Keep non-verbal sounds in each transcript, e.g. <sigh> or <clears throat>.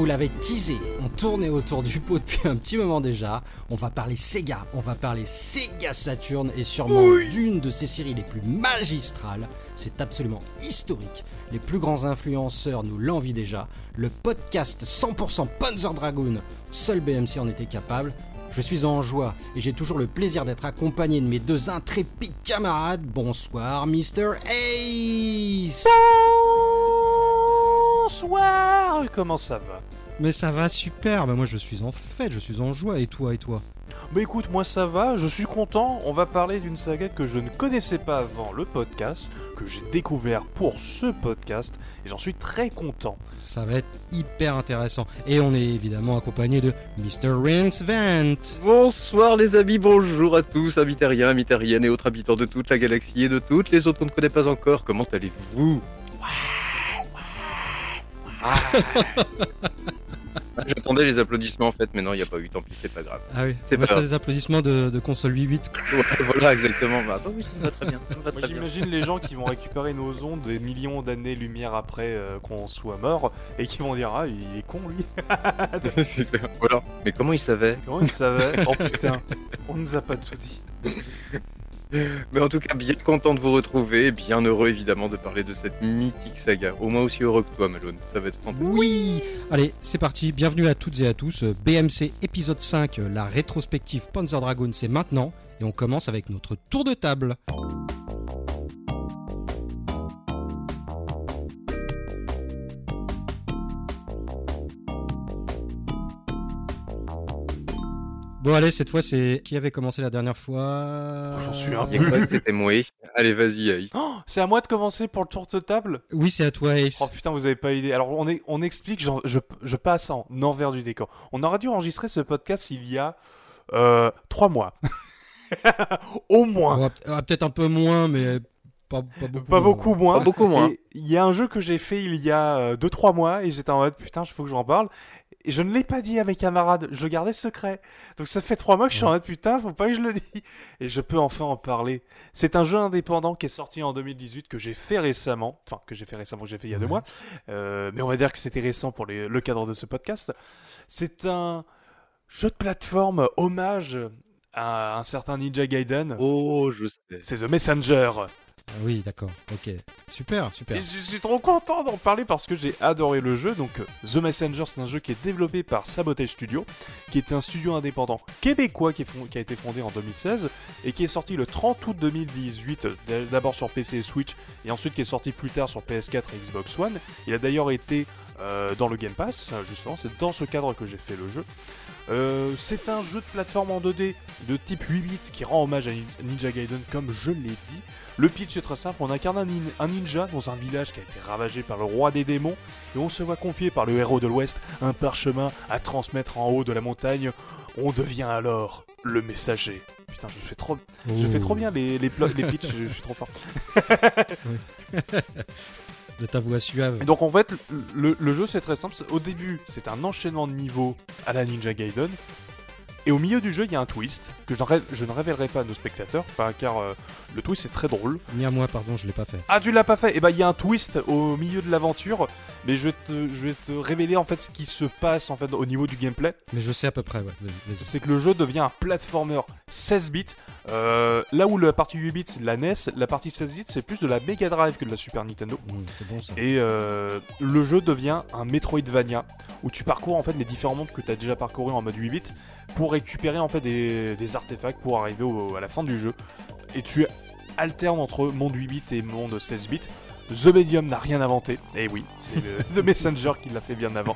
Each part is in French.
Vous l'avait teasé, on tournait autour du pot depuis un petit moment déjà. On va parler Sega, on va parler Sega Saturn et sûrement d'une de ses séries les plus magistrales. C'est absolument historique. Les plus grands influenceurs nous l'envient déjà. Le podcast 100% Panzer Dragoon, seul BMC en était capable. Je suis en joie et j'ai toujours le plaisir d'être accompagné de mes deux intrépides camarades. Bonsoir, Mr. Ace Bonsoir Comment ça va? Mais ça va super, bah moi je suis en fête, je suis en joie, et toi, et toi? Bah écoute, moi ça va, je suis content, on va parler d'une saga que je ne connaissais pas avant le podcast, que j'ai découvert pour ce podcast, et j'en suis très content. Ça va être hyper intéressant. Et on est évidemment accompagné de Mr. Rince Vent. Bonsoir les amis, bonjour à tous, amis terriens, amis terriennes et autres habitants de toute la galaxie et de toutes les autres qu'on ne connaît pas encore. Comment allez-vous? Ah. <laughs> J'attendais les applaudissements en fait, mais non, il n'y a pas eu, tant pis, c'est pas grave. Ah oui, C'est pas des applaudissements de, de console 8.8. <laughs> Ouais, voilà, exactement. Bah, bah oui, ça me va très bien. J'imagine les gens qui vont récupérer nos ondes des millions d'années-lumière après euh, qu'on soit mort, et qui vont dire Ah, il est con lui. <laughs> Voilà. Mais comment il savait Comment il savait Oh putain, on nous a pas tout dit. <laughs> Mais en tout cas, bien content de vous retrouver, bien heureux évidemment de parler de cette mythique saga. Au moins aussi heureux que toi, Malone. Ça va être fantastique. Oui Allez, c'est parti, bienvenue à toutes et à tous. BMC épisode 5, la rétrospective Panzer Dragoon, c'est maintenant. Et on commence avec notre tour de table. Bon allez, cette fois c'est qui avait commencé la dernière fois J'en suis un quoi C'était moi. Allez, vas-y, Aïe. Oh, c'est à moi de commencer pour le tour de table? Oui, c'est à toi Ace. Oh putain, vous avez pas idée. Alors on, est, on explique, j'en- je, je passe en envers du décor. On aurait dû enregistrer ce podcast il y a euh, trois mois. <laughs> Au moins. Ah, Peut-être un peu moins, mais pas, pas beaucoup. Pas beaucoup moins. Pas beaucoup moins. Et Il y a un jeu que j'ai fait il y a 2-3 mois et j'étais en mode putain, il faut que j'en parle. Et je ne l'ai pas dit à mes camarades, je le gardais secret. Donc ça fait 3 mois que je suis en mode putain, faut pas que je le dise. Et je peux enfin en parler. C'est un jeu indépendant qui est sorti en 2018 que j'ai fait récemment. Enfin, que j'ai fait récemment, que j'ai fait il y a deux mois. Euh, mais on va dire que c'était récent pour les- le cadre de ce podcast. C'est un jeu de plateforme hommage à un certain Ninja Gaiden. Oh, je sais. C'est The Messenger. Ah oui, d'accord. Ok. Super, super. Je suis trop content d'en parler parce que j'ai adoré le jeu. Donc, euh, The Messenger, c'est un jeu qui est développé par Sabotage Studio, qui est un studio indépendant québécois qui, a été fondé en 2016 et qui est sorti le 30 août 2018, euh, d- d'abord sur PC et Switch, et ensuite qui est sorti plus tard sur PS4 et Xbox One. Il a d'ailleurs été euh, dans le Game Pass, justement, c'est dans ce cadre que j'ai fait le jeu. Euh, c'est un jeu de plateforme en 2D de type 8 bits qui rend hommage à Nin- Ninja Gaiden comme je l'ai dit. Le pitch est très simple, on incarne un, nin- un ninja dans un village qui a été ravagé par le roi des démons et on se voit confier par le héros de l'Ouest un parchemin à transmettre en haut de la montagne. On devient alors le messager. Putain, je fais trop, je fais trop bien les, les, plots- les pitchs, je, je suis trop fort. <laughs> <laughs> De ta voix suave. Et donc en fait, le, jeu c'est très simple. Au début, c'est un enchaînement de niveaux à la Ninja Gaiden. Et au milieu du jeu, il y a un twist que je, ne révélerai pas à nos spectateurs, car euh, le twist est très drôle. Ni à moi, pardon, je l'ai pas fait. Ah, tu l'as pas fait Et bah, il y a un twist au milieu de l'aventure, mais je vais, te, je vais te révéler en fait ce qui se passe en fait au niveau du gameplay. Mais je sais à peu près, ouais. C'est que le jeu devient un platformer 16 bits. Euh, là où la partie 8 bits c'est de la NES, la partie 16 bits c'est plus de la Mega Drive que de la Super Nintendo. Mmh, c'est bon ça. Et euh, le jeu devient un Metroidvania où tu parcours en fait les différents mondes que tu as déjà parcouru en mode 8 bits pour récupérer en fait des, des artefacts pour arriver au- à la fin du jeu. Et tu alternes entre monde 8 bits et monde 16 bits. The Medium n'a rien inventé. Et oui, c'est le <laughs> The Messenger qui l'a fait bien avant.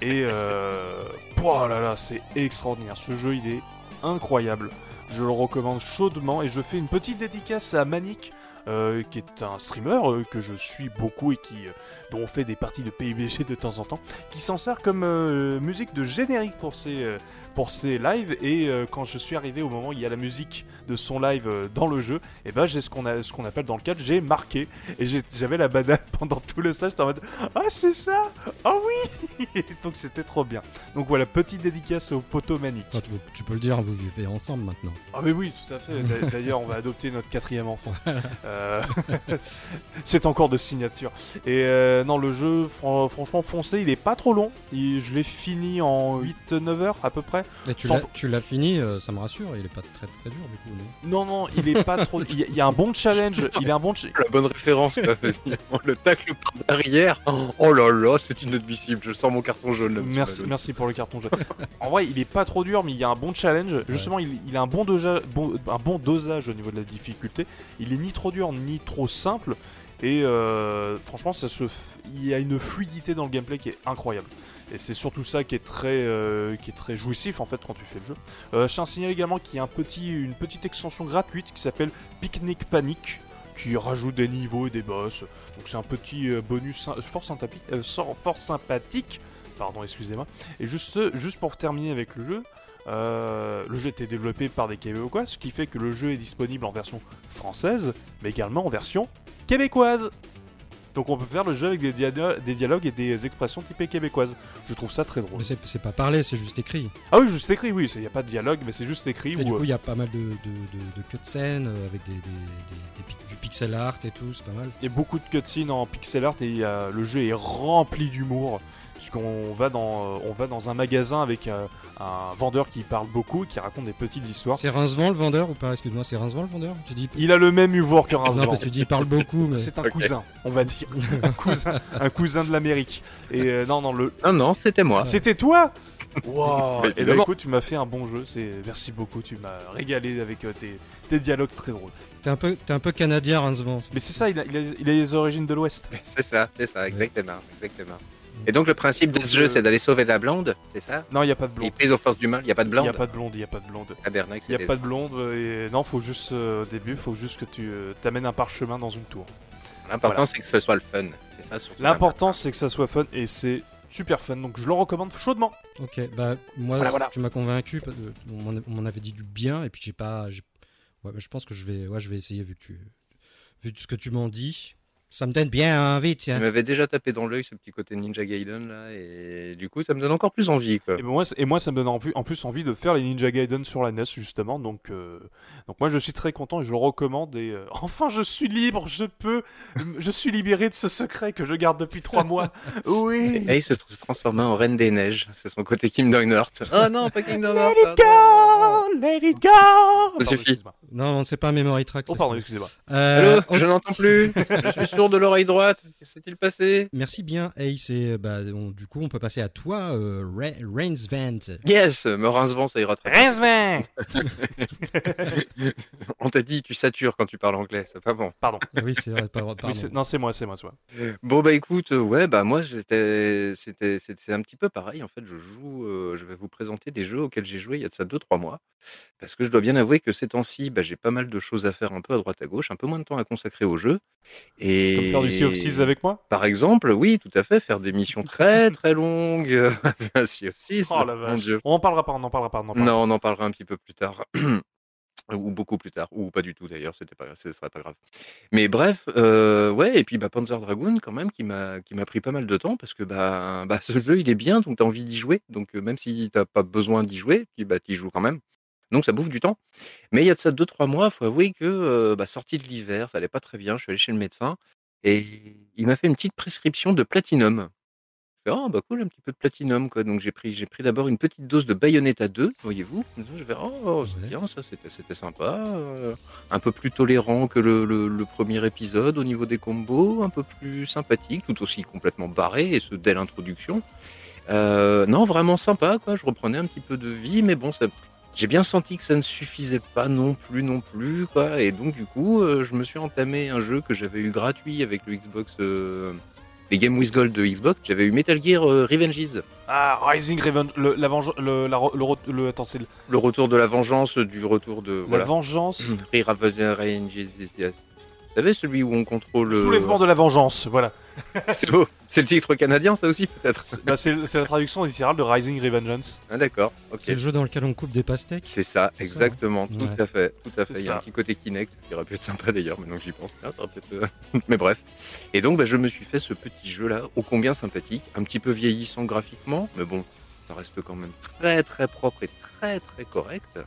Et euh, oh là là, c'est extraordinaire. Ce jeu, il est incroyable. Je le recommande chaudement et je fais une petite dédicace à Manic. Euh, qui est un streamer euh, que je suis beaucoup et qui euh, dont on fait des parties de PUBG de temps en temps, qui s'en sert comme musique de générique pour ses, pour ses lives. Et quand je suis arrivé au moment où il y a la musique de son live dans le jeu, et ben j'ai ce qu'on a, ce qu'on appelle dans le cadre, j'ai marqué et j'avais la banane <laughs> pendant tout le stage. J'étais en mode ah c'est ça, ah oui. Et <laughs> donc c'était trop bien. Donc voilà petite dédicace au poteau manique. Toi, tu, veux- tu peux le dire, vous vivez ensemble maintenant. Ah mais oui, tout à fait. D'a- D'ailleurs, on va adopter notre quatrième enfant. <laughs> Euh, <laughs> c'est encore de signature. Et euh, non, le jeu, fran- franchement, foncé, il est pas trop long. Il- je l'ai fini en 8-9 heures à peu près. Et tu Sans- l'as- fini, euh, ça me rassure, il est pas très très dur du coup. non? Non, non, il est pas trop. Il y, a- il y a un bon challenge. Il est un bon. La bonne référence. Le tacle par derrière. Oh là là, c'est inadmissible. Je sors mon carton jaune. là, Merci, merci pour le carton jaune. en vrai, il est pas trop dur, mais il y a un bon challenge. Justement, il, il a un bon, doja- bon- un bon dosage au niveau de la difficulté. Il est ni trop dur ni trop simple. Et euh, franchement, ça se f- il y a une fluidité dans le gameplay qui est incroyable. Et c'est surtout ça qui est très, euh, qui est très jouissif en fait quand tu fais le jeu. Euh, je tiens à signaler également qu'il y a une petite extension gratuite qui s'appelle Picnic Panic qui rajoute des niveaux et des boss. Donc c'est un petit bonus fort sympathique. Pardon, excusez-moi. Et juste, juste pour terminer avec le jeu, euh, le jeu été développé par des Québécois, ce qui fait que le jeu est disponible en version française, mais également en version québécoise. Donc on peut faire le jeu avec des, dia- des dialogues et des expressions typées québécoises. Je trouve ça très drôle. Mais c'est pas parlé, c'est juste écrit. Ah oui, juste écrit, oui, il n'y a pas de dialogue, mais c'est juste écrit. Et du euh, coup, il y a pas mal de, de, de, de cutscenes euh, avec des, des, du pixel art et tout, c'est pas mal. Il y a beaucoup de cutscenes en pixel art et le jeu est rempli d'humour. Puisqu'on va dans, euh, on va dans un magasin avec euh, un vendeur qui parle beaucoup, qui raconte des petites histoires. C'est Rincevent le vendeur ou pas? Excuse-moi, c'est Rincevent le vendeur? Tu dis Il a le même humour que Non, Rincevent. parce que tu dis il parle beaucoup, mais. <laughs> C'est un cousin, on va dire. <laughs> un cousin, un cousin de l'Amérique. Et euh, non, non, le. Non, non, c'était moi. C'était toi? Wow Et bah évidemment. écoute, tu m'as fait un bon jeu. C'est merci beaucoup. Tu m'as régalé avec euh, tes, tes dialogues très drôles. T'es un, peu- t'es un peu canadien, Rincevent. Mais c'est ça, il a, il, a, il a les origines de l'Ouest. C'est ça, c'est ça, exactement, exactement. Et donc le principe de ce jeu, euh, c'est d'aller sauver la blonde, c'est ça? Non, il n'y a pas de Et blonde. prise aux forces du mal, il n'y a pas de Il n'y blonde a pas de blonde, il n'y a pas de blonde. Il n'y a pas de blonde et non, faut juste euh, au début, faut juste que tu euh, t'amènes un parchemin dans une tour. L'important, Voilà. c'est que ce soit le fun. C'est ça surtout. L'important c'est que ça soit fun et c'est super fun, donc je le recommande chaudement. Ok, bah moi, Voilà, voilà. tu m'as convaincu. On m'en- avait dit du bien, et puis j'ai pas. j'ai- Ouais, bah, je pense que je vais, ouais, je vais essayer vu que tu, vu ce que tu m'en dis. Ça me donne bien envie, tiens. m'avais déjà tapé dans l'œil ce petit côté Ninja Gaiden là, et du coup, ça me donne encore plus envie quoi. Et moi, et moi ça me donne en plus, en plus envie de faire les Ninja Gaiden sur la NES justement, donc euh, donc moi je suis très content et je le recommande et euh, <laughs> enfin je suis libre, je peux, je suis libéré de ce secret que je garde depuis trois mois. <laughs> Oui. Et il se tr- se transforma en Reine des Neiges. C'est son côté Kingdom Hearts. <laughs> Oh non, pas Kingdom Let Hearts. it pardon. go, let it go. Pardon, suffit. Non, non, c'est pas un memory track. Oh ça, pardon, excusez-moi. Euh, Allô, je n'entends plus. je suis de l'oreille droite. Que s'est-il passé? Merci bien, Ace. Et bah, on- du coup, on peut passer à toi, euh, Ra- Rainsvent. Yes, me rince vent, ça ira très bien. <laughs> On t'a dit, tu satures quand tu parles anglais, c'est pas bon. Pardon. Ah oui, c'est vrai, pas- pardon. Oui, c'est- non, c'est moi, c'est moi, c'est moi. Bon bah écoute, euh, ouais bah moi c'était c'était c'est c'est un petit peu pareil en fait. Je joue, euh, je vais vous présenter des jeux auxquels j'ai joué il y a de ça 2-3 mois, parce que je dois bien avouer que ces temps-ci, bah, j'ai pas mal de choses à faire un peu à droite à gauche, un peu moins de temps à consacrer au jeu. Et Comme faire du Sea of Thieves avec moi? Par exemple, oui, tout à fait, faire des missions très <laughs> très longues, <laughs> un Sea of Thieves, Oh la mon vache. dieu. On en parlera pas, on en parlera pas, on en parlera Non, on en parlera un petit peu plus tard. <clears throat> ou beaucoup plus tard, ou pas du tout d'ailleurs, c'était pas, ce serait pas grave. Mais bref, euh, ouais, et puis bah, Panzer Dragoon quand même qui m'a qui m'a pris pas mal de temps parce que bah, bah ce jeu il est bien, donc t'as envie d'y jouer, donc euh, même si t'as pas besoin d'y jouer, puis bah t'y joues quand même. Donc ça bouffe du temps. Mais il y a de ça deux trois mois, faut avouer que euh, bah, sortie de l'hiver, ça allait pas très bien. Je suis allé chez le médecin et il m'a fait une petite prescription de platinum. Je fais, oh bah cool, un petit peu de platinum quoi. Donc j'ai pris, j'ai pris d'abord une petite dose de Bayonetta 2, voyez-vous. Je fais, oh c'est bien ça, c'était, c'était sympa. euh, un peu plus tolérant que le, le- le premier épisode au niveau des combos, un peu plus sympathique, tout aussi complètement barré, et ce dès l'introduction. Euh, non, vraiment sympa quoi. Je reprenais un petit peu de vie, mais bon, ça, j'ai bien senti que ça ne suffisait pas non plus, non plus, quoi. Et donc, du coup, euh, je me suis entamé un jeu que j'avais eu gratuit avec le Xbox, euh, les Game with Gold de Xbox. J'avais eu Metal Gear euh, Revenges, Ah, Rising Revenge, le, la le, la le, le- attends, c'est le- le retour de la vengeance, du retour de la voilà. vengeance, <clears throat> Revenges, yes. Vous savez celui où on contrôle. euh, soulèvement de la vengeance, voilà. <laughs> C'est beau. C'est le titre canadien, ça aussi peut-être. Bah, c'est c'est la traduction littérale de Rising Revengeance. Ah, d'accord. Ok. C'est le jeu dans lequel on coupe des pastèques. C'est ça, exactement, ouais. tout Ouais. à fait, tout à fait. Il y a un petit côté Kinect qui aurait pu être sympa d'ailleurs, maintenant que j'y pense. Ah, ça aurait peut-être, euh, <laughs> Mais bref. Et donc, bah, je me suis fait ce petit jeu-là, ô combien sympathique, un petit peu vieillissant graphiquement, mais bon, ça reste quand même très très propre et très très correct.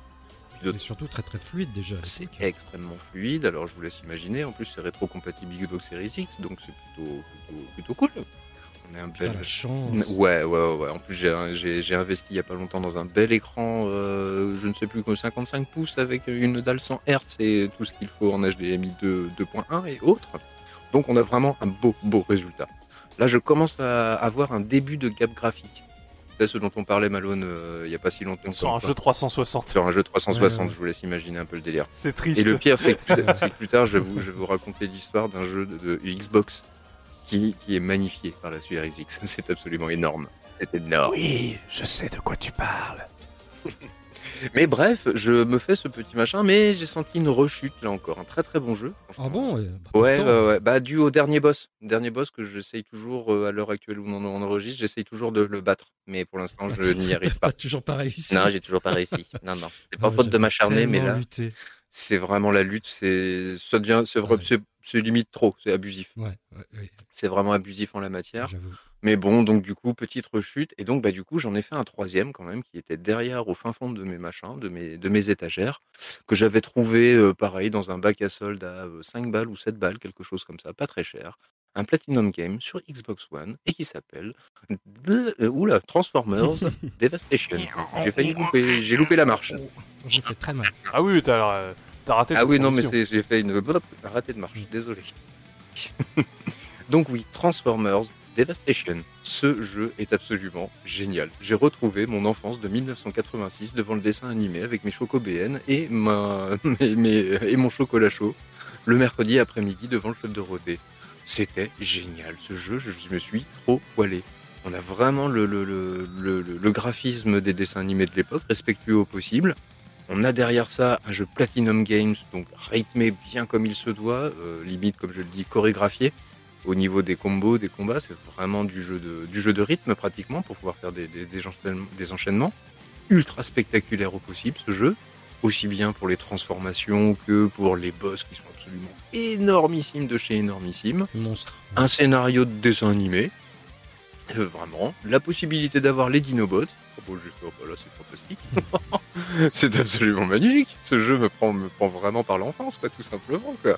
Et surtout très très fluide déjà. C'est extrêmement fluide, alors je vous laisse imaginer. En plus, c'est rétro-compatible Xbox Series X, donc c'est plutôt, plutôt, plutôt cool. On est un Putain, bel. la chance. Ouais, ouais, ouais, ouais. En plus, j'ai investi il y a pas longtemps dans un bel écran, euh, je ne sais plus, comme 55 pouces avec une dalle 100 Hz et tout ce qu'il faut en HDMI 2 2.1 et autres. Donc, on a vraiment un beau, beau résultat. Là, je commence à avoir un début de gap graphique. C'est ce dont on parlait, Malone, euh, il y a pas si longtemps. Sur un jeu quoi. 360. Sur un jeu 360, Ouais, ouais. je vous laisse imaginer un peu le délire. C'est triste. Et le pire, <laughs> c'est que, plus tard, je vais vous, je vais vous raconter l'histoire d'un jeu de, de Xbox qui, qui est magnifié par la Series <laughs> X. C'est absolument énorme. C'est énorme. Oui, je sais de quoi tu parles. Mais bref, je me fais ce petit machin, mais j'ai senti une rechute là encore. Un très très bon jeu. Ah bon ouais, bah, Ouais, ouais. Bah, dû au dernier boss. Dernier boss que j'essaye toujours, euh, à l'heure actuelle où on, enregistre, j'essaye toujours de le battre. Mais pour l'instant, bah, je t'as- n'y arrive pas. toujours pas réussi. Non, j'ai toujours pas réussi. Non, non. C'est pas Ouais, faute de m'acharner, mais là, lutté. c'est vraiment la lutte. C'est, ça devient, c'est Ouais. limite trop. C'est abusif. Ouais, ouais, ouais, C'est vraiment abusif en la matière. Mais bon, donc du coup, petite rechute. Et donc, bah, du coup, j'en ai fait un troisième quand même, qui était derrière, au fin fond de mes machins, de mes, de mes étagères, que j'avais trouvé, euh, pareil, dans un bac à solde à euh, 5 balles ou 7 balles, quelque chose comme ça, pas très cher. Un Platinum Game sur Xbox One et qui s'appelle euh, oula, Transformers <laughs> Devastation. J'ai failli louper, j'ai loupé la marche. J'ai fait très mal. Ah oui, t'as euh, t'as raté Ah oui, non, mais c'est- j'ai fait une raté de marche, désolé. <laughs> Donc oui, Transformers Devastation. Ce jeu est absolument génial. J'ai retrouvé mon enfance de 1986 devant le dessin animé avec mes chocobéennes et, <laughs> et mon chocolat chaud le mercredi après-midi devant le club de Rodé. C'était génial. Ce jeu, je me suis trop poilé. On a vraiment le graphisme des dessins animés de l'époque, respectueux au possible. On a derrière ça un jeu Platinum Games, donc rythmé bien comme il se doit, euh, limite, comme je le dis, chorégraphié. Au niveau des combos, des combats, c'est vraiment du jeu, de, du jeu de rythme pratiquement pour pouvoir faire des, des, des enchaînements, des enchaînements. Ultra spectaculaire au possible ce jeu, aussi bien pour les transformations que pour les boss qui sont absolument énormissimes de chez énormissime Monstre. un scénario de dessin animé, euh, vraiment, la possibilité d'avoir les Dinobots. Oh, bon, j'ai fait, oh, bah là, c'est fantastique. <laughs> c'est absolument magnifique. Ce jeu me prend, me prend vraiment par l'enfance, quoi, tout simplement, quoi.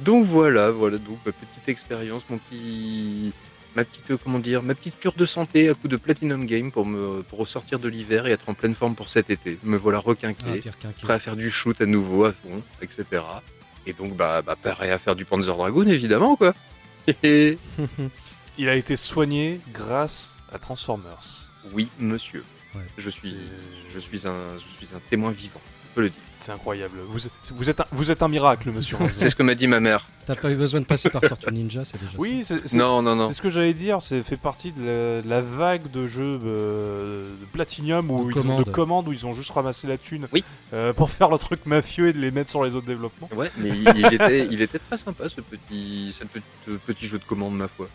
Donc voilà, voilà, donc ma petite expérience, mon petit, ma petite, euh, comment dire, ma petite cure de santé à coup de Platinum Game pour me, pour ressortir de l'hiver et être en pleine forme pour cet été. Me voilà requinqué Ah, prêt à faire du shoot à nouveau à fond, etc. Et donc, bah, bah prêt à faire du Panzer Dragoon, évidemment, quoi. Et <laughs> Il a été soigné grâce à Transformers. Oui, monsieur. Ouais. Je suis, je suis un, je suis un témoin vivant. Je peux le dire. C'est incroyable. Vous, vous, êtes un, vous êtes un miracle, monsieur. <laughs> C'est ce que m'a dit ma mère. T'as pas eu besoin de passer par Tortue Ninja, c'est déjà oui, c'est c'est- Non, non, non. c'est ce que j'allais dire. C'est fait partie de la, de la vague de jeux euh, de Platinum où De ils ont, commandes. de commandes où ils ont juste ramassé la thune Oui. euh, pour faire le truc mafieux et de les mettre sur les autres développements. Ouais, mais il, il était, il était très sympa ce petit, ce petit, ce petit jeu de commande, ma foi.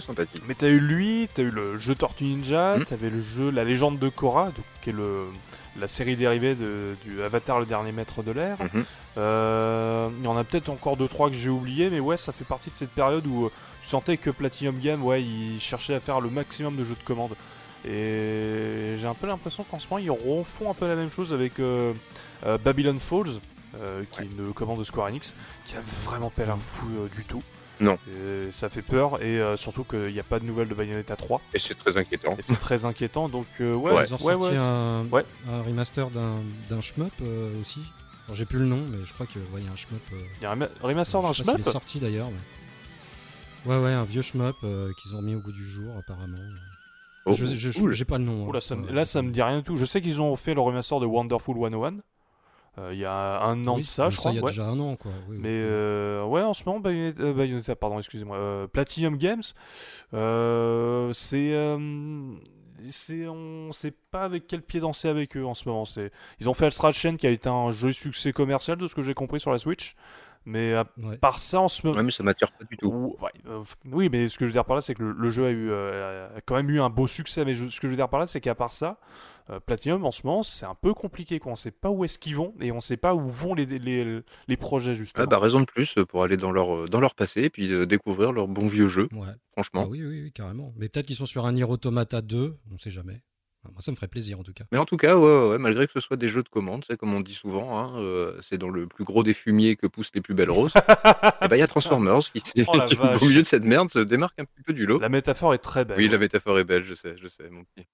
Sympathique. Mais t'as eu lui, t'as eu le jeu Tortue Ninja, Hmm. t'avais le jeu La Légende de Korra, donc, qui est le, la série dérivée de, du Avatar le dernier maître de l'air. Mhm. Euh, Il y en a peut-être encore deux trois que j'ai oublié, mais ouais, ça fait partie de cette période où euh, tu sentais que Platinum Game, ouais, ils cherchaient à faire le maximum de jeux de commande. Et j'ai un peu l'impression qu'en ce moment ils refont un peu la même chose avec euh, euh, Babylon Falls, qui est une commande de Square Enix, qui a vraiment pas l'air fou euh, du tout. Non. Et ça fait peur, et euh, surtout qu'il n'y a pas de nouvelles de Bayonetta 3, Et c'est très inquiétant. et c'est très inquiétant, donc euh, ouais, Ouais. Ils ont ouais, sorti ouais, un, Ouais. un remaster d'un d'un shmup euh, aussi. Alors, J'ai plus le nom, mais je crois qu'il y a un shmup. euh, Il y a un rema- remaster d'un shmup est sorti d'ailleurs. mais- Ouais, ouais, un vieux shmup euh, qu'ils ont mis au goût du jour apparemment. Oh, je je- je- cool. j'ai pas le nom. Oula, hein. ça me- Ouais, là, ça me dit rien du tout. Je sais qu'ils ont fait le remaster de Wonderful 101. Euh, Il y a un an Oui, de ça, je crois. Il y a ouais. déjà un an, quoi. oui, Mais oui. euh, ouais, en ce moment, Bayonetta, euh, Bayonetta, pardon, excusez-moi, euh, Platinum Games, euh, c'est, euh, c'est, on sait pas avec quel pied danser avec eux en ce moment. C'est, ils ont fait Astral Chain qui a été un joli succès commercial de ce que j'ai compris sur la Switch, mais à Ouais. part ça, en ce moment, Ouais, mais ça m'attire pas du tout. Ouais, euh, oui, mais ce que je veux dire par là, c'est que le, le jeu a, eu, euh, a quand même eu un beau succès. Mais je- ce que je veux dire par là, c'est qu'à part ça, euh, Platinum en ce moment, c'est un peu compliqué. Quoi. On sait pas où est-ce qu'ils vont et on sait pas où vont les, les, les projets justement. Ah, bah, raison de plus pour aller dans leur, dans leur passé et puis euh, découvrir leur bon vieux jeu, Ouais. franchement. Ah oui, oui, oui, carrément. Mais peut-être qu'ils sont sur un Nier Automata 2, on sait jamais. Moi, ça me ferait plaisir en tout cas. Mais en tout cas, ouais, ouais, ouais, malgré que ce soit des jeux de commande, c'est comme on dit souvent, hein, euh, c'est dans le plus gros des fumiers que poussent les plus belles roses. <laughs> et ben il y a Transformers qui, <laughs> Oh qui, <laughs> au milieu de cette merde, se démarque un petit peu du lot. La métaphore est très belle. Oui, la métaphore est belle, je sais, je sais, mon petit.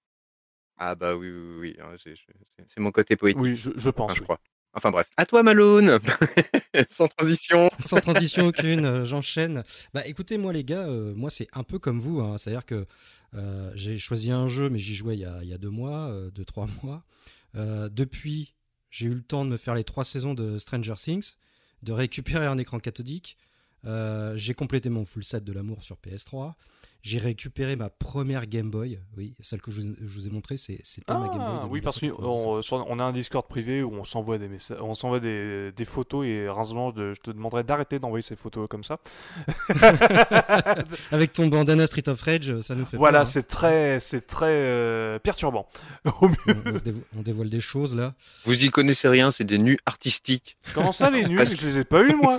Ah bah oui, oui, oui, hein, j'ai- je- c'est- mon côté poétique, Oui, je, je pense. enfin, je oui. crois. Enfin bref, à toi Malone <laughs> Sans transition <laughs> Sans transition aucune, euh, j'enchaîne. Bah écoutez, moi les gars, euh, moi c'est un peu comme vous. hein. C'est-à-dire que euh, j'ai choisi un jeu, mais j'y jouais il y, a, il y a deux mois, euh, deux, trois <laughs> mois. Euh, depuis, j'ai eu le temps de me faire les trois saisons de Stranger Things, de récupérer un écran cathodique. Euh, j'ai complété mon full set de l'amour sur PS3. J'ai récupéré ma première Game Boy. Oui, celle que je vous, je vous ai montrée, c'est- c'était ma Game Boy. Ah, de oui, parce qu'on 1999. sur- on a un Discord privé où on s'envoie des messages, on s'envoie des, des photos et de, je te demanderais d'arrêter d'envoyer ces photos comme ça. <laughs> Avec ton bandana Street of Rage, ça nous fait voilà, peur, hein. c'est très, c'est très euh, perturbant. <laughs> Au mieux. on, on se dévo- on dévoile des choses là. Vous y connaissez rien, c'est des nus artistiques. Comment ça, les nuls Parce Je les ai pas eu moi.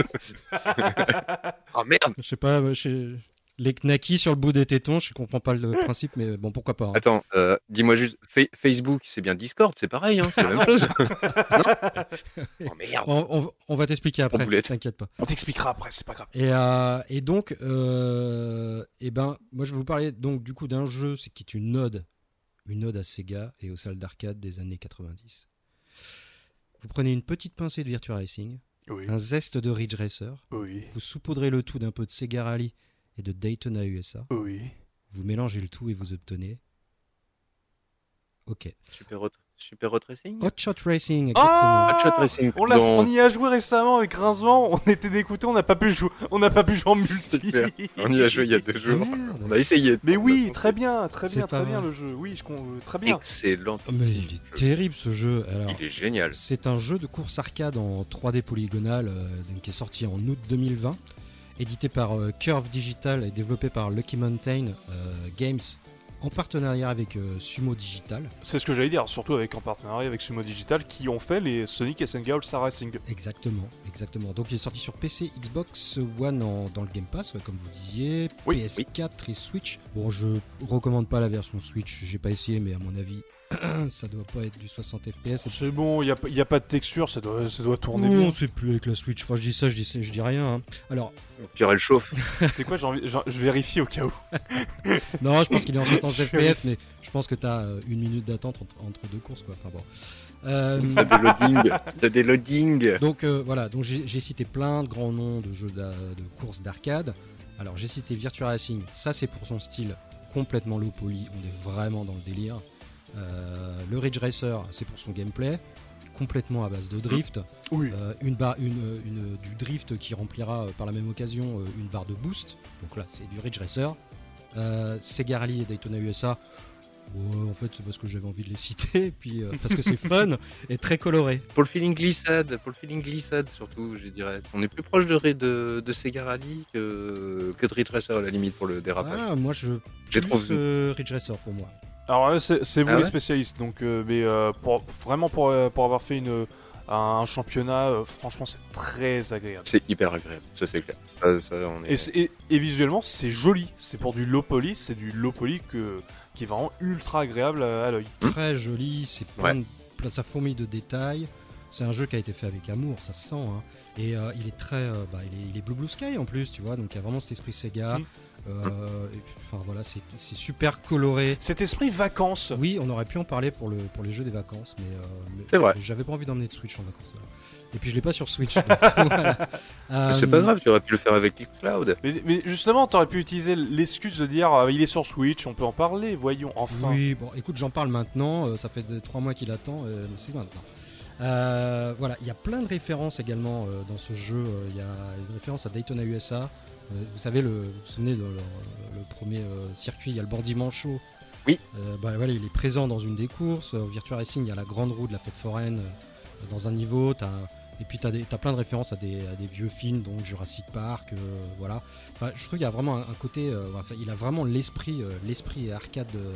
Oh <laughs> merde Je sais pas, je- les knackis sur le bout des tétons, je comprends pas le principe, mais bon, pourquoi pas. hein. Attends, euh, dis-moi juste, Fa- Facebook, c'est bien Discord, c'est pareil, hein, c'est la même chose. <laughs> non oh merde On, on- on va t'expliquer après, t'inquiète pas. On t'expliquera après, c'est pas grave. Et, euh, et donc, euh, eh ben, moi je vais vous parler donc du coup d'un jeu c'est qui est une ode, une ode à Sega et aux salles d'arcade des années 90. Vous prenez une petite pincée de Virtua Racing, Oui, un zeste de Ridge Racer, oui, vous saupoudrez le tout d'un peu de Sega Rally et de Daytona USA, oui. vous mélangez le tout et vous obtenez. Ok. Super hot, super hot racing Hot Shot Racing, exactement. Ah Hot Shot Racing, on, l'a- dans- on y a joué récemment avec Rincement, on était dégoûtés, on n'a pas pu jouer, on n'a pas pu jouer en multi. <laughs> On y a joué il y a deux Ah, jours. merde. On a essayé. Mais oui, très bien, très bien, très bien le jeu. Oui, je euh, très bien. Excellent. Oh, mais il est terrible ce jeu. Alors, Il est génial. c'est un jeu de course arcade en 3D polygonal euh, donc, qui est sorti en août 2020, édité par euh, Curve Digital et développé par Lucky Mountain euh, Games en partenariat avec euh, Sumo Digital. C'est ce que j'allais dire, surtout avec en partenariat avec Sumo Digital qui ont fait les Sonic SNK All-Star Racing. Exactement, exactement. Donc il est sorti sur PC, Xbox One en- dans le Game Pass, comme vous disiez, Oui, PS4 et Switch. Bon, je recommande pas la version Switch, j'ai pas essayé, mais à mon avis, <clears throat> ça doit pas être du 60 FPS. C'est bon, il n'y a, pas- y a pas de texture, ça doit, ça doit tourner Non, bien. c'est plus avec la Switch. Enfin, je dis ça, je dis, je dis rien. hein. Alors, Pire, elle chauffe. <laughs> C'est quoi, j'ai envie- j'ai- je vérifie au cas où. <laughs> non, je pense qu'il est en <laughs> 60 Je FPS, mais je pense que t'as euh, une minute d'attente entre, entre deux courses, quoi. Enfin bon. Euh, T'as des loadings. T'as des loadings. donc euh, voilà, donc j'ai j'ai cité plein de grands noms de jeux d'a- de courses d'arcade. Alors j'ai cité Virtua Racing, ça c'est pour son style complètement low poly, on est vraiment dans le délire. Euh, le Ridge Racer, c'est pour son gameplay, complètement à base de drift. Oui. Euh, une barre, une, une- du drift qui remplira euh, par la même occasion euh, une barre de boost. Donc là, c'est du Ridge Racer. Euh, Sega Rally et Daytona USA. Ouais, en fait, c'est parce que j'avais envie de les <laughs> citer, puis euh, parce que c'est <laughs> fun et très coloré. Pour le feeling glissade, pour le feeling glissade surtout, je dirais. On est plus proche de, de, de Sega Rally que, que de Ridge Racer à la limite pour le dérapage. Ah, moi, je J'ai euh, Ridge Racer pour moi. Alors là, c'est vous Ah les spécialistes, donc euh, mais euh, pour, vraiment pour, euh, pour avoir fait une, un championnat, euh, franchement c'est très agréable. C'est hyper agréable, ça c'est clair. Ça, ça, on est... Et, c'est- et- et visuellement c'est joli, c'est pour du low poly, c'est du low poly que, qui est vraiment ultra agréable à, à l'œil. Très joli, c'est plein de, ça fourmille de détails. C'est un jeu qui a été fait avec amour, ça se sent. hein. Et euh, il est très, euh, bah, il est, il est blue blue sky en plus, tu vois. Donc il y a vraiment cet esprit Sega. Mm. Euh, et puis, enfin voilà, c'est super coloré. Cet esprit vacances, Oui, on aurait pu en parler pour, le, pour les jeux des vacances, mais, euh, mais- C'est vrai. j'avais pas envie d'emmener de Switch en vacances. voilà. Et puis je l'ai pas sur Switch. <laughs> c'est Euh, pas grave, tu aurais pu le faire avec Xcloud. mais, mais justement t'aurais pu utiliser l'excuse de dire euh, il est sur Switch, on peut en parler, voyons enfin. Oui, bon, écoute, j'en parle maintenant. euh, ça fait deux- trois mois qu'il attend. euh, mais c'est maintenant. Euh, voilà, il y a plein de références également euh, dans ce jeu. euh, Il y a une référence à Daytona USA. Euh, vous savez, le, vous vous souvenez de le, le premier euh, circuit, il y a le Bordy Manchot. Oui. Euh, bah, voilà, il est présent dans une des courses. Euh, Virtua Racing, il y a la grande roue de la fête foraine euh, dans un niveau. T'as- et puis tu as, plein de références à des, à des vieux films, donc Jurassic Park, euh, voilà. Enfin, je trouve qu'il y a vraiment un, un côté, euh, enfin, il a vraiment l'esprit, euh, l'esprit arcade euh,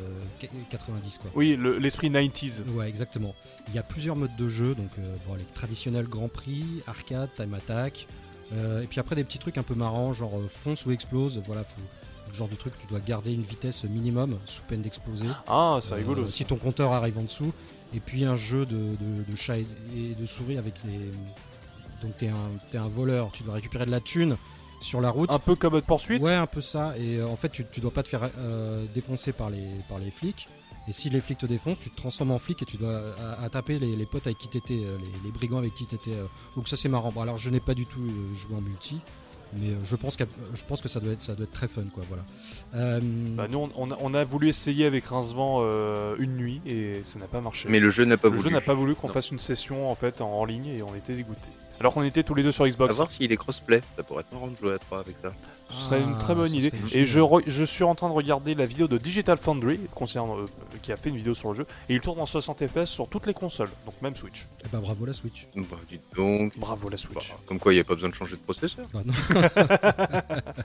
90 quoi. Oui, le- l'esprit 90s. Ouais, exactement. Il y a plusieurs modes de jeu, donc euh, bon, les traditionnels Grand Prix, arcade, time attack, euh, et puis après des petits trucs un peu marrants, genre euh, fonce ou explose. Voilà, faut, le genre de truc tu dois garder une vitesse minimum sous peine d'exploser. Ah, c'est Euh, rigolo. si ton compteur arrive en dessous. Et puis un jeu de, de, de chat et et de souris avec les. Donc t'es un, t'es un voleur, tu dois récupérer de la thune sur la route. Un peu comme Mode Poursuite. Ouais, un peu ça. Et euh, en fait, tu, tu dois pas te faire euh, défoncer par les, par les flics. Et si les flics te défoncent, tu te transformes en flic et tu dois euh, à, à taper les, les potes avec qui t'étais, euh, les, les brigands avec qui t'étais. euh. Donc ça c'est marrant. Bon, alors je n'ai pas du tout joué en multi, mais je pense, qu'à- je pense que ça doit être, ça doit être très fun, quoi. Voilà. Euh, Bah, nous, on, on a, on a voulu essayer avec Rincevent euh, une nuit et ça n'a pas marché. Mais le jeu n'a pas le voulu. jeu n'a pas voulu qu'on fasse une session en fait en, en ligne et on était dégoûtés. Alors qu'on était tous les deux sur À Xbox. voir s'il est crossplay. Ça pourrait être marrant de jouer à 3 avec ça. Ce serait une Ah, très bonne ça idée. Et je, re- je suis en train de regarder la vidéo de Digital Foundry concernant, euh, qui a fait une vidéo sur le jeu et il tourne en 60 fps sur toutes les consoles, donc même Switch. eh ben, bravo la Switch. Bah, dites donc. Bravo la Bah, Switch. comme quoi, il n'y a pas besoin de changer de processeur. Bah, non. <laughs>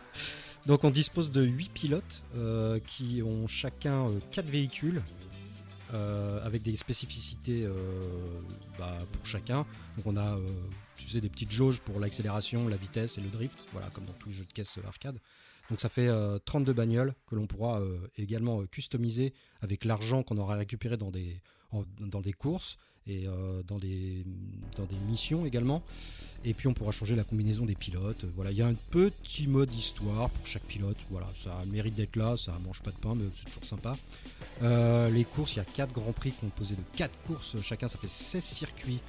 Donc on dispose de 8 pilotes euh, qui ont chacun 4 véhicules euh, avec des spécificités euh, bah, pour chacun. Donc on a euh, tu sais, des petites jauges pour l'accélération, la vitesse et le drift, voilà, comme dans tous les jeux de caisse euh, arcade. Donc ça fait euh, 32 bagnoles que l'on pourra euh, également euh, customiser avec l'argent qu'on aura récupéré dans des, dans des courses et euh, dans, des, dans des missions également. Et puis on pourra changer la combinaison des pilotes. Voilà, il y a un petit mode histoire pour chaque pilote. Voilà, ça mérite d'être là, ça mange pas de pain, mais c'est toujours sympa. Euh, les courses, il y a 4 grands prix composés de 4 courses, chacun ça fait 16 circuits.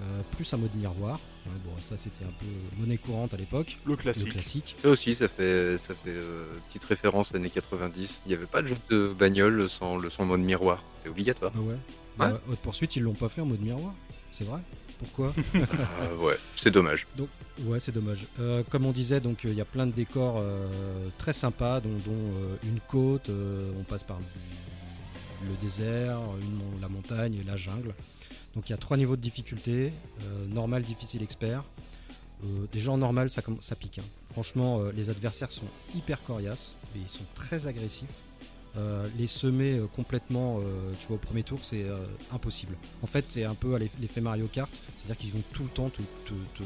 euh, plus un mode miroir. Hein, bon, ça c'était un peu monnaie courante à l'époque, Le le classique. Ça aussi, ça fait, ça fait euh, petite référence années 90. Il n'y avait pas de jeu de bagnole sans le son mode miroir. C'était obligatoire. Ah ouais. Bah, Haute poursuite, ils l'ont pas fait en mode miroir. C'est vrai Pourquoi? <laughs> Ah ouais, c'est dommage. Ouais, c'est dommage. Euh, comme on disait, donc euh, il y a plein de décors euh, très sympas, dont, dont, euh, une côte. euh, on passe par le, désert, une la montagne et la jungle. Donc il y a trois niveaux de difficulté euh, normal, difficile, expert. Euh, déjà en normal, ça, ça pique. hein. Franchement, euh, les adversaires sont hyper coriaces, et ils sont très agressifs. Euh, les semer complètement, tu au premier tour, c'est impossible. En fait, c'est un peu l'effet Mario Kart, c'est-à-dire qu'ils vont tout le temps te, te,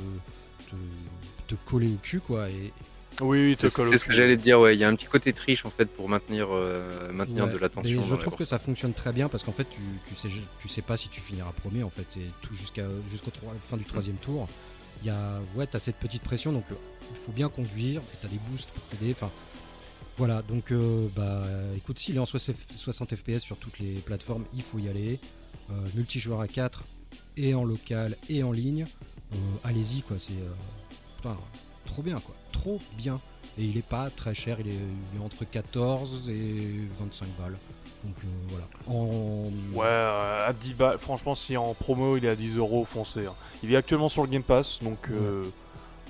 te, coller au cul, quoi. Oui, oui, C'est ce que j'allais te dire, ouais. Il y a un petit côté triche en fait pour maintenir, euh, maintenir Ouais, de l'attention. je trouve que ça fonctionne très bien parce qu'en fait, tu, tu sais, tu sais pas si tu finiras premier, en fait, et tout jusqu'à jusqu'au fin du troisième tour. Il y a, ouais, t'as cette petite pression, donc euh, il faut bien conduire, et t'as des boosts pour t'aider. Enfin, voilà, donc, euh, bah, écoute, s'il est en 60 60 FPS sur toutes les plateformes, il faut y aller. Euh, multijoueur à 4 et en local et en ligne. Euh, Allez-y, quoi, c'est euh, putain, trop bien, quoi, trop bien. Et il est pas très cher, il est, il est entre 14 et 25 balles. Donc euh, voilà. En... Ouais, euh, à 10 balles. Franchement, si en promo il est à 10 euros, foncez. hein. Il est actuellement sur le Game Pass, donc. euh,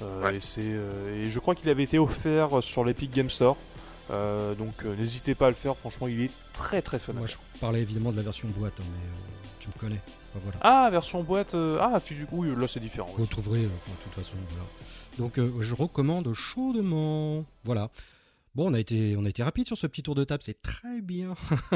euh, Ouais. et, c'est, euh, et je crois qu'il avait été offert sur l'Epic Game Store. Euh, donc euh, n'hésitez pas à le faire, franchement il est très très fun. Moi je parlais évidemment de la version boîte, hein, mais euh, tu me connais. Voilà. Ah, version boîte, euh, ah, physique, oui, là c'est différent. Vous oui. trouverez, euh, enfin, de toute façon, voilà. Donc euh, je recommande chaudement. Voilà. Bon, on a été, on a été rapide sur ce petit tour de table, c'est très bien.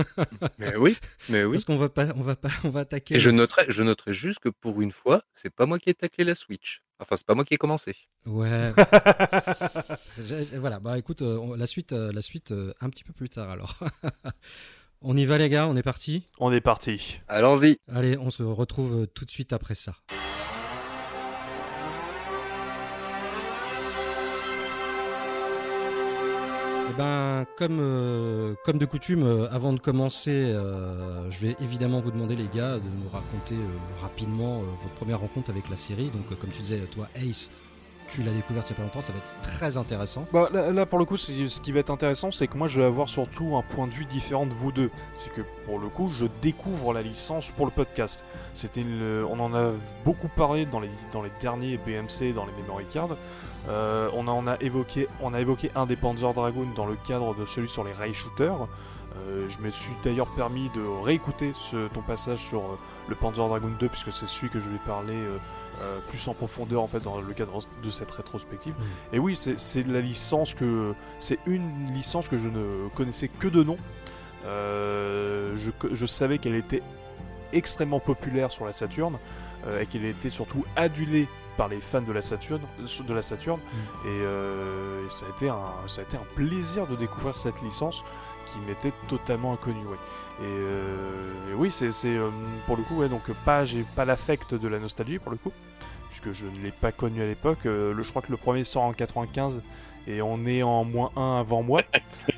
<laughs> Mais oui, mais oui. Parce qu'on va pas, on va pas, on va attaquer. Et je noterai, je noterai juste que pour une fois, c'est pas moi qui ai taclé la Switch. Enfin, c'est pas moi qui ai commencé. Ouais. <laughs> Voilà. Bah écoute, euh, on- la suite, euh, la suite euh, un petit peu plus tard alors. <laughs> on y va les gars, on est parti? On est parti. Allons-y. Allez, on se retrouve tout de suite après ça. Ben, comme, euh, comme de coutume, euh, avant de commencer, euh, je vais évidemment vous demander, les gars, de nous raconter rapidement votre première rencontre avec la série. Donc, comme tu disais, toi, Ace, tu l'as découverte il y a pas longtemps, ça va être très intéressant. Bah, là, pour le coup, ce qui va être intéressant, c'est que moi je vais avoir surtout un point de vue différent de vous deux. C'est que pour le coup, je découvre la licence pour le podcast. C'était on en a beaucoup parlé dans les derniers BMC, dans les memory cards. Euh, on, a évoqué, on a évoqué un des Panzer Dragoon dans le cadre de celui sur les rail shooters. Euh, je me suis d'ailleurs permis de réécouter ce, ton passage sur euh, le Panzer Dragoon 2 puisque c'est celui que je vais parler plus en profondeur en fait dans le cadre de cette rétrospective. Et oui, c'est la licence que c'est une licence que je ne connaissais que de nom. Je, je savais qu'elle était extrêmement populaire sur la Saturn euh, et qu'elle était surtout adulée par les fans de la Saturne, de la Saturne Mm. et, euh, et ça, a été un, ça a été un plaisir de découvrir cette licence qui m'était totalement inconnue. ouais. Et, euh, et oui, c'est c'est, euh, pour le coup, ouais, donc pas, j'ai pas l'affect de la nostalgie pour le coup, puisque je ne l'ai pas connu à l'époque. Euh, le, je crois que le premier sort en 95 et on est en moins 1 avant moi,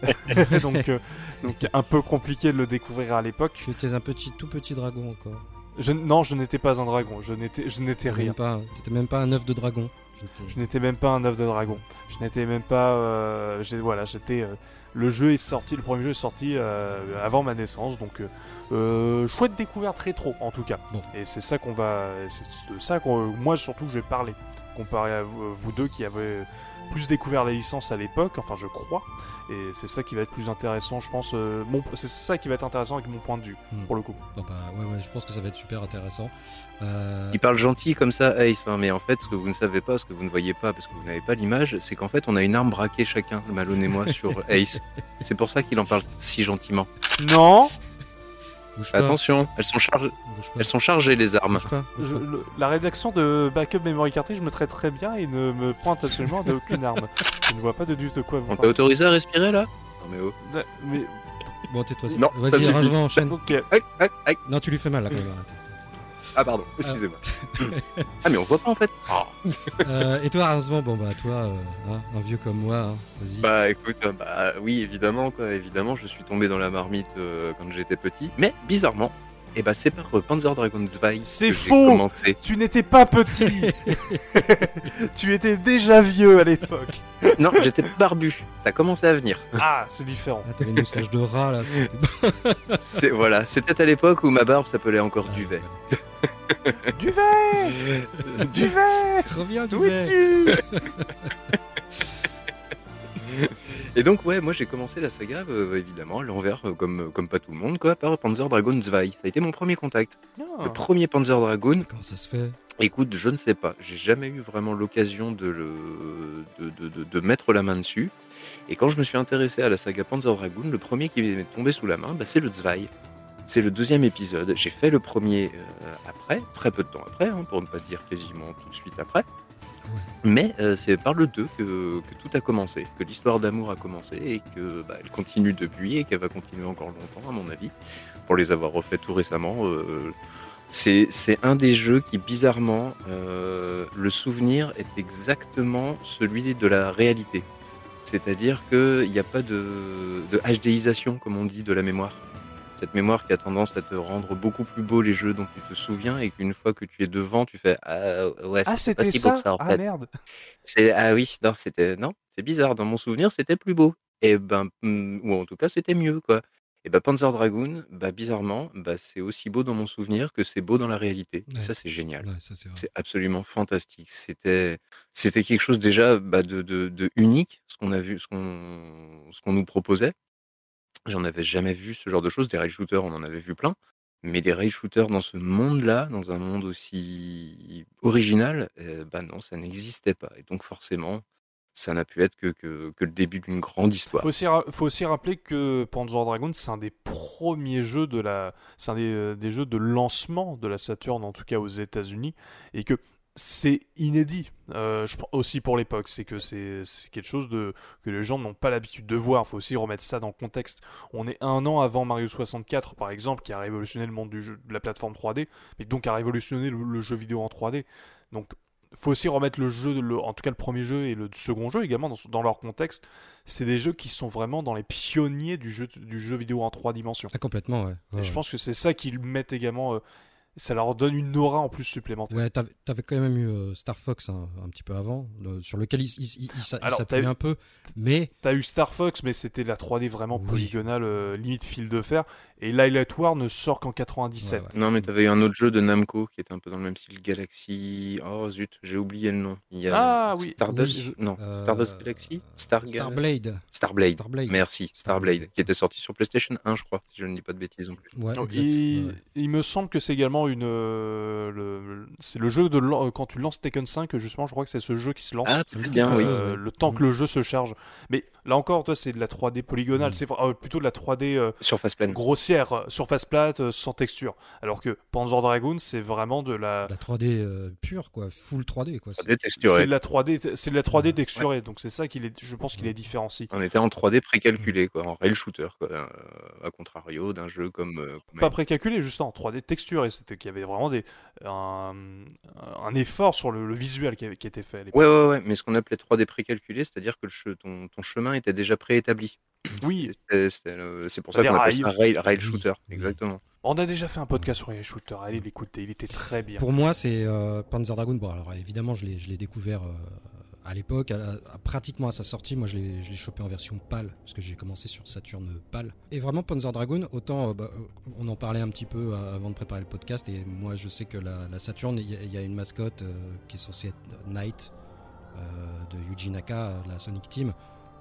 <laughs> <laughs> donc, euh, donc un peu compliqué de le découvrir à l'époque. Tu étais un petit, tout petit dragon encore. Je, non, je n'étais pas un dragon, je n'étais, je n'étais rien. pas, t'étais même pas un œuf de dragon. Tu Je n'étais même pas un œuf de dragon. Je n'étais même pas. euh, j'ai- voilà, j'étais. euh, le jeu est sorti, le premier jeu est sorti euh, avant ma naissance, donc euh, chouette découverte rétro en tout cas. Bon. Et c'est ça qu'on va, c'est de ça qu'on, moi surtout je vais parler, comparé à vous, vous deux qui avez plus découvert la licence à l'époque, enfin je crois, et c'est ça qui va être plus intéressant, je pense. euh, mon- c'est ça qui va être intéressant avec mon point de vue Hmm. pour le coup. Bon bah ouais ouais, je pense que ça va être super intéressant. Euh, Il parle gentil comme ça, Ace, hein, mais en fait, ce que vous ne savez pas, ce que vous ne voyez pas, parce que vous n'avez pas l'image, c'est qu'en fait, on a une arme braquée chacun, Malone et moi, sur <laughs> Ace. C'est pour ça qu'il en parle si gentiment. Non, bouge pas, Attention, elles sont, chargées, bouge pas, elles sont chargées, les armes. bouge pas, bouge Je- pas. le- la rédaction de Backup Memory Cartridge me traite très bien et ne me pointe absolument d'aucune arme. <laughs> Je ne vois pas de du tout de quoi vous On t'a autorisé à respirer, là? Non, mais oh. Mais Bon tais-toi. Non, Vas-y, rage enchaîne. ok, Aïe, aïe, aïe. Non, tu lui fais mal là quand même. Ah, pardon, excusez-moi. ah, mais on voit pas, en fait. Ah. Euh, et toi, heureusement, bon bah toi, euh, hein, un vieux comme moi, hein, vas-y. Bah écoute, euh, bah oui évidemment quoi, évidemment je suis tombé dans la marmite euh, quand j'étais petit, mais bizarrement, et bah c'est par euh, Panzer Dragon 2 C'est faux commencé. tu n'étais pas petit. <laughs> tu étais déjà vieux à l'époque. Non, j'étais barbu, ça commençait à venir. Ah, c'est différent. Ah, t'avais une moustache de rat là. c'était- C'est voilà, c'était à l'époque où ma barbe s'appelait encore Ah, duvet. <laughs> Duvet Duvet Reviens du Où verre. es-tu <laughs> Et donc ouais, moi j'ai commencé la saga euh, évidemment à l'envers euh, comme comme pas tout le monde quoi, par Panzer Dragon 2. Ça a été mon premier contact. Ah. Le premier Panzer Dragon, Comment ça se fait? Écoute, je ne sais pas. J'ai jamais eu vraiment l'occasion de, le... de, de- de- de mettre la main dessus. Et quand je me suis intéressé à la saga Panzer Dragoon, le premier qui m'est tombé sous la main, bah, c'est le Zwei. C'est le deuxième épisode. J'ai fait le premier euh, après, très peu de temps après, hein, pour ne pas dire quasiment tout de suite après. Mais euh, c'est par le 2 que, que tout a commencé, que l'histoire d'amour a commencé et que bah, elle continue depuis et qu'elle va continuer encore longtemps, à mon avis, pour les avoir refait tout récemment. euh, c'est c'est un des jeux qui, bizarrement, euh, le souvenir est exactement celui de la réalité. C'est-à-dire qu'il n'y a pas de, de HDisation, comme on dit, de la mémoire. Cette mémoire qui a tendance à te rendre beaucoup plus beau les jeux dont tu te souviens et qu'une fois que tu es devant, tu fais Ah ouais, Ah, c'était si ça? ça en Ah fait. merde C'est ah oui, non, c'était non, c'est bizarre. Dans mon souvenir, c'était plus beau. Et ben, hmm, ou en tout cas, c'était mieux quoi. Et ben Panzer Dragoon, bah bizarrement, bah c'est aussi beau dans mon souvenir que c'est beau dans la réalité. Ouais. ça, c'est génial. Ouais. C'est absolument fantastique. C'était, c'était quelque chose déjà bah, de, de, de unique, ce qu'on a vu, ce qu'on, ce qu'on nous proposait. J'en avais jamais vu ce genre de choses. Des rail shooters, on en avait vu plein. Mais des rail shooters dans ce monde-là, dans un monde aussi original, euh, bah non, ça n'existait pas. Et donc forcément, ça n'a pu être que, que, le début d'une grande histoire. Faut faut aussi rappeler que Panzer Dragon, c'est un des premiers jeux de la, c'est un des, euh, des jeux de lancement de la Saturn, en tout cas aux États-Unis, et que c'est inédit euh, je aussi pour l'époque. C'est que c'est quelque chose de, que les gens n'ont pas l'habitude de voir. Faut aussi remettre ça dans le contexte. On est un an avant Mario 64, par exemple, qui a révolutionné le monde du jeu, de la plateforme 3D, mais donc a révolutionné le, le jeu vidéo en 3D. Donc faut aussi remettre le jeu, le- en tout cas le premier jeu et le second jeu également dans, dans leur contexte. C'est des jeux qui sont vraiment dans les pionniers du jeu, du jeu vidéo en trois dimensions. Ah, complètement, ouais. Et Ouais, je pense que c'est ça qu'ils mettent également. euh, ça leur donne une aura en plus supplémentaire. Ouais, t'avais quand même eu euh, Star Fox hein, un petit peu avant, le- sur lequel il, il, s'appuyait un peu, mais T'as eu Star Fox, mais c'était de la 3D vraiment Oui. polygonale, euh, limite fil de fer. Et Light War ne sort qu'en 97. Ouais, ouais. Non, mais t'avais eu un autre jeu de Namco qui était un peu dans le même style Galaxy. Oh zut, j'ai oublié le nom. Il y a Ah, oui. Stardust Oui, Non, euh, Stardust Galaxy Star Starblade. Starblade. Starblade. Merci, Starblade, qui était sorti sur PlayStation 1, je crois, si je ne dis pas de bêtises non plus. Ouais, Donc, exact. il, me semble que c'est également une. euh, le, c'est le jeu de euh, quand tu lances Tekken 5, justement, je crois que c'est ce jeu qui se lance. Ah, c'est bien, oui. Euh, ouais. le temps que le jeu se charge. Mais là encore, toi, c'est de la 3D polygonale, Mm. c'est euh, plutôt de la 3D euh, Surface pleine. grossière, euh, surface plate, euh, sans texture. Alors que Panzer Dragoon, c'est vraiment de la, La 3D euh, pure, quoi, full 3D, quoi. Ça c'est- de la 3D, t- c'est de la 3D Ouais. texturée. Donc c'est ça qui les, je pense qu'il les différencie. On était en 3D précalculé, quoi, en rail shooter, quoi, euh, à contrario d'un jeu comme. euh, comme Pas précalculé, juste en 3D texturé. C'était qu'il y avait vraiment des, un, un effort sur le, le visuel qui, avait- qui était fait. à l'époque. Ouais, ouais, ouais, mais ce qu'on appelait 3D précalculé, c'est-à-dire que le che- ton, ton chemin était déjà préétabli. Oui, C'est pour ça qu'on appelle ça rail, rail shooter, oui. exactement. on a déjà fait un podcast sur les shooters. Allez l'écouter, il était très bien. Pour moi, c'est euh, Panzer Dragoon. Bon, alors évidemment, je l'ai, découvert euh, à l'époque, pratiquement à sa sortie. Moi, je l'ai, chopé en version PAL, parce que j'ai commencé sur Saturn PAL. Et vraiment, Panzer Dragoon, autant, euh, bah, on en parlait un petit peu avant de préparer le podcast, et moi, je sais que la, la Saturn, il y, y a une mascotte euh, qui est censée être Knight euh, de Yuji Naka, la Sonic Team.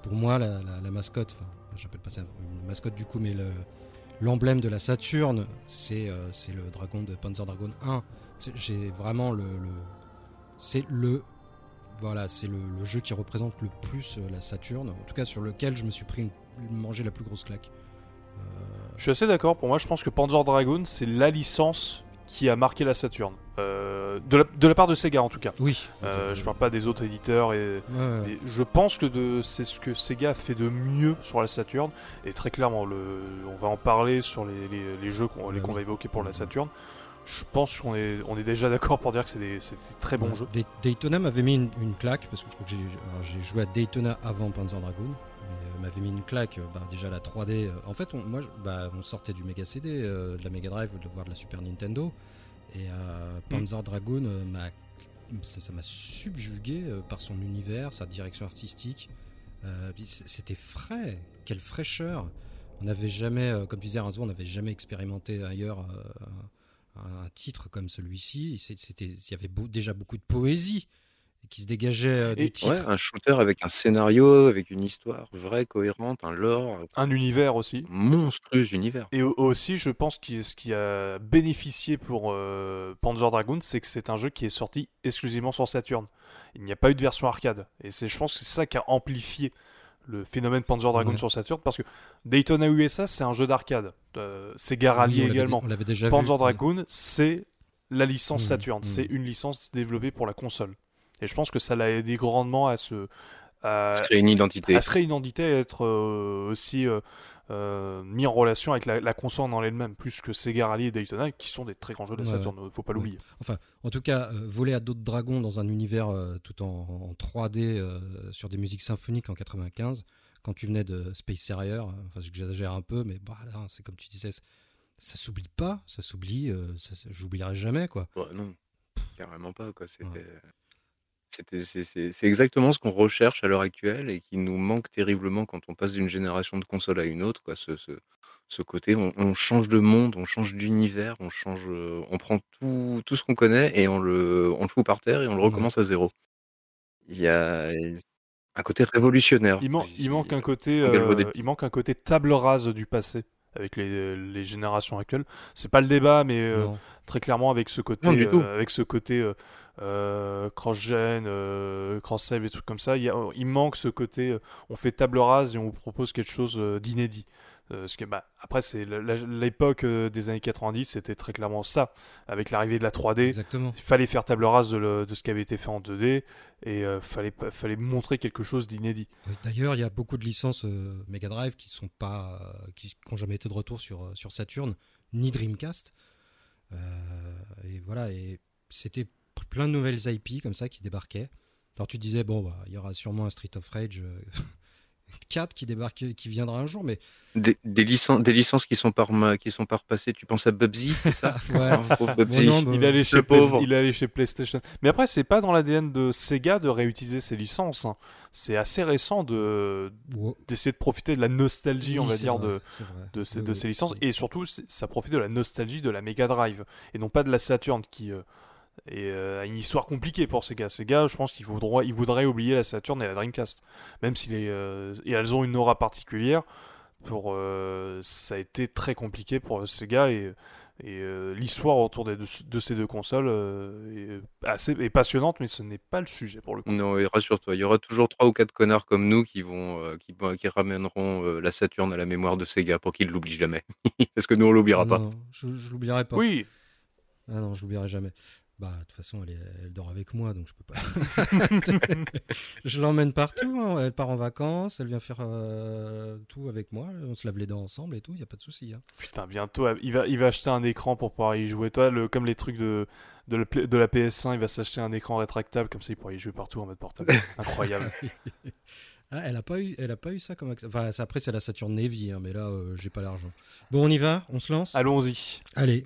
Pour moi, la, mascotte, enfin, j'appelle pas ça une mascotte du coup, mais le, l'emblème de la Saturne, c'est, euh, c'est le dragon de Panzer Dragon 1. C'est- J'ai vraiment le, le- c'est le voilà, c'est le, jeu qui représente le plus euh, la Saturne, en tout cas sur lequel je me suis pris une, mangé la plus grosse claque. Euh, Je suis assez d'accord. Pour moi, je pense que Panzer Dragoon, c'est la licence qui a marqué la Saturn. Euh, de, la, de la part de Sega, en tout cas. oui. Euh, je parle pas des autres éditeurs et. Ouais, ouais. et je pense que c'est ce que Sega fait de mieux sur la Saturn et très clairement le, on va en parler sur les, les- les jeux qu'on Bah oui. va évoquer pour la Saturn. Je pense qu'on est, on est déjà d'accord pour dire que c'est des, très bons Ouais. jeux. Day- Daytona m'avait mis une, une claque parce que je crois que j'ai joué à Daytona avant Panzer Dragoon. Mais euh, m'avait mis une claque. euh, bah, déjà la 3D. euh, en fait, on, moi, bah, on sortait du Mega CD, euh, de la Mega Drive, de voir de la Super Nintendo. Et euh, Panzer Dragoon euh, m'a ça m'a subjugué euh, par son univers, sa direction artistique. Euh, C'était frais, quelle fraîcheur. On n'avait jamais, comme tu disais, on n'avait jamais expérimenté ailleurs un, un titre comme celui-ci. Il y avait beau- déjà beaucoup de poésie qui se dégageait euh, du Et- titre. Ouais, un shooter avec un scénario, avec une histoire vraie, cohérente, un lore, Un univers aussi. monstrueux univers. Et au- aussi, je pense que ce qui a bénéficié pour euh, Panzer Dragoon, c'est que c'est un jeu qui est sorti exclusivement sur Saturn. Il n'y a pas eu de version arcade. Et c'est, je pense que c'est ça qui a amplifié le phénomène Panzer Dragoon Ouais. sur Saturn, parce que Daytona USA, c'est un jeu d'arcade. Euh, on l'avait également. On l'avait déjà Panzer vu. Dragoon, c'est la licence Mhm, Saturn. mhm. C'est une licence développée pour la console. Et je pense que ça l'a aidé grandement à se, à, Se créer une identité. à se créer une identité, à être euh, aussi euh, euh, mis en relation avec la, la console en elle-même, plus que Sega Rally et Daytona, qui sont des très grands jeux de Ouais, Saturn, faut pas Ouais. l'oublier. Enfin, en tout cas, euh, voler à d'autres dragons dans un univers euh, tout en, en 3D euh, sur des musiques symphoniques en 95, quand tu venais de Space Harrier, euh, enfin j'exagère un peu, mais bah, c'est comme tu disais, ça, s'oublie pas, ça s'oublie, euh, j'oublierai jamais quoi. Ouais, non, carrément pas. quoi. C'était, c'est, exactement ce qu'on recherche à l'heure actuelle et qui nous manque terriblement quand on passe d'une génération de console à une autre. Quoi. Ce, ce, ce côté, on, on change de monde, on change d'univers, on change, euh, on prend tout, tout ce qu'on connaît et on le, on le fout par terre et on le Ouais. recommence à zéro. Il y a un côté révolutionnaire. Il, man- il manque un côté, c'est galvaudé. euh, il manque un côté table rase du passé avec les, les générations actuelles. C'est pas le débat, mais euh, très clairement avec ce côté, Non, du tout. euh, avec ce côté euh, cross-gen, euh, cross-save et trucs comme ça. Il, a- il manque ce côté, euh, on fait table rase et on vous propose quelque chose euh, d'inédit. Euh, ce que, bah, après, c'est l'époque des années 90, c'était très clairement ça. Avec l'arrivée de la 3D, Exactement. il fallait faire table rase de, le- de ce qui avait été fait en 2D et euh, fallait, montrer quelque chose d'inédit. D'ailleurs, il y a beaucoup de licences euh, Mega Drive qui sont pas, qui n'ont jamais été de retour sur, sur Saturn ni Dreamcast. Et voilà, et c'était plein de nouvelles IP comme ça qui débarquaient. Alors tu disais bon, bah, il y aura sûrement un Street of Rage euh, <laughs> 4 qui débarque, qui viendra un jour, mais Des, des licences, des licences qui sont par ma- qui sont par repassées. Tu penses à Bubsy, c'est ça <laughs> ouais. Pauvre Bubsy. Bon, non, bah, Il est, allé chez il allé chez PlayStation. Mais après, c'est pas dans l'ADN de Sega de réutiliser ses licences. hein. C'est assez récent de d'essayer de profiter de la nostalgie, on va dire, vrai, de, de, ces, Oui, de oui. ces licences. Et surtout, ça profite de la nostalgie de la Mega Drive. Et non pas de la Saturn qui euh, est, euh, a une histoire compliquée pour Sega. Sega, je pense qu'ils voudraient, ils voudraient oublier la Saturn et la Dreamcast. Même si les, euh, et elles ont une aura particulière. pour euh, ça a été très compliqué pour Sega et, et euh, l'histoire autour des deux- de ces deux consoles euh, est assez est passionnante mais ce n'est pas le sujet pour le coup. Non, et rassure-toi, il y aura toujours trois ou quatre connards comme nous qui vont, euh, qui, qui ramèneront euh, la Saturne à la mémoire de Sega pour qu'ils l'oublient jamais. <laughs> Parce que nous, on l'oubliera pas. Non, je, je l'oublierai pas. Oui, Ah non, je l'oublierai jamais. Bah, de toute façon, elle, est- elle dort avec moi, donc je peux pas. <laughs> je l'emmène partout. hein. Elle part en vacances, elle vient faire euh, tout avec moi. On se lave les dents ensemble et tout, il y a pas de souci. hein. putain bientôt il va il va acheter un écran pour pouvoir y jouer. Toi le comme les trucs de de, la Play- de la PS1, il va s'acheter un écran rétractable comme ça il pourra y jouer partout en mode portable. <laughs> Incroyable. Ah, elle a pas eu, elle a pas eu ça comme accès. Enfin, après c'est la Saturn Navy, hein, mais là, euh, j'ai pas l'argent. Bon, on y va, on se lance? Allons-y. Allez.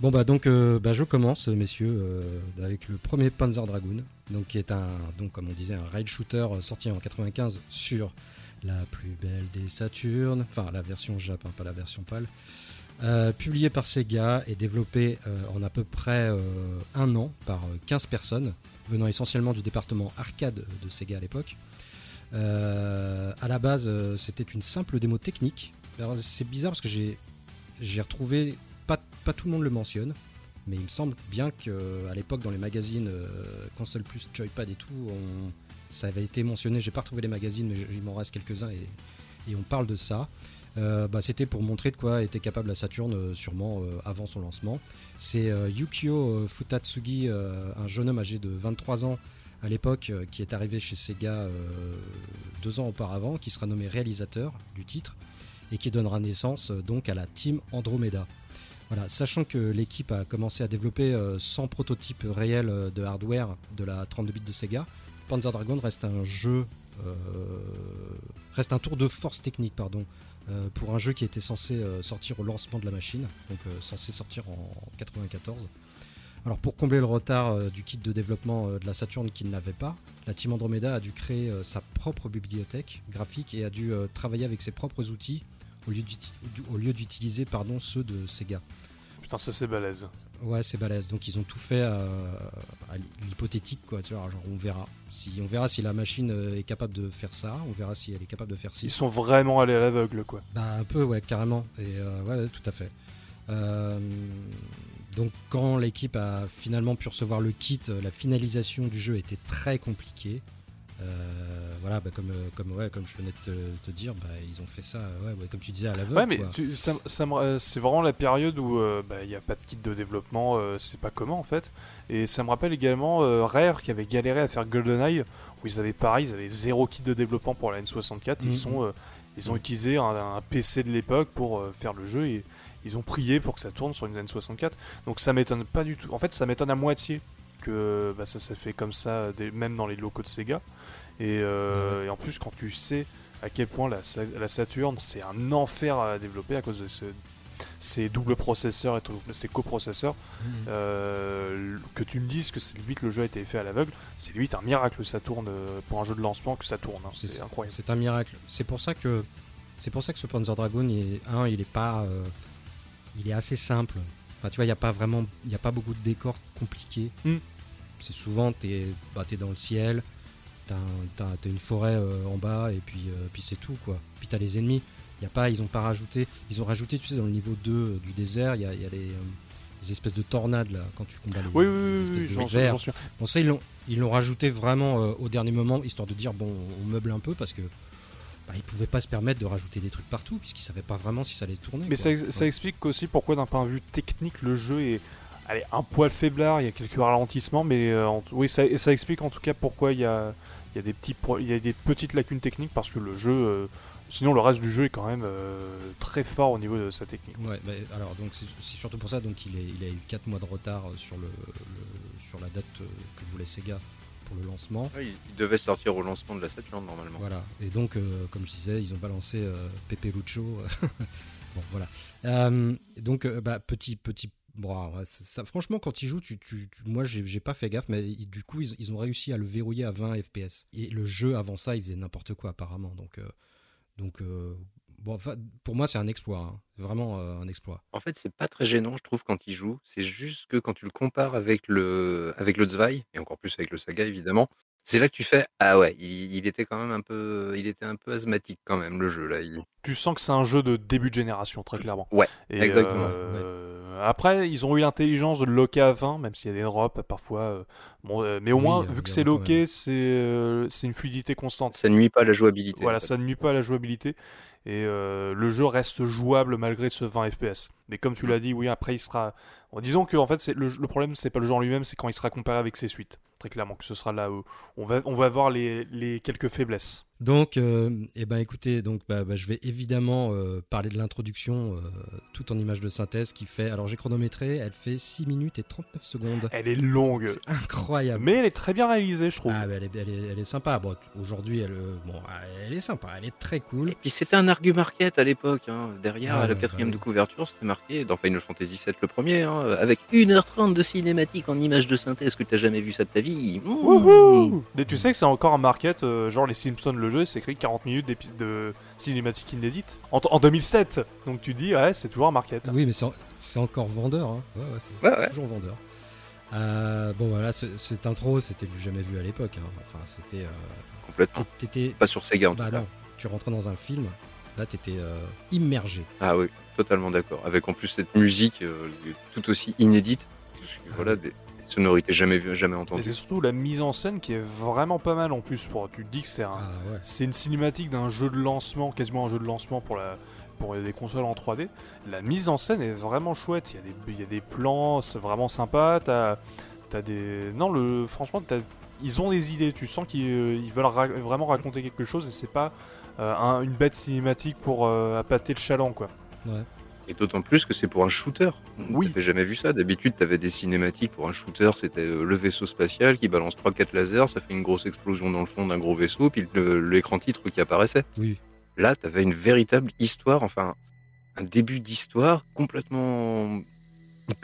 Bon bah donc euh, bah, je commence messieurs euh, avec le premier Panzer Dragoon donc qui est un donc comme on disait un rail shooter euh, sorti en 95 sur la plus belle des Saturn enfin la version Jap hein, pas la version PAL Euh, publié par Sega et développé en à peu près un an par euh, 15 personnes venant essentiellement du département arcade de Sega à l'époque. À la base c'était une simple démo technique. C'est bizarre parce que j'ai retrouvé pas, tout le monde le mentionne, mais il me semble bien qu'à l'époque, dans les magazines euh, Console Plus, Joypad et tout, ça avait été mentionné. J'ai pas retrouvé les magazines, mais il m'en reste quelques-uns et, on parle de ça. Euh, bah, C'était pour montrer de quoi était capable la Saturn, euh, sûrement euh, avant son lancement. C'est euh, Yukio euh, Futatsugi, euh, un jeune homme âgé de 23 ans à l'époque, euh, qui est arrivé chez Sega euh, deux ans auparavant, qui sera nommé réalisateur du titre et qui donnera naissance euh, donc à la team Andromeda. Voilà, sachant que l'équipe a commencé à développer euh, 100 prototypes réels euh, de hardware de la 32 bits de Sega, Panzer Dragon reste un jeu, euh, reste un tour de force technique, pardon, euh, pour un jeu qui était censé euh, sortir au lancement de la machine, donc euh, censé sortir en 94. Alors pour combler le retard euh, du kit de développement euh, de la Saturn qu'il n'avait pas, la team Andromeda a dû créer euh, sa propre bibliothèque graphique et a dû euh, travailler avec ses propres outils au lieu d'uti- du- au lieu d'utiliser pardon, ceux de Sega. Putain ça c'est balèze. Ouais, c'est balèze. Donc ils ont tout fait euh, à l'hypothétique, quoi. Tu vois, genre on verra. Si on verra si la machine euh, est capable de faire ça, on verra si elle est capable de faire ci. Ils sont vraiment allés à l'aveugle quoi. Bah un peu, ouais, carrément. Et euh, ouais, tout à fait. Euh, donc quand l'équipe a finalement pu recevoir le kit, la finalisation du jeu était très compliquée. Euh, voilà, bah, comme, euh, comme, ouais, comme je venais de te, te dire, bah, ils ont fait ça, ouais, ouais, comme tu disais, à l'aveugle. Ouais, mais quoi. tu- ça, ça me- euh, c'est vraiment la période où euh, bah, il n'y a pas de kit de développement, euh, c'est pas comment en fait. Et ça me rappelle également euh, Rare qui avait galéré à faire GoldenEye, où ils avaient pareil, ils avaient zéro kit de développement pour la N64. Mhm. Ils, sont, euh, ils ont Mhm. utilisé un, un PC de l'époque pour euh, faire le jeu et ils ont prié pour que ça tourne sur une N64. Donc ça m'étonne pas du tout. En fait, ça m'étonne à moitié que bah, ça s'est fait comme ça, euh, des- même dans les locaux de Sega. Et, euh, et en plus, quand tu sais à quel point la, Sa- la Saturn c'est un enfer à développer à cause de ce- ces doubles processeurs et tout- ces coprocesseurs, Mhm. euh, que tu me dises que c'est limite le jeu a été fait à l'aveugle, c'est limite un miracle ça tourne pour un jeu de lancement que ça tourne, hein. c'est incroyable. C'est un miracle. C'est pour ça que c'est pour ça que ce Panzer Dragon, il est, un, il est pas, euh, il est assez simple. Enfin, tu vois, il y a pas vraiment, il y a pas beaucoup de décors compliqués. Mm. C'est souvent t'es, bah, t'es dans le ciel, un- t'as- t'as une forêt euh, en bas et puis, euh, puis c'est tout quoi. Puis t'as les ennemis. Y a pas, ils ont pas rajouté, ils ont rajouté, tu sais, dans le niveau 2 euh, du désert, il y a, y a les, les espèces de tornades là quand tu combats les, Oui, les oui, oui, espèces oui, de vers. Bon, ça, ils l'ont, rajouté vraiment au dernier moment, histoire de dire, bon, on meuble un peu, parce que bah, ils pouvaient pas se permettre de rajouter des trucs partout, puisqu'ils savaient pas vraiment si ça allait tourner. Mais quoi. ça, ex- ça Ouais. explique aussi pourquoi d'un point de vue technique le jeu est allez, un poil faiblard, il y a quelques ralentissements, mais euh, en- oui, ça, et ça explique en tout cas pourquoi il y a, il y a des petits pro- il y a des petites lacunes techniques parce que le jeu, euh, sinon le reste du jeu est quand même euh, très fort au niveau de sa technique. Ouais, bah, alors donc c'est, c'est surtout pour ça donc il, est, il a eu 4 mois de retard sur, le, le- sur la date que voulait Sega pour le lancement. Ouais, il il devait sortir au lancement de la Saturn normalement. Voilà. Et donc, euh, comme je disais, ils ont balancé euh, Pepe Lucho. <laughs> bon, voilà. Euh, donc, bah, petit, petit. Bon, ça, ça- franchement, quand ils jouent, tu, tu- tu- moi, j'ai, pas fait gaffe, mais du coup, ils, ils ont réussi à le verrouiller à 20 FPS. Et le jeu, avant ça, il faisait n'importe quoi, apparemment. Donc, euh, donc euh, bon, enfin, pour moi, c'est un exploit. hein. Vraiment euh, un exploit. En fait, c'est pas très gênant, je trouve, quand il joue. C'est juste que quand tu le compares avec le, avec le Zwei, et encore plus avec le Saga, évidemment, C'est là que tu fais ah ouais, il, il était quand même un peu, il était un peu asthmatique quand même le jeu là. Il- Tu sens que c'est un jeu de début de génération, très clairement. Ouais, Et, exactement. euh, Après, ils ont eu l'intelligence de le loquer à 20, même s'il y a des drops parfois. euh, bon, euh, mais au Oui, moins, euh, vu que c'est loqué, c'est euh, c'est une fluidité constante. Ça nuit pas à la jouabilité. Voilà, en fait. ça ne nuit pas à la jouabilité. Et euh, le jeu reste jouable malgré ce 20 FPS. Mais comme tu l'as dit, oui, après il sera. En disant que en fait, le, le problème, c'est pas le jeu en lui-même, c'est quand il sera comparé avec ses suites. Très clairement, que ce sera là où on va, on va voir les, les quelques faiblesses. Donc, euh, eh ben, écoutez, donc, bah, bah, je vais évidemment euh, parler de l'introduction, euh, tout en image de synthèse, qui fait. Alors, j'ai chronométré, elle fait 6 minutes et 39 secondes. Elle est longue, C'est incroyable. mais elle est très bien réalisée, je trouve. Ah, bah, elle, est, elle, est, elle est sympa. Bon, aujourd'hui, elle, bon, elle est sympa, elle est très cool. Et puis c'était un argu market à l'époque. hein. Derrière, Ah le ouais, quatrième bah de couverture, c'était marqué dans Final Fantasy VII le premier, hein, avec 1h30 de cinématique en image de synthèse que t'as jamais vu ça de ta vie? Mmh. Wouhou Et tu sais que c'est encore un market, euh, genre les Simpsons le jeu, c'est écrit 40 minutes de cinématique inédite en, en 2007. Donc tu dis, ouais, c'est toujours un market. Oui, mais c'est en- c'est encore vendeur. Hein. Ouais, ouais, c'est Ouais, ouais. toujours vendeur. Euh, bon, voilà, ce- cette intro, c'était du jamais vu à l'époque. hein. Enfin, c'était. euh, Complètement. t'étais. Pas sur Sega en tout Bah cas. non, tu rentrais dans un film, là, t'étais euh, immergé. Ah oui, totalement d'accord. Avec en plus cette musique euh, tout aussi inédite. que, Ah Voilà, des, des sonorités jamais vues, jamais Et entendues. c'est surtout la mise en scène qui est vraiment pas mal en plus. Pour, tu te dis que c'est un, Ah ouais. une cinématique d'un jeu de lancement, quasiment un jeu de lancement pour la pour des consoles en 3D. La mise en scène est vraiment chouette. Il y a des, il y a des plans, c'est vraiment sympa. T'as, t'as des, non le, franchement, t'as- ils ont des idées. Tu sens qu'ils euh, ils veulent ra- vraiment raconter quelque chose et c'est pas un- une bête cinématique pour euh, appâter le chaland quoi. Et d'autant plus que c'est pour un shooter. Oui. T'avais jamais vu ça. D'habitude, t'avais des cinématiques pour un shooter. C'était euh, le vaisseau spatial qui balance 3-4 lasers, ça fait une grosse explosion dans le fond d'un gros vaisseau, puis le- l'écran titre qui apparaissait. Oui. Là, t'avais une véritable histoire, enfin, un début d'histoire complètement.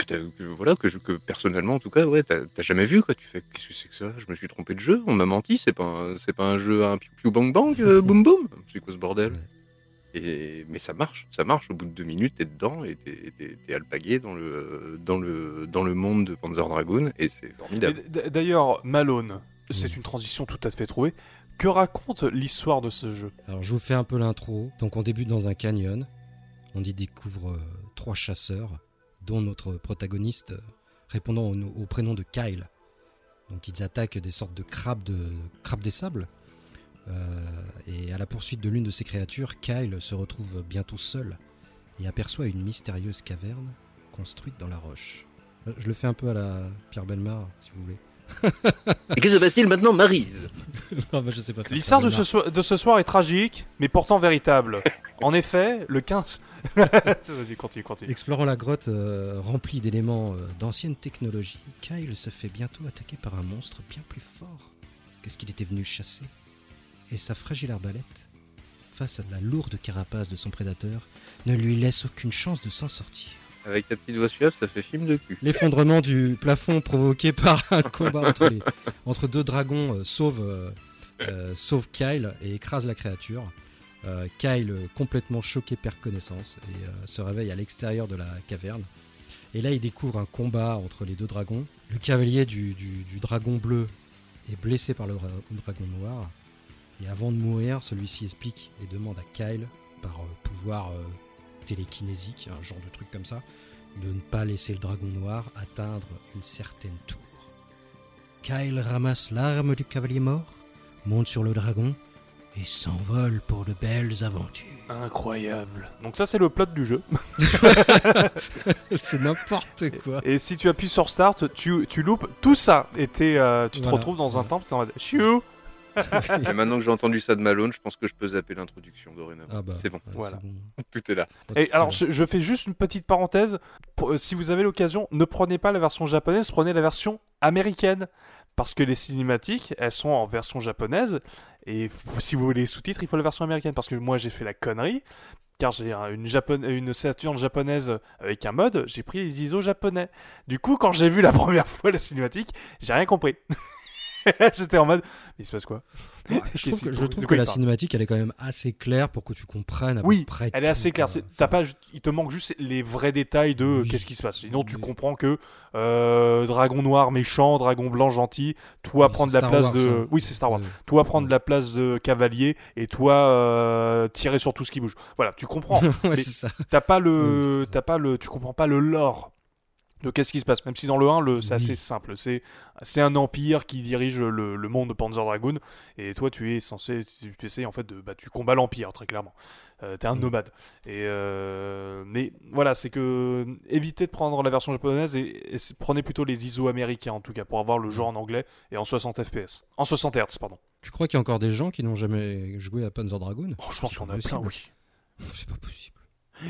Que, voilà, que, je- que personnellement, en tout cas, ouais, t'as jamais vu, quoi. Tu fais, qu'est-ce que c'est que ça? Je me suis trompé de jeu, on m'a menti, c'est pas, un- c'est pas un jeu, un piou piou bang bang, euh, <laughs> boum boum? C'est quoi ce bordel? Ouais. et, mais ça marche, ça marche. Au bout de deux minutes, t'es dedans et t'es, t'es- t'es alpagué dans le, dans, le, dans le monde de Panzer Dragoon et c'est formidable. D'ailleurs, Malone, c'est une transition tout à fait trouvée. Que raconte l'histoire de ce jeu? Alors je vous fais un peu l'intro. Donc on débute dans un canyon. On y découvre euh, trois chasseurs, dont notre protagoniste euh, répondant au, prénom de Kyle. Donc ils attaquent des sortes de crabes, de, crabes des sables. Euh, et à la poursuite de l'une de ces créatures, Kyle se retrouve bientôt seul et aperçoit une mystérieuse caverne construite dans la roche. Euh, Je le fais un peu à la Pierre Belmar, si vous voulez. Et que se passe-t-il maintenant, Marise <laughs> non, bah, je sais pas faire L'histoire de ce, so- de ce soir est tragique, mais pourtant véritable. en effet, le 15... <laughs> Vas-y, continue, continue. Explorant la grotte euh, remplie d'éléments euh, d'anciennes technologies, Kyle se fait bientôt attaquer par un monstre bien plus fort que ce qu'il était venu chasser. Et sa fragile arbalète, face à la lourde carapace de son prédateur, ne lui laisse aucune chance de s'en sortir. Avec ta petite voix suave, ça fait film de cul. L'effondrement du plafond provoqué par <laughs> un combat entre, deux dragons euh, sauve, euh, euh, sauve Kyle et écrase la créature. Kyle, complètement choqué, perd connaissance et se réveille à l'extérieur de la caverne. Et là, il découvre un combat entre les deux dragons. Le cavalier du, du- dragon bleu est blessé par le dra- dragon noir. Et avant de mourir, celui-ci explique et demande à Kyle, par pouvoir télékinésique, un genre de truc comme ça, de ne pas laisser le dragon noir atteindre une certaine tour. Kyle ramasse l'arme du cavalier mort, monte sur le dragon et s'envole pour de belles aventures. Incroyable. Donc ça, c'est le plot du jeu. <laughs> C'est n'importe quoi. Et si tu appuies sur Start, tu, tu loupes tout ça. Et euh, tu te retrouves dans un temple. Chou Et maintenant que j'ai entendu ça de Malone, je pense que je peux zapper l'introduction dorénavant. Ah bah, C'est bon, ouais, Voilà. c'est bon. tout est là. Et alors, je, je fais juste une petite parenthèse. Pour- euh, si vous avez l'occasion, ne prenez pas la version japonaise, prenez la version américaine. Parce que les cinématiques, elles sont en version japonaise. Et si vous voulez les sous-titres, il faut la version américaine. Parce que moi, j'ai fait la connerie. Car j'ai un- une, Japon une Saturn japonaise avec un mode, j'ai pris les ISO japonais. Du coup, quand j'ai vu la <laughs> première fois la cinématique, j'ai rien compris. <laughs> <laughs> J'étais en mode, mais il se passe quoi? Ouais, <laughs> je trouve que, je trouve la cinématique, elle est quand même assez claire pour que tu comprennes à Oui, près. Elle est assez claire. T'as pas, il te manque juste les vrais détails de Oui. qu'est-ce qui se passe. Sinon, tu comprends que euh, dragon noir méchant, dragon blanc gentil. Toi prendre la Star place Wars, de, hein. oui, c'est Star Wars. Toi prendre la place de cavalier et toi euh, tirer sur tout ce qui bouge. Voilà, tu comprends. <laughs> ouais, Mais- c'est ça. T'as pas Oui, le, c'est ça. t'as pas le, tu comprends pas le lore de qu'est-ce qui se passe. Même si dans le 1, le, c'est Oui. assez simple. C'est, c'est un empire qui dirige le, le monde de Panzer Dragoon et toi tu es censé, tu, tu essayes en fait de, bah, tu combats l'empire très clairement. Euh, t'es un Mm. nomade. Et euh, mais voilà, c'est que évitez de prendre la version japonaise et, prenez plutôt les ISO américains en tout cas pour avoir le jeu en anglais et en 60 FPS, en 60 Hz pardon. Tu crois qu'il y a encore des gens qui n'ont jamais joué à Panzer Dragoon? Oh, je pense C'est qu'on pas a plein, oui. <laughs> C'est pas possible.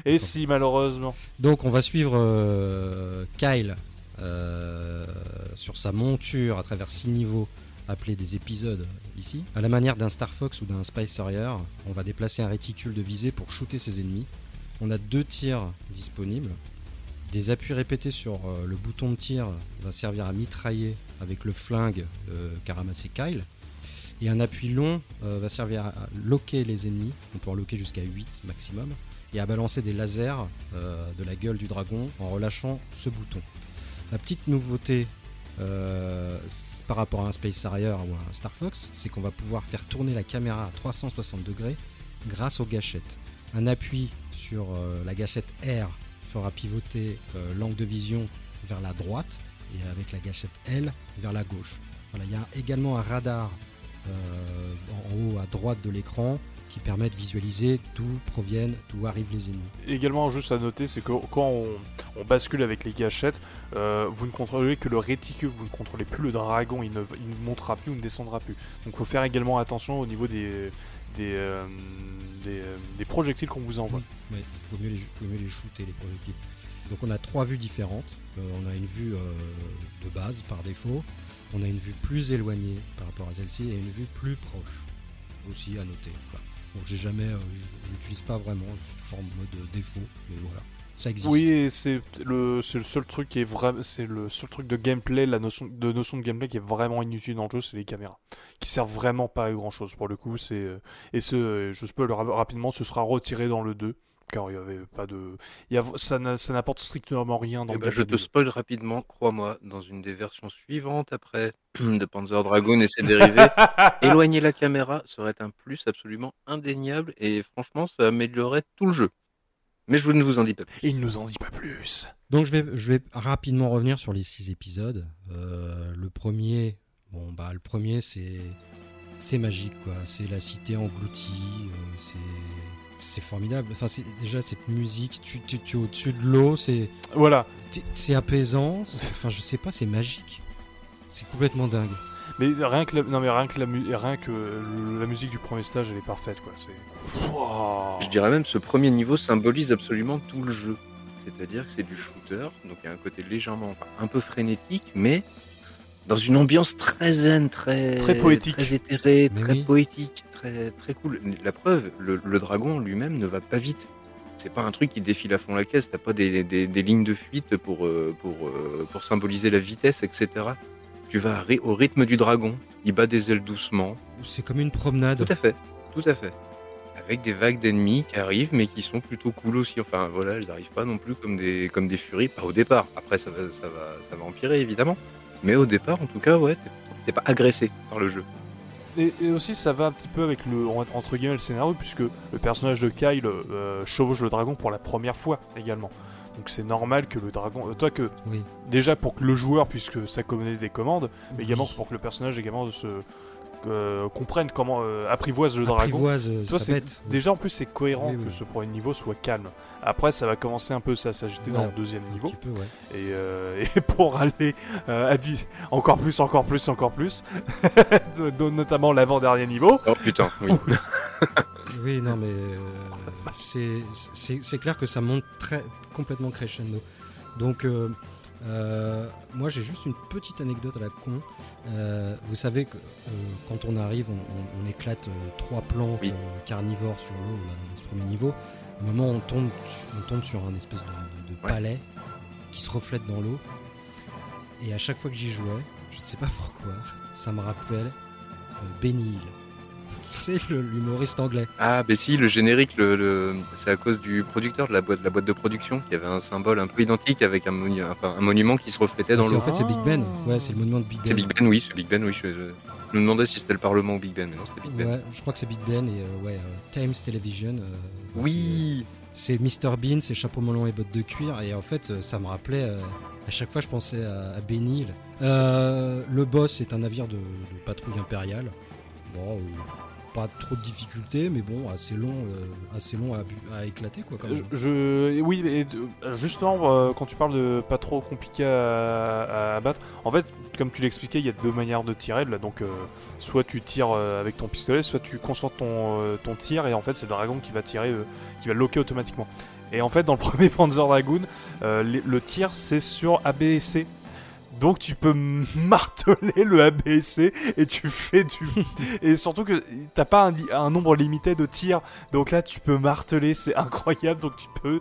Et si malheureusement, Donc on va suivre euh, Kyle euh, sur sa monture à travers six niveaux appelés des épisodes ici. À la manière d'un Star Fox ou d'un Spice Harrier, on va déplacer un réticule de visée pour shooter ses ennemis. On a deux tirs disponibles. Des appuis répétés sur euh, le bouton de tir va servir à mitrailler avec le flingue qu'a ramassé Kyle. Et un appui long va servir à à loquer les ennemis. On peut en loquer jusqu'à 8 maximum et à balancer des lasers euh, de la gueule du dragon en relâchant ce bouton. La petite nouveauté euh, par rapport à un Space Harrier ou un Star Fox, c'est qu'on va pouvoir faire tourner la caméra à 360 degrés grâce aux gâchettes. Un appui sur euh, la gâchette R fera pivoter l'angle de vision vers la droite et avec la gâchette L vers la gauche. Il y a également un radar en haut à droite de l'écran qui permet de visualiser d'où proviennent, d'où arrivent les ennemis. également juste à noter, c'est que quand on, on bascule avec les gâchettes, euh, vous ne contrôlez que le réticule, vous ne contrôlez plus le dragon, il ne, il ne montera plus ou ne descendra plus. Donc il faut faire également attention au niveau des, des, euh, des, euh, des projectiles qu'on vous envoie. Oui, il vaut mieux, les, vaut mieux les shooter, les projectiles. Donc on a trois vues différentes. Euh, on a une vue euh, de base par défaut, on a une vue plus éloignée par rapport à celle-ci et une vue plus proche. Aussi à noter. Voilà. Donc j'ai jamais, euh, je n'utilise pas vraiment, je suis toujours en mode euh, défaut, mais voilà, ça existe. Oui, c'est le, seul truc c'est le seul truc de gameplay, la notion de notion de gameplay qui est vraiment inutile dans le jeu, c'est les caméras, qui servent vraiment pas à grand chose pour le coup. C'est euh, et ce, je spoil ra- rapidement, ce sera retiré dans le 2 car il y avait pas de, il y a, ça n'a- ça n'apporte strictement rien dans Eh le ben, je te spoil rapidement, crois-moi, dans une des versions suivantes après <clears throat> de Panzer Dragoon et ses dérivés, <laughs> éloigner la caméra serait un plus absolument indéniable et franchement, ça améliorerait tout le jeu. Mais je ne vous en dis pas plus. Il nous en dit pas plus. Donc je vais, je vais rapidement revenir sur les six épisodes. Euh, le premier, bon bah le premier c'est c'est magique quoi. C'est la cité engloutie, euh, c'est c'est formidable. Enfin c'est déjà cette musique, tu tu, tu es au-dessus de l'eau, c'est Voilà. c'est apaisant. c'est- Enfin je sais pas, c'est magique. C'est complètement dingue. Mais rien que la, non mais rien que la, mu- rien que le- la musique du premier stage, elle est parfaite quoi. C'est. Je dirais même ce premier niveau symbolise absolument tout le jeu. C'est-à-dire que c'est du shooter, donc il y a un côté légèrement, enfin, un peu frénétique, mais dans une ambiance très zen, très, Très poétique. très éthérée, Mais très oui. poétique, très, très cool. La preuve, le, le dragon lui-même ne va pas vite. C'est pas un truc qui défile à fond la caisse. T'as pas des, des- des lignes de fuite pour, euh, pour, euh, pour symboliser la vitesse, etc. Tu vas au rythme du dragon. Il bat des ailes doucement. C'est comme une promenade. Tout à fait, tout à fait. Avec des vagues d'ennemis qui arrivent, mais qui sont plutôt cool aussi. Enfin, voilà, elles n'arrivent pas non plus comme des, comme des furies, pas au départ. Après, ça va, ça, va, ça va empirer, évidemment. Mais au départ, en tout cas, ouais, t'es pas agressé par le jeu. Et, et aussi, ça va un petit peu avec le entre guillemets le scénario, puisque le personnage de Kyle euh, chevauche le dragon pour la première fois également. Donc c'est normal que le dragon, euh, toi que Oui. déjà pour que le joueur puisse que s'accommoder des commandes, mais également pour que le personnage également se euh, comprenne comment euh, apprivoise le dragon. Apprivoise euh, Toi, bête. déjà en plus c'est cohérent Oui, oui. que ce premier niveau soit calme. Après, ça va commencer un peu ça s'agiter dans le deuxième Un niveau. petit peu, ouais. Et, euh, <laughs> et pour aller euh, à encore plus, encore plus, encore plus, <laughs> notamment l'avant-dernier niveau. Oh putain, <laughs> oui. Oui, non, mais euh, c'est- c'est c'est clair que ça monte très, complètement crescendo. Donc, euh, moi, j'ai juste une petite anecdote à la con. Euh, vous savez que euh, quand on arrive, on, on- on éclate trois plantes Oui. carnivores sur l'eau dans ce premier niveau. Un moment, on tombe, on tombe sur un espèce de, de- de Ouais. palais qui se reflète dans l'eau. et à chaque fois que j'y jouais, je ne sais pas <laughs> pourquoi, ça me rappelle Benny Hill. Le- l'humoriste anglais. Ah, ben si, le générique, le, le- c'est à cause du producteur de la boîte, de la boîte de production qui avait un symbole un peu identique avec un, monu- enfin, un monument qui se reflétait dans C'est- l'eau. en fait, c'est Big Ben. Ah. Ouais, c'est le monument de Big Ben. C'est Big Ben, oui, c'est Big Ben, oui. Je, je me demandais si c'était le Parlement ou Big Ben, mais non, c'était Big Ben. Ouais, je crois que c'est Big Ben et euh, ouais, euh, Times Television. euh, Oui, c'est c'est Mr Bean, c'est chapeau melon et bottes de cuir. Et en fait, ça me rappelait. euh, à chaque fois, je pensais à, à Benny Hill. Euh, le boss est un navire de, de patrouille impériale. Bon, pas trop de difficultés, mais bon, assez long, euh, assez long à, éclater quoi. Quand même. Je, oui, de- justement, euh, quand tu parles de pas trop compliqué à, à abattre, en fait, comme tu l'expliquais, il y a deux manières de tirer. Là, donc, euh, soit tu tires euh, avec ton pistolet, soit tu concentres ton, euh, ton tir, et en fait, c'est le dragon qui va tirer, euh, qui va loquer automatiquement. Et en fait, dans le <laughs> premier Panzer Dragoon, euh, les- le tir c'est sur A, B et C. Donc tu peux <laughs> marteler le A, B et tu fais du... <laughs> et surtout que t'as pas un, un nombre limité de tirs. Donc là tu peux marteler, c'est incroyable. Donc tu peux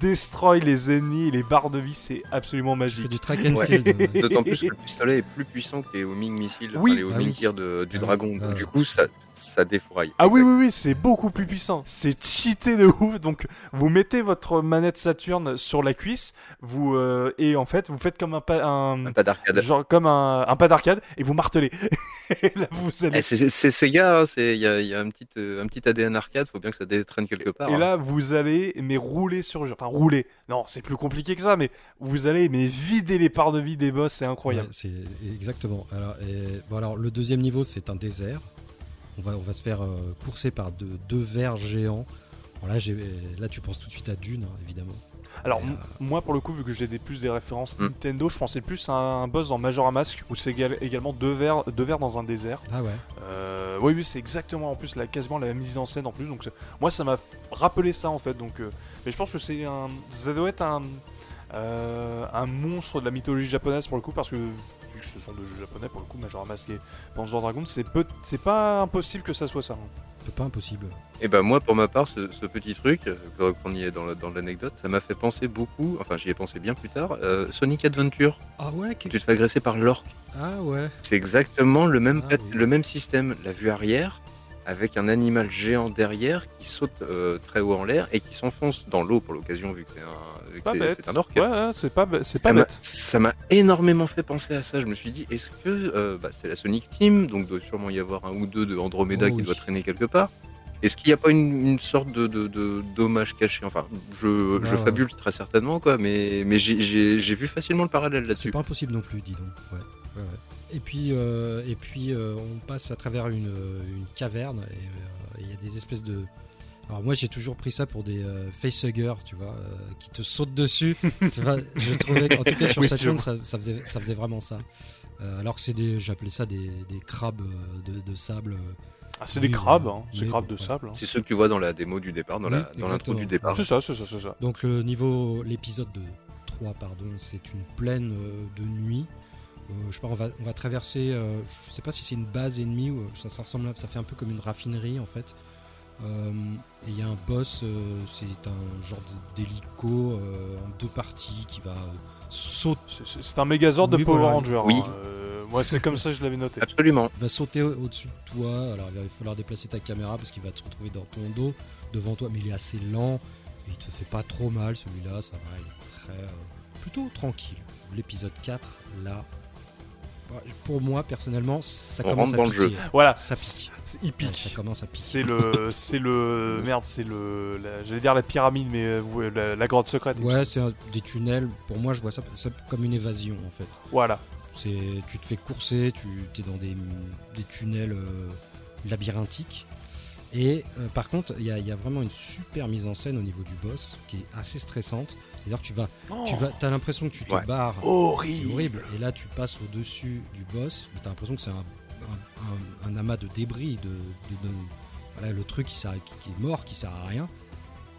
destroy les ennemis et les barres de vie, c'est absolument magique. du track and Ouais. field. ouais. <laughs> d'autant plus que le pistolet est plus puissant que les homing missiles, Oui. enfin, les Ah homing oui. tirs de- du Ah dragon. Ah Donc, ouais. du coup, ça, ça défouraille. Ah oui, oui, oui, c'est beaucoup plus puissant. C'est cheaté de ouf. Donc, vous mettez votre manette Saturn sur la cuisse, vous euh, et en fait, vous faites comme un, pa- un Un pas d'arcade. genre comme un, un pas d'arcade et vous martelez. <laughs> allez. Eh, c'est Sega, hein, c'est- il y a, il y a un, petit, euh, un petit ADN arcade, faut bien que ça détraîne quelque part. Et hein. là, vous allez mais rouler sur, enfin rouler. Non, c'est plus compliqué que ça, mais vous allez mais vider les parts de vie des boss, c'est incroyable. Ouais, c'est exactement. Alors, et- bon, alors, le deuxième niveau, c'est un désert. On va, on va se faire euh, courser par deux, deux vers géants. Bon, là, j'ai- là, tu penses tout de suite à Dune, hein, évidemment. Alors euh, moi, pour le coup, vu que j'ai des plus des références Hmm. Nintendo, je pensais plus à un boss dans Majora Mask où c'est égal- également deux vers, deux dans un désert. Ah ouais. Euh, oui, oui, c'est exactement en plus la, quasiment la mise en scène en plus. Donc moi, ça m'a rappelé ça en fait. Donc, euh, mais je pense que c'est un, ça doit être un, euh, un monstre de la mythologie japonaise pour le coup parce que vu que ce sont deux jeux japonais pour le coup, Majora Mask et c'est peu, c'est pas impossible que ça soit ça. hein. C'est pas impossible. Et ben moi, pour ma part, ce, ce petit truc, qu'on y est dans l'anecdote, ça m'a fait penser beaucoup, enfin j'y ai pensé bien plus tard, euh, Sonic Adventure, Ah ouais. tu te fais agresser par l'orque. Ah ouais. C'est exactement le même, Ah pat- oui. le même système, la vue arrière, avec un animal géant derrière qui saute euh, très haut en l'air et qui s'enfonce dans l'eau pour l'occasion, vu que c'est un, c'est- c'est orque. Ouais, ouais, c'est pas, c'est Ça pas m'a- bête. Ça m'a énormément fait penser à ça. Je me suis dit, est-ce que euh, bah, c'est la Sonic Team, donc doit sûrement y avoir un ou deux de Andromeda Oh qui oui. doit traîner quelque part. Est-ce qu'il n'y a pas une, une sorte de, de, de dommage caché? Enfin, je, je Ah. fabule très certainement, quoi, mais, mais j'ai- vu facilement le parallèle C'est là-dessus. pas impossible non plus, dis donc. Ouais. Ouais, ouais. Et puis, euh, et puis euh, on passe à travers une, euh, une caverne et euh, il y a des espèces de. Alors moi j'ai toujours pris ça pour des euh, facehuggers, tu vois, euh, qui te sautent dessus. <laughs> Je trouvais qu'en tout cas sur Oui, Saturn ça, ça faisait, ça faisait vraiment ça. Euh, alors que c'est des, j'appelais ça des, des crabes de, de sable. Ah, c'est Oui, des crabes, hein, c'est crabes bon, de ouais. sable. hein. C'est ceux que tu vois dans la démo du départ, dans Oui, la- dans l'intro du départ. C'est ça, c'est ça, c'est ça. Donc le niveau, l'épisode de 3, pardon, c'est une plaine de nuit. Euh, je sais pas, on va, on va traverser, euh, je sais pas si c'est une base ennemie ou ça, ça ressemble, à- ça fait un peu comme une raffinerie en fait. Euh, et il y a un boss, euh, c'est un genre d'hélico euh, en deux parties qui va euh, sauter, C'est- un Megazord de Power voilà. Ranger. Oui. hein. Euh, moi, c'est comme ça que je l'avais noté. Absolument. va sauter au- au-dessus de toi. Alors il va falloir déplacer ta caméra parce qu'il va se retrouver dans ton dos, devant toi, mais il est assez lent. Il te fait pas trop mal celui-là, ça va, il est très, euh, plutôt tranquille. L'épisode 4, là, pour moi personnellement, ça On commence rentre à dans le jeu. Voilà, Ça pique. Ouais, ça commence à piquer. C'est le, <laughs> c'est le, merde, c'est le, la- j'allais dire la pyramide, mais euh, la, la grotte secrète. Ouais, c'est des tunnels. Pour moi, je vois ça, ça comme une évasion en fait. Voilà. C'est, tu te fais courser, tu es dans des, des tunnels euh, labyrinthiques. Et euh, par contre, il y, a- il y a vraiment une super mise en scène au niveau du boss qui est assez stressante. C'est-à-dire que tu vas, tu vas, as l'impression que tu te Ouais. barres. C'est horrible. horrible. Et là, tu passes au-dessus du boss, mais tu as l'impression que c'est un, un- un- un amas de débris, de, de- de- voilà, le truc qui, sert- qui- qui est mort, qui sert à rien.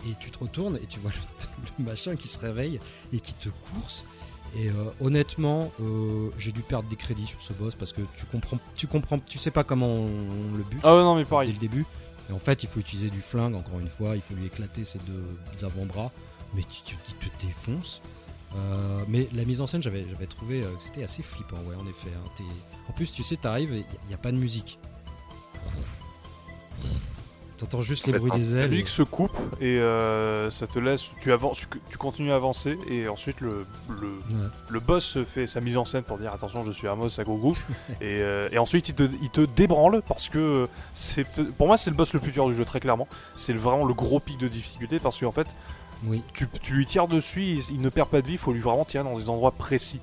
Et tu te retournes et tu vois <laughs> le, le machin qui se réveille et qui te course. Et euh, honnêtement, euh, j'ai dû perdre des crédits sur ce boss parce que tu comprends, tu comprends, tu sais pas comment on, on le bute Ah ouais, non, mais dès pareil. le début. En fait, il faut utiliser du flingue, encore une fois, il faut lui éclater ses deux avant-bras, mais tu, te défonce. Euh, mais la mise en scène, j'avais trouvé euh, que c'était assez flippant, ouais, en effet. hein. En plus, tu sais, t'arrives et il n'y a pas de musique. T'entends juste les bruits des La ailes. musique se coupe et euh, ça te laisse. Tu avances, tu, continues à avancer et ensuite le, le, Ouais. le boss fait sa mise en scène pour dire attention, je suis Amos à gogo. <laughs> et, euh, et ensuite il te, il te débranle parce que c'est pour moi c'est le boss le plus dur du jeu très clairement. C'est vraiment le gros pic de difficulté parce qu'en fait Oui. tu, tu lui tires dessus, il, il ne perd pas de vie, il faut lui vraiment tirer dans des endroits précis.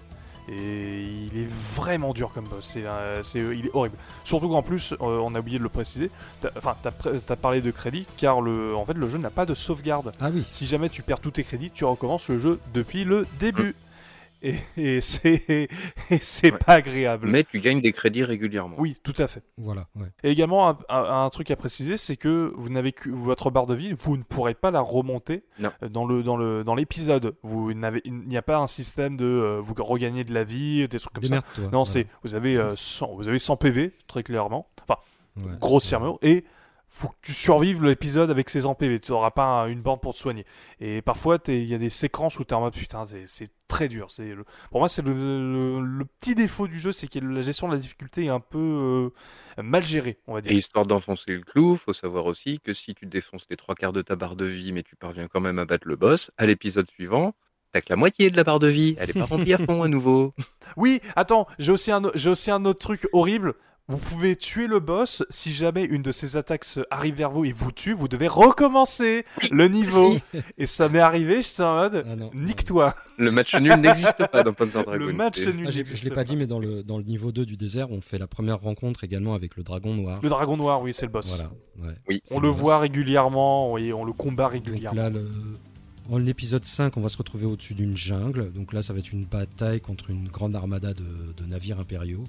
Et il est vraiment dur comme boss, c'est, euh, c'est, il est horrible. Surtout qu'en plus, euh, on a oublié de le préciser, t'as- enfin t'as, parlé de crédit, car le, en fait le jeu n'a pas de sauvegarde. Ah oui. Si jamais tu perds tous tes crédits, tu recommences le jeu depuis le début. Et, et c'est, et c'est Ouais. pas agréable. Mais tu gagnes des crédits régulièrement. Oui, tout à fait. Voilà, ouais. Et également, un, un- un truc à préciser, c'est que vous n'avez que votre barre de vie, vous ne pourrez pas la remonter Non. euh, dans le dans le dans l'épisode. Vous n'avez, il n'y a pas un système de euh, vous regagner de la vie, des trucs comme ça. Non, Ouais, c'est vous avez euh, 100, vous avez 100 PV très clairement. Enfin, ouais. grossièrement et faut que tu survives l'épisode avec ces 100 PV. Tu n'auras pas un- une bande pour te soigner. Et parfois, il y a des séquences où tu es en mode putain, c'est- très dur. C'est le- Pour moi, c'est le, le- le petit défaut du jeu, c'est que la gestion de la difficulté est un peu euh, mal gérée, on va Et dire. histoire d'enfoncer le clou, faut savoir aussi que si tu défonces les trois quarts de ta barre de vie, mais tu parviens quand même à battre le boss, à l'épisode suivant, t'as que la moitié de la barre de vie. Elle est pas remplie à fond à nouveau. <laughs> Oui, attends, j'ai aussi, un, aussi un autre truc horrible. Vous pouvez tuer le boss si jamais une de ses attaques arrive vers vous et vous tue, vous devez recommencer le niveau. <laughs> Et ça m'est arrivé, j'étais en mode Ah non. nique-toi. Le match nul n'existe pas dans Panzer Dragoon. Le match nul. Ah, je l'ai pas dit, mais dans le, dans le niveau 2 du désert, on fait la première rencontre également avec le dragon noir. Le dragon noir, oui, c'est le boss. Voilà. ouais. Oui. C'est On le voit régulièrement, oui, on le combat Donc régulièrement. là, le... en l'épisode 5, on va se retrouver au-dessus d'une jungle. Donc là, ça va être une bataille contre une grande armada de, de navires impériaux.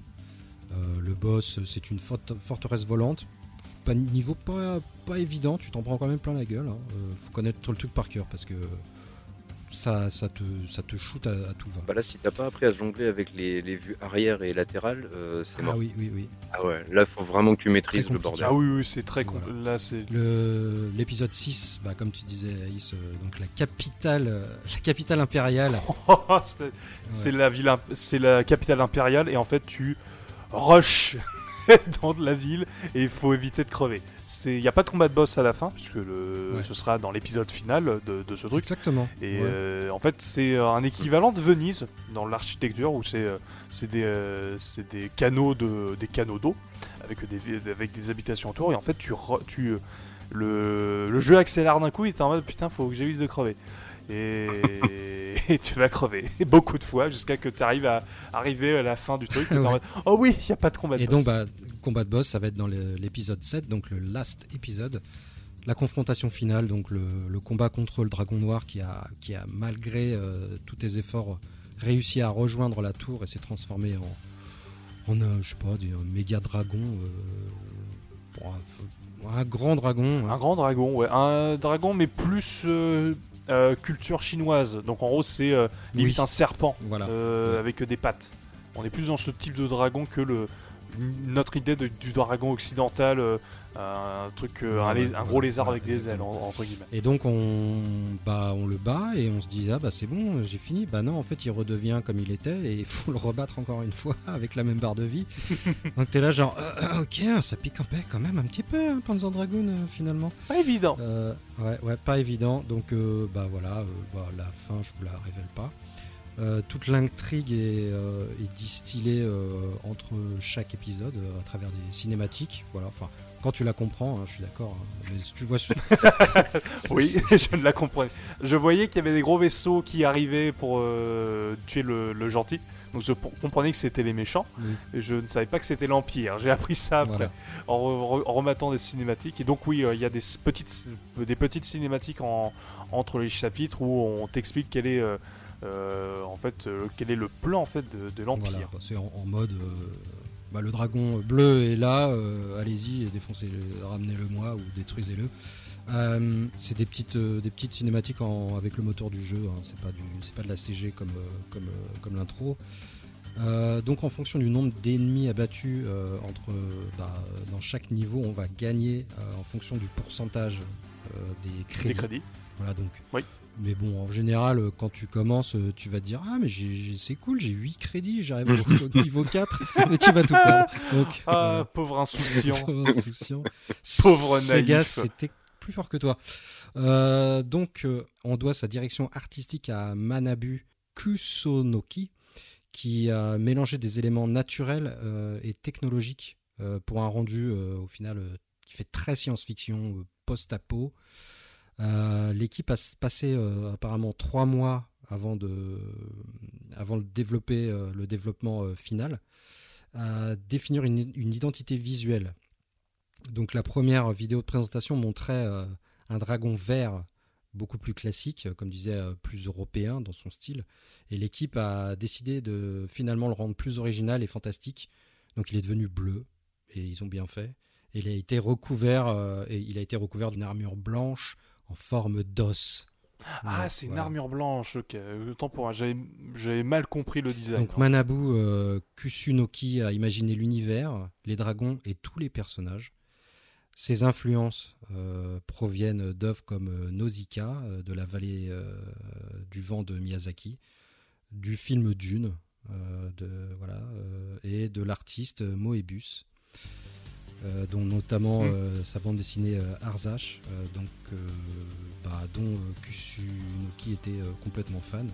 Euh, le boss, c'est une forte- forteresse volante. Pas niveau pas, pas évident, tu t'en prends quand même plein la gueule. hein. Euh, faut connaître tout le truc par cœur parce que ça, ça, te, ça te shoot à, à tout va. Bah là, si t'as pas appris à jongler avec les, les vues arrière et latérales, euh, c'est ah mort. oui, oui, oui. Ah ouais, là, faut vraiment que tu maîtrises le bordel. Ah oui, oui, c'est très. Voilà. Là, c'est. Le- L'épisode 6, bah, comme tu disais, Aïs, euh, donc la capitale, euh, la capitale impériale. <laughs> c'est la ville, imp- c'est la capitale impériale et en fait tu rush <laughs> dans la ville et il faut éviter de crever. Il n'y a pas de combat de boss à la fin puisque le, Ouais. ce sera dans l'épisode final de, de ce truc. Exactement. Et Ouais. euh, en fait, c'est un équivalent de Venise dans l'architecture où c'est euh, des, euh, des canaux de des canaux d'eau avec des avec des habitations autour et en fait tu tu euh, le, le jeu accélère d'un coup et t'es en mode putain faut que j'évite de crever et, <laughs> et tu vas crever <laughs> beaucoup de fois jusqu'à que tu arrives à arriver à la fin du truc et Ouais. oh oui il y a pas de combat de Et boss. donc, bah, combat de boss, ça va être dans l'épisode 7, donc le last épisode. La confrontation finale, donc le, le combat contre le dragon noir qui a, qui a malgré euh, tous tes efforts, réussi à rejoindre la tour et s'est transformé en, en un, je sais pas, un méga dragon. euh, un, un grand dragon. hein. Un grand dragon, ouais. Un dragon, mais plus euh, euh, culture chinoise. Donc en gros, c'est euh, limite Oui. un serpent Voilà. euh, Ouais. avec des pattes. On est plus dans ce type de dragon que le notre idée de- du dragon occidental, euh, un truc, euh, un, gros lézard avec des ailes, entre guillemets. Et donc on, bah, on le bat et on se dit ah bah c'est bon j'ai fini. Bah non en fait il redevient comme il était et il faut <laughs> le rebattre encore une fois avec la même barre de vie. <laughs> Donc t'es là genre euh, ok ça pique un peu quand même un petit peu hein, Panzer Dragoon euh, finalement. Pas évident. Euh, ouais ouais pas évident. Donc euh, bah voilà euh, bah, la fin je vous la révèle pas Euh, toute l'intrigue est, euh, est distillée euh, entre chaque épisode à travers des cinématiques voilà enfin quand tu la comprends hein, je suis d'accord hein, mais tu vois <laughs> Oui, <laughs> <laughs> je ne la comprenais. Je voyais qu'il y avait des gros vaisseaux qui arrivaient pour tuer le, le gentil. Donc je comprenais que c'était les méchants. Oui. Et je ne savais pas que c'était l'Empire. J'ai appris ça après. Voilà. en, re- en remettant des cinématiques. Et donc oui, il y a des petites, des petites cinématiques en, entre les chapitres où on t'explique quel est en fait euh, quel est le plan en fait de, de l'empire. Voilà, c'est en, en mode euh, bah, le dragon bleu est là, euh, allez-y et défoncez-le, ramenez-le moi ou détruisez-le. Euh, c'est des petites, euh, des petites cinématiques en- avec le moteur du jeu, hein, c'est pas, du, c'est pas de la CG comme, euh, comme, euh, comme l'intro. Euh, donc en fonction du nombre d'ennemis abattus euh, entre, bah, dans chaque niveau, on va gagner euh, en fonction du pourcentage euh, des crédits. Des crédits. Voilà donc. Oui. Mais bon, en général, euh, quand tu commences, euh, tu vas te dire Ah, mais c'est cool, j'ai 8 crédits, j'arrive au, <laughs> au niveau 4, mais tu vas tout perdre. Donc, Ah, pauvre insouciant. <laughs> Pauvre insouciant. <laughs> Pauvre Sega, c'était plus fort que toi. Euh, donc, euh, on doit sa direction artistique à Manabu Kusonoki, qui a mélangé des éléments naturels et technologiques pour un rendu, au final, qui fait très science-fiction, post-apo. Euh, L'équipe a passé euh, apparemment trois mois avant de, avant de développer euh, le développement final, à définir une, identité visuelle. Donc la première vidéo de présentation montrait un dragon vert beaucoup plus classique, comme disait, plus européen dans son style. Et l'équipe a décidé de finalement le rendre plus original et fantastique. Donc il est devenu bleu, et ils ont bien fait. Il a été recouvert, et il a été recouvert d'une armure blanche en forme d'os. Ah, Ouais, c'est une armure blanche. Ok, autant pour moi. J'avais mal compris le design. Donc Manabu euh, Kusunoki a imaginé l'univers, les dragons et tous les personnages. Ses influences euh, proviennent d'œuvres comme euh, Nausicaa, de la vallée euh, du vent de Miyazaki, du film Dune, de, voilà, et de l'artiste Moebius, dont notamment Mm. euh, sa bande dessinée euh, Arzash, euh, donc, euh, bah, dont euh, Kusunoki était euh, complètement fan.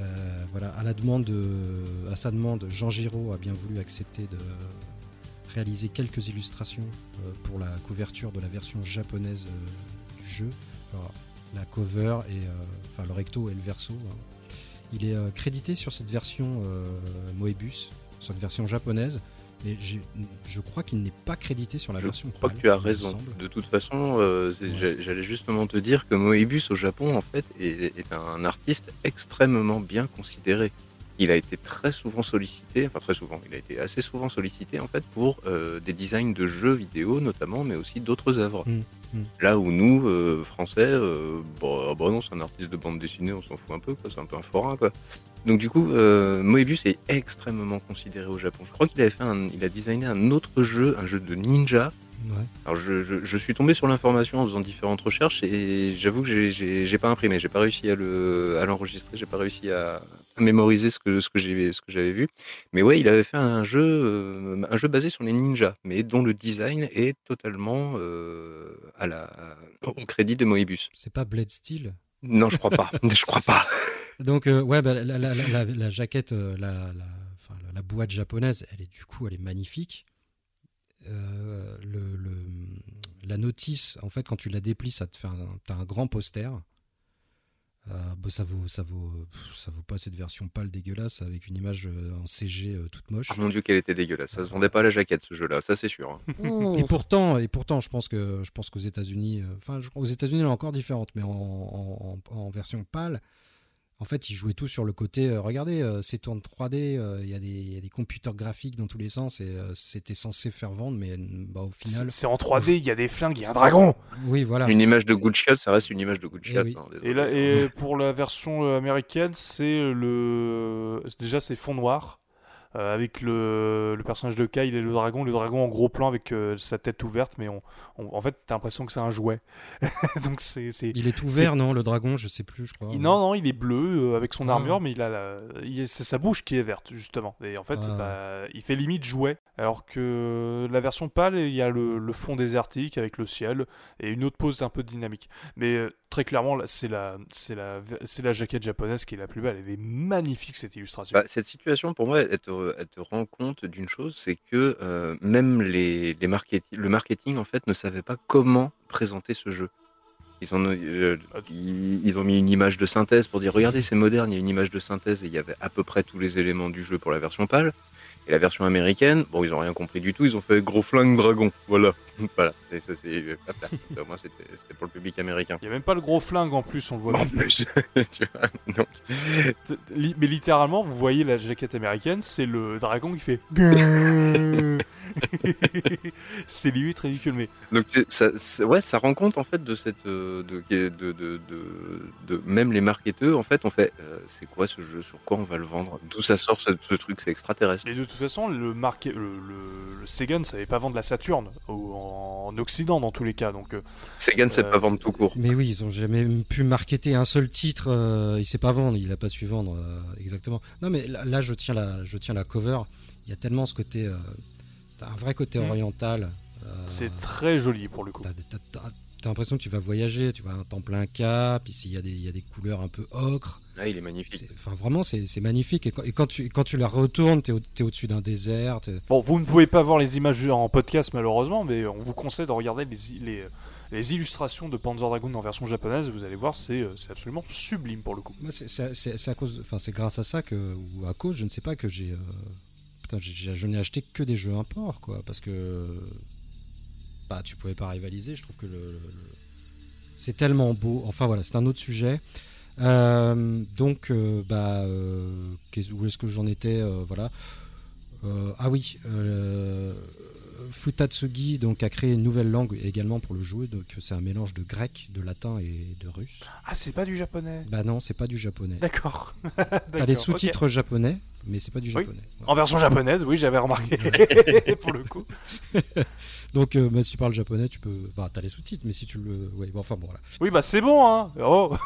Euh, voilà, à la demande, de- à sa demande, Jean Giraud a bien voulu accepter de réaliser quelques illustrations euh, pour la couverture de la version japonaise euh, du jeu. Alors, la cover et euh, enfin le recto et le verso. hein. Il est euh, crédité sur cette version euh, Moebius, sur cette version japonaise, je crois qu'il n'est pas crédité sur la Je version. crois que tu as raison. De toute façon, euh, Ouais. j'allais justement te dire que Moebius au Japon, en fait, est, est un artiste extrêmement bien considéré. Il a été très souvent sollicité, enfin très souvent, il a été assez souvent sollicité en fait pour euh, des designs de jeux vidéo notamment, mais aussi d'autres œuvres. Mm, mm. Là où nous, euh, Français, euh, bon, ah bah non, c'est un artiste de bande dessinée, on s'en fout un peu, quoi. C'est un peu un forain, quoi. Donc du coup, euh, Moebius est extrêmement considéré au Japon. Je crois qu'il avait fait, un, il a designé un autre jeu, un jeu de ninja, Ouais. alors je, je- je suis tombé sur l'information en faisant différentes recherches et j'avoue que j'ai- j'ai j'ai pas imprimé, j'ai pas réussi à le à l'enregistrer, j'ai pas réussi à mémoriser ce que ce que j'ai ce que j'avais vu. Mais ouais, il avait fait un jeu euh, un jeu basé sur les ninjas, mais dont le design est totalement euh, à la au crédit de Moebius. C'est pas Blade Steel? Non, je crois pas. <laughs> je crois pas. Donc euh, ouais, bah, la, la- la- jaquette, la, la, enfin, la- la boîte japonaise, elle est du coup, elle est magnifique. Le, le- la notice, en fait, quand tu la déplies, ça te fait un grand poster. Euh, bah, ça vaut, ça vaut, ça vaut pas cette version pâle dégueulasse avec une image euh, en CG euh, toute moche. Oh mon dieu, qu'elle était dégueulasse. Ça se vendait pas à la jaquette ce jeu-là, ça c'est sûr. hein. <laughs> Et pourtant, et pourtant, je pense que je pense qu'aux États-Unis, euh, enfin, aux États-Unis, elle est encore différente, mais en, en- en- en version pâle, en fait, ils jouaient tout sur le côté. euh, regardez, euh, c'est tourne 3D, euh, il y, a des- il y a des computers graphiques dans tous les sens, et euh, c'était censé faire vendre, mais bah, au final, C'est en 3D, il y a des flingues, il y a un dragon. oui, voilà. Une image de good shot, ça reste une image de good Eh oui. hein. Et là, et pour la version euh, américaine, c'est le déjà c'est fond noir euh, avec le, le personnage de Kyle et le dragon, le dragon en gros plan avec euh, sa tête ouverte, mais on, on- en fait t'as l'impression que c'est un jouet. <laughs> Donc c'est c'est Il est tout vert, non, le dragon, je sais plus, je crois. Il- Non, non, il est bleu euh, avec son Ah. armure, mais il a la... est- c'est sa bouche qui est verte, justement. Et en fait, Ah. bah, il fait limite jouet. Alors que la version pâle, il y a le, le fond désertique avec le ciel et une autre pose un peu dynamique. Mais très clairement, c'est la, c'est la, c'est la jaquette japonaise qui est la plus belle. Elle est magnifique, cette illustration. Bah, cette situation, pour moi, elle te, elle te rend compte d'une chose, c'est que euh, même les, les marketi- le marketing, en fait, ne savait pas comment présenter ce jeu. Ils, en ont, euh, ils, ils ont mis une image de synthèse pour dire, regardez, c'est moderne, il y a une image de synthèse et il y avait à peu près tous les éléments du jeu pour la version pâle. Et la version américaine, bon, ils ont rien compris du tout, ils ont fait gros flingue dragon. Voilà. <laughs> voilà. Et ça, c'est- Au moins, c'était c'était pour le public américain. Il n'y a même pas le gros flingue en plus, on le voit. En plus, <laughs> tu vois, donc, Mais littéralement, vous voyez la jaquette américaine, c'est le dragon qui fait. <laughs> <laughs> c'est limite ridicule, mais Donc ça, ouais, ça rend compte en fait de cette, euh, de, de, de, de, de- même les marketeurs en fait, on fait, euh, c'est quoi ce jeu, sur quoi on va le vendre, d'où ça sort ce, ce truc, c'est extraterrestre. Et de toute façon, le, marqué, le, le, le Sega ne savait pas vendre la Saturn au- en, en Occident dans tous les cas. Donc, euh, Sega ne sait Euh, pas vendre tout court. Mais oui, ils ont jamais pu marketer un seul titre. euh, il sait pas vendre, il a pas su vendre euh, exactement. Non, mais là, là, je tiens la, je tiens la cover. Il y a tellement ce côté, t'as un vrai côté Mm. oriental. euh, c'est très joli pour le coup. T'as t'as- t'as- t'as l'impression que tu vas voyager, tu vas à un temple inca, puis il y, a des- il y a des couleurs un peu ocre. Ah, il est magnifique. C'est- Enfin, vraiment, c'est c'est magnifique. Et quand, et quand tu, quand tu la retournes, t'es au- t'es au-dessus d'un désert. t'es- Bon, vous ne pouvez pas voir les images en podcast malheureusement, mais on vous conseille de regarder les, les, les illustrations de Panzer Dragoon en version japonaise. Vous allez voir, c'est euh, c'est absolument sublime pour le coup. Moi, c'est- c'est c'est- c'est à cause, enfin, c'est grâce à ça que, ou à cause, je ne sais pas, que j'ai, euh, putain, je n'ai acheté que des jeux import, quoi, parce que, bah, tu pouvais pas rivaliser. Je trouve que le, c'est tellement beau. Enfin voilà, c'est un autre sujet. Euh, donc, euh, bah, euh, où est-ce que j'en étais, voilà. Ah oui, Futatsugi donc a créé une nouvelle langue également pour le jouer. Donc c'est un mélange de grec, de latin et de russe. Ah, c'est pas du japonais? Bah non, c'est pas du japonais. D'accord. <laughs> T'as les sous-titres japonais, mais c'est pas du Oui. japonais. En version japonaise, oui, j'avais remarqué <laughs> pour le coup. <laughs> Donc, euh, bah, si tu parles japonais, tu peux. Bah, t'as les sous-titres, mais si tu le. Ouais, bon, enfin bon, voilà. Oui, bah c'est bon, hein. Oh.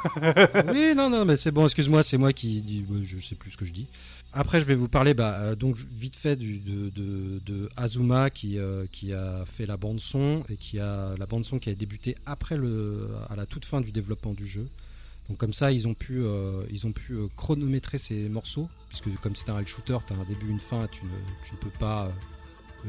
oui, non, non, mais c'est bon, excuse-moi, c'est moi qui dis. je sais plus ce que je dis. Après, je vais vous parler, bah, euh, donc, vite fait, du, de, de, Azuma qui, euh, qui a fait la bande-son et qui a. La bande-son qui a débuté après le. à la toute fin du développement du jeu. Donc, comme ça, ils ont pu, euh, ils ont pu chronométrer ces morceaux, puisque comme c'est un rail shooter, tu as un début, une fin, tu ne, tu ne peux pas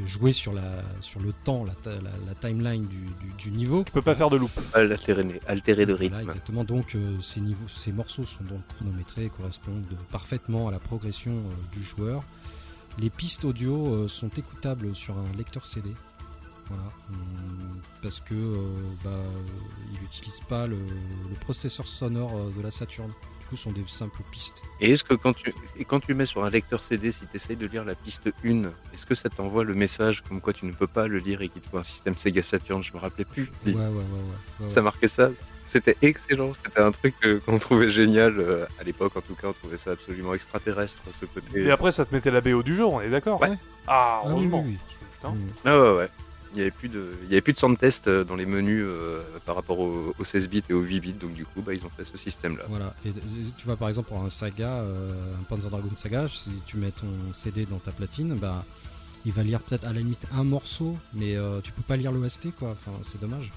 jouer sur, la, sur le temps, la, ta- la, la timeline du, du, du niveau. Tu peux pas faire de loop. Altérer, altérer le Voilà, rythme. exactement. Donc euh, ces, niveaux, ces morceaux sont donc chronométrés et correspondent parfaitement à la progression euh, du joueur. Les pistes audio euh, sont écoutables sur un lecteur CD. Voilà. Hum, parce que euh, bah, il n'utilise pas le, le processeur sonore de la Saturn. Coup, sont des simples pistes. Et est-ce que quand tu, et quand tu mets sur un lecteur CD, si tu essayes de lire la piste 1, est-ce que ça t'envoie le message comme quoi tu ne peux pas le lire et qu'il te faut un système Sega Saturn Je me rappelais plus. Ouais, ouais, ouais, ouais. ouais, Ça marquait ça. C'était excellent. C'était un truc euh, qu'on trouvait génial euh, à l'époque. En tout cas, on trouvait ça absolument extraterrestre, ce côté. Et après, ça te mettait la BO du jour, on est d'accord Ouais. Ah, Ah oui, heureusement. oui, oui. Putain. Ah ouais, ouais. Il n'y avait plus de, il y avait plus de sound test euh, dans les menus euh, par rapport au, au 16 bits et au 8 bits. Donc du coup, bah, ils ont fait ce système-là. Voilà. Et euh, tu vois, par exemple, pour un saga, euh, un Panzer Dragoon Saga, si tu mets ton CD dans ta platine, bah, il va lire peut-être à la limite un morceau, mais euh, tu peux pas lire l'OST, quoi. Enfin, c'est dommage.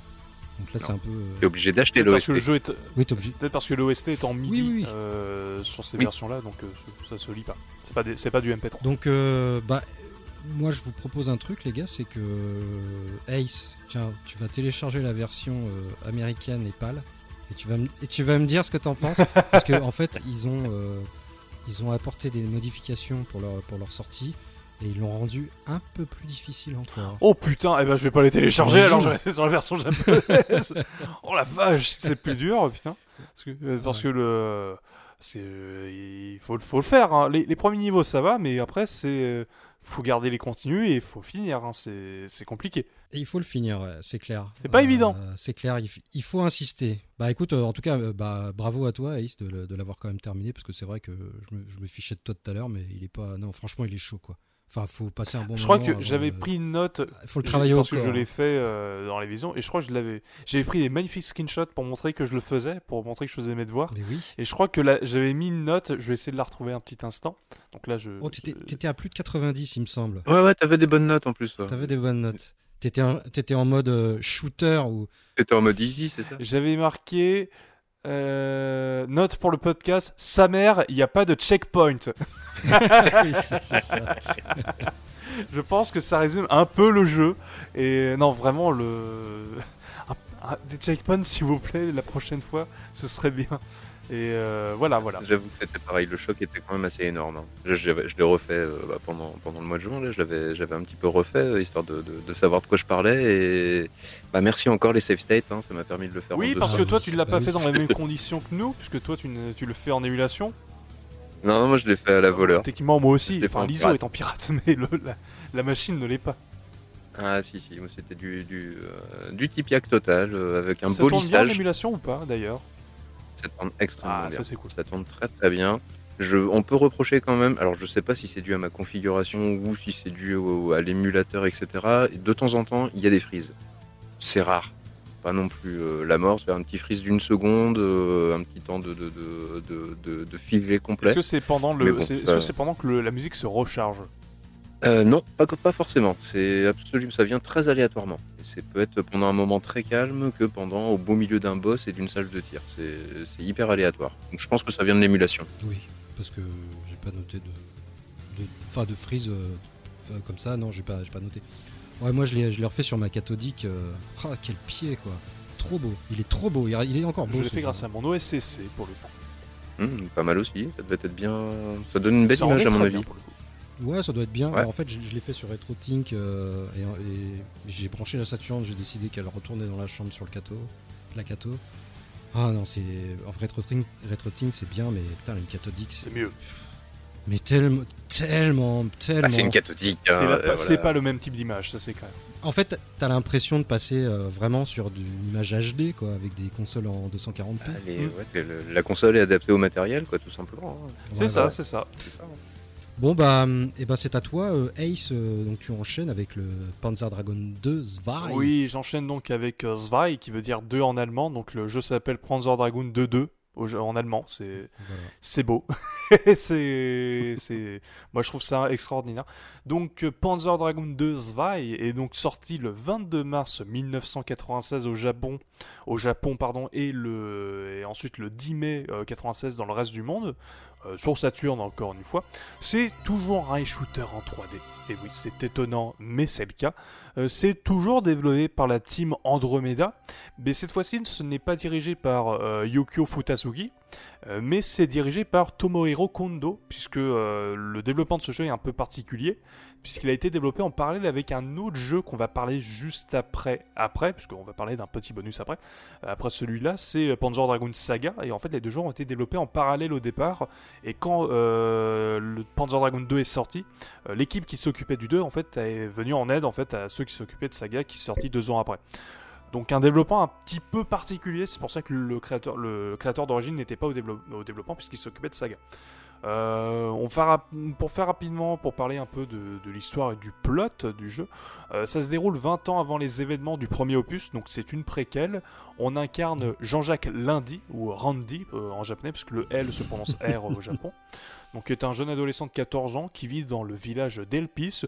Donc là, c'est un peu. euh, T'es obligé d'acheter Peut-être parce que l'OST. le jeu est... Oui, obligé. Peut-être parce que l'OST est en MIDI Oui, oui, oui. euh, sur ces Oui. versions-là, donc euh, ça se lit pas. C'est pas, des- pas du MP3. Donc, euh, bah, moi, je vous propose un truc, les gars, c'est que Ace, tiens, tu vas télécharger la version euh, américaine et PAL, et tu vas me, et tu vas me dire ce que t'en penses, <laughs> parce que en fait, ils ont, euh, ils ont apporté des modifications pour leur, pour leur sortie, et ils l'ont rendu un peu plus difficile encore. Oh putain, eh ben je vais pas les télécharger alors je vais rester sur la version japonaise. <laughs> oh la vache, c'est plus dur, putain. Parce que, euh, parce que le. c'est, euh, il faut, faut le faire. hein. Les, les premiers niveaux ça va, mais après c'est. Euh, faut garder les continus et il faut finir. hein. C'est compliqué. Et il faut le finir, ouais, c'est clair. C'est pas évident. C'est clair, il, faut insister. Bah écoute, euh, en tout cas, euh, bah, bravo à toi, Ace, de, l'avoir quand même terminé, parce que c'est vrai que je me, je me fichais de toi tout à l'heure, mais il est pas. Non, franchement, il est chaud, quoi. Enfin, faut passer un bon je moment. crois que j'avais pris une note. Il faut le je- travailler au parce que corps. je l'ai fait euh, dans les visions et je crois que je l'avais. J'avais pris des magnifiques screenshots pour montrer que je le faisais, pour montrer que je faisais mes devoirs. Mais oui. Et je crois que là, j'avais mis une note. Je vais essayer de la retrouver un petit instant. Donc là, je. Oh, t'étais je- t'étais à plus de 90, il me semble. Ouais, ouais, t'avais des bonnes notes en plus. toi. T'avais des bonnes notes. T'étais en, t'étais en mode euh, shooter ou. T'étais en mode easy, c'est ça? J'avais marqué euh, note pour le podcast. Sa mère, il n'y a pas de checkpoint. <laughs> <laughs> Oui, c'est c'est ça. Je pense que ça résume un peu le jeu. Et non, vraiment le <laughs> des checkpoints, s'il vous plaît, la prochaine fois, ce serait bien. Et euh, voilà, voilà. J'avoue que c'était pareil, le choc était quand même assez énorme. hein. Je, je- je l'ai refait euh, bah, pendant, pendant le mois de juin, là, je l'avais j'avais un petit peu refait, euh, histoire de, de- de savoir de quoi je parlais. Et bah, merci encore les save states, hein, ça m'a permis de le faire en Oui, deux parce que toi, tu ne l'as Bah pas oui. fait dans les mêmes <laughs> conditions que nous, puisque toi, tu, ne- tu le fais en émulation. Non, non, moi je l'ai fait à la voleur. Techniquement, moi aussi. Enfin, en l'ISO est en pirate, <laughs> mais le- la, la machine ne l'est pas. Ah si si, moi c'était du du, euh, du Tipiak total euh, avec un ça beau tourne bien lissage. l'émulation ou pas d'ailleurs? Ça tourne extrêmement Ah, bien. ça c'est cool. Ça tourne très très bien. Je, on peut reprocher quand même, alors je sais pas si c'est dû à ma configuration ou si c'est dû au- à l'émulateur, etc. Et de temps en temps, il y a des frises. C'est rare. Pas non plus euh, la mort, c'est un petit freeze d'une seconde, euh, un petit temps de, de, de, de, de, de filet complet. Est-ce que c'est pendant le, bon, c'est- que c'est pendant que le- la musique se recharge? Euh, non, pas, pas forcément. C'est absolument, ça vient très aléatoirement. Et c'est peut être pendant un moment très calme que pendant au beau milieu d'un boss et d'une salle de tir. C'est c'est hyper aléatoire. Donc je pense que ça vient de l'émulation. Oui, parce que j'ai pas noté de. de- Enfin, de, freeze euh, comme ça, non, j'ai pas, j'ai pas noté. Ouais, moi je l'ai, je l'ai refait sur ma cathodique. euh, Ah, quel pied quoi! Trop beau, il est trop beau, il, il est encore beau. Je l'ai fait grâce à mon OSCC pour le coup. Hum, pas mal aussi. Ça devait être bien. Ça donne une belle Ça image à mon avis. bien pour le coup. Ouais, ça doit être bien. Ouais. Alors, en fait, je, je l'ai fait sur RetroTink euh, et, et j'ai branché la Saturn. J'ai décidé qu'elle retournait dans la chambre sur le cato, la cato. Ah non, c'est en vrai RetroTink, RetroTink c'est bien, mais putain, une cathodique, c'est mieux. mais tellement, tellement, tellement. Ah, c'est une cathodique. C'est hein, la- euh, c'est voilà. pas le même type d'image, ça c'est clair. En fait, t'as l'impression de passer euh, vraiment sur d'une image HD, quoi, avec des consoles en 240p. Ah, les- Mm. ouais, le- la console est adaptée au matériel, quoi, tout simplement. hein. C'est Ouais, ça, ouais. c'est ça. C'est ça. Bon bah, et ben c'est à toi, euh, Ace. euh, donc tu enchaînes avec le Panzer Dragon 2 Zwei. Oui, j'enchaîne donc avec euh, Zwei, qui veut dire 2 en allemand. Donc le jeu s'appelle Panzer Dragoon 2-2 au jeu- en allemand. C'est Voilà. beau. <laughs> c'est moi je trouve ça extraordinaire. Donc Panzer Dragoon 2 Zwei est donc sorti le 22 mars 1996 au Japon, au Japon pardon et le et ensuite le 10 mai euh, 96 dans le reste du monde. Euh, sur Saturn encore une fois, c'est toujours un shooter en 3D. Et oui, c'est étonnant, mais c'est le cas. Euh, c'est toujours développé par la team Andromeda, mais cette fois-ci, ce n'est pas dirigé par euh, Yukio Futasugi, mais c'est dirigé par Tomohiro Kondo, puisque euh, le développement de ce jeu est un peu particulier, puisqu'il a été développé en parallèle avec un autre jeu qu'on va parler juste après, après, puisqu'on va parler d'un petit bonus après. Euh, Après celui-là, c'est euh, Panzer Dragoon Saga, et en fait, les deux jeux ont été développés en parallèle au départ, et quand euh, le Panzer Dragoon 2 est sorti, euh, l'équipe qui s'occupait du 2 en fait est venue en aide en fait à ceux qui s'occupaient de Saga qui est sorti deux ans après. Donc un développement un petit peu particulier, c'est pour ça que le créateur, le créateur d'origine n'était pas au, développe- au développement puisqu'il s'occupait de Saga. Euh, on rap- pour faire rapidement, pour parler un peu de, de l'histoire et du plot du jeu, euh, ça se déroule 20 ans avant les événements du premier opus, donc c'est une préquelle. On incarne Jean-Jacques Lundy, ou Randy euh, en japonais, parce que le L se prononce R au <laughs> Japon, donc qui est un jeune adolescent de 14 ans qui vit dans le village d'Elpis,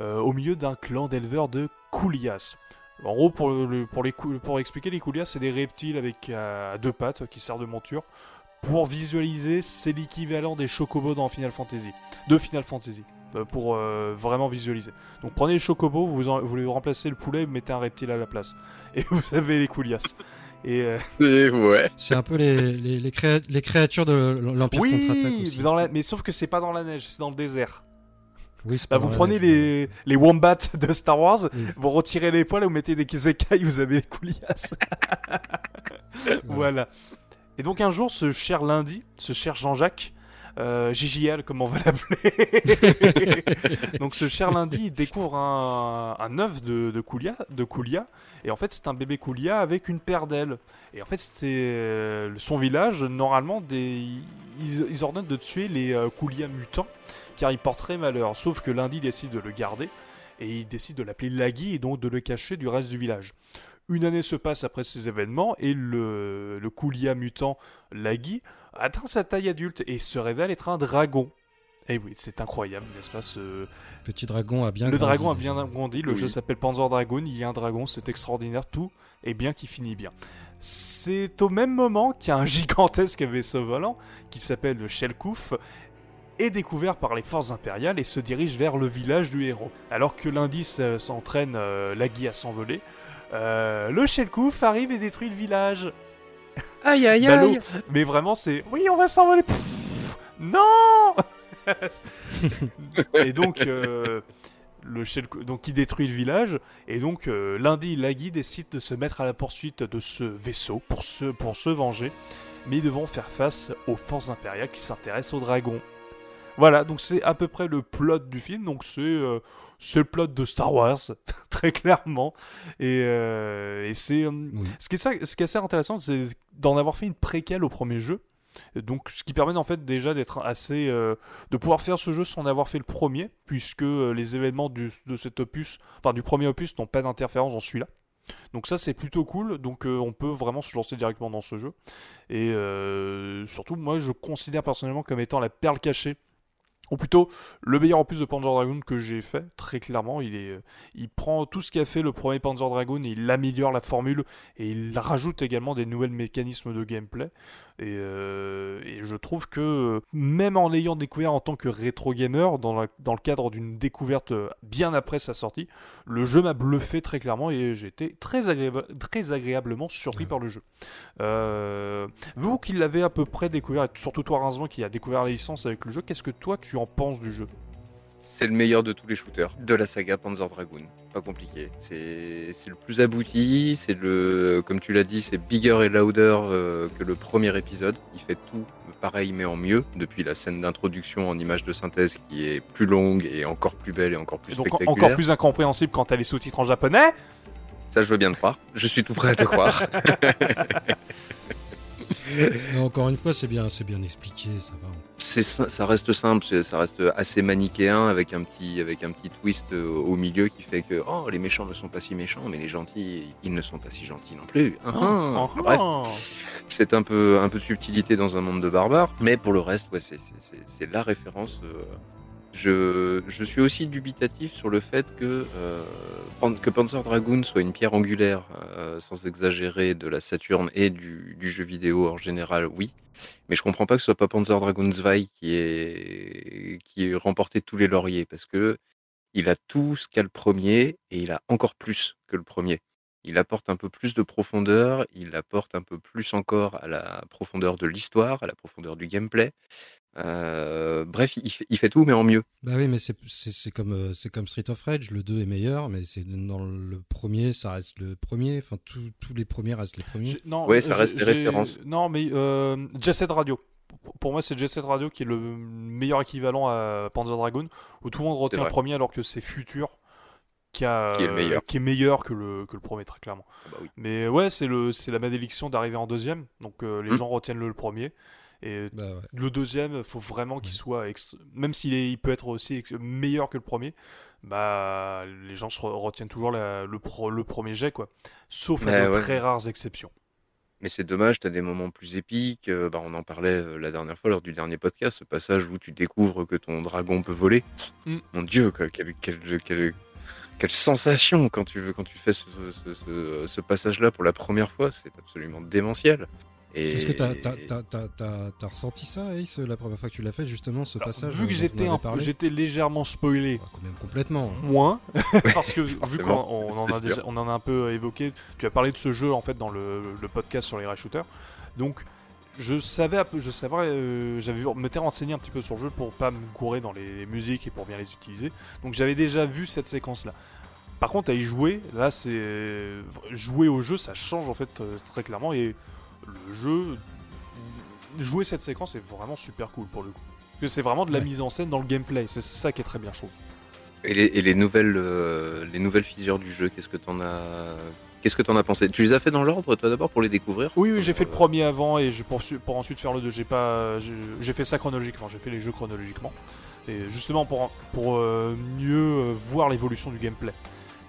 au milieu d'un clan d'éleveurs de Koulias. En gros, pour, le- pour, les, cou- pour expliquer, les Koulias, c'est des reptiles avec euh, deux pattes qui servent de monture. Pour visualiser, c'est l'équivalent des chocobos dans Final Fantasy, de Final Fantasy, euh, pour euh, vraiment visualiser. Donc prenez les chocobos, vous, en- vous les remplacez le poulet, vous mettez un reptile à la place. Et <laughs> vous avez les Koulias. Et euh, <laughs> ouais. C'est un peu les, les, les, créa- les créatures de l'Empire contre-attaque oui, aussi. dans la- mais sauf que c'est pas dans la neige, c'est dans le désert. Oui, Bah, vous prenez les, les wombats de Star Wars, Oui. vous retirez les poils vous mettez des écailles, vous avez les coulias. <laughs> mais- voilà. Et donc un jour, ce cher lundi, ce cher Jean-Jacques, euh, JJL comme on va l'appeler, <laughs> donc ce cher lundi, il découvre un, un œuf de, de Koulia, de Koulia, et en fait c'est un bébé Koulia avec une paire d'ailes. Et en fait c'est euh, son village, normalement, des, ils, ils ordonnent de tuer les euh, Koulia mutants, car ils porteraient malheur. Sauf que lundi décide de le garder, et il décide de l'appeler Lagui, et donc de le cacher du reste du village. Une année se passe après ces événements et le, le Koulia mutant Lagui atteint sa taille adulte et se révèle être un dragon. Et oui, c'est incroyable, n'est-ce pas ce... Petit dragon a bien Le grandi, dragon a déjà. bien grandi, le Oui. jeu s'appelle Panzer Dragoon, il y a un dragon, c'est extraordinaire, tout est bien qui finit bien. C'est au même moment qu'il y a un gigantesque vaisseau volant qui s'appelle le Shellkoof est découvert par les forces impériales et se dirige vers le village du héros. Alors que l'indice euh, s'entraîne euh, Lagui à s'envoler, euh, le Shellkoof arrive et détruit le village. Aïe aïe Ballot. aïe. Mais vraiment, c'est oui, on va s'envoler. Pfff, non. <laughs> et donc, euh, le donc il détruit le village. Et donc, euh, lundi, Lagui décide de se mettre à la poursuite de ce vaisseau pour se, pour se venger. Mais ils devront faire face aux forces impériales qui s'intéressent aux dragons. Voilà, donc c'est à peu près le plot du film. Donc c'est euh, le plot de Star Wars, <laughs> très clairement. Et, euh, et c'est euh, Oui. ce, qui est ça- ce qui est assez intéressant, c'est d'en avoir fait une préquelle au premier jeu. Donc, ce qui permet en fait déjà d'être assez, euh, de pouvoir faire ce jeu sans avoir fait le premier, puisque les événements du- de cet opus, enfin du premier opus, n'ont pas d'interférence dans celui-là. Donc ça c'est plutôt cool. Donc euh, on peut vraiment se lancer directement dans ce jeu. Et euh, surtout, moi je considère personnellement comme étant la perle cachée. Ou plutôt le meilleur opus de Panzer Dragoon que j'ai fait, très clairement. Il, est, euh, il prend tout ce qu'a fait le premier Panzer Dragoon et il améliore la formule et il rajoute également des nouveaux mécanismes de gameplay. Et, euh, et je trouve que même en l'ayant découvert en tant que rétro gamer, dans, la- dans le cadre d'une découverte euh, bien après sa sortie, le jeu m'a bluffé très clairement et j'ai été très, agréable- très agréablement surpris Ouais. par le jeu. Euh, vous qui l'avez à peu près découvert, et surtout toi Rincement qui a découvert la licence avec le jeu, qu'est-ce que toi tu en penses du jeu? C'est le meilleur de tous les shooters de la saga Panzer Dragoon. Pas compliqué. C'est c'est le plus abouti. C'est le, comme tu l'as dit, c'est bigger et louder euh, que le premier épisode. Il fait tout pareil mais en mieux. Depuis la scène d'introduction en image de synthèse qui est plus longue et encore plus belle et encore plus Et Donc spectaculaire. encore plus incompréhensible quand t'as les sous-titres en japonais Ça, je veux bien te croire. Je suis tout prêt à te croire. <laughs> Non, encore une fois, c'est bien, c'est bien expliqué, ça va. Ça reste simple, ça reste assez manichéen avec un petit avec un petit twist euh, au milieu qui fait que oh les méchants ne sont pas si méchants mais les gentils ils ne sont pas si gentils non plus. Ah, ah. Ah, Bref, ah. c'est un peu un peu de subtilité dans un monde de barbares, mais pour le reste ouais c'est la référence. Je, je suis aussi dubitatif sur le fait que, euh, que Panzer Dragoon soit une pierre angulaire, euh, sans exagérer, de la Saturne et du, du jeu vidéo en général, oui. Mais je comprends pas que ce soit pas Panzer Dragoon 2 qui ait, qui ait remporté tous les lauriers, parce que il a tout ce qu'a le premier, et il a encore plus que le premier. Il apporte un peu plus de profondeur, il apporte un peu plus encore à la profondeur de l'histoire, à la profondeur du gameplay. Euh, bref, il fait, il fait tout, mais en mieux. Bah oui, mais c'est comme, euh, c'est comme Street of Rage, le 2 est meilleur, mais c'est dans le premier, ça reste le premier. Enfin, tous tous les premiers restent les premiers. Non, Ouais, ça reste des j'ai- références. Non, mais euh, Jet Set Radio. Pour- moi, c'est Jet Set Radio qui est le meilleur équivalent à Panzer Dragoon, où tout le monde retient le premier alors que c'est Future qui, a, Qui est le meilleur. qui est meilleur que le, que le premier, très clairement. Ah bah oui. Mais ouais, c'est la malédiction d'arriver en deuxième, donc euh, les Hmm. gens retiennent le, le premier. Et Bah ouais. le deuxième, faut vraiment qu'il Ouais. soit, ex- même s'il est- il peut être aussi ex- meilleur que le premier, bah les gens se re- retiennent toujours la- le, pro- le premier jet, quoi. Sauf à Ouais, de ouais. très rares exceptions. Mais c'est dommage, tu as des moments plus épiques. euh, bah, on en parlait euh, la dernière fois lors du dernier podcast, ce passage où tu découvres que ton dragon peut voler. Mm. Mon Dieu, quoi, quelle, quelle, quelle- quelle sensation quand tu, quand tu fais ce, ce- ce- ce passage-là pour la première fois, c'est absolument démentiel. Et... Est-ce que t'as t'as- t'as- t'as- t'as- t'as ressenti ça, Ace, la première fois que tu l'as fait, justement, ce Alors, passage vu que j'étais légèrement spoilé, Ah, quand même complètement. hein. moins, <laughs> parce que vu qu'on on en, a on en un peu évoqué, tu as parlé de ce jeu en fait dans le, le podcast sur les rail shooters, donc je savais un peu, je savais, euh, j'avais m'étais renseigné un petit peu sur le jeu pour pas me courir dans les musiques et pour bien les utiliser, donc j'avais déjà vu cette séquence là. Par contre, à y jouer, là, c'est jouer au jeu, ça change en fait euh, très clairement et le jeu, jouer cette séquence est vraiment super cool pour le coup. Parce que c'est vraiment de la Ouais. mise en scène dans le gameplay, c'est ça qui est très bien, je trouve. Et les, et les nouvelles, euh, les nouvelles fissures du jeu, qu'est-ce que t'en as, qu'est-ce que t'en as pensé? Tu les as fait dans l'ordre, toi d'abord, pour les découvrir? Oui, oui, j'ai fait le premier avant et je poursu- pour ensuite faire le 2. J'ai pas, j'ai fait ça chronologiquement. J'ai fait les jeux chronologiquement et justement pour pour euh, mieux euh, voir l'évolution du gameplay.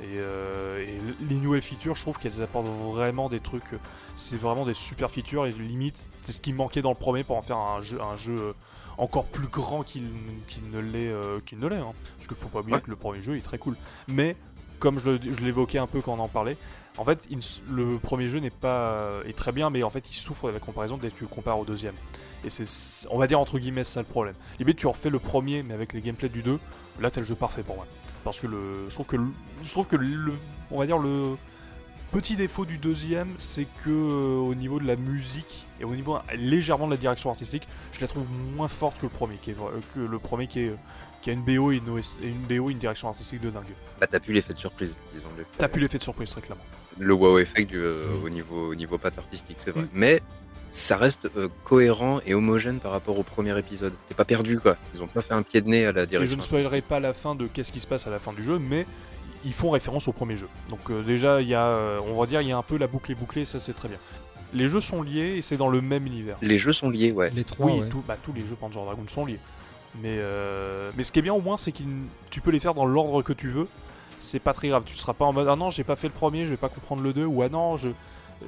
Et, euh, et les nouvelles features, je trouve qu'elles apportent vraiment des trucs. C'est vraiment des super features et limite, c'est ce qui manquait dans le premier pour en faire un jeu, un jeu euh, encore plus grand qu'il ne l'est. euh, qu'il ne l'est hein. Parce qu'il faut pas oublier Ouais. que le premier jeu est très cool. Mais comme je, l'évoquais un peu quand on en parlait, en fait, il le premier jeu n'est pas est très bien, mais en fait, il souffre de la comparaison dès que tu le compares au deuxième. Et c'est, on va dire entre guillemets, ça le problème. Limite, tu refais le premier, mais avec les gameplays du 2, là, t'as le jeu parfait pour moi. Parce que le, je trouve que, le, je trouve que le, on va dire le petit défaut du deuxième, c'est que euh, au niveau de la musique et au niveau euh, légèrement de la direction artistique, je la trouve moins forte que le premier, qui est, vra- que le premier qui est qui a une BO et une, OS et une BO et une direction artistique de dingue. Bah, t'as plus l'effet de surprise, disons-le. T'as plus l'effet de surprise très clairement. le wow effect du, euh, Mm. au niveau au niveau patte artistique, c'est vrai. Mm. Mais ça reste euh, cohérent et homogène par rapport au premier épisode. T'es pas perdu quoi. Ils ont pas fait un pied de nez à la Et direction. je ne spoilerai pas la fin de qu'est-ce qui se passe à la fin du jeu, mais ils font référence au premier jeu. Donc euh, déjà, il y a, euh, on va dire, il y a un peu la boucle est bouclée, ça c'est très bien. Les jeux sont liés et c'est dans le même univers. Les jeux sont liés, ouais. Les trois, oui, ouais. tout- bah, tous les jeux Panzer Dragoon sont liés. Mais, euh, mais ce qui est bien au moins, c'est que tu peux les faire dans l'ordre que tu veux. C'est pas très grave. Tu seras pas en mode ah non, j'ai pas fait le premier, je vais pas comprendre le 2 ou ah non, je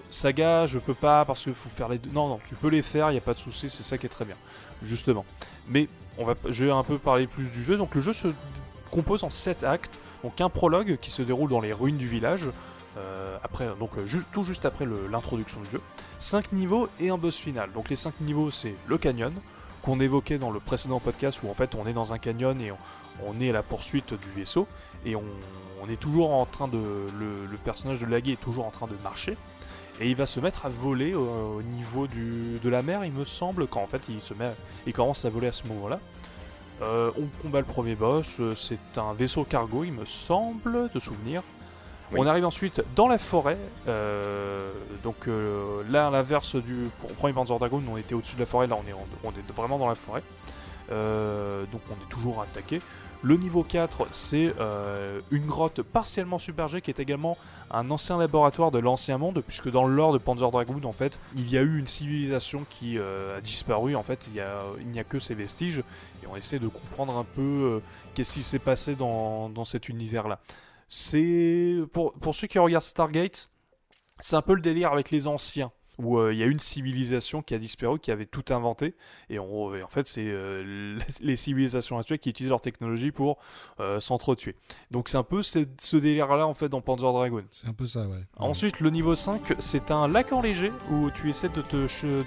saga, je peux pas parce qu'il faut faire les deux. Non, non, tu peux les faire, il y a pas de souci, c'est ça qui est très bien, justement. Mais on va, je vais un peu parler plus du jeu. Donc le jeu se compose en 7 actes. Donc un prologue qui se déroule dans les ruines du village. euh, après, donc euh, tout juste après l'introduction du jeu. 5 niveaux et un boss final. Donc les 5 niveaux, c'est le canyon, qu'on évoquait dans le précédent podcast, où en fait on est dans un canyon et on, est à la poursuite du vaisseau, et on, on est toujours en train de... Le, le personnage de Lagui est toujours en train de marcher, et il va se mettre à voler au, au niveau du, de la mer, il me semble, quand en fait il, se met, il commence à voler à ce moment-là. Euh, on combat le premier boss, euh, c'est un vaisseau cargo, il me semble, de souvenir. Oui. On arrive ensuite dans la forêt. euh, donc euh, là, à l'inverse du pour- premier Panzer Dragoon, on était au-dessus de la forêt. Là, on est, en- on est vraiment dans la forêt. Donc on est toujours attaqué. Le niveau 4, c'est euh, une grotte partiellement submergée qui est également un ancien laboratoire de l'ancien monde, puisque dans le lore de Panzer Dragoon, en fait, il y a eu une civilisation qui euh, a disparu. En fait, il y a- n'y a, que ces vestiges, et on essaie de comprendre un peu euh, qu'est-ce qui s'est passé dans, cet univers-là. C'est pour ceux qui regardent Stargate, c'est un peu le délire avec les anciens. Où euh, il y a une civilisation qui a disparu, qui avait tout inventé, et, on- et en fait c'est euh, <laughs> les- civilisations actuelles qui utilisent leur technologie pour euh, s'entretuer. Donc c'est un peu ce, délire-là en fait dans Panzer Dragoon. C'est un peu ça, ouais. Ensuite, le niveau 5, c'est un lac enléger où tu essaies de te,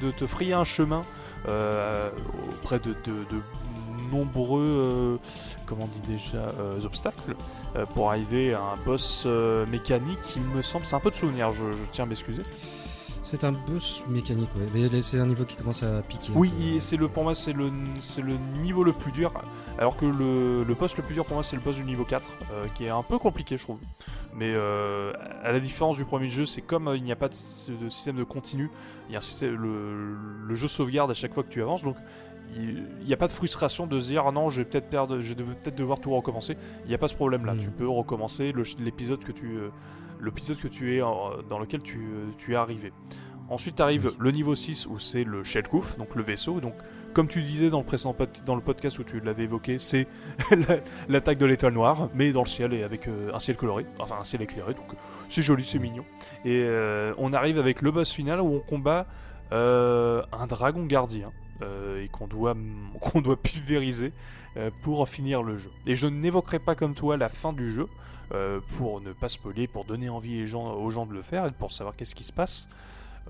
de te frayer un chemin euh, auprès de, de- de nombreux, euh, comment on dit déjà, euh, obstacles euh, pour arriver à un boss euh, mécanique, il me semble. C'est un peu de souvenir, je, je tiens à m'excuser. C'est un boss mécanique, ouais. Mais c'est un niveau qui commence à piquer. Oui, c'est le, pour moi, c'est le, c'est le niveau le plus dur. Alors que le, le boss le plus dur pour moi, c'est le boss du niveau 4, euh, qui est un peu compliqué, je trouve. Mais euh, à la différence du premier jeu, c'est comme euh, il n'y a pas de, sy- de système de continu, il y a un système, le, le jeu sauvegarde à chaque fois que tu avances, donc il n'y a pas de frustration de se dire ah non, je vais peut-être perdre, je vais peut-être devoir tout recommencer. Il n'y a pas ce problème-là. Mm. Tu peux recommencer l'épisode que tu, l'épisode que tu es en- dans lequel tu, tu es arrivé. Ensuite arrive Oui. le niveau 6 où c'est le Shellcoof, donc le vaisseau. Donc, comme tu disais dans le précédent dans le podcast où tu l'avais évoqué, c'est <laughs> la- l'attaque de l'étoile noire, mais dans le ciel et avec euh, un ciel coloré, enfin un ciel éclairé. Donc c'est joli, c'est mignon. Et euh, on arrive avec le boss final où on combat euh, un dragon gardien et qu'on doit <laughs> qu'on doit pulvériser pour finir le jeu. Et je n'évoquerai pas comme toi la fin du jeu euh, pour ne pas spoiler, pour donner envie les gens, aux gens de le faire et pour savoir qu'est-ce qui se passe.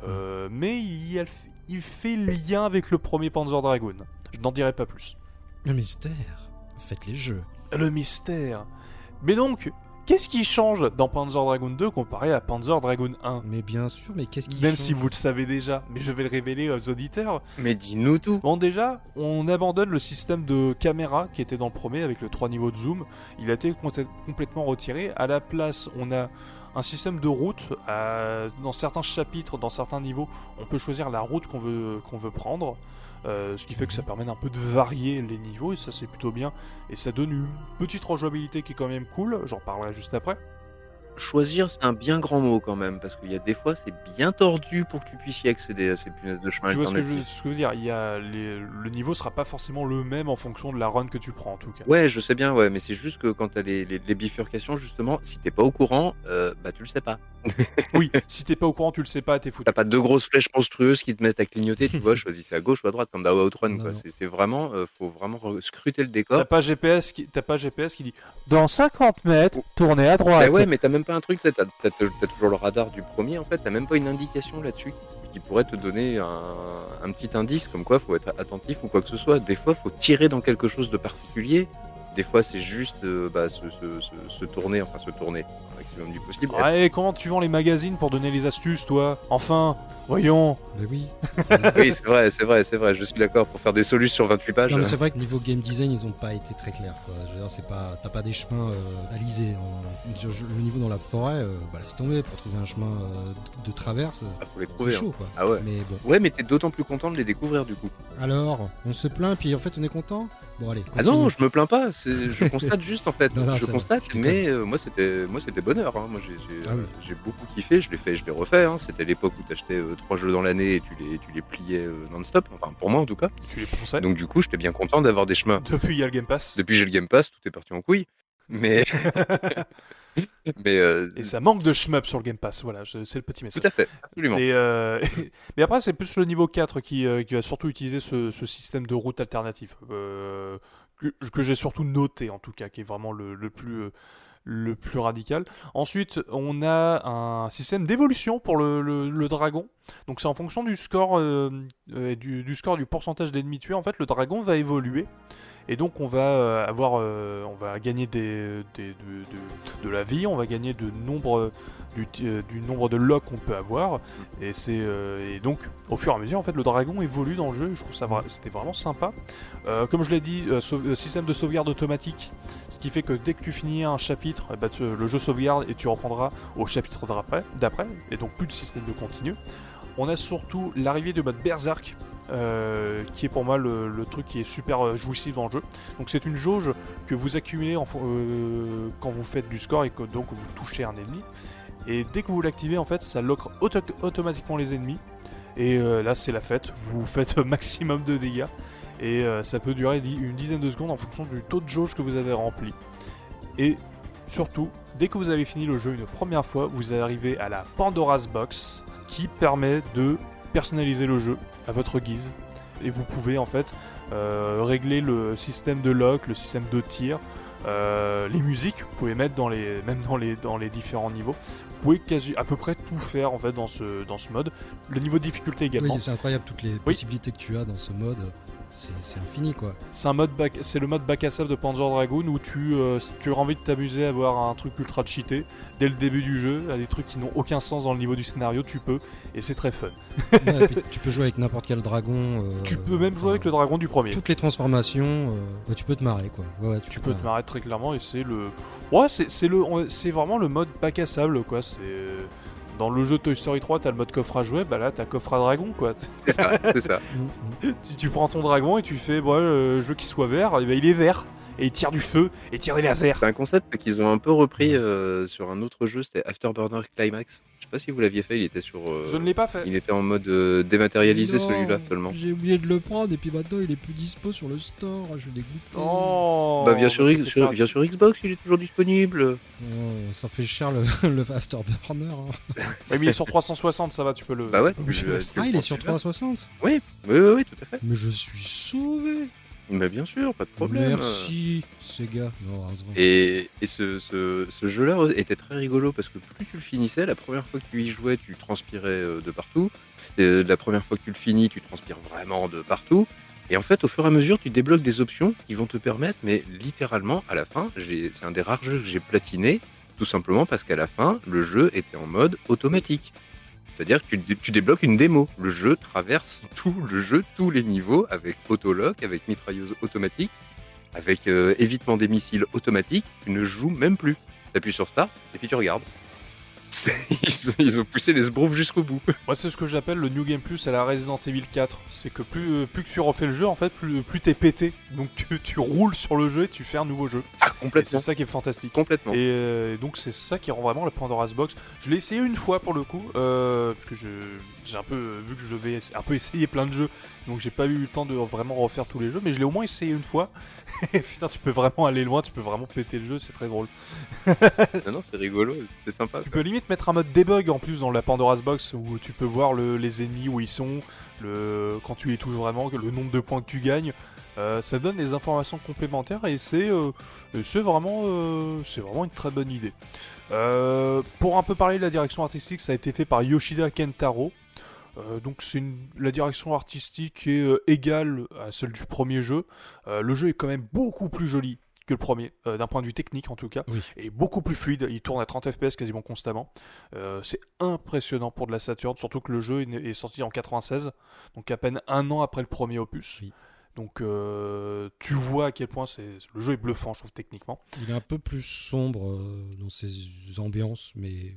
Euh, mais il, a il fait lien avec le premier Panzer Dragoon. Je n'en dirai pas plus. Le mystère. Faites les jeux. Le mystère. Mais donc, qu'est-ce qui change dans Panzer Dragoon 2 comparé à Panzer Dragoon 1 Mais bien sûr, mais qu'est-ce qui Même change? si vous le savez déjà, mais je vais le révéler aux auditeurs. Mais dis-nous tout. Bon déjà, on abandonne le système de caméra qui était dans le premier avec le 3 niveaux de zoom. Il a été complè- complètement retiré. À la place, on a un système de route. Euh, dans certains chapitres, dans certains niveaux, on peut choisir la route qu'on veut, qu'on veut prendre. Euh, ce qui fait que ça permet d'un peu de varier les niveaux et ça c'est plutôt bien. Et ça donne une petite rejouabilité qui est quand même cool. J'en parlerai juste après. Choisir, c'est un bien grand mot quand même, parce qu'il y a des fois, c'est bien tordu pour que tu puisses y accéder à ces punaises de chemin Tu vois ce que, je, alternatifs. ce que je veux dire Il y a les- Le niveau sera pas forcément le même en fonction de la run que tu prends en tout cas. Ouais, je sais bien, ouais, mais c'est juste que quand t'as les, les, les bifurcations, justement, si t'es pas au courant, euh, bah tu le sais pas. <laughs> Oui, si t'es pas au courant, tu le sais pas, t'es foutu. T'as pas deux grosses flèches monstrueuses qui te mettent à clignoter, tu vois, <laughs> choisissez à gauche ou à droite, comme dans Outrun, Non, quoi. non. C'est c'est vraiment, euh, faut vraiment scruter le T'as décor. pas GPS qui, t'as pas GPS qui dit dans 50 mètres, tournez à Bah droite. ouais, mais t'as même pas un truc, tu t'as toujours le radar du premier, en fait, t'as même pas une indication là-dessus qui, qui pourrait te donner un, un petit indice, comme quoi faut être attentif ou quoi que ce soit. Des fois, faut tirer dans quelque chose de particulier, Des fois, c'est juste euh, bah, se, se- se- se tourner, enfin se tourner un maximum du possible. Ouais, comment tu vends les magazines pour donner les astuces, toi? Enfin, voyons. Bah oui. <laughs> Oui, c'est vrai, c'est vrai, c'est vrai. Je suis d'accord pour faire des solutions sur 28 pages. Non mais c'est vrai que niveau game design ils ont pas été très clairs quoi. Je veux dire c'est pas t'as pas des chemins euh, balisés. Sur le niveau dans la forêt, euh, bah laisse tomber pour trouver un chemin euh, de, traverse. Ah, faut les C'est trouver. hein. chaud quoi. Ah ouais. Mais bon. Ouais, mais t'es d'autant plus content de les découvrir du coup. Alors, on se plaint puis en fait on est content? Bon allez. Ah non, je me plains pas. Je constate juste en fait. Non, non, je constate, mais euh, moi c'était, moi c'était bonheur. hein. Moi j'ai, j'ai, Ah oui. euh, beaucoup kiffé. Je l'ai fait, je l'ai refait. hein. C'était l'époque où t'achetais euh, trois jeux dans l'année et tu les, tu les pliais euh, non-stop. Enfin pour moi en tout cas. Tu les ponçais. Donc du coup, j'étais bien content d'avoir des chemins. Depuis, il y a le Game Pass. Depuis j'ai le Game Pass, tout est parti en couille. Mais, <laughs> mais euh, Et ça manque de shmup sur le Game Pass. Voilà, c'est le petit message. tout à fait, absolument. Et, euh, <laughs> mais après, c'est plus le niveau 4 qui, qui va surtout utiliser ce, ce système de route alternatif. euh, que, j'ai surtout noté, en tout cas, qui est vraiment le, plus. euh, le plus radical. Ensuite, on a un système d'évolution pour le, dragon. Donc c'est en fonction du score, euh, euh, du score du pourcentage d'ennemis tués. En fait, le dragon va évoluer. Et donc on va euh, avoir, euh, on va gagner des, de, la vie, on va gagner nombre, du, euh, du nombre de locks qu'on peut avoir. Et c'est euh, donc au fur et à mesure en fait le dragon évolue dans le jeu. Je trouve ça c'était vraiment sympa. Comme je l'ai dit, système de sauvegarde automatique, ce qui fait que dès que tu finis un chapitre, eh ben, le jeu sauvegarde et tu reprendras au chapitre d'après, et donc plus de système de continu. On a surtout l'arrivée de mode Berserk, euh, qui est pour moi le, truc qui est super euh, jouissif dans le jeu. Donc c'est une jauge que vous accumulez euh, quand vous faites du score et que donc vous touchez un ennemi. Et dès que vous l'activez, en fait, ça lock auto- automatiquement les ennemis. Et là, c'est la fête. Vous <laughs> faites maximum de dégâts. Et ça peut durer une dizaine de secondes en fonction du taux de jauge que vous avez rempli. Et surtout, dès que vous avez fini le jeu une première fois, vous arrivez à la Pandora's Box qui permet de personnaliser le jeu à votre guise. Et vous pouvez en fait euh, régler le système de lock, le système de tir, euh, les musiques, vous pouvez mettre dans les, même dans les, dans les différents niveaux. Vous pouvez quasi, à peu près tout faire en fait dans ce, dans ce mode. Le niveau de difficulté également. Oui, c'est incroyable toutes les possibilités que tu as dans ce mode. C'est infini quoi. C'est un mode c'est le mode bac à sable de Panzer Dragoon où tu, euh, tu as envie de t'amuser à avoir un truc ultra cheaté dès le début du jeu, à des trucs qui n'ont aucun sens dans le niveau du scénario, tu peux et c'est très fun. Ouais, et puis tu peux jouer avec n'importe quel dragon. euh, tu peux même enfin, jouer avec le dragon du premier. Toutes les transformations, euh, bah, tu peux te marrer quoi. Ouais, ouais, Tu peux te marrer très clairement et c'est le, ouais, c'est c'est le, c'est vraiment le mode bac à sable quoi. C'est dans le jeu Toy Story 3, t'as le mode coffre à jouer, bah là t'as coffre à dragon quoi. C'est ça, c'est ça. <laughs> Tu, tu prends ton dragon et tu fais, bon, euh, je veux qu'il soit vert, et ben, il est vert et il tire du feu et tire des lasers. C'est un concept qu'ils ont un peu repris euh, sur un autre jeu, c'était Afterburner Climax. Je sais pas si vous l'aviez fait, il était sur. euh, Je ne l'ai pas fait. Il était en mode euh, dématérialisé Non, celui-là seulement. J'ai oublié de le prendre et puis maintenant il est plus dispo sur le store. Je suis dégoûté. Oh, bah viens sur, bah, X- Xbox, il est toujours disponible. Oh, ça fait cher le, le Afterburner. hein. Mais il est sur 360, ça va, tu peux le. Bah ouais, tu peux tu- le- euh, tu Ah, il est sur prendre, 360 Oui, oui, oui, oui, tout à fait. Mais je suis sauvé. Mais bien sûr, pas de problème. Merci, Sega. Non. Et, et ce, ce- ce jeu-là était très rigolo parce que plus tu le finissais, la première fois que tu y jouais, tu transpirais euh, de partout. Et la première fois que tu le finis, tu transpires vraiment de partout. Et en fait, au fur et à mesure, tu débloques des options qui vont te permettre, mais littéralement, à la fin, c'est un des rares jeux que j'ai platiné, tout simplement parce qu'à la fin, le jeu était en mode automatique. C'est-à-dire que tu, dé- tu débloques une démo. Le jeu traverse tout le jeu, tous les niveaux, avec autolock, avec mitrailleuse automatique, avec euh, évitement des missiles automatique. Tu ne joues même plus. Tu appuies sur Start et puis tu regardes. <laughs> Ils, ont poussé les sbroufs jusqu'au bout. Moi, c'est ce que j'appelle le New Game Plus à la Resident Evil 4. C'est que plus, euh, plus que tu refais le jeu, en fait, plus, plus t'es pété. Donc tu, tu roules sur le jeu et tu fais un nouveau jeu. Ah, Et c'est complètement. ça qui est fantastique. Complètement. Et euh, donc c'est ça qui rend vraiment la Pandora's Box. Je l'ai essayé une fois pour le coup, euh, parce que j'ai un peu vu que je vais un peu essayer plein de jeux, donc j'ai pas eu le temps de vraiment refaire tous les jeux, mais je l'ai au moins essayé une fois. <laughs> Et putain, tu peux vraiment aller loin, tu peux vraiment péter le jeu, c'est très drôle. <laughs> Non, non, c'est rigolo, c'est sympa. Tu peux limite mettre un mode debug en plus dans la Pandora's Box où tu peux voir le- les ennemis où ils sont, le, quand tu les touches vraiment, le nombre de points que tu gagnes. Euh, ça donne des informations complémentaires et c'est euh, vraiment, euh, vraiment une très bonne idée. Pour un peu parler de la direction artistique, ça a été fait par Yoshida Kentaro. Euh, donc c'est une- la direction artistique est euh, égale à celle du premier jeu. Euh, le jeu est quand même beaucoup plus joli que le premier, d'un point de vue technique en tout cas, Oui. et beaucoup plus fluide. Il tourne à 30 FPS quasiment constamment. C'est impressionnant pour de la Saturn, surtout que le jeu est, sorti en 96, donc à peine un an après le premier opus. Oui. Donc euh, tu vois à quel point c'est le jeu est bluffant, je trouve techniquement. Il est un peu plus sombre euh, dans ses ambiances, mais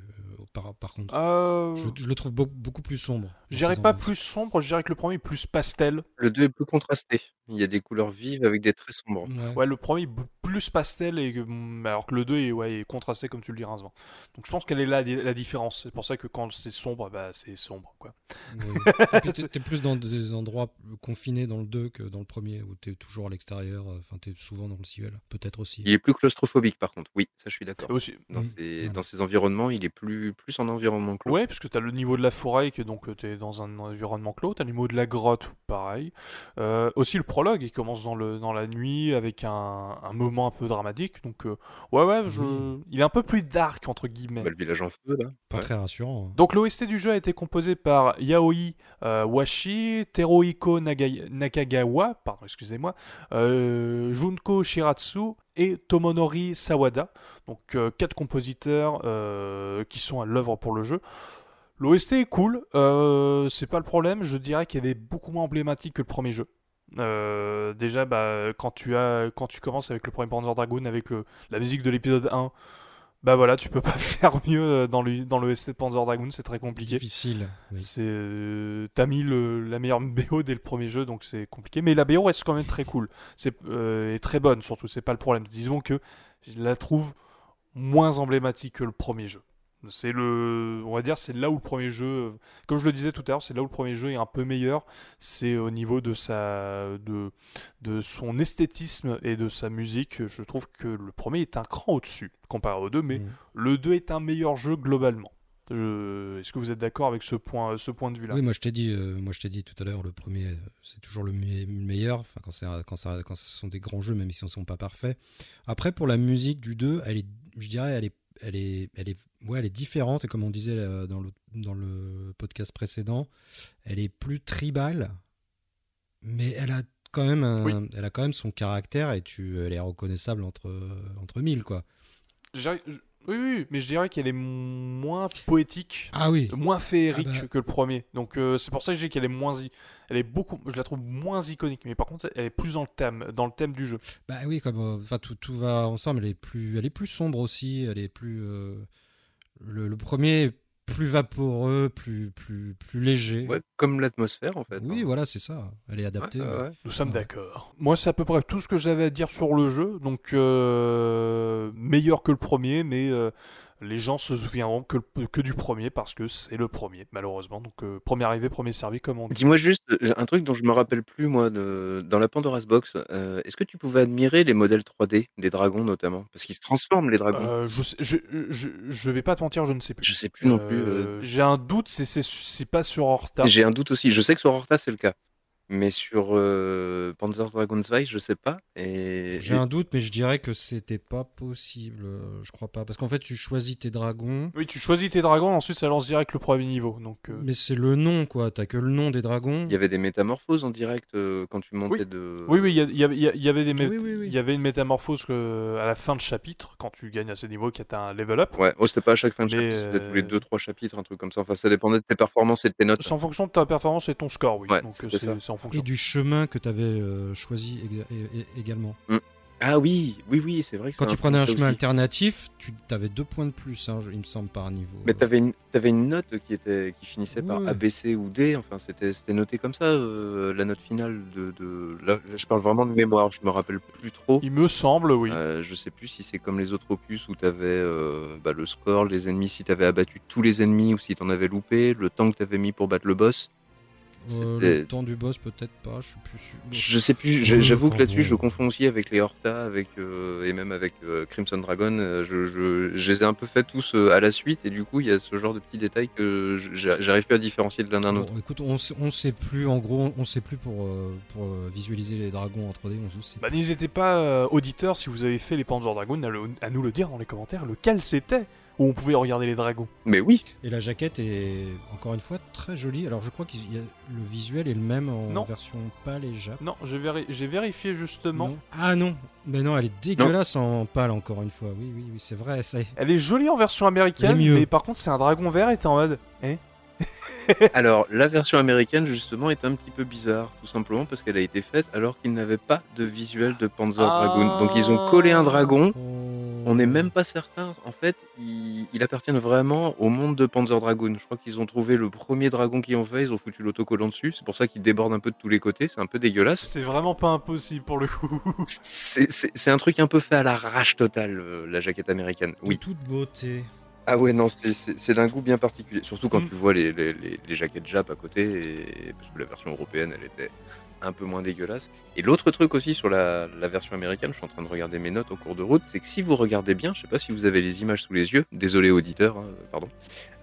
par, par contre, Euh, je, je le trouve beau- beaucoup plus sombre. je dirais pas plus sombre, je dirais que le premier est plus pastel. Le 2 est plus contrasté. Il y a des couleurs vives avec des traits sombres. Ouais. Ouais, le premier est plus pastel et que- mm, alors que le 2 est, ouais, est contrasté comme tu le dis. Donc je pense qu'elle est là la, la différence. C'est pour ça que quand c'est sombre, bah c'est sombre quoi. Puis <laughs> t'es- plus dans des endroits confinés dans le 2 que dans le premier, où t'es toujours à l'extérieur, euh, enfin t'es souvent dans le civil, peut-être aussi. Il est plus claustrophobique par contre. Oui, ça je suis d'accord. Dans, Mhm. ces, Voilà. dans ces environnements, il est plus, plus en environnement clos. Ouais, parce que tu as le niveau de la forêt, que donc tu es dans un environnement clos, tu as le niveau de la grotte, pareil. Euh, aussi le prologue, il commence dans, le, dans la nuit avec un, un moment un peu dramatique. Donc, euh, ouais, ouais, je... Il est un peu plus dark, entre guillemets. Bah, le village en feu là. Pas Ouais. très rassurant. hein. Donc l'OST du jeu a été composé par Yaoi euh, Washi, Teruhiko Naga- Nakagawa, pardon, excusez-moi, euh, Junko Shiratsu et Tomonori Sawada. Donc euh, quatre compositeurs euh, qui sont à l'œuvre pour le jeu. L'OST est cool, euh, c'est pas le problème. Je dirais qu'elle est beaucoup moins emblématique que le premier jeu. Déjà, bah, quand tu as, quand tu commences avec le premier Panzer Dragoon, avec la musique de l'épisode 1, bah voilà, tu peux pas <laughs> faire mieux euh, dans le dans l'OST de Panzer Dragoon, c'est très compliqué. Difficile. oui. C'est euh, t'as mis le- la meilleure <laughs> BO dès le premier jeu, donc c'est compliqué. Mais la BO reste quand même très cool, c'est euh, et très bonne surtout. C'est pas le problème. Disons que je la trouve moins emblématique que le premier jeu. C'est le, on va dire, c'est là où le premier jeu, comme je le disais tout à l'heure, c'est là où le premier jeu est un peu meilleur. C'est au niveau de sa, de, de son esthétisme et de sa musique. Je trouve que le premier est un cran au-dessus comparé au deux, mais Mm. le 2 est un meilleur jeu globalement. Je- Est-ce que vous êtes d'accord avec ce point, ce point de vue-là? Oui, moi je t'ai dit, euh, moi je t'ai dit tout à l'heure, le premier, euh, c'est toujours le me- meilleur. Enfin, quand c'est quand quand ce sont des grands jeux, même si ne sont pas parfaits. Après, pour la musique du 2, elle est, je dirais, elle est, elle est, elle est, ouais, elle est différente. Et comme on disait euh, dans le dans le podcast précédent, elle est plus tribale, mais elle a quand même, un- Oui. elle a quand même son caractère et tu, elle est reconnaissable entre entre mille quoi. Oui, oui, mais je dirais qu'elle est moins poétique, Ah oui. moins féerique Ah bah. que le premier. Donc euh, c'est pour ça que je dis qu'elle est moins, i- elle est beaucoup, je la trouve moins iconique. Mais par contre, elle est plus dans le thème, dans le thème du jeu. Bah oui, comme euh, enfin tout, tout va ensemble. Elle est plus, elle est plus sombre aussi. Elle est plus euh, le, le premier plus vaporeux, plus plus plus léger. Ouais, comme l'atmosphère en fait. Oui, hein. voilà, c'est ça. Elle est adaptée. Ouais, ouais. ouais. Nous sommes Ouais. d'accord. Moi, c'est à peu près tout ce que j'avais à dire sur le jeu. Donc, euh, meilleur que le premier, mais euh, les gens se souviendront que, du premier parce que c'est le premier, malheureusement. Donc, euh, premier arrivé, premier servi, comme on dit. Dis-moi juste euh, un truc dont je me rappelle plus moi de... dans la Pandora's Box. euh, Est-ce que tu pouvais admirer les modèles 3D des dragons notamment? Parce qu'ils se transforment les dragons. Euh, je, je, je, je vais pas te mentir, je ne sais plus. Je sais plus non plus. J'ai un doute, c'est pas sur Horta. J'ai un doute aussi. Je sais que sur Horta c'est le cas, mais sur euh, Panzer Dragon Zwei, je sais pas. Et, J'ai un doute, mais je dirais que c'était pas possible. euh, Je crois pas, parce qu'en fait, tu choisis tes dragons, Oui, tu choisis tes dragons, ensuite ça lance direct le premier niveau. Donc, euh, mais c'est le nom quoi. T'as que le nom des dragons. il y avait des métamorphoses en direct euh, quand tu montais Oui. de. Oui, oui, il y, a- il y avait- il y a- il y avait des mé- Oui, oui, oui. il y avait une métamorphose que- à la fin de chapitre, quand tu gagnes à ces niveaux, qui est un level up. Ouais, oh, c'était pas à chaque fin de Mais, chapitre, c'était tous les euh, 2-3 chapitres, un truc comme ça. Enfin, ça dépendait de tes performances et de tes notes. C'est en fonction de ta performance et ton score, oui. Ouais, Donc c'était euh, ça. c'est c'est en fonction. Et du chemin que tu avais choisi é- é- également. Ah oui, oui, oui, c'est vrai que Quand ça tu prenais un chemin aussi. alternatif, tu avais deux points de plus, hein, il me semble, par niveau. Mais t'avais une, t'avais une note qui, était, qui finissait par Ouais. A, B, C ou D, enfin c'était, c'était noté comme ça, euh, la note finale de... de... Là, je parle vraiment de mémoire, je me rappelle plus trop. Il me semble, oui. Euh, je sais plus si c'est comme les autres opus où t'avais euh, bah, le score, les ennemis, si t'avais abattu tous les ennemis ou si t'en avais loupé, le temps que t'avais mis pour battre le boss. Euh, le temps du boss, peut-être pas, je suis plus sûr. Je sais plus, j'avoue que là-dessus bon. je confonds aussi avec les Horta avec, euh, et même avec euh, Crimson Dragon. euh, je, je- je les ai un peu fait tous euh, à la suite et du coup il y a ce genre de petits détails que j'arrive plus à différencier de l'un d'un Bon, autre. écoute, on, sait- on sait plus, en gros, on sait plus pour, euh, pour euh, visualiser les dragons en 3D, on sait Bah, N'hésitez pas, euh, auditeurs, si vous avez fait les Panzer à, le- à nous le dire dans les commentaires, lequel c'était où on pouvait regarder les dragons. Mais oui, Et la jaquette est encore une fois très jolie. Alors je crois que le visuel est le même en Non. version pâle et Jap. Non, j'ai véri- j'ai vérifié justement. Non. Ah non, mais non, elle est dégueulasse en pâle encore une fois. Oui, oui, oui, c'est vrai. Ça est. Elle est jolie en version américaine, mais par contre c'est un dragon vert et t'es en mode. Hein? Alors, la version américaine, justement, est un petit peu bizarre, tout simplement parce qu'elle a été faite alors qu'ils n'avaient pas de visuel de Panzer Ah. Dragoon. Donc, ils ont collé un dragon. On n'est même pas certain. En fait, ils, ils appartiennent vraiment au monde de Panzer Dragoon. Je crois qu'ils ont trouvé le premier dragon qu'ils ont fait, ils ont foutu l'autocollant dessus. C'est pour ça qu'il déborde un peu de tous les côtés. C'est un peu dégueulasse. C'est vraiment pas impossible pour le coup. C'est un truc un peu fait à l'arrache totale, euh, la jaquette américaine. De Oui. toute beauté. Ah ouais, non, c'est- c'est c'est d'un goût bien particulier. Surtout quand Mm. tu vois les, les, les- les jaquettes Jap à côté, et... parce que la version européenne, elle était un peu moins dégueulasse. Et l'autre truc aussi sur la, la version américaine, je suis en train de regarder mes notes au cours de route, c'est que si vous regardez bien, je sais pas si vous avez les images sous les yeux, désolé auditeur, hein, pardon,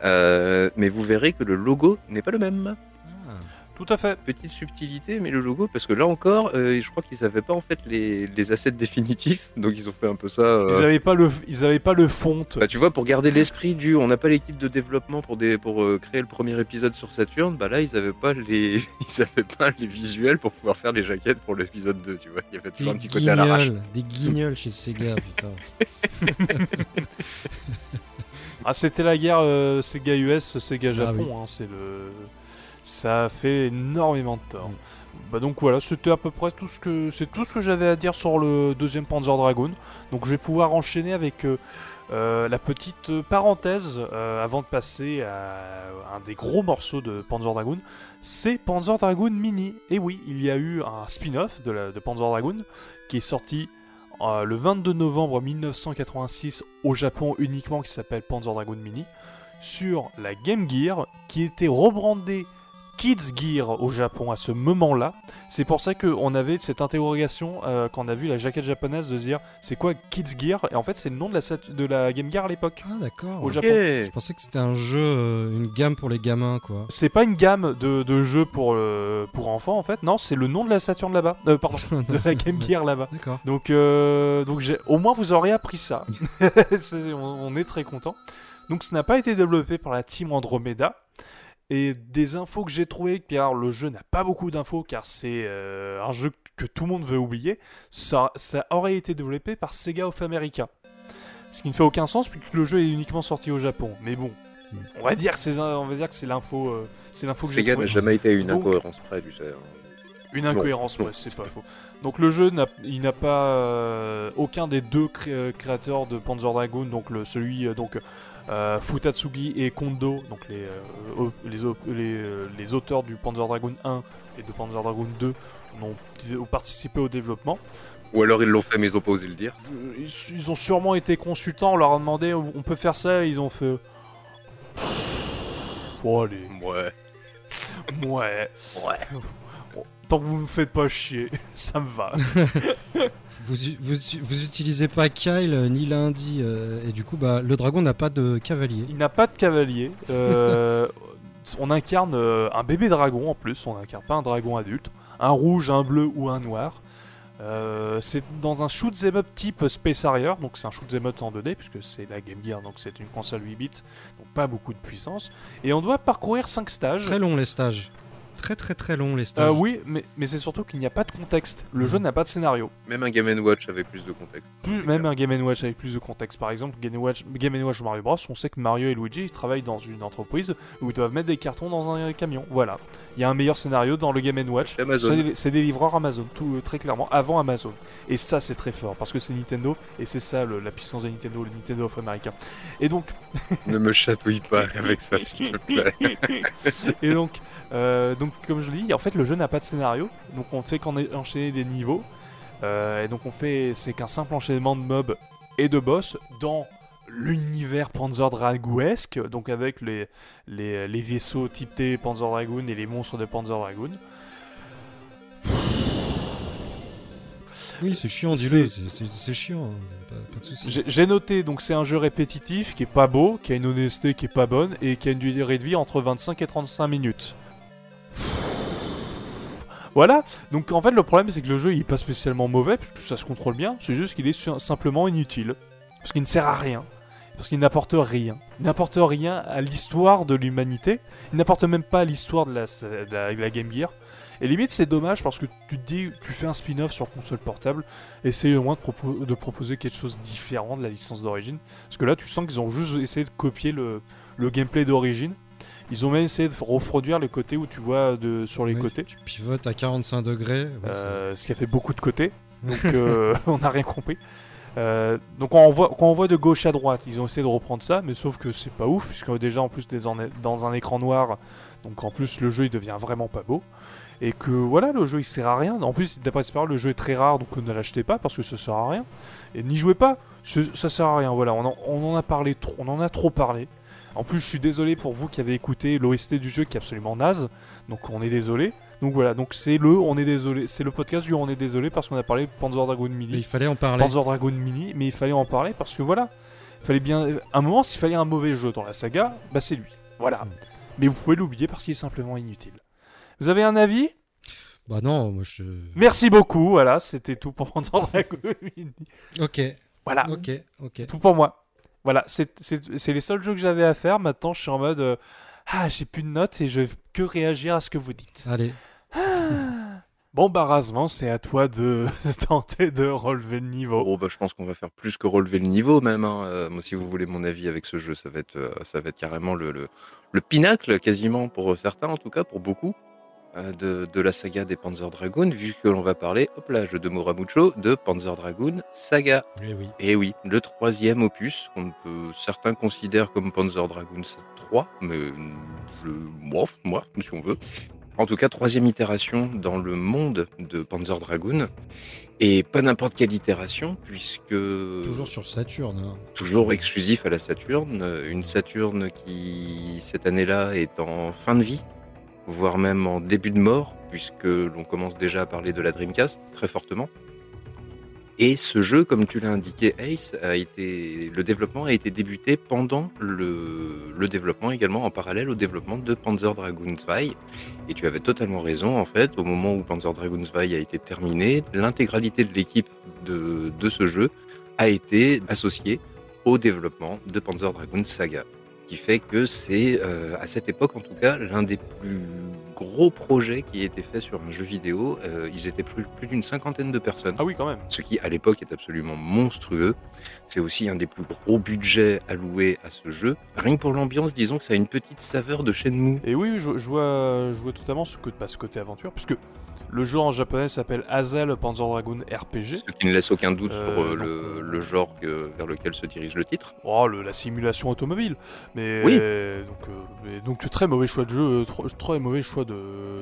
euh, mais vous verrez que le logo n'est pas le même. Tout à fait. Petite subtilité, mais le logo, parce que là encore, euh, je crois qu'ils avaient pas en fait les, les assets définitifs, donc ils ont fait un peu ça. euh, Ils avaient pas le, ils avaient pas le font. bah, tu vois, pour garder l'esprit du, on n'a pas l'équipe de développement pour des, pour euh, créer le premier épisode sur Saturn. Bah là, ils avaient pas les, <laughs> ils avaient pas les visuels pour pouvoir faire les jaquettes pour l'épisode 2. Tu vois, il y avait toujours un Des petit côté à l'arrache. des guignols chez Sega, <laughs> putain. Ah, c'était la guerre euh, Sega US, Sega Ah Japon. oui. hein, c'est le, ça fait énormément de. Mm. Bah donc voilà, c'était à peu près tout ce que c'est tout ce que j'avais à dire sur le deuxième Panzer Dragoon. Donc je vais pouvoir enchaîner avec euh, euh, la petite parenthèse euh, avant de passer à un des gros morceaux de Panzer Dragoon. C'est Panzer Dragoon Mini. Et oui, il y a eu un spin-off de, Panzer Dragoon qui est sorti le 22 novembre 1986 au Japon uniquement qui s'appelle Panzer Dragoon Mini sur la Game Gear qui était rebrandée Kids Gear au Japon à ce moment-là. C'est pour ça qu'on avait cette interrogation euh, quand on a vu la jaquette japonaise de se dire c'est quoi Kids Gear? Et en fait c'est le nom de la, de la Game Gear à l'époque Ah d'accord. au Je Japon. Je pensais que c'était un jeu, euh, une gamme pour les gamins, quoi. C'est pas une gamme de, de jeux pour, euh, pour enfants en fait, non, c'est le nom de la Saturn là-bas. Euh, pardon, <laughs> de la Game Gear là-bas. D'accord. Donc, euh, donc au moins vous aurez appris ça. <laughs> On, on est très content. Donc, ce n'a pas été développé par la team Andromeda. Et des infos que j'ai trouvées, car le jeu n'a pas beaucoup d'infos, car c'est euh, un jeu que tout le monde veut oublier, ça, ça aurait été développé par Sega of America. Ce qui ne fait aucun sens, puisque le jeu est uniquement sorti au Japon. Mais bon, on va dire que c'est, on va dire que c'est l'info, euh, c'est l'info que j'ai Sega trouvée. n'a jamais été une Donc- incohérence près, sais. hein. Une incohérence, Non, ouais, c'est pas faux. Donc le jeu, n'a, il n'a pas euh, aucun des deux cré- créateurs de Panzer Dragoon, donc le, celui euh, donc euh, Futatsugi et Kondo, donc les euh, les, les, euh, les auteurs du Panzer Dragoon 1 et de Panzer Dragoon 2 ont, participé au développement. Ou alors ils l'ont fait, mais ils ont pas osé le dire. Ils ont sûrement été consultants, on leur a demandé on peut faire ça, et ils ont fait. Oh allez, Ouais. ouais. Ouais. Tant que vous me faites pas chier, <laughs> ça me va. <laughs> Vous, vous, vous utilisez pas Kyle euh, ni Lundi, euh, et du coup, bah, le dragon n'a pas de cavalier. Il n'a pas de cavalier. euh, <laughs> on incarne un bébé dragon en plus. On incarne pas un dragon adulte. Un rouge, un bleu ou un noir. Euh, c'est dans un shoot 'em up type Space Harrier, donc c'est un shoot 'em up en 2D puisque c'est la Game Gear, donc c'est une console 8 bits, donc pas beaucoup de puissance. Et on doit parcourir 5 stages. Très long les stages. Très très très long les stages. Euh, oui, mais, mais c'est surtout qu'il n'y a pas de contexte. Le jeu n'a pas de scénario. Même un Game Watch avec plus de contexte. Plus, même un Game Watch avec plus de contexte. Par exemple, Game Watch, Game Watch Mario Bros, on sait que Mario et Luigi ils travaillent dans une entreprise où ils doivent mettre des cartons dans un camion. Voilà. Il y a un meilleur scénario dans le Game Watch. Amazon. C'est- des livreurs Amazon, tout euh, très clairement, avant Amazon. Et ça, c'est très fort parce que c'est Nintendo et c'est ça le- la puissance de Nintendo, le Nintendo of America. Et donc, ne me <laughs> chatouille pas avec ça, s'il te plaît. et donc, euh, donc, comme je le dis, en fait, le jeu n'a pas de scénario. Donc, on fait qu'en enchaîner des niveaux. Euh, et donc, on fait, c'est qu'un simple enchaînement de mobs et de boss dans l'univers Panzer Dragouesque. Donc, avec les, les, les vaisseaux type T Panzer Dragoon et les monstres de Panzer Dragoon. Oui, c'est chiant, dis-le. C'est chiant. hein. Pas, pas de soucis. J'ai j'ai noté, donc, c'est un jeu répétitif qui est pas beau, qui a une honnêteté qui est pas bonne et qui a une durée de vie entre 25 et 35 minutes. Voilà, donc en fait le problème c'est que le jeu il est pas spécialement mauvais puisque ça se contrôle bien, c'est juste qu'il est simplement inutile. Parce qu'il ne sert à rien. parce qu'il n'apporte rien. Il n'apporte rien à l'histoire de l'humanité. Il n'apporte même pas à l'histoire de la, Game Gear. Et limite, c'est dommage parce que tu dis, tu fais un spin-off sur console portable, essaye au moins de, propo- de proposer quelque chose de différent de la licence d'origine. Parce que là, tu sens qu'ils ont juste essayé de copier le gameplay d'origine. Ils ont même essayé de reproduire les côtés où tu vois de, sur les Oui, côtés. Tu pivotes à 45 degrés. ouais, Euh, ce qui a fait beaucoup de côtés. Donc <laughs> euh, <laughs> on n'a rien compris. Euh, donc on, voit, quand on voit de gauche à droite, ils ont essayé de reprendre ça, mais sauf que c'est pas ouf, puisque déjà en plus dans un écran noir, donc en plus le jeu il devient vraiment pas beau. Et que voilà, le jeu il sert à rien. En plus, d'après ce le jeu est très rare, donc ne l'achetez pas parce que ça sert à rien. Et n'y jouez pas, ça sert à rien. Voilà, on en, on en a parlé trop, on en a trop parlé. En plus, je suis désolé pour vous qui avez écouté l'OST du jeu qui est absolument naze, donc on est désolé. Donc voilà, donc c'est le on est désolé, c'est le podcast du on est désolé parce qu'on a parlé de Panzer Dragoon Mais Mini. il fallait en parler. Panzer Dragoon Mini, mais il fallait en parler parce que voilà, il fallait bien à un moment s'il fallait un mauvais jeu dans la saga, bah c'est lui. Voilà. Mm. Mais vous pouvez l'oublier parce qu'il est simplement inutile. Vous avez un avis? Bah non, moi je. Merci beaucoup, voilà, c'était tout pour Panzer Dragoon Mini. Ok, Voilà, ok, ok. c'est tout pour moi. Voilà, c'est c'est- c'est les seuls jeux que j'avais à faire. Maintenant, je suis en mode euh, ah, j'ai plus de notes et je vais que réagir à ce que vous dites. Allez, Bon, bah, c'est à toi <laughs> de tenter de relever le niveau. Oh, bah, je pense qu'on va faire plus que relever le niveau même. hein. Euh, moi, si vous voulez mon avis avec ce jeu, ça va être, euh, ça va être carrément le, le, le pinacle, quasiment pour certains, en tout cas pour beaucoup, euh, de, de la saga des Panzer Dragoon, vu que l'on va parler, hop là, jeu de Moramucho, de Panzer Dragoon Saga. eh oui. Et oui, le troisième opus, qu'on peut certains considèrent comme Panzer Dragoon 3, mais je, moi, moi, si on veut. En tout cas, troisième itération dans le monde de Panzer Dragoon. Et pas n'importe quelle itération, puisque Toujours sur Saturne. hein. toujours exclusif à la Saturne. Une Saturne qui, cette année-là, est en fin de vie, voire même en début de mort, puisque l'on commence déjà à parler de la Dreamcast très fortement. Et ce jeu, comme tu l'as indiqué, Ace, le développement a été débuté pendant le, développement également en parallèle au développement de Panzer Dragoon 2. Et tu avais totalement raison, en fait, au moment où Panzer Dragoon 2 a été terminé, l'intégralité de l'équipe de, de ce jeu a été associée au développement de Panzer Dragoon Saga. Qui fait que c'est, euh, à cette époque en tout cas, l'un des plus gros projets qui a été fait sur un jeu vidéo. Euh, ils étaient plus, plus d'une cinquantaine de personnes Ah oui, quand même. ce qui à l'époque est absolument monstrueux. C'est aussi un des plus gros budgets alloués à ce jeu. Rien que pour l'ambiance, disons que ça a une petite saveur de Shenmue. Et oui, je, je vois, je vois totalement ce, que, bah, ce côté aventure, puisque le jeu en japonais s'appelle Hazel Panzer Dragoon RPG. Ce qui ne laisse aucun doute Euh, sur euh, le, euh, le genre que- vers lequel se dirige le titre. Oh, le- la simulation automobile. Mais Oui. donc, mais donc très mauvais choix de jeu, trop- très mauvais choix de,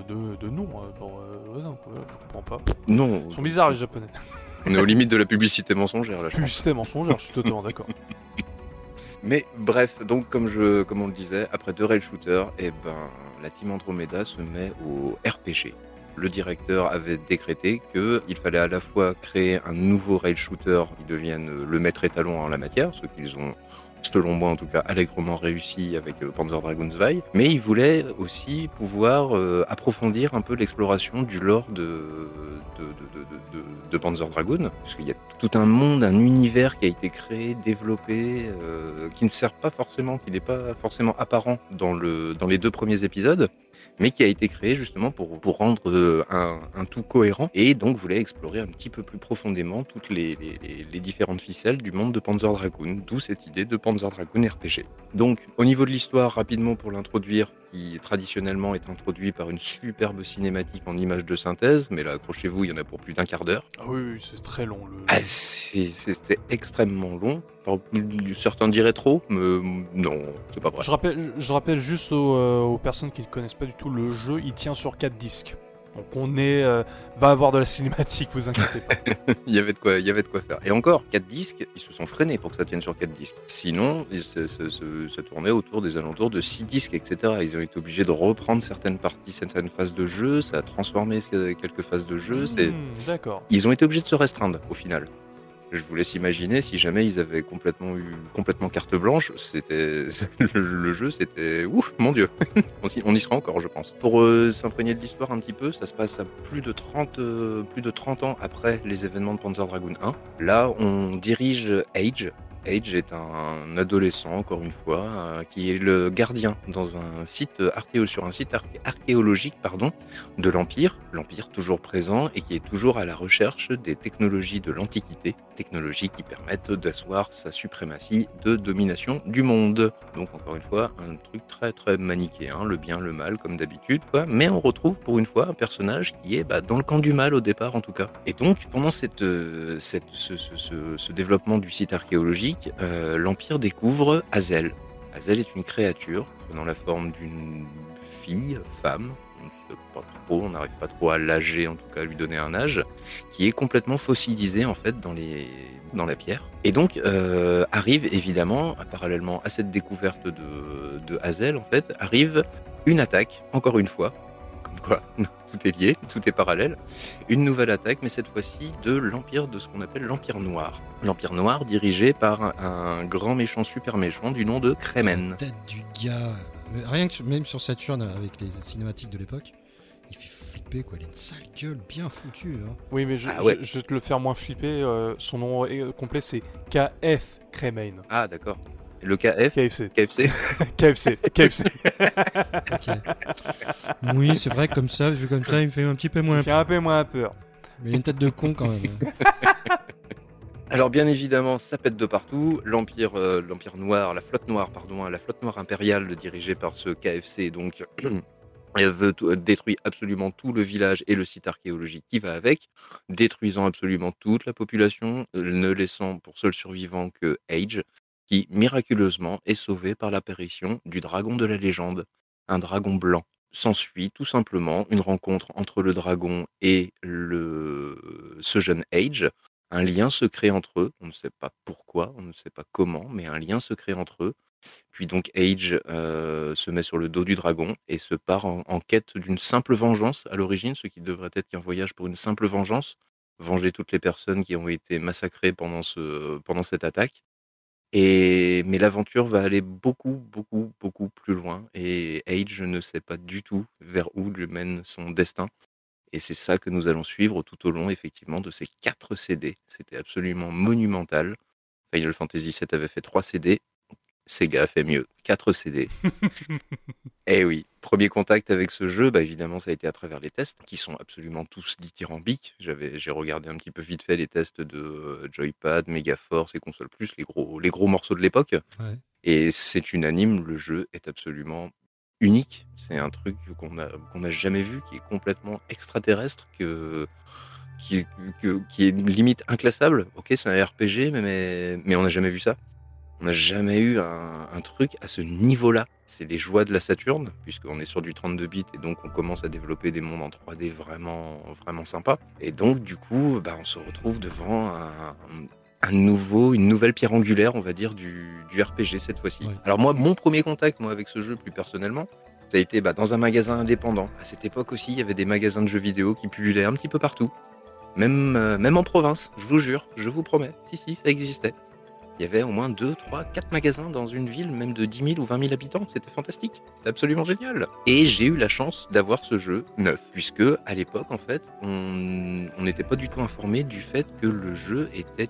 de, de nom. ouais, non, je comprends pas. Non, Ils sont bizarres les japonais. <laughs> on est aux limites de la publicité mensongère là. je pense. Publicité mensongère, je suis totalement d'accord. <laughs> Mais bref, donc comme, je, comme on le disait, après deux rail shooters, eh ben, la team Andromeda se met au RPG. Le directeur avait décrété qu'il fallait à la fois créer un nouveau rail shooter qui devienne le maître étalon en la matière, ce qu'ils ont, selon moi en tout cas, allègrement réussi avec euh, Panzer Dragoon 2, mais il voulait aussi pouvoir euh, approfondir un peu l'exploration du lore de, de, de, de, de- de Panzer Dragoon, parce qu'il y a tout un monde, un univers qui a été créé, développé, euh, qui ne sert pas forcément, qui n'est pas forcément apparent dans, le, dans les deux premiers épisodes, mais qui a été créé justement pour, rendre euh, un, tout cohérent, et donc voulait explorer un petit peu plus profondément toutes les différentes ficelles du monde de Panzer Dragoon, d'où cette idée de Panzer Dragoon RPG. Donc, au niveau de l'histoire, rapidement pour l'introduire, qui traditionnellement est introduit par une superbe cinématique en images de synthèse, mais là, accrochez-vous, il y en a pour plus d'un quart d'heure. Ah oui, oui, c'est très long. Le... Ah, C'était extrêmement long. Certains diraient trop, mais non, c'est pas vrai. Je rappelle, je rappelle juste aux, euh, aux personnes qui ne connaissent pas du tout le jeu, il tient sur 4 disques. Donc on est, euh, va avoir de la cinématique, vous inquiétez pas. <laughs> il y avait de quoi, il y avait de quoi faire. Et encore, 4 disques, ils se sont freinés pour que ça tienne sur 4 disques. Sinon, ils ça tournait autour des alentours de 6 disques, etc. Ils ont été obligés de reprendre certaines parties, certaines phases de jeu. Ça a transformé quelques phases de jeu. Hmm, D'accord. ils ont été obligés de se restreindre au final. Je vous laisse imaginer si jamais ils avaient complètement eu complètement carte blanche, c'était <laughs> le, jeu, c'était ouf, mon dieu, <laughs> on, y, sera encore, je pense. Pour euh, s'imprégner de l'histoire un petit peu, ça se passe à plus de 30 euh, plus de 30 ans après les événements de Panzer Dragoon 1. Là, on dirige Age, Age est un adolescent, encore une fois, euh, qui est le gardien dans un site archéo, sur un site arché- archéologique pardon, de l'Empire, l'Empire toujours présent et qui est toujours à la recherche des technologies de l'Antiquité, technologies qui permettent d'asseoir sa suprématie de domination du monde. Donc encore une fois, un truc très très manichéen, le bien, le mal comme d'habitude. Mais on retrouve pour une fois un personnage qui est bah, dans le camp du mal au départ en tout cas. Et donc pendant cette, euh, ce développement du site archéologique, euh, l'Empire découvre Hazel. Hazel est une créature prenant la forme d'une fille, femme, on n'arrive pas trop à l'âger, en tout cas à lui donner un âge, qui est complètement fossilisée en fait dans, la pierre. Et donc euh, arrive évidemment, parallèlement à cette découverte de, de Hazel, en fait, arrive une attaque, encore une fois, quoi <laughs> tout est lié, tout est parallèle, une nouvelle attaque, mais cette fois-ci de l'Empire, de ce qu'on appelle l'Empire Noir. L'Empire Noir dirigé par un, grand méchant super méchant du nom de Kremen. La tête du gars. Rien que même sur Saturn avec les cinématiques de l'époque, il fait flipper quoi. Il a une sale gueule bien foutue. Hein. Oui, mais je, Ah ouais. je- je vais te le faire moins flipper. euh, son nom euh, complet, c'est KF Cremain. Ah d'accord. Le KF KFC. KFC <laughs> KFC. KFC. Ok. oui, c'est vrai comme ça, vu comme ça, il me fait un petit peu moins. Il fait un peu moins peur. Mais il a une tête de con quand même. <laughs> Alors bien évidemment, ça pète de partout. L'empire, euh, l'empire noir, la flotte noire, pardon, hein, la flotte noire impériale dirigée par ce KFC, donc <clears throat> elle veut détruire absolument tout le village et le site archéologique qui va avec, détruisant absolument toute la population, euh, ne laissant pour seul survivant que Age, qui miraculeusement est sauvé par l'apparition du dragon de la légende, un dragon blanc. S'ensuit tout simplement une rencontre entre le dragon et le... ce jeune Age, un lien se crée entre eux. On ne sait pas pourquoi, on ne sait pas comment, mais un lien se crée entre eux. Puis donc Age euh, se met sur le dos du dragon et se part en, quête d'une simple vengeance à l'origine, ce qui devrait être qu'un voyage pour une simple vengeance, venger toutes les personnes qui ont été massacrées pendant cette attaque. Mais l'aventure va aller beaucoup, beaucoup, beaucoup plus loin. Et Age ne sait pas du tout vers où lui mène son destin. Et c'est ça que nous allons suivre tout au long, effectivement, de ces quatre CD. C'était absolument monumental. Final Fantasy VII avait fait trois CD. Sega a fait mieux. Quatre CD. <laughs> Eh oui, premier contact avec ce jeu, bah évidemment, ça a été à travers les tests, qui sont absolument tous dithyrambiques. J'avais, j'ai regardé un petit peu vite fait les tests de euh, Joypad, Megaforce et Console Plus, les gros, les gros morceaux de l'époque. Ouais. Et c'est unanime, le jeu est absolument unique. C'est un truc qu'on a qu'on n'a jamais vu, qui est complètement extraterrestre, que, qui, que- qui est limite inclassable. Ok, c'est un RPG, mais, mais, mais on n'a jamais vu ça. On n'a jamais eu un, un truc à ce niveau-là. C'est les joies de la Saturne, puisqu'on est sur du 32 bits et donc on commence à développer des mondes en 3D vraiment, vraiment sympas. Et donc, du coup, bah, on se retrouve devant un, un nouveau, une nouvelle pierre angulaire, on va dire, du, du RPG cette fois-ci. Alors moi, mon premier contact, moi, avec ce jeu, plus personnellement, ça a été bah, dans un magasin indépendant. À cette époque aussi, il y avait des magasins de jeux vidéo qui pullulaient un petit peu partout. Même, euh, même en province, je vous jure, je vous promets. Si, si, ça existait. Il y avait au moins 2, 3, 4 magasins dans une ville, même de 10 000 ou 20 000 habitants. C'était fantastique. C'était absolument génial. Et j'ai eu la chance d'avoir ce jeu neuf, puisque à l'époque, en fait, on n'était pas du tout informé du fait que le jeu était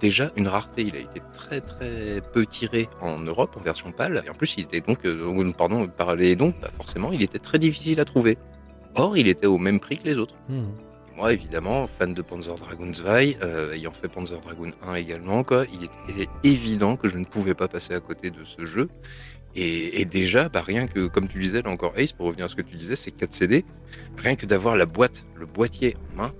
déjà une rareté. Il a été très très peu tiré en Europe en version PAL. Et en plus, il était donc, euh, pardon, par les donc, forcément, il était très difficile à trouver. Or, il était au même prix que les autres. Hmm. Moi, évidemment, fan de Panzer Dragoon 2, euh, ayant fait Panzer Dragoon 1 également, quoi, il était évident que je ne pouvais pas passer à côté de ce jeu. Et, déjà, bah, rien que, comme tu disais, là encore Ace, pour revenir à ce que tu disais, c'est 4 CD, rien que d'avoir la boîte, le boîtier en main,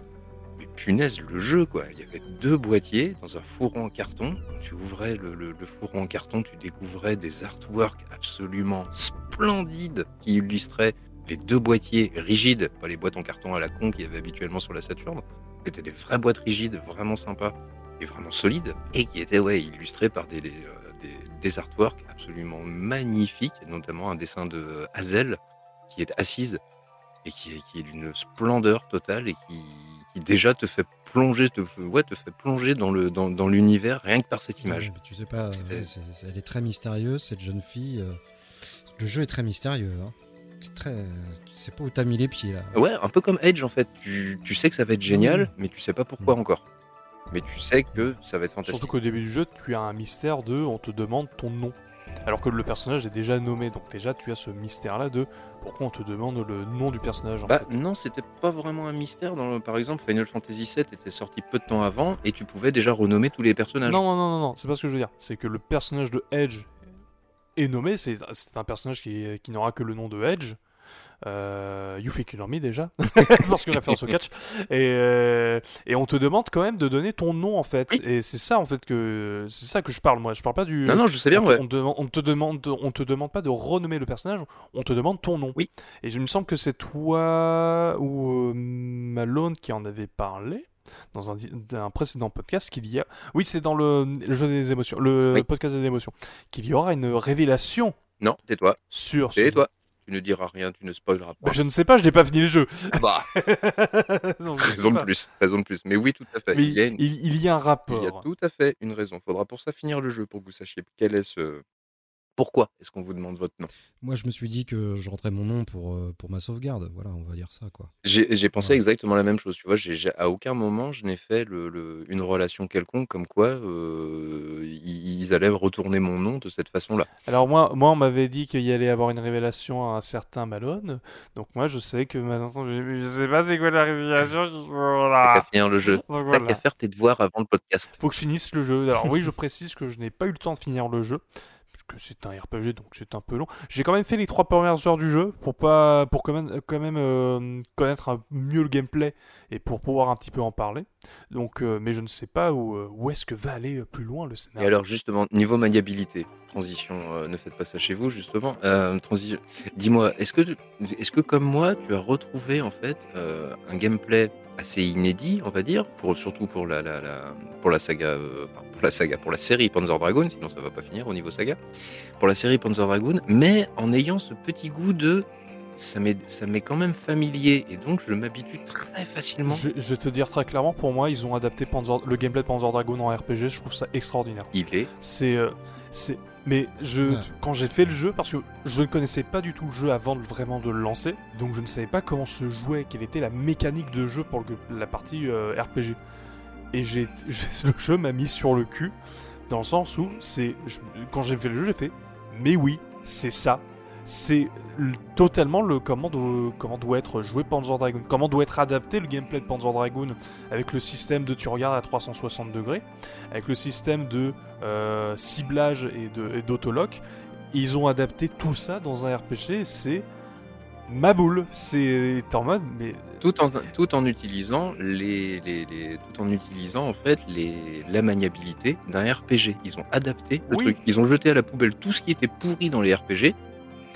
mais punaise, le jeu, quoi. Il y avait deux boîtiers dans un fourreau en carton. Tu ouvrais le, le- le fourreau en carton, tu découvrais des artworks absolument splendides qui illustraient les deux boîtiers rigides, pas les boîtes en carton à la con qu'il y avait habituellement sur la Saturne. C'était des vraies boîtes rigides, vraiment sympas et vraiment solides, et qui étaient ouais, illustrées par des, des, euh, des- artworks absolument magnifiques, notamment un dessin de Hazel qui est assise et qui est, qui est d'une splendeur totale et qui, qui déjà te fait plonger, te, ouais, te fait plonger dans le dans, dans l'univers rien que par cette image. Mais tu sais pas, c'est- elle est très mystérieuse, cette jeune fille. euh, le jeu est très mystérieux. hein. C'est très. Tu sais pas où t'as mis les pieds là. Ouais, un peu comme Edge en fait. Tu, tu sais que ça va être génial, mais tu sais pas pourquoi encore. mais tu sais que ça va être fantastique. Surtout qu'au début du jeu, tu as un mystère de on te demande ton nom. Alors que le personnage est déjà nommé, donc déjà tu as ce mystère-là de pourquoi on te demande le nom du personnage en Bah fait. non, c'était pas vraiment un mystère. Dans le- Par exemple, Final Fantasy VII était sorti peu de temps avant et tu pouvais déjà renommer tous les personnages. Non, non, non, non, non, c'est pas ce que je veux dire. C'est que le personnage de Edge est nommé, c'est c'est un personnage qui, qui n'aura que le nom de Edge. Euh, you Fake Me déjà, <laughs> parce que référence au catch. Et, euh, et on te demande quand même de donner ton nom en fait. Oui. Et c'est ça en fait que c'est ça que je parle moi. Je parle pas du. Non, non, je sais bien, on, te- ouais. on te demande, on te demande, on te demande pas de renommer le personnage, on te demande ton nom. Oui. Et je me semble que c'est toi ou euh, Malone qui en avait parlé dans un, précédent podcast qu'il y a. Oui, c'est dans le, le jeu des émotions, le Oui. podcast des émotions, qu'il y aura une révélation Non, tais-toi. sur. Tais-toi. Tu ne diras rien, tu ne spoileras Bah, pas. je ne sais pas, je n'ai pas fini le jeu. Bah, <laughs> je sais raison de plus, raison de plus. Mais oui, tout à fait. Mais il, y a une- il, il y a un il rapport. y a tout à fait une raison. Faudra pour ça finir le jeu pour que vous sachiez quel est ce. Pourquoi est-ce qu'on vous demande votre nom? Moi, je me suis dit que je rentrais mon nom pour, euh, pour ma sauvegarde. Voilà, on va dire ça, quoi. J'ai j'ai pensé Ouais. exactement la même chose. Tu vois, j'ai j'ai- à aucun moment je n'ai fait le, le- une relation quelconque comme quoi euh, ils, ils allaient retourner mon nom de cette façon-là. Alors moi, moi on m'avait dit qu'il y allait avoir une révélation à un certain Malone, donc moi je sais que maintenant je, je sais pas c'est quoi la révélation. T'as Voilà. qu'à finir le jeu. Donc T'as voilà. qu'à faire tes devoirs avant le podcast. Faut que je finisse le jeu. Alors oui, je précise que je n'ai pas eu le temps de finir le jeu. C'est un RPG, donc c'est un peu long. J'ai quand même fait les trois premières heures du jeu pour pas, pour quand même, quand même euh, connaître mieux le gameplay et pour pouvoir un petit peu en parler. Donc, euh, mais je ne sais pas où, euh, où est-ce que va aller plus loin le Et scénario. alors justement, niveau maniabilité, transition, ne faites pas ça chez vous justement. Dis-moi, est-ce que, est-ce que comme moi, tu as retrouvé en fait un gameplay assez inédit, on va dire, pour, surtout pour la, la, la- pour la saga, euh, pour la saga, pour la série Panzer Dragoon, sinon ça va pas finir au niveau saga, pour la série Panzer Dragoon, mais en ayant ce petit goût de ça m'est ça m'est quand même familier et donc je m'habitue très facilement. Je, je vais te dire très clairement, pour moi, ils ont adapté Panzer- le gameplay de Panzer Dragoon en RPG. Je trouve ça extraordinaire. Il est C'est, euh, c'est, mais je, Ouais. quand j'ai fait le jeu, parce que je ne connaissais pas du tout le jeu avant de, vraiment de le lancer, donc je ne savais pas comment se jouait, quelle était la mécanique de jeu pour la partie euh, RPG. Et <laughs> j'ai, le jeu m'a mis sur le cul, dans le sens où c'est, quand j'ai fait le jeu, j'ai fait, mais oui, c'est ça. C'est totalement le comment doit, comment doit être joué Panzer Dragoon, comment doit être adapté le gameplay de Panzer Dragoon avec le système de tu regardes à 360 degrés, avec le système de euh, ciblage et d'autolock. Ils ont adapté tout ça dans un RPG, c'est ma boule. C'est en mode, mais tout en, tout en utilisant les, les, les- tout en utilisant en fait les, la maniabilité d'un RPG. Ils ont adapté le Oui. truc. Ils ont jeté à la poubelle tout ce qui était pourri dans les RPG,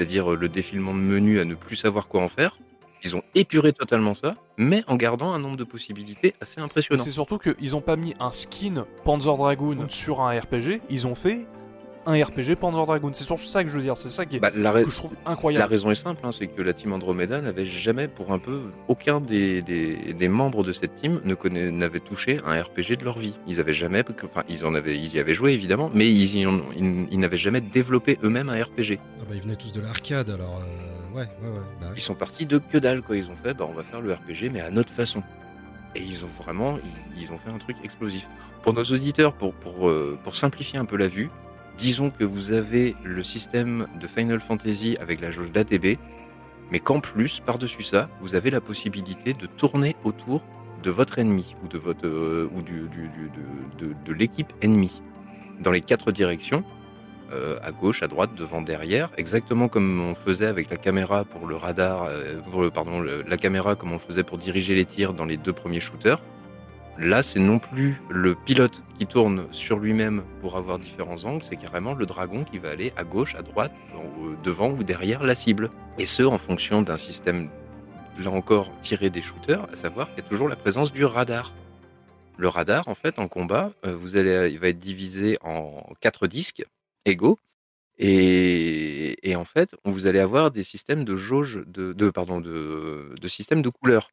c'est-à-dire euh, le défilement de menus à ne plus savoir quoi en faire. Ils ont épuré totalement ça, mais en gardant un nombre de possibilités assez impressionnant. c'est surtout qu'ils ont pas mis un skin Panzer Dragoon sur un RPG, ils ont fait un RPG Panzer Dragoon. C'est surtout ça que je veux dire, c'est ça qui est, Bah, la, que je trouve la incroyable. raison est simple, hein, c'est que la team Andromeda n'avait jamais, pour un peu, aucun des, des, des membres de cette team ne connaît- n'avait touché un RPG de leur vie. Ils avaient jamais, enfin, ils en avaient, ils y avaient joué évidemment, mais ils, n'avaient jamais développé eux-mêmes un RPG. Ah bah, ils venaient tous de l'arcade, alors euh, ouais, ouais, ouais. Bah, oui. Ils sont partis de que dalle, quoi. Ils ont fait, bah, on va faire le RPG, mais à notre façon. Et ils ont vraiment, ils, ils ont fait un truc explosif. Pour nos auditeurs, pour, pour, euh, pour simplifier un peu la vue, disons que vous avez le système de Final Fantasy avec la jauge d'ATB, mais qu'en plus, par-dessus ça, vous avez la possibilité de tourner autour de votre ennemi ou de euh, de, l'équipe ennemie dans les quatre directions, euh, à gauche, à droite, devant, derrière, exactement comme on faisait avec la caméra pour le radar, euh, le- pardon, la caméra comme on faisait pour diriger les tirs dans les deux premiers shooters. Là, c'est non plus le pilote qui tourne sur lui-même pour avoir différents angles, c'est carrément le dragon qui va aller à gauche, à droite, en- devant ou derrière la cible. Et ce, en fonction d'un système, là encore, tiré des shooters, à savoir qu'il y a toujours la présence du radar. Le radar, en fait, en combat, euh, vous allez, il va être divisé en quatre disques égaux. Et, en fait, vous allez avoir des systèmes de jauge, de, de- pardon, de, de systèmes de couleurs.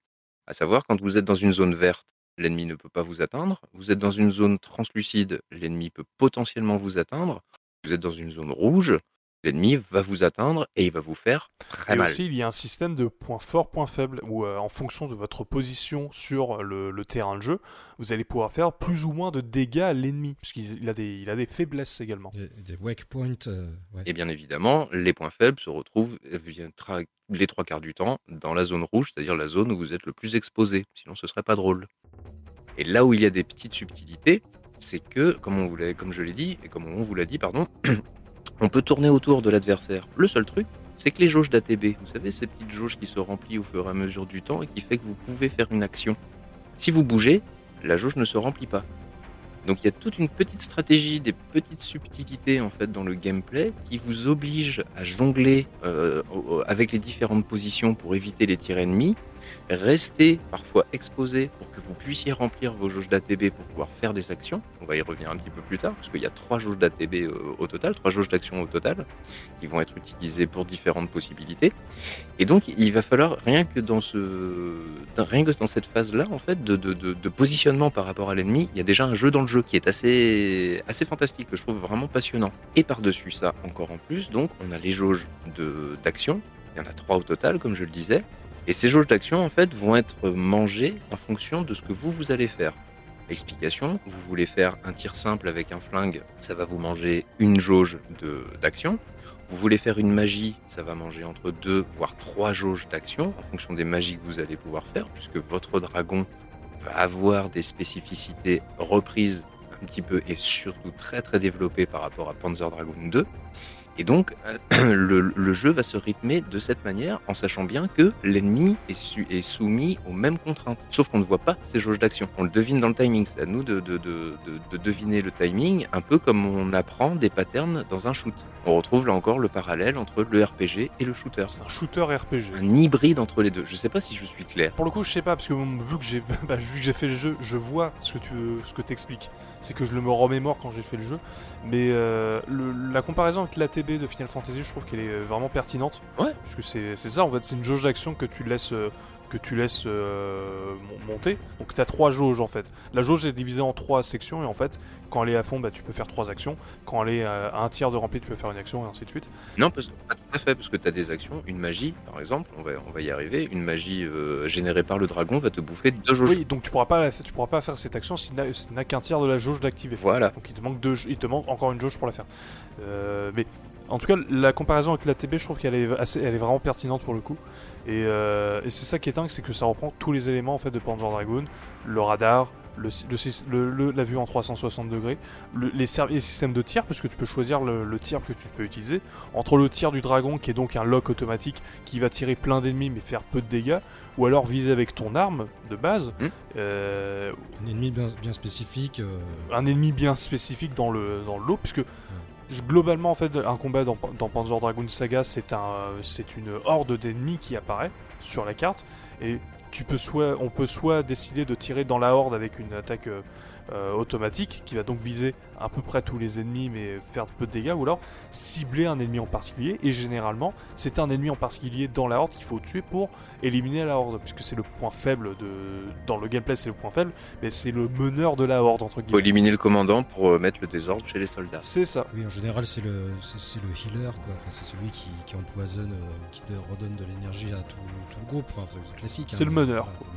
À savoir, quand vous êtes dans une zone verte, l'ennemi ne peut pas vous atteindre. Vous êtes dans une zone translucide, l'ennemi peut potentiellement vous atteindre. Vous êtes dans une zone rouge, l'ennemi va vous atteindre et il va vous faire très Et mal. aussi, il y a un système de points forts, points faibles, où euh, en fonction de votre position sur le, le terrain de jeu, vous allez pouvoir faire plus ou moins de dégâts à l'ennemi, puisqu'il il a, des- il a des faiblesses également. Des, des wake points. euh, ouais. Et bien évidemment, les points faibles se retrouvent eh les trois quarts du temps dans la zone rouge, c'est-à-dire la zone où vous êtes le plus exposé. Sinon, ce serait pas drôle. Et là où il y a des petites subtilités, c'est que, comme, on vous comme je l'ai dit, et comme on vous l'a dit, pardon, <clears throat> on peut tourner autour de l'adversaire. Le seul truc, c'est que les jauges d'ATB, vous savez, ces petites jauges qui se remplissent au fur et à mesure du temps et qui fait que vous pouvez faire une action. Si vous bougez, la jauge ne se remplit pas. Donc il y a toute une petite stratégie, des petites subtilités en fait dans le gameplay qui vous obligent à jongler euh, avec les différentes positions pour éviter les tirs ennemis, rester parfois exposé pour que vous puissiez remplir vos jauges d'ATB pour pouvoir faire des actions. On va y revenir un petit peu plus tard parce qu'il y a trois jauges d'ATB euh, au total, trois jauges d'action au total qui vont être utilisées pour différentes possibilités. Et donc, il va falloir, rien que dans, ce, rien que dans cette phase-là, en fait, de, positionnement par rapport à l'ennemi, il y a déjà un jeu dans le jeu qui est assez, assez fantastique, que je trouve vraiment passionnant. Et par-dessus ça, encore en plus, donc, on a les jauges d'action. Il y en a trois au total, comme je le disais. Et ces jauges d'action, en fait, vont être mangées en fonction de ce que vous, vous allez faire. Explication, vous voulez faire un tir simple avec un flingue, ça va vous manger une jauge d'action. Vous voulez faire une magie, ça va manger entre deux voire trois jauges d'action en fonction des magies que vous allez pouvoir faire, puisque votre dragon va avoir des spécificités reprises un petit peu et surtout très très développées par rapport à Panzer Dragoon 2. Et donc, euh, <clears throat> le, le jeu va se rythmer de cette manière en sachant bien que l'ennemi est, su- est soumis aux mêmes contraintes. Sauf qu'on ne voit pas ces jauges d'action. On le devine dans le timing. C'est à nous de, de- de- de- de deviner le timing, un peu comme on apprend des patterns dans un shoot. On retrouve là encore le parallèle entre le RPG et le shooter. C'est un shooter RPG. Un hybride entre les deux. Je sais pas si je suis clair. Pour le coup, je sais pas, parce que vu que j'ai <laughs> bah, vu que j'ai fait le jeu, je vois ce que tu ce que t'expliques. C'est que je le me remémore quand j'ai fait le jeu. Mais euh, le- la comparaison avec l'ATB de Final Fantasy, je trouve qu'elle est vraiment pertinente. Ouais. Puisque c'est c'est ça, en fait, c'est une jauge d'action que tu laisses, euh, que tu laisses euh, mon- monter. Donc tu as trois jauges en fait. La jauge est divisée en trois sections et en fait, quand elle est à fond, bah, tu peux faire trois actions. Quand elle est euh, à un tiers de rempli, tu peux faire une action et ainsi de suite. Non, parce, pas tout à fait, parce que tu as des actions. Une magie, par exemple, on va, on va y arriver. Une magie euh, générée par le dragon va te bouffer deux jauges. Oui, donc tu pourras pas, tu pourras pas faire cette action s'il n'a s'il n'a qu'un tiers de la jauge d'activer. Voilà. Donc il te manque deux, il te manque encore une jauge pour la faire. Euh, mais en tout cas, la comparaison avec l'ATB, je trouve qu'elle est assez, elle est vraiment pertinente pour le coup. Et, euh, et c'est ça qui est dingue, c'est que ça reprend tous les éléments en fait de Panzer Dragoon, le radar, le, le le- la vue en 360 degrés, le- les, systèmes de tir, parce que tu peux choisir le, le tir que tu peux utiliser. Entre le tir du dragon, qui est donc un lock automatique qui va tirer plein d'ennemis mais faire peu de dégâts, ou alors viser avec ton arme de base, Hmm. euh, Un ennemi bien, bien spécifique. euh, un ennemi bien spécifique dans le, dans le lot, puisque globalement, en fait, un combat dans, Panzer Dragoon Saga, c'est un, c'est une horde d'ennemis qui apparaît sur la carte, et tu peux soit, on peut soit décider de tirer dans la horde avec une attaque euh, automatique, qui va donc viser à peu près tous les ennemis, mais faire peu de dégâts, ou alors cibler un ennemi en particulier, et généralement, c'est un ennemi en particulier dans la horde qu'il faut tuer pour éliminer la horde, puisque c'est le point faible de... Dans le gameplay, c'est le point faible, mais c'est le meneur de la horde, entre faut guillemets. éliminer le commandant pour euh, mettre le désordre chez les soldats. C'est ça. Oui, en général, c'est le, c'est, c'est le healer, quoi. Enfin, c'est celui qui, qui empoisonne, euh, qui redonne de l'énergie à tout, tout le groupe. Enfin, c'est classique. C'est le meneur, voilà,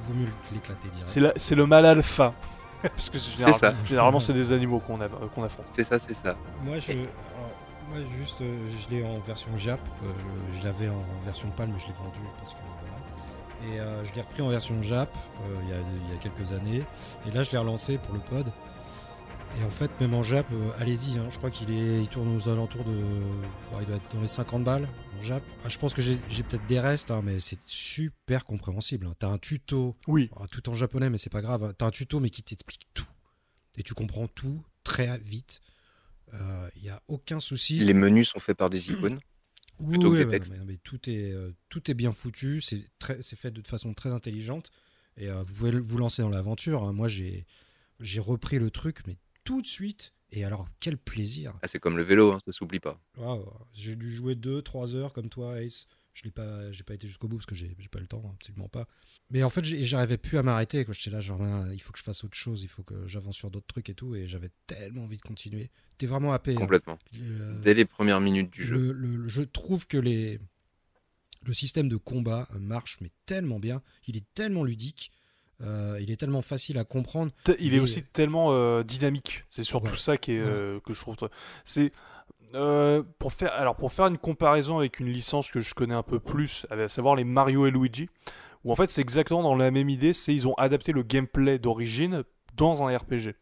vaut, mieux l'éclater direct. C'est le mal alpha. <laughs> Parce que général- ça. généralement, c'est des animaux qu'on a- euh, affronte. C'est ça, c'est ça. Moi, je, moi, juste, euh, je l'ai en version Jap. Euh, je l'avais en version PAL, mais je l'ai vendu parce que voilà. Et euh, je l'ai repris en version Jap euh, il y, a, il y a quelques années. Et là, je l'ai relancé pour le pod. Et en fait, même en Jap, euh, allez-y. hein, je crois qu'il est, il tourne aux alentours de, bon, il doit être dans les 50 balles Jap. Ah, je pense que j'ai, peut-être des restes, hein, mais c'est super compréhensible. hein. T'as un tuto Oui. alors, tout en japonais, mais c'est pas grave. T'as un tuto, mais qui t'explique tout. Et tu comprends tout très vite. Il n'y a aucun souci. Les menus sont faits par des icônes. <clears throat> Oui, plutôt que des ouais, textes. mais- mais tout, est, euh, tout est bien foutu. C'est très- c'est fait de façon très intelligente. Et euh, vous pouvez vous lancer dans l'aventure. hein. Moi, j'ai j'ai repris le truc, mais tout de suite. Et alors, quel plaisir. Ah, c'est comme le vélo, hein, ça s'oublie pas. J'ai dû jouer 2-3 heures comme toi, Ace. Je l'ai pas, j'ai pas été jusqu'au bout parce que j'ai j'ai pas le temps, absolument pas. Mais en fait, j'arrivais plus à m'arrêter. quoi. J'étais là, genre, il faut que je fasse autre chose, il faut que j'avance sur d'autres trucs et tout. Et j'avais tellement envie de continuer. T'es vraiment happé. hein. Complètement. Le- Dès les premières minutes du jeu. le- le- le- je trouve que les, le système de combat euh, marche mais tellement bien. Il est tellement ludique. Euh, il est tellement facile à comprendre. T- Il est aussi tellement euh, dynamique. C'est surtout Ouais. ça qui est, euh, que je trouve. C'est pour faire alors pour faire une comparaison avec une licence que je connais un peu plus, à savoir les Mario et Luigi, où en fait c'est exactement dans la même idée, c'est ils ont adapté le gameplay d'origine dans un RPG.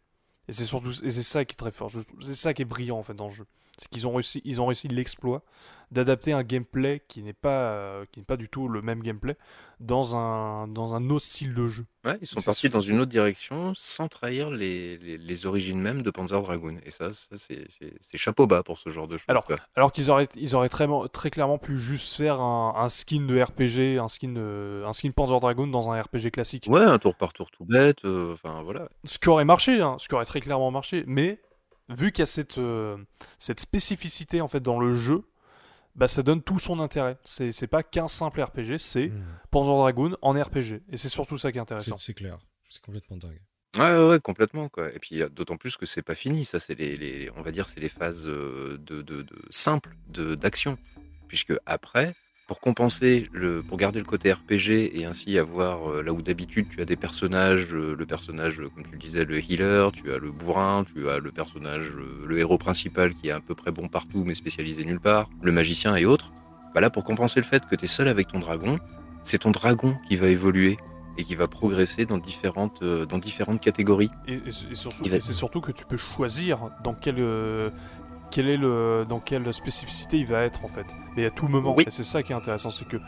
Et c'est surtout et c'est ça qui est très fort. C'est ça qui est brillant en fait dans le jeu. C'est qu'ils ont réussi ils ont réussi l'exploit d'adapter un gameplay qui n'est pas euh, qui n'est pas du tout le même gameplay dans un dans un autre style de jeu. Ouais, ils sont C'est partis sûr- dans une autre direction sans trahir les, les, les origines même de Panzer Dragoon. Et ça, ça c'est- c'est c'est chapeau bas pour ce genre de choses. Alors, quoi. Alors qu'ils auraient, ils auraient très, très clairement pu juste faire un, un skin de RPG, un skin, de- un skin Panzer Dragoon dans un RPG classique. Ouais, un tour par tour tout bête. euh, Enfin, voilà. Ce qui aurait marché, hein, ce qui aurait très clairement marché. Mais vu qu'il y a cette, euh, cette spécificité en fait dans le jeu, bah, ça donne tout son intérêt. C'est c'est pas qu'un simple RPG, c'est Mmh. Panzer Dragoon en RPG. Et c'est surtout ça qui est C'est intéressant. c'est clair. C'est complètement dingue. Ouais, ouais, ouais, complètement quoi. Et puis d'autant plus que c'est pas fini. Ça, c'est les, les- on va dire, c'est les phases euh, de, de, de simples de d'action, puisque après, pour compenser le, pour garder le côté RPG et ainsi avoir euh, là où d'habitude tu as des personnages, euh, le personnage euh, comme tu le disais, le healer, tu as le bourrin, tu as le personnage, le héros principal qui est à peu près bon partout mais spécialisé nulle part, le magicien et autres. Bah là, pour compenser le fait que tu es seul avec ton dragon, c'est ton dragon qui va évoluer et qui va progresser dans différentes, dans différentes catégories. Et, et- et surtout, va- c'est surtout que tu peux choisir dans quel, quel est le, dans quelle spécificité il va être en fait. Mais à tout moment. Oui. Et c'est ça qui est intéressant, c'est que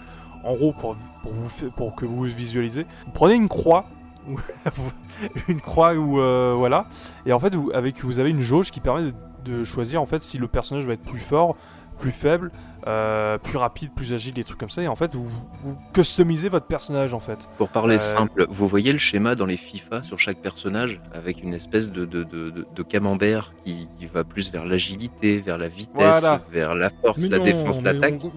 en gros pour, pour, vous, pour que vous visualisez, vous prenez une croix, <laughs> une croix ou voilà, et en fait vous, avec vous avez une jauge qui permet de, de choisir en fait si le personnage va être plus fort, plus faible, euh, plus rapide, plus agile, des trucs comme ça. Et en fait vous, vous customisez votre personnage en fait. Pour parler Euh, simple, vous voyez le schéma dans les FIFA sur chaque personnage avec une espèce de, de, de, de- de camembert qui, qui va plus vers l'agilité, vers la vitesse, Voilà. vers la force, Mais la non, défense, l'attaque. On,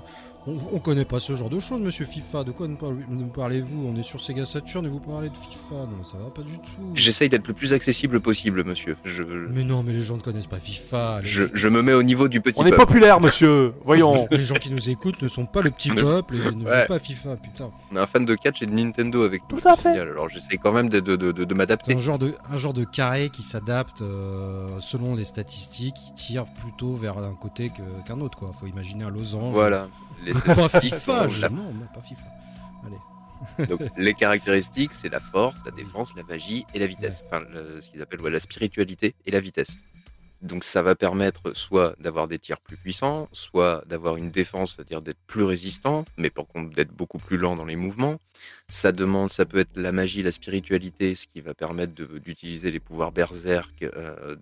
on, on connaît pas ce genre de choses, monsieur FIFA. De quoi nous, parlez- nous parlez-vous On est sur Sega Saturn et vous parlez de FIFA. Non, ça va pas du tout. J'essaye d'être le plus accessible possible, monsieur. Je, Mais non, mais les gens ne connaissent pas FIFA. Les, je, je me mets au niveau du petit On est peuple. populaire, monsieur. <laughs> Voyons. les gens qui nous écoutent ne sont pas le petit <laughs> peuple et ne Ouais. jouent pas à FIFA, putain. On a un fan de catch et de Nintendo avec nous. Tout à fait. Alors j'essaye quand même de, de, de, de- de C'est m'adapter. un genre de, un genre de carré qui s'adapte euh, selon les statistiques, qui tire plutôt vers un côté qu'un autre, quoi. Faut imaginer un losange. Voilà. Les, Pas FIFA, je- la- non, pas FIFA. <laughs> donc, les caractéristiques, c'est la force, la défense, la magie et la vitesse. Enfin, le- ce qu'ils appellent ouais, la spiritualité et la vitesse. Donc ça va permettre soit d'avoir des tirs plus puissants, soit d'avoir une défense, c'est-à-dire d'être plus résistant, mais par contre d'être beaucoup plus lent dans les mouvements. Ça demande, ça peut être la magie, la spiritualité, ce qui va permettre d'utiliser les pouvoirs berserk euh,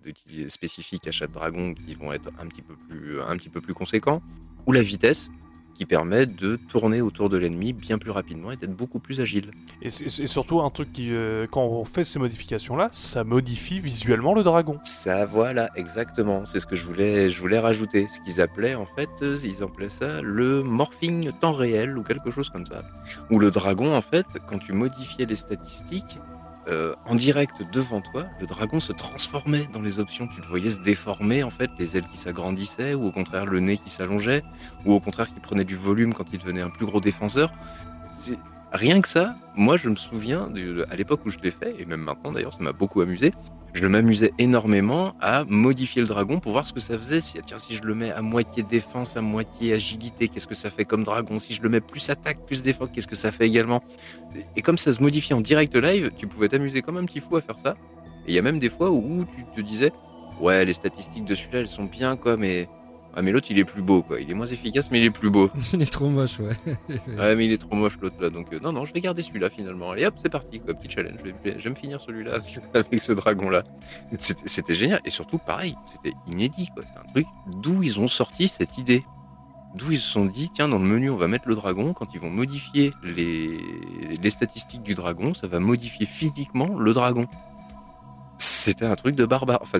spécifiques à chaque dragon qui vont être un petit peu plus, un petit peu plus conséquents, ou la vitesse qui permet de tourner autour de l'ennemi bien plus rapidement et d'être beaucoup plus agile. Et, surtout un truc qui, euh, quand on fait ces modifications-là, ça modifie visuellement le dragon. Ça, voilà, exactement. C'est ce que je voulais, je voulais rajouter. Ce qu'ils appelaient, en fait, euh, ils appelaient ça le morphing temps réel ou quelque chose comme ça. Où le dragon, en fait, quand tu modifiais les statistiques, euh, en direct devant toi, le dragon se transformait dans les options. Tu le voyais se déformer, en fait, les ailes qui s'agrandissaient, ou au contraire le nez qui s'allongeait, ou au contraire qui prenait du volume quand il devenait un plus gros défenseur. Rien que ça, moi je me souviens à l'époque où je l'ai fait, et même maintenant d'ailleurs, ça m'a beaucoup amusé. Je m'amusais énormément à modifier le dragon pour voir ce que ça faisait. Si, tiens, si je le mets à moitié défense, à moitié agilité, qu'est-ce que ça fait comme dragon? Si je le mets plus attaque, plus défense, qu'est-ce que ça fait également? Et comme ça se modifiait en direct live, tu pouvais t'amuser comme un petit fou à faire ça. Et il y a même des fois où tu te disais, ouais, les statistiques de celui-là, elles sont bien, quoi, mais. Ah, mais l'autre, il est plus beau, quoi. Il est moins efficace, mais il est plus beau. <laughs> Il est trop moche, ouais. <laughs> Ouais, mais il est trop moche l'autre là, donc euh, non, non, je vais garder celui-là finalement. Allez hop, c'est parti, quoi, petit challenge. Je vais, je vais me finir celui-là avec, <laughs> avec ce dragon là. C'était génial et surtout pareil, c'était inédit quoi. C'était un truc d'où ils ont sorti cette idée. D'où ils se sont dit, tiens, dans le menu, on va mettre le dragon. Quand ils vont modifier les, les statistiques du dragon, ça va modifier physiquement le dragon. C'était un truc de barbare. Enfin,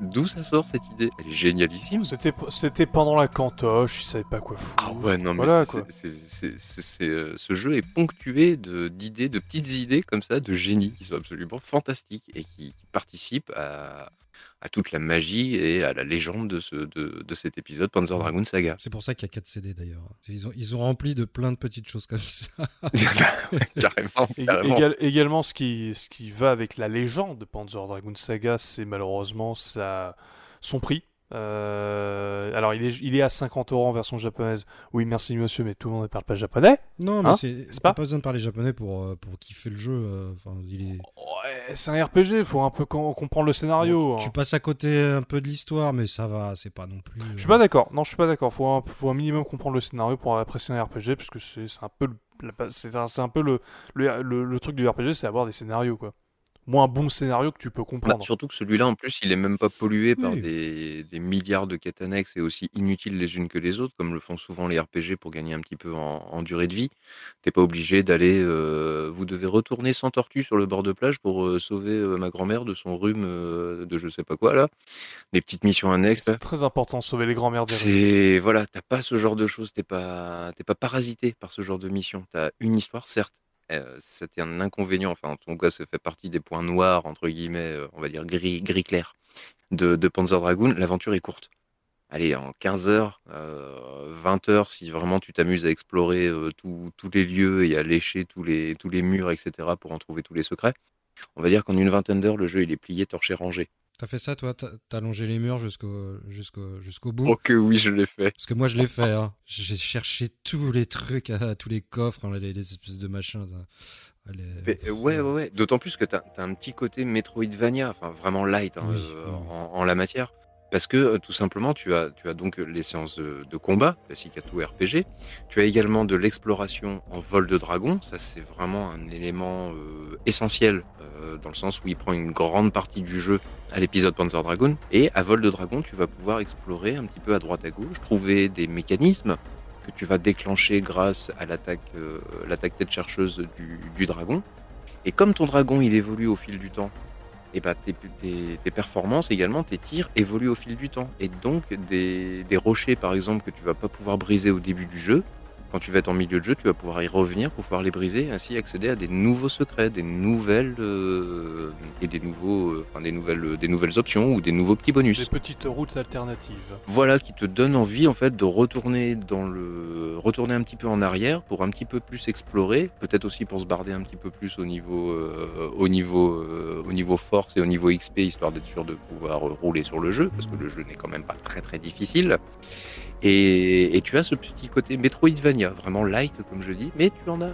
d'où ça sort cette idée? Elle est génialissime. C'était, c'était pendant la cantoche, ils savaient pas quoi foutre. Ah ouais, non, mais Voilà, c'est- euh, ce jeu est ponctué de, d'idées, de petites idées comme ça, de génies qui sont absolument fantastiques et qui, qui participent à, à toute la magie et à la légende de, ce, de, de cet épisode Panzer Dragoon Saga. C'est pour ça qu'il y a 4 CD d'ailleurs. Ils ont, ils ont rempli de plein de petites choses comme ça. <laughs> carrément, Ég- carrément. égal- également, ce qui, ce qui va avec la légende de Panzer Dragoon Saga, c'est malheureusement sa, son prix. Euh, alors, il est, il est à 50 euros en version japonaise. Oui, merci monsieur, mais tout le monde ne parle pas japonais. Non, mais Hein c'est pas pas besoin de parler japonais pour, euh, pour kiffer le jeu. euh, Enfin, il est... Ouais, c'est un RPG, faut un peu com- comprendre le scénario. Bon, hein. tu, passes à côté un peu de l'histoire, mais ça va, c'est pas non plus. Je suis pas d'accord. Non, je suis pas d'accord. Faut un, faut un minimum comprendre le scénario pour apprécier un RPG, parce que c'est un peu, le, c'est un, un peu le, le, le- le truc du RPG, c'est avoir des scénarios quoi. Moins un bon scénario que tu peux Bah, comprendre. surtout que celui-là, en plus, il est même pas pollué par des, des milliards de quêtes annexes et aussi inutiles les unes que les autres, comme le font souvent les RPG pour gagner un petit peu en, en durée de vie. T'es pas obligé d'aller. euh, vous devez retourner sans tortue sur le bord de plage pour euh, sauver euh, ma grand-mère de son rhume euh, de je sais pas quoi là. Les petites missions annexes. C'est très important de sauver les grands-mères. C'est voilà, t'as pas ce genre de choses, t'es pas t'es pas parasité par ce genre de mission. T'as une histoire, certes. Euh, c'était un inconvénient, enfin en tout cas ça fait partie des points noirs entre guillemets, euh, on va dire gris gris clair de, Panzer Dragoon. L'aventure est courte. Allez, en 15 heures, euh, 20 heures, si vraiment tu t'amuses à explorer euh, tous tous les lieux et à lécher tous les tous les murs, etc. pour en trouver tous les secrets. On va dire qu'en une vingtaine d'heures, le jeu il est plié, torché, rangé. T'as fait ça, toi? T'as t'as longé les murs jusqu'au jusqu'au jusqu'au bout? Oh que oui, je l'ai fait. Parce que moi, je l'ai fait. hein. J'ai cherché tous les trucs, euh, tous les coffres, hein, les, les espèces de machins. les- Mais, euh, ouais, ouais, ouais. D'autant plus que t'as as un petit côté Metroidvania, enfin vraiment light hein, Oui, euh, en, en la matière. Parce que euh, tout simplement, tu as, tu as donc les séances de, de combat, classique à tout RPG. Tu as également de l'exploration en vol de dragon. Ça, c'est vraiment un élément euh, essentiel euh, dans le sens où il prend une grande partie du jeu à l'épisode Panzer Dragoon. Et à vol de dragon, tu vas pouvoir explorer un petit peu à droite à gauche, trouver des mécanismes que tu vas déclencher grâce à l'attaque euh, l'attaque tête chercheuse du, du dragon. Et comme ton dragon il évolue au fil du temps, et bah tes, tes- tes performances également, tes tirs évoluent au fil du temps. Et donc des, des rochers par exemple que tu vas pas pouvoir briser au début du jeu, quand tu vas être en milieu de jeu, tu vas pouvoir y revenir pour pouvoir les briser et ainsi accéder à des nouveaux secrets, des nouvelles euh, et des nouveaux, euh, enfin des nouvelles, des nouvelles options ou des nouveaux petits bonus. Des petites routes alternatives. Voilà qui te donne envie en fait de retourner dans le retourner un petit peu en arrière pour un petit peu plus explorer, peut-être aussi pour se barder un petit peu plus au niveau euh, au niveau euh, au niveau force et au niveau XP histoire d'être sûr de pouvoir euh, rouler sur le jeu parce que le jeu n'est quand même pas très très difficile. Et, et tu as ce petit côté Metroidvania, vraiment light comme je dis, mais tu en as,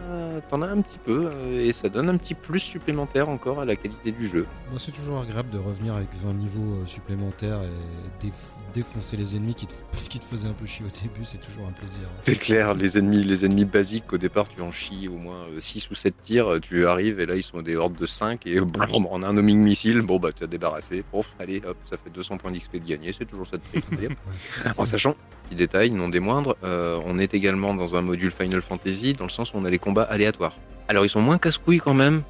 un petit peu euh, et ça donne un petit plus supplémentaire encore à la qualité du jeu. C'est toujours agréable de revenir avec 20 niveaux euh, supplémentaires et déf- défoncer les ennemis qui te, <laughs> qui te faisaient un peu chier au début. C'est toujours un plaisir. C'est clair, les ennemis, les ennemis basiques, au départ, tu en chies au moins 6 ou 7 tirs, tu arrives et là, ils sont des hordes de 5 et <laughs> blam, on a un homing missile, bon bah, tu as débarrassé, Pouf, allez, hop, ça fait 200 points d'XP de gagné, c'est toujours ça de prix. <laughs> en sachant, petit détail, non des moindres, euh, on est également dans un module Final Fantasy dans le sens où on a les combats aléatoires. Alors, ils sont moins casse-couilles quand même.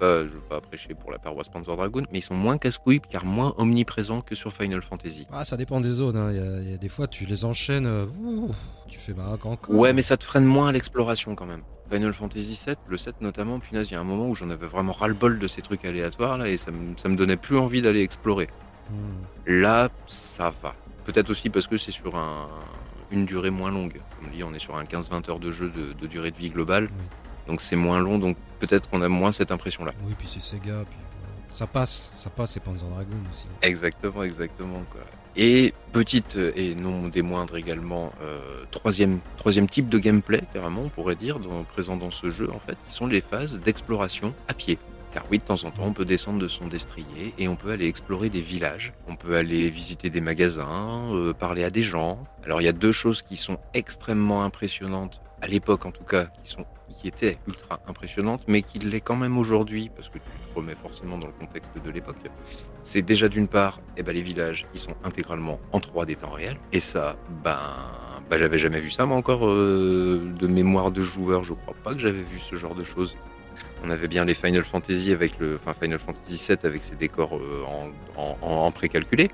Je veux pas prêcher pour la paroisse Panzer Dragoon, mais ils sont moins casse-couilles car moins omniprésents que sur Final Fantasy. Ah, ça dépend des zones. hein. Il y, a- il y a des fois, tu les enchaînes. euh, ouh, tu fais bah, encore. Ouais, mais ça te freine moins à l'exploration quand même. Final Fantasy VII, le 7 notamment, punaise, il y a un moment où j'en avais vraiment ras-le-bol de ces trucs aléatoires là et ça me, ça me donnait plus envie d'aller explorer. Hmm. Là, ça va. Peut-être aussi parce que c'est sur un, une durée moins longue. Comme dit, on est sur un 15-20 heures de jeu de, de durée de vie globale. Oui. Donc c'est moins long, donc peut-être qu'on a moins cette impression-là. Oui, puis c'est Sega. Puis, euh, ça passe, ça passe, c'est Panzer Dragoon aussi. Exactement, exactement. Quoi. Et petite, euh, et non des moindres également, euh, troisième, troisième type de gameplay, carrément, on pourrait dire, dans, présent dans ce jeu, en fait, qui sont les phases d'exploration à pied. Car oui, de temps en temps, on peut descendre de son destrier et on peut aller explorer des villages. On peut aller visiter des magasins, euh, parler à des gens. Alors, il y a deux choses qui sont extrêmement impressionnantes, à l'époque en tout cas, qui, étaient ultra impressionnantes, mais qui l'est quand même aujourd'hui, parce que tu te remets forcément dans le contexte de l'époque. C'est déjà d'une part, eh ben, les villages, ils sont intégralement en 3D temps réel. Et ça, ben, ben j'avais jamais vu ça, moi encore, euh, de mémoire de joueur, je crois pas que j'avais vu ce genre de choses. On avait bien les Final Fantasy avec le, enfin Final Fantasy 7 avec ses décors euh, en, en précalculé,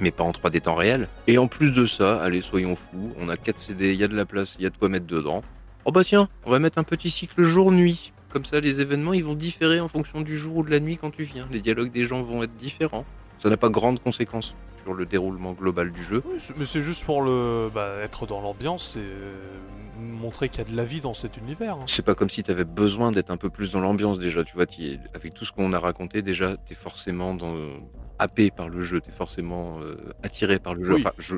mais pas en 3D temps réel. Et en plus de ça, allez, soyons fous, on a 4 CD, il y a de la place, il y a de quoi mettre dedans. Oh bah tiens, on va mettre un petit cycle jour-nuit. Comme ça, les événements, ils vont différer en fonction du jour ou de la nuit quand tu viens. Les dialogues des gens vont être différents. Ça n'a pas grande conséquence sur le déroulement global du jeu. Oui, mais c'est juste pour le bah, être dans l'ambiance et euh, montrer qu'il y a de la vie dans cet univers. hein. C'est pas comme si tu avais besoin d'être un peu plus dans l'ambiance déjà, tu vois. es- avec tout ce qu'on a raconté déjà, tu es forcément dans, happé par le jeu, tu es forcément euh, attiré par le jeu. Oui. Enfin, je,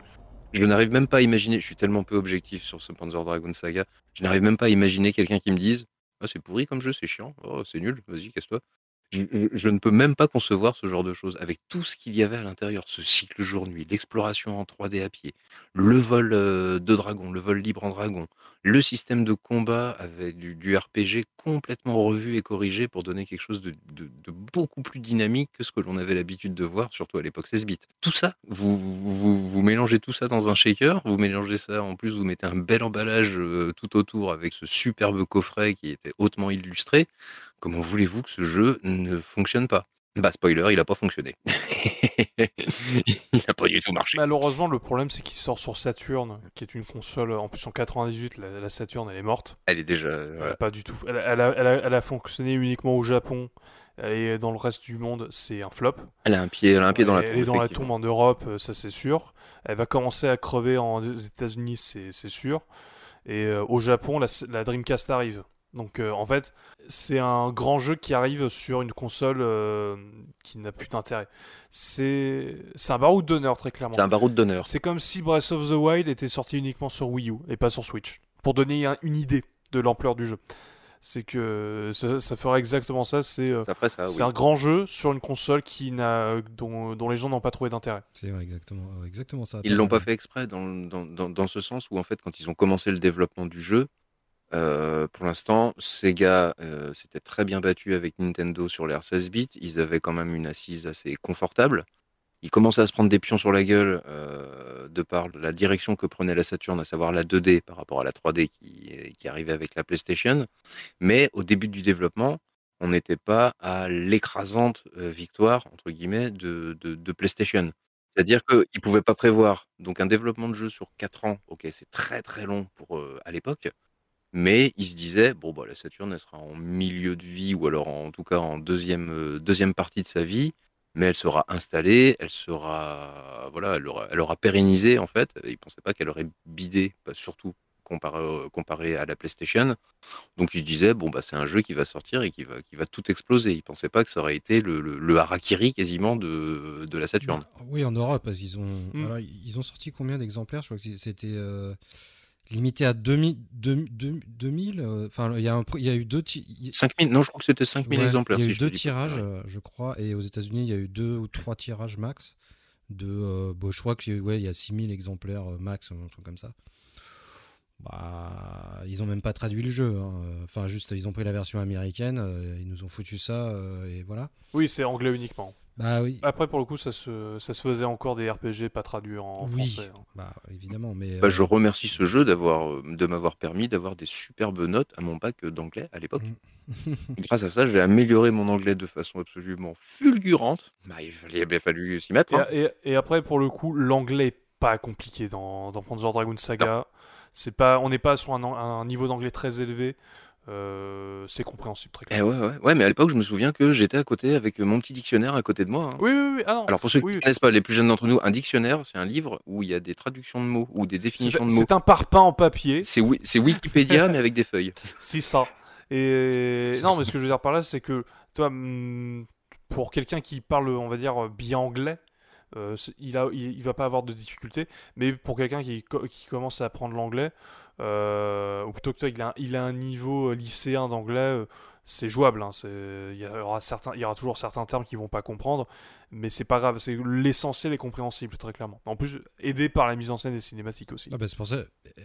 je n'arrive même pas à imaginer, je suis tellement peu objectif sur ce Panzer Dragon Saga, je n'arrive même pas à imaginer quelqu'un qui me dise Ah, c'est pourri comme jeu, c'est chiant, oh, c'est nul, vas-y, casse-toi. Je, ne peux même pas concevoir ce genre de choses avec tout ce qu'il y avait à l'intérieur, ce cycle jour-nuit, l'exploration en 3D à pied, le vol euh, de dragon, le vol libre en dragon, le système de combat avec du, RPG complètement revu et corrigé pour donner quelque chose de, beaucoup plus dynamique que ce que l'on avait l'habitude de voir, surtout à l'époque 16 bits. Tout ça, vous mélangez tout ça dans un shaker, vous mélangez ça, en plus vous mettez un bel emballage euh, tout autour avec ce superbe coffret qui était hautement illustré. Comment voulez-vous que ce jeu ne fonctionne pas? Bah spoiler, il a pas fonctionné. <laughs> il n'a pas du tout marché. Malheureusement, le problème, c'est qu'il sort sur Saturn, qui est une console. En plus, en 98, la, la Saturn, elle est morte. Elle est déjà... Elle a pas du tout. Elle, a- elle a, elle, a, elle a fonctionné uniquement au Japon. Et dans le reste du monde, c'est un flop. Elle a un pied, elle a un pied dans la elle tombe. est dans la tombe en Europe, euh, ça c'est sûr. Elle va commencer à crever en aux États-Unis, c'est c'est sûr. Et euh, au Japon, la, la Dreamcast arrive. Donc euh, en fait, c'est un grand jeu qui arrive sur une console euh, qui n'a plus d'intérêt. C'est c'est un baroud d'honneur très clairement. C'est un baroud d'honneur. C'est comme si Breath of the Wild était sorti uniquement sur Wii U et pas sur Switch. Pour donner un- une idée de l'ampleur du jeu. C'est que ça, ça ferait exactement ça. C'est euh, oui. un grand jeu sur une console qui n'a, dont, dont les gens n'ont pas trouvé d'intérêt. C'est exactement, exactement ça. Ils l'ont pas fait exprès dans, dans, dans, dans ce sens où en fait quand ils ont commencé le développement du jeu, euh, pour l'instant Sega euh, s'était très bien battu avec Nintendo sur l'ère 16 bits. Ils avaient quand même une assise assez confortable. Ils commençaient à se prendre des pions sur la gueule euh, de par la direction que prenait la Saturn, à savoir la 2D par rapport à la 3D qui, qui arrivait avec la PlayStation. Mais au début du développement, on n'était pas à l'écrasante euh, victoire entre guillemets de, PlayStation. C'est-à-dire qu'ils ne pouvaient pas prévoir donc un développement de jeu sur 4 ans. Ok, c'est très très long pour euh, à l'époque. Mais ils se disaient, bon, bah, la Saturn, elle sera en milieu de vie, ou alors en tout cas en deuxième, euh, deuxième partie de sa vie, mais elle sera installée, elle sera, voilà, elle aura, elle aura pérennisé, en fait. Ils ne pensaient pas qu'elle aurait bidé, pas surtout comparé, euh, comparé à la PlayStation. Donc ils se disaient, bon, bah, c'est un jeu qui va sortir et qui va, qui va tout exploser. Ils ne pensaient pas que ça aurait été le, le, le harakiri quasiment de, de la Saturn. Bah, oui, en Europe, parce qu'ils ont, Mm. alors, ils ont sorti combien d'exemplaires? Je crois que c'était euh, limité à 2000. 2000, 2000, euh, Enfin, il y, a un il y a eu deux. ti- il- 5000, non, je crois que c'était 5000 ouais, exemplaires. Il y a eu deux pas tirages, euh, je crois, et aux États-Unis, il y a eu deux ou trois tirages max. De, euh, bon, je crois qu'il y, a- ouais, il y a 6000 exemplaires euh, max, un truc comme ça. Bah, ils ont même pas traduit le jeu. hein. Enfin, juste, ils ont pris la version américaine, euh, ils nous ont foutu ça, euh, et voilà. Oui, c'est anglais uniquement. Bah oui. Après, pour le coup, ça se, ça se faisait encore des RPG pas traduits en, oui, français. hein. bah évidemment, mais Bah, euh, je remercie ce jeu d'avoir, euh, de m'avoir permis d'avoir des superbes notes à mon bac d'anglais à l'époque. Mm. <laughs> Grâce à ça, j'ai amélioré mon anglais de façon absolument fulgurante. Bah, il fallait bien fallu s'y mettre. hein. Et, et- et après, pour le coup, l'anglais est pas compliqué dans, dans Panzer Dragoon Saga. C'est pas, on n'est pas sur un niveau d'anglais très élevé. Euh, c'est compréhensible très Eh clairement. ouais, ouais, ouais, mais à l'époque, je me souviens que j'étais à côté avec mon petit dictionnaire à côté de moi. hein. Oui, oui, oui. Ah non. Alors pour ceux qui oui, ne oui. connaissent pas, les plus jeunes d'entre nous, un dictionnaire, c'est un livre où il y a des traductions de mots ou des C'est définitions de mots. c'est un parpaing en papier. C'est Wi- c'est Wikipédia mais avec des feuilles. <laughs> C'est ça. Et C'est non, ça. mais ce que je veux dire par là, c'est que toi, hum, pour quelqu'un qui parle, on va dire, bien anglais, euh, c'est- il, a, il, il va pas avoir de difficultés. Mais pour quelqu'un qui, co- qui commence à apprendre l'anglais, euh, ou plutôt que toi, il a, il a un niveau lycéen d'anglais, euh, c'est jouable. hein, il y aura certains, il y aura toujours certains termes qu'ils vont pas comprendre, Mais c'est pas grave, c'est l'essentiel est compréhensible très clairement. En plus, aidé par la mise en scène des cinématiques aussi. Ah bah c'est pour ça.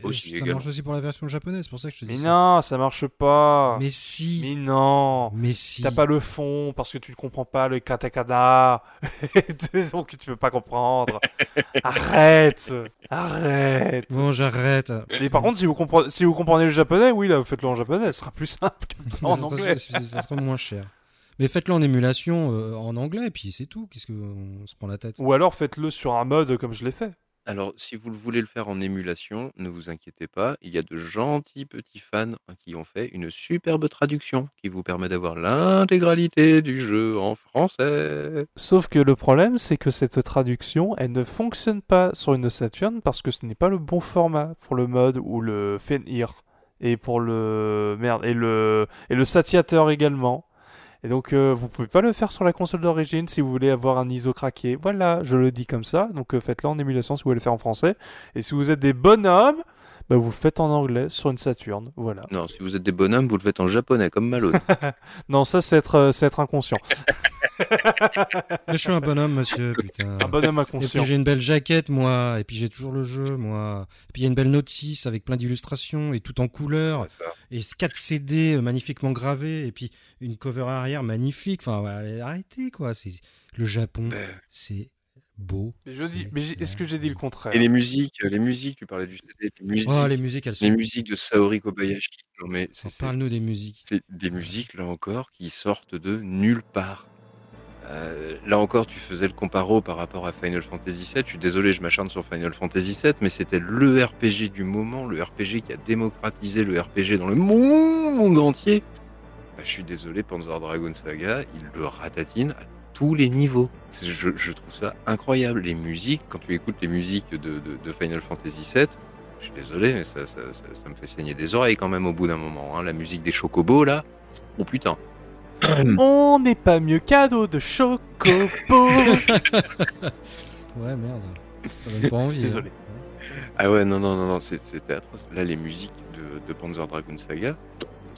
Aussi, ça également. marche aussi pour la version japonaise, c'est pour ça que je te dis Mais ça. non, ça marche pas. Mais si. Mais non. Mais si. T'as pas le fond parce que tu ne comprends pas le katakana. <laughs> Donc tu peux pas comprendre. <laughs> Arrête. Arrête. Bon, j'arrête. Et par contre, si vous, comprenez, si vous comprenez le japonais, oui, là, faites-le en japonais. Ce sera plus simple que en ça, anglais. Ça, ça sera moins cher. Mais faites-le en émulation euh, en anglais, puis c'est tout. Qu'est-ce qu'on se prend la tête? Ou alors faites-le sur un mode comme je l'ai fait. Alors, si vous le voulez le faire en émulation, ne vous inquiétez pas, il y a de gentils petits fans qui ont fait une superbe traduction qui vous permet d'avoir l'intégralité du jeu en français. Sauf que le problème, c'est que cette traduction, elle ne fonctionne pas sur une Saturn parce que ce n'est pas le bon format pour le mode ou le Fenrir. Et pour le. Merde. Et le, et le satiateur également. Et donc, euh, vous pouvez pas le faire sur la console d'origine si vous voulez avoir un ISO craqué. Voilà, je le dis comme ça. Donc, euh, faites-le en émulation si vous voulez le faire en français. Et si vous êtes des bonhommes, bah, vous le faites en anglais sur une Saturn. Voilà. Non, si vous êtes des bonhommes, vous le faites en japonais, comme Malone. <laughs> Non, ça, c'est être, euh, c'est être inconscient. <laughs> <laughs> Je suis un bonhomme, monsieur, putain. Un bonhomme Et inconscient. puis j'ai une belle jaquette, moi. Et puis j'ai toujours le jeu, moi. Et puis il y a une belle notice avec plein d'illustrations et tout en couleur. Et 4 CD euh, magnifiquement gravés. Et puis une cover arrière magnifique. Enfin, arrêtez, quoi. C'est le Japon, c'est beau. Mais je dis, mais est-ce que j'ai dit le contraire Et les musiques, les musiques, tu parlais du CD, les musiques, Oh, les musiques, elles sont. les musiques de Saori Kobayashi. Non mais c'est c'est- Parle-nous des musiques. c'est des musiques là encore qui sortent de nulle part. Euh, là encore, tu faisais le comparo par rapport à Final Fantasy VII. Je suis désolé, je m'acharne sur Final Fantasy VII, mais c'était le RPG du moment, le RPG qui a démocratisé le RPG dans le monde entier. Bah, je suis désolé, Panzer Dragon Saga, il le ratatine à tous les niveaux. Je, trouve ça incroyable. Les musiques, quand tu écoutes les musiques de, Final Fantasy VII, je suis désolé, mais ça me fait saigner des oreilles quand même au bout d'un moment. hein. La musique des chocobos, là, oh putain. <coughs> On n'est pas mieux cadeau de chocobo. <laughs> Ouais, merde. Ça donne pas envie. Désolé. hein. Ah ouais, non, non, non, non, c'est- c'était atroce. Là, les musiques de, de Panzer Dragoon Saga,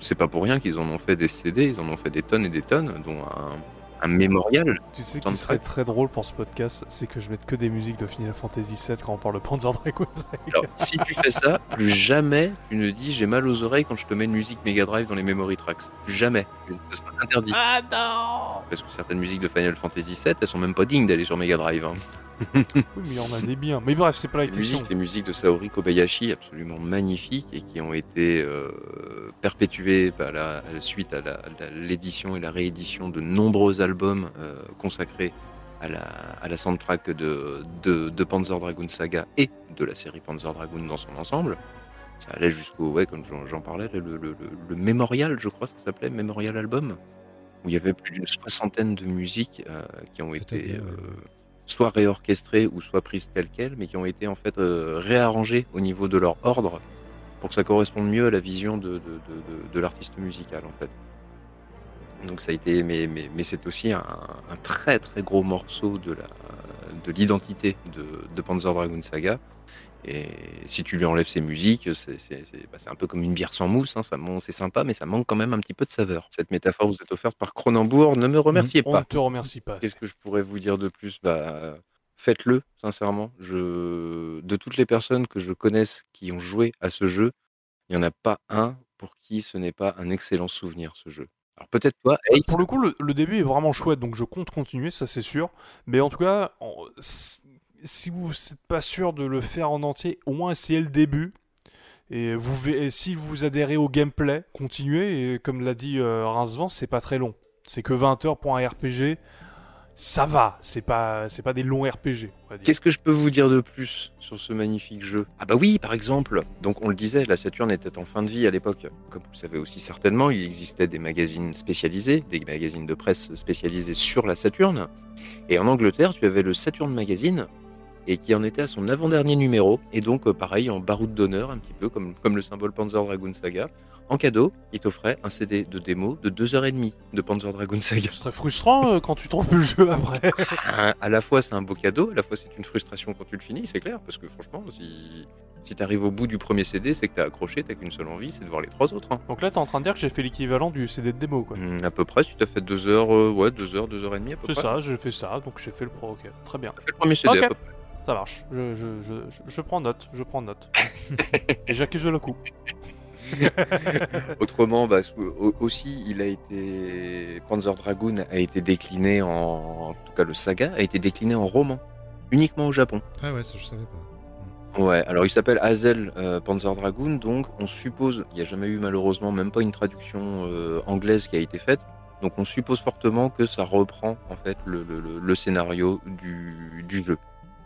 c'est pas pour rien qu'ils en ont fait des CD, ils en ont fait des tonnes et des tonnes, dont un, un mémorial. Tu sais qui serait très drôle pour ce podcast, c'est que je mette que des musiques de Final Fantasy VII quand on parle de Panzer Dragoon. Alors, si tu fais ça, plus jamais tu ne dis j'ai mal aux oreilles quand je te mets une musique Mega Drive dans les memory tracks. Plus jamais. Interdit. Ah non Parce que certaines musiques de Final Fantasy VII, elles sont même pas dignes d'aller sur Mega Drive. hein. <laughs> Oui, mais il y en a des biens. Mais bref, c'est pas la Les question. musiques, les musiques de Saori Kobayashi, absolument magnifiques et qui ont été euh, perpétuées par la, suite à l'édition et la réédition de nombreux albums euh, consacrés à la, à la soundtrack de, de, de Panzer Dragoon Saga et de la série Panzer Dragoon dans son ensemble. Ça allait jusqu'au, ouais, comme j'en- parlais, le, le, le, le Mémorial, je crois que ça s'appelait, Mémorial Album, où il y avait plus d'une soixantaine de musiques euh, qui ont été bien, ouais. Soit réorchestrées ou soit prises telles quelles, mais qui ont été en fait euh, réarrangées au niveau de leur ordre pour que ça corresponde mieux à la vision de, de, l'artiste musical en fait. Donc ça a été, mais, mais, c'est aussi un, un très très gros morceau de l'identité de, de Panzer Dragoon Saga. Et si tu lui enlèves ses musiques, c'est bah, c'est un peu comme une bière sans mousse. hein, c'est sympa, mais ça manque quand même un petit peu de saveur. Cette métaphore vous est offerte par Cronenbourg. Ne me remerciez On pas. ne te remercie pas. Qu'est-ce que je pourrais vous dire de plus? Bah, Faites-le, sincèrement. Je... De toutes les personnes que je connaisse qui ont joué à ce jeu, il n'y en a pas un pour qui ce n'est pas un excellent souvenir, ce jeu. Alors peut-être toi, Ace, Pour le coup, le, le début est vraiment chouette, donc je compte continuer, ça c'est sûr. Mais en tout cas, si vous n'êtes pas sûr de le faire en entier, au moins essayez le début. Et, si vous adhérez au gameplay, continuez. Et comme l'a dit euh, Rincevent, c'est pas très long. C'est que 20 heures pour un RPG. Ça va, c'est pas, c'est pas des longs RPG. Qu'est-ce que je peux vous dire de plus sur ce magnifique jeu? Ah bah oui, par exemple, donc on le disait, la Saturn était en fin de vie à l'époque. Comme vous le savez aussi certainement, il existait des magazines spécialisés, des magazines de presse spécialisés sur la Saturn. Et en Angleterre, tu avais le Saturn Magazine, et qui en était à son avant-dernier numéro. Et donc, euh, pareil, en baroud d'honneur, un petit peu comme, comme le symbole Panzer Dragoon Saga. En cadeau, il t'offrait un CD de démo de 2h30 de Panzer Dragoon Saga. Ce serait frustrant euh, quand tu trompes le jeu après. À, <laughs> à la fois, c'est un beau cadeau, à la fois, c'est une frustration quand tu le finis, c'est clair, parce que franchement, si, si tu arrives au bout du premier CD, c'est que t'as accroché, t'as qu'une seule envie, c'est de voir les trois autres. hein. Donc là, t'es en train de dire que j'ai fait l'équivalent du CD de démo, quoi. Hmm, à peu près, si t'as fait 2 heures, euh, ouais, 2 heures, 2 heures et demie à peu C'est près. ça, j'ai fait ça, donc j'ai fait le pro, ok. Très bien. Fait le premier CD Ok. à peu près. Ça marche. Je, je, je, je- prends note, je prends note. Et <laughs> j'accuse le coup. <laughs> Autrement, bah, aussi, il a été. Panzer Dragoon a été décliné en. En tout cas, le saga a été décliné en roman. Uniquement au Japon. Ah ouais, ça je savais pas. Ouais, alors il s'appelle Hazel euh, Panzer Dragoon, donc on suppose, il n'y a jamais eu malheureusement même pas une traduction euh, anglaise qui a été faite, donc on suppose fortement que ça reprend en fait le, le- le- le scénario du, du jeu,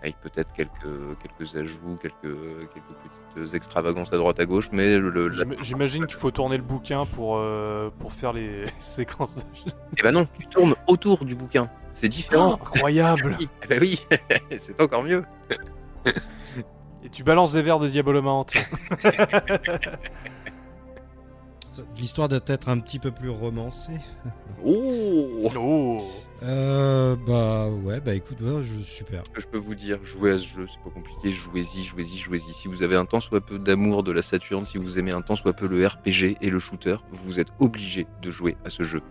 avec peut-être quelques, quelques ajouts, quelques, quelques petites extravagances à droite à gauche, mais le, le- la- J'im- J'imagine qu'il faut tourner le bouquin pour, euh, pour faire les <laughs> séquences de jeu. Eh ben non, tu tournes autour du bouquin, c'est différent. Incroyable Oui, <laughs> eh ben oui, <laughs> c'est encore mieux. Et tu balances des verres de Diabolomante. L'histoire doit être un petit peu plus romancée. Oh Oh Euh, bah ouais, bah écoute, ouais, je, super. que je peux vous dire, jouez à ce jeu, c'est pas compliqué, jouez-y, jouez-y, jouez-y. Si vous avez un tant soit peu d'amour de la Saturne, si vous aimez un tant soit peu le RPG et le shooter, vous êtes obligé de jouer à ce jeu.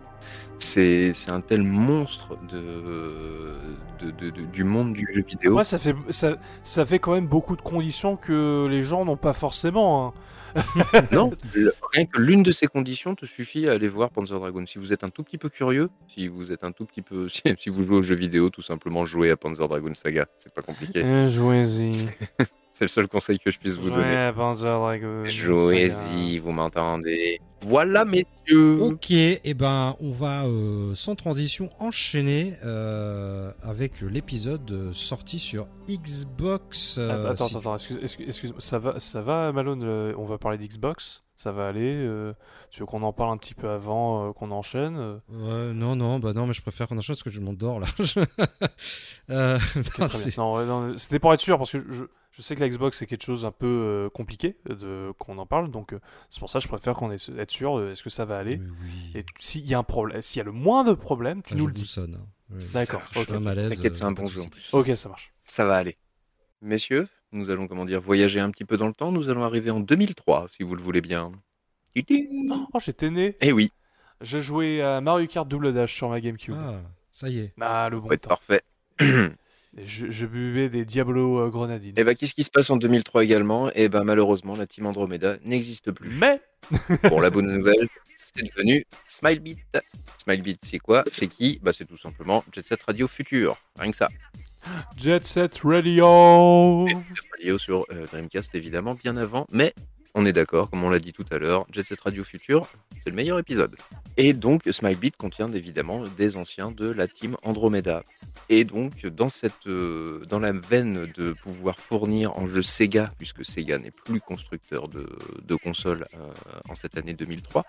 C'est c'est un tel monstre de, de- de- de- du monde du jeu vidéo. Moi, ça fait, ça, ça fait quand même beaucoup de conditions que les gens n'ont pas forcément. hein. <laughs> Non, rien que l'une de ces conditions te suffit à aller voir Panzer Dragoon. Si vous êtes un tout petit peu curieux, si vous êtes un tout petit peu, <laughs> si, si vous jouez aux jeux vidéo, tout simplement jouez à Panzer Dragoon Saga. C'est pas compliqué. Eh, Jouez-y. <laughs> C'est le seul conseil que je puisse vous donner. Panzer Dragoon. Jouez-y, vous m'entendez. Voilà, messieurs. Ok, et ben on va euh, sans transition enchaîner euh, avec l'épisode euh, sorti sur Xbox. euh, Attends, attends, si- attends, excuse, excuse, excuse- ça va, ça va, Malone. on va parler d'Xbox? Ça va aller. euh, tu veux qu'on en parle un petit peu avant euh, qu'on enchaîne euh, Ouais, non, non, bah non, mais je préfère qu'on enchaîne parce que je m'endors là. <laughs> Euh, ouais, C'était pour être sûr parce que je, je sais que la Xbox c'est quelque chose un peu euh, compliqué de qu'on en parle. Donc euh, c'est pour ça que je préfère qu'on ait être sûr. Est-ce que ça va aller oui. Et s'il y a un problème, s'il y a le moins de problème, tu Ah, nous je le dis. sonne. hein. Oui. D'accord, Je ok. suis un malaise. T'inquiète, c'est un bon jeu en souci. plus. Ok, ça marche. Ça va aller. Messieurs, nous allons, comment dire, voyager un petit peu dans le temps. Nous allons arriver en 2003, si vous le voulez bien. Oh, j'étais né. Eh oui, J'ai joué à Mario Kart Double Dash sur ma GameCube. Ah, ça y est. Ah, le bon ouais, temps. parfait. <clears throat> Et je, je buvais des Diablo euh, grenadines. Et bah, qu'est-ce qui se passe en 2003 également? Eh ben, malheureusement, la team Andromeda n'existe plus. Mais <laughs> Pour la bonne nouvelle, c'est devenu Smilebeat. Smilebeat, c'est quoi? C'est qui? Bah, c'est tout simplement Jet Set Radio Future. Rien que ça. Jet Set Radio. Radio sur euh, Dreamcast, évidemment, bien avant. Mais on est d'accord, comme on l'a dit tout à l'heure, Jet Set Radio Future, c'est le meilleur épisode. Et donc, Smilebeat contient évidemment des anciens de la team Andromeda. Et donc, dans, cette, euh, dans la veine de pouvoir fournir en jeu Sega, puisque Sega n'est plus constructeur de, de consoles euh, en cette année 2003,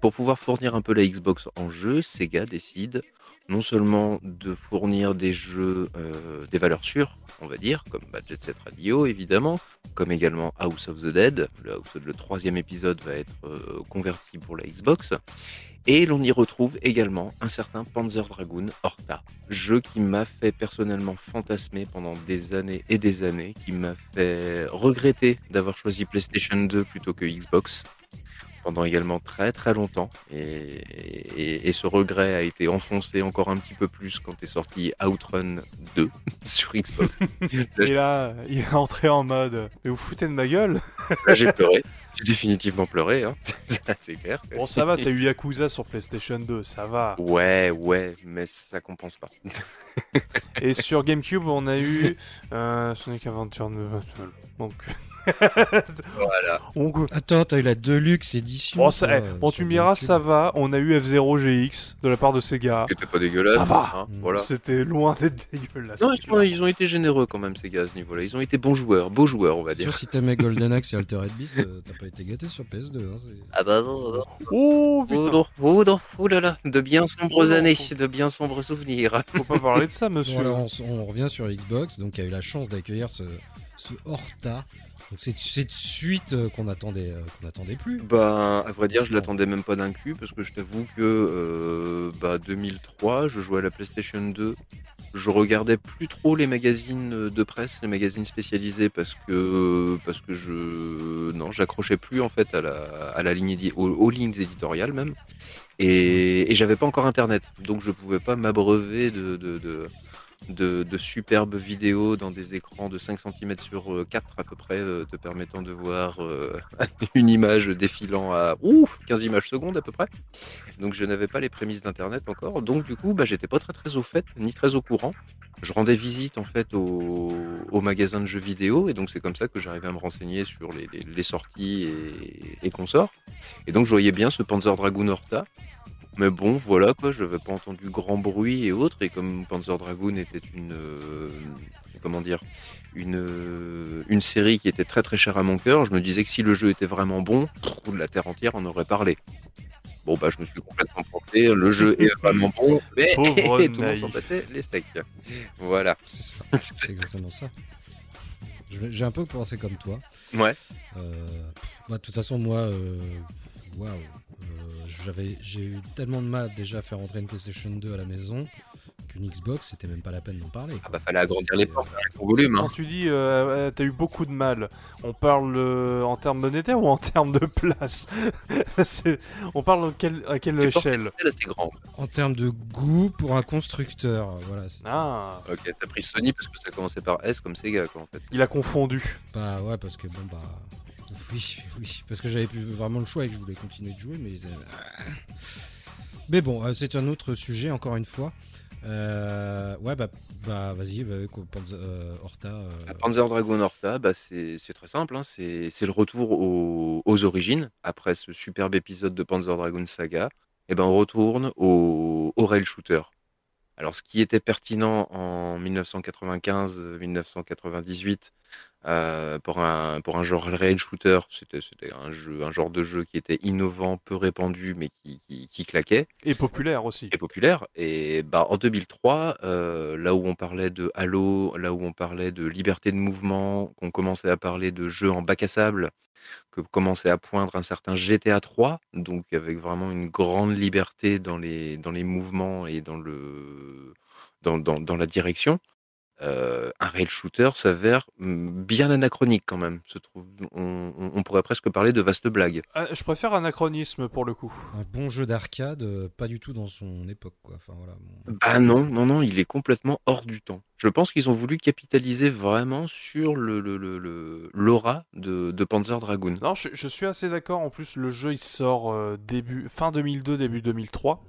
pour pouvoir fournir un peu la Xbox en jeu, Sega décide non seulement de fournir des jeux, euh, des valeurs sûres, on va dire, comme bah, Jet Set Radio évidemment, comme également House of the Dead. Le, le troisième épisode va être euh, converti pour la Xbox. Et l'on y retrouve également un certain Panzer Dragoon Horta, jeu qui m'a fait personnellement fantasmer pendant des années et des années, qui m'a fait regretter d'avoir choisi PlayStation 2 plutôt que Xbox pendant également très très longtemps. Et, et- et ce regret a été enfoncé encore un petit peu plus quand est sorti Outrun 2 <laughs> sur Xbox. <laughs> Et là, il est entré en mode Mais vous foutez de ma gueule <laughs> Là, j'ai pleuré. J'ai définitivement pleuré, hein. C'est clair. Bon, ça va, t'as eu Yakuza sur PlayStation 2, ça va. Ouais, ouais, mais ça compense pas. Et sur GameCube, on a eu euh, Sonic Adventure 9. Donc, Voilà. On- Attends, t'as eu la Deluxe édition. Bon, ça- eh, euh, bon, tu me diras, ça va. On a eu F0 GX de la part de Sega. C'était pas dégueulasse. Ça va. hein, Mm. voilà. C'était loin d'être dégueulasse. Non, ils, ils ont été généreux quand même, ces gars, à ce niveau-là. Ils ont été bons joueurs, beaux joueurs, on va dire. Sûr, si t'aimais Golden Axe et Altered Beast, euh, t'as pas été gâté sur PS2. Hein, Ah bah non, non. Oh Oh putain, non, oh non, oh là là, de bien sombres Oh non, années, de bien sombres souvenirs. faut pas parler de ça, Bon, monsieur. alors, on, revient sur Xbox, donc il y a eu la chance d'accueillir ce, ce Horta. Donc c'est cette suite euh, qu'on attendait, euh, qu'on attendait plus. Bah, à vrai dire, je l'attendais même pas d'un cul parce que je t'avoue que euh, bah 2003, je jouais à la PlayStation 2. Je regardais plus trop les magazines de presse, les magazines spécialisés parce que parce que je non, j'accrochais plus en fait à la à la ligne aux, aux lignes éditoriales même. Et, et j'avais pas encore internet, donc je pouvais pas m'abreuver de, de, de de, superbes vidéos dans des écrans de 5 cm sur euh, 4 à peu près, euh, te permettant de voir euh, <laughs> une image défilant à ouf, 15 images secondes à peu près. Donc je n'avais pas les prémices d'internet encore. Donc du coup, bah, j'étais pas très très au fait, ni très au courant. Je rendais visite en fait au, magasin de jeux vidéo et donc c'est comme ça que j'arrivais à me renseigner sur les sorties et, et consorts. Et donc je voyais bien ce Panzer Dragoon Horta. Mais bon, voilà quoi, je n'avais pas entendu grand bruit et autres. Et comme Panzer Dragoon était une, euh, comment dire, une, euh, une série qui était très très chère à mon cœur, je me disais que si le jeu était vraiment bon, pff, la terre entière en aurait parlé. Bon bah je me suis complètement planté, le jeu est <laughs> vraiment bon, mais Pauvre <laughs> tout le monde s'en battait les steaks. Voilà. C'est ça, c'est exactement ça. J'ai un peu pensé comme toi. Ouais. Euh, bah, de toute façon, moi, euh, waouh, euh, j'avais, j'ai eu tellement de mal déjà à faire rentrer une PlayStation 2 à la maison qu'une Xbox, c'était même pas la peine d'en parler. Ah bah fallait agrandir les portes euh, avec ton volume. Hein. Quand tu dis euh, euh, t'as eu beaucoup de mal, on parle euh, en termes monétaires ou en termes de place? <laughs> C'est- On parle à quelle, à quelle échelle? assez grandes. En termes de goût pour un constructeur, voilà. c'est- Ah, Ok, t'as pris Sony parce que ça commençait par S comme Sega quoi en fait. il a confondu. Bah ouais, parce que bon, bah. Oui, oui, parce que j'avais plus vraiment le choix et que je voulais continuer de jouer, mais. euh, bon, euh, c'est un autre sujet, encore une fois. Euh, ouais, bah, bah vas-y, bah, Panzer- Horta. La Panzer Dragon Horta, bah, c'est très simple, hein, c'est le retour aux, origines. Après ce superbe épisode de Panzer Dragon Saga, et ben on retourne au, au rail shooter. Alors ce qui était pertinent en 1995-1998 euh, pour, un, pour un genre rail shooter, c'était un, jeu, un genre de jeu qui était innovant, peu répandu, mais qui, qui, qui claquait Et populaire aussi. est populaire. Et bah, en 2003, euh, là où on parlait de Halo, là où on parlait de liberté de mouvement, qu'on commençait à parler de jeux en bac à sable, que commençait à poindre un certain GTA 3, donc avec vraiment une grande liberté dans les, dans les mouvements et dans, le, dans, dans, dans la direction. Euh, un rail shooter s'avère mm, bien anachronique quand même. Se trouve, on, pourrait presque parler de vaste blague. Ah, je préfère anachronisme pour le coup. un bon jeu d'arcade, euh, pas du tout dans son époque, quoi. Enfin voilà. bon. Bah non, non, non, il est complètement hors du temps. Je pense qu'ils ont voulu capitaliser vraiment sur le le- le- le- l'aura de, de Panzer Dragoon. Non, je, je suis assez d'accord. En plus, le jeu il sort euh, début fin 2002, début 2003.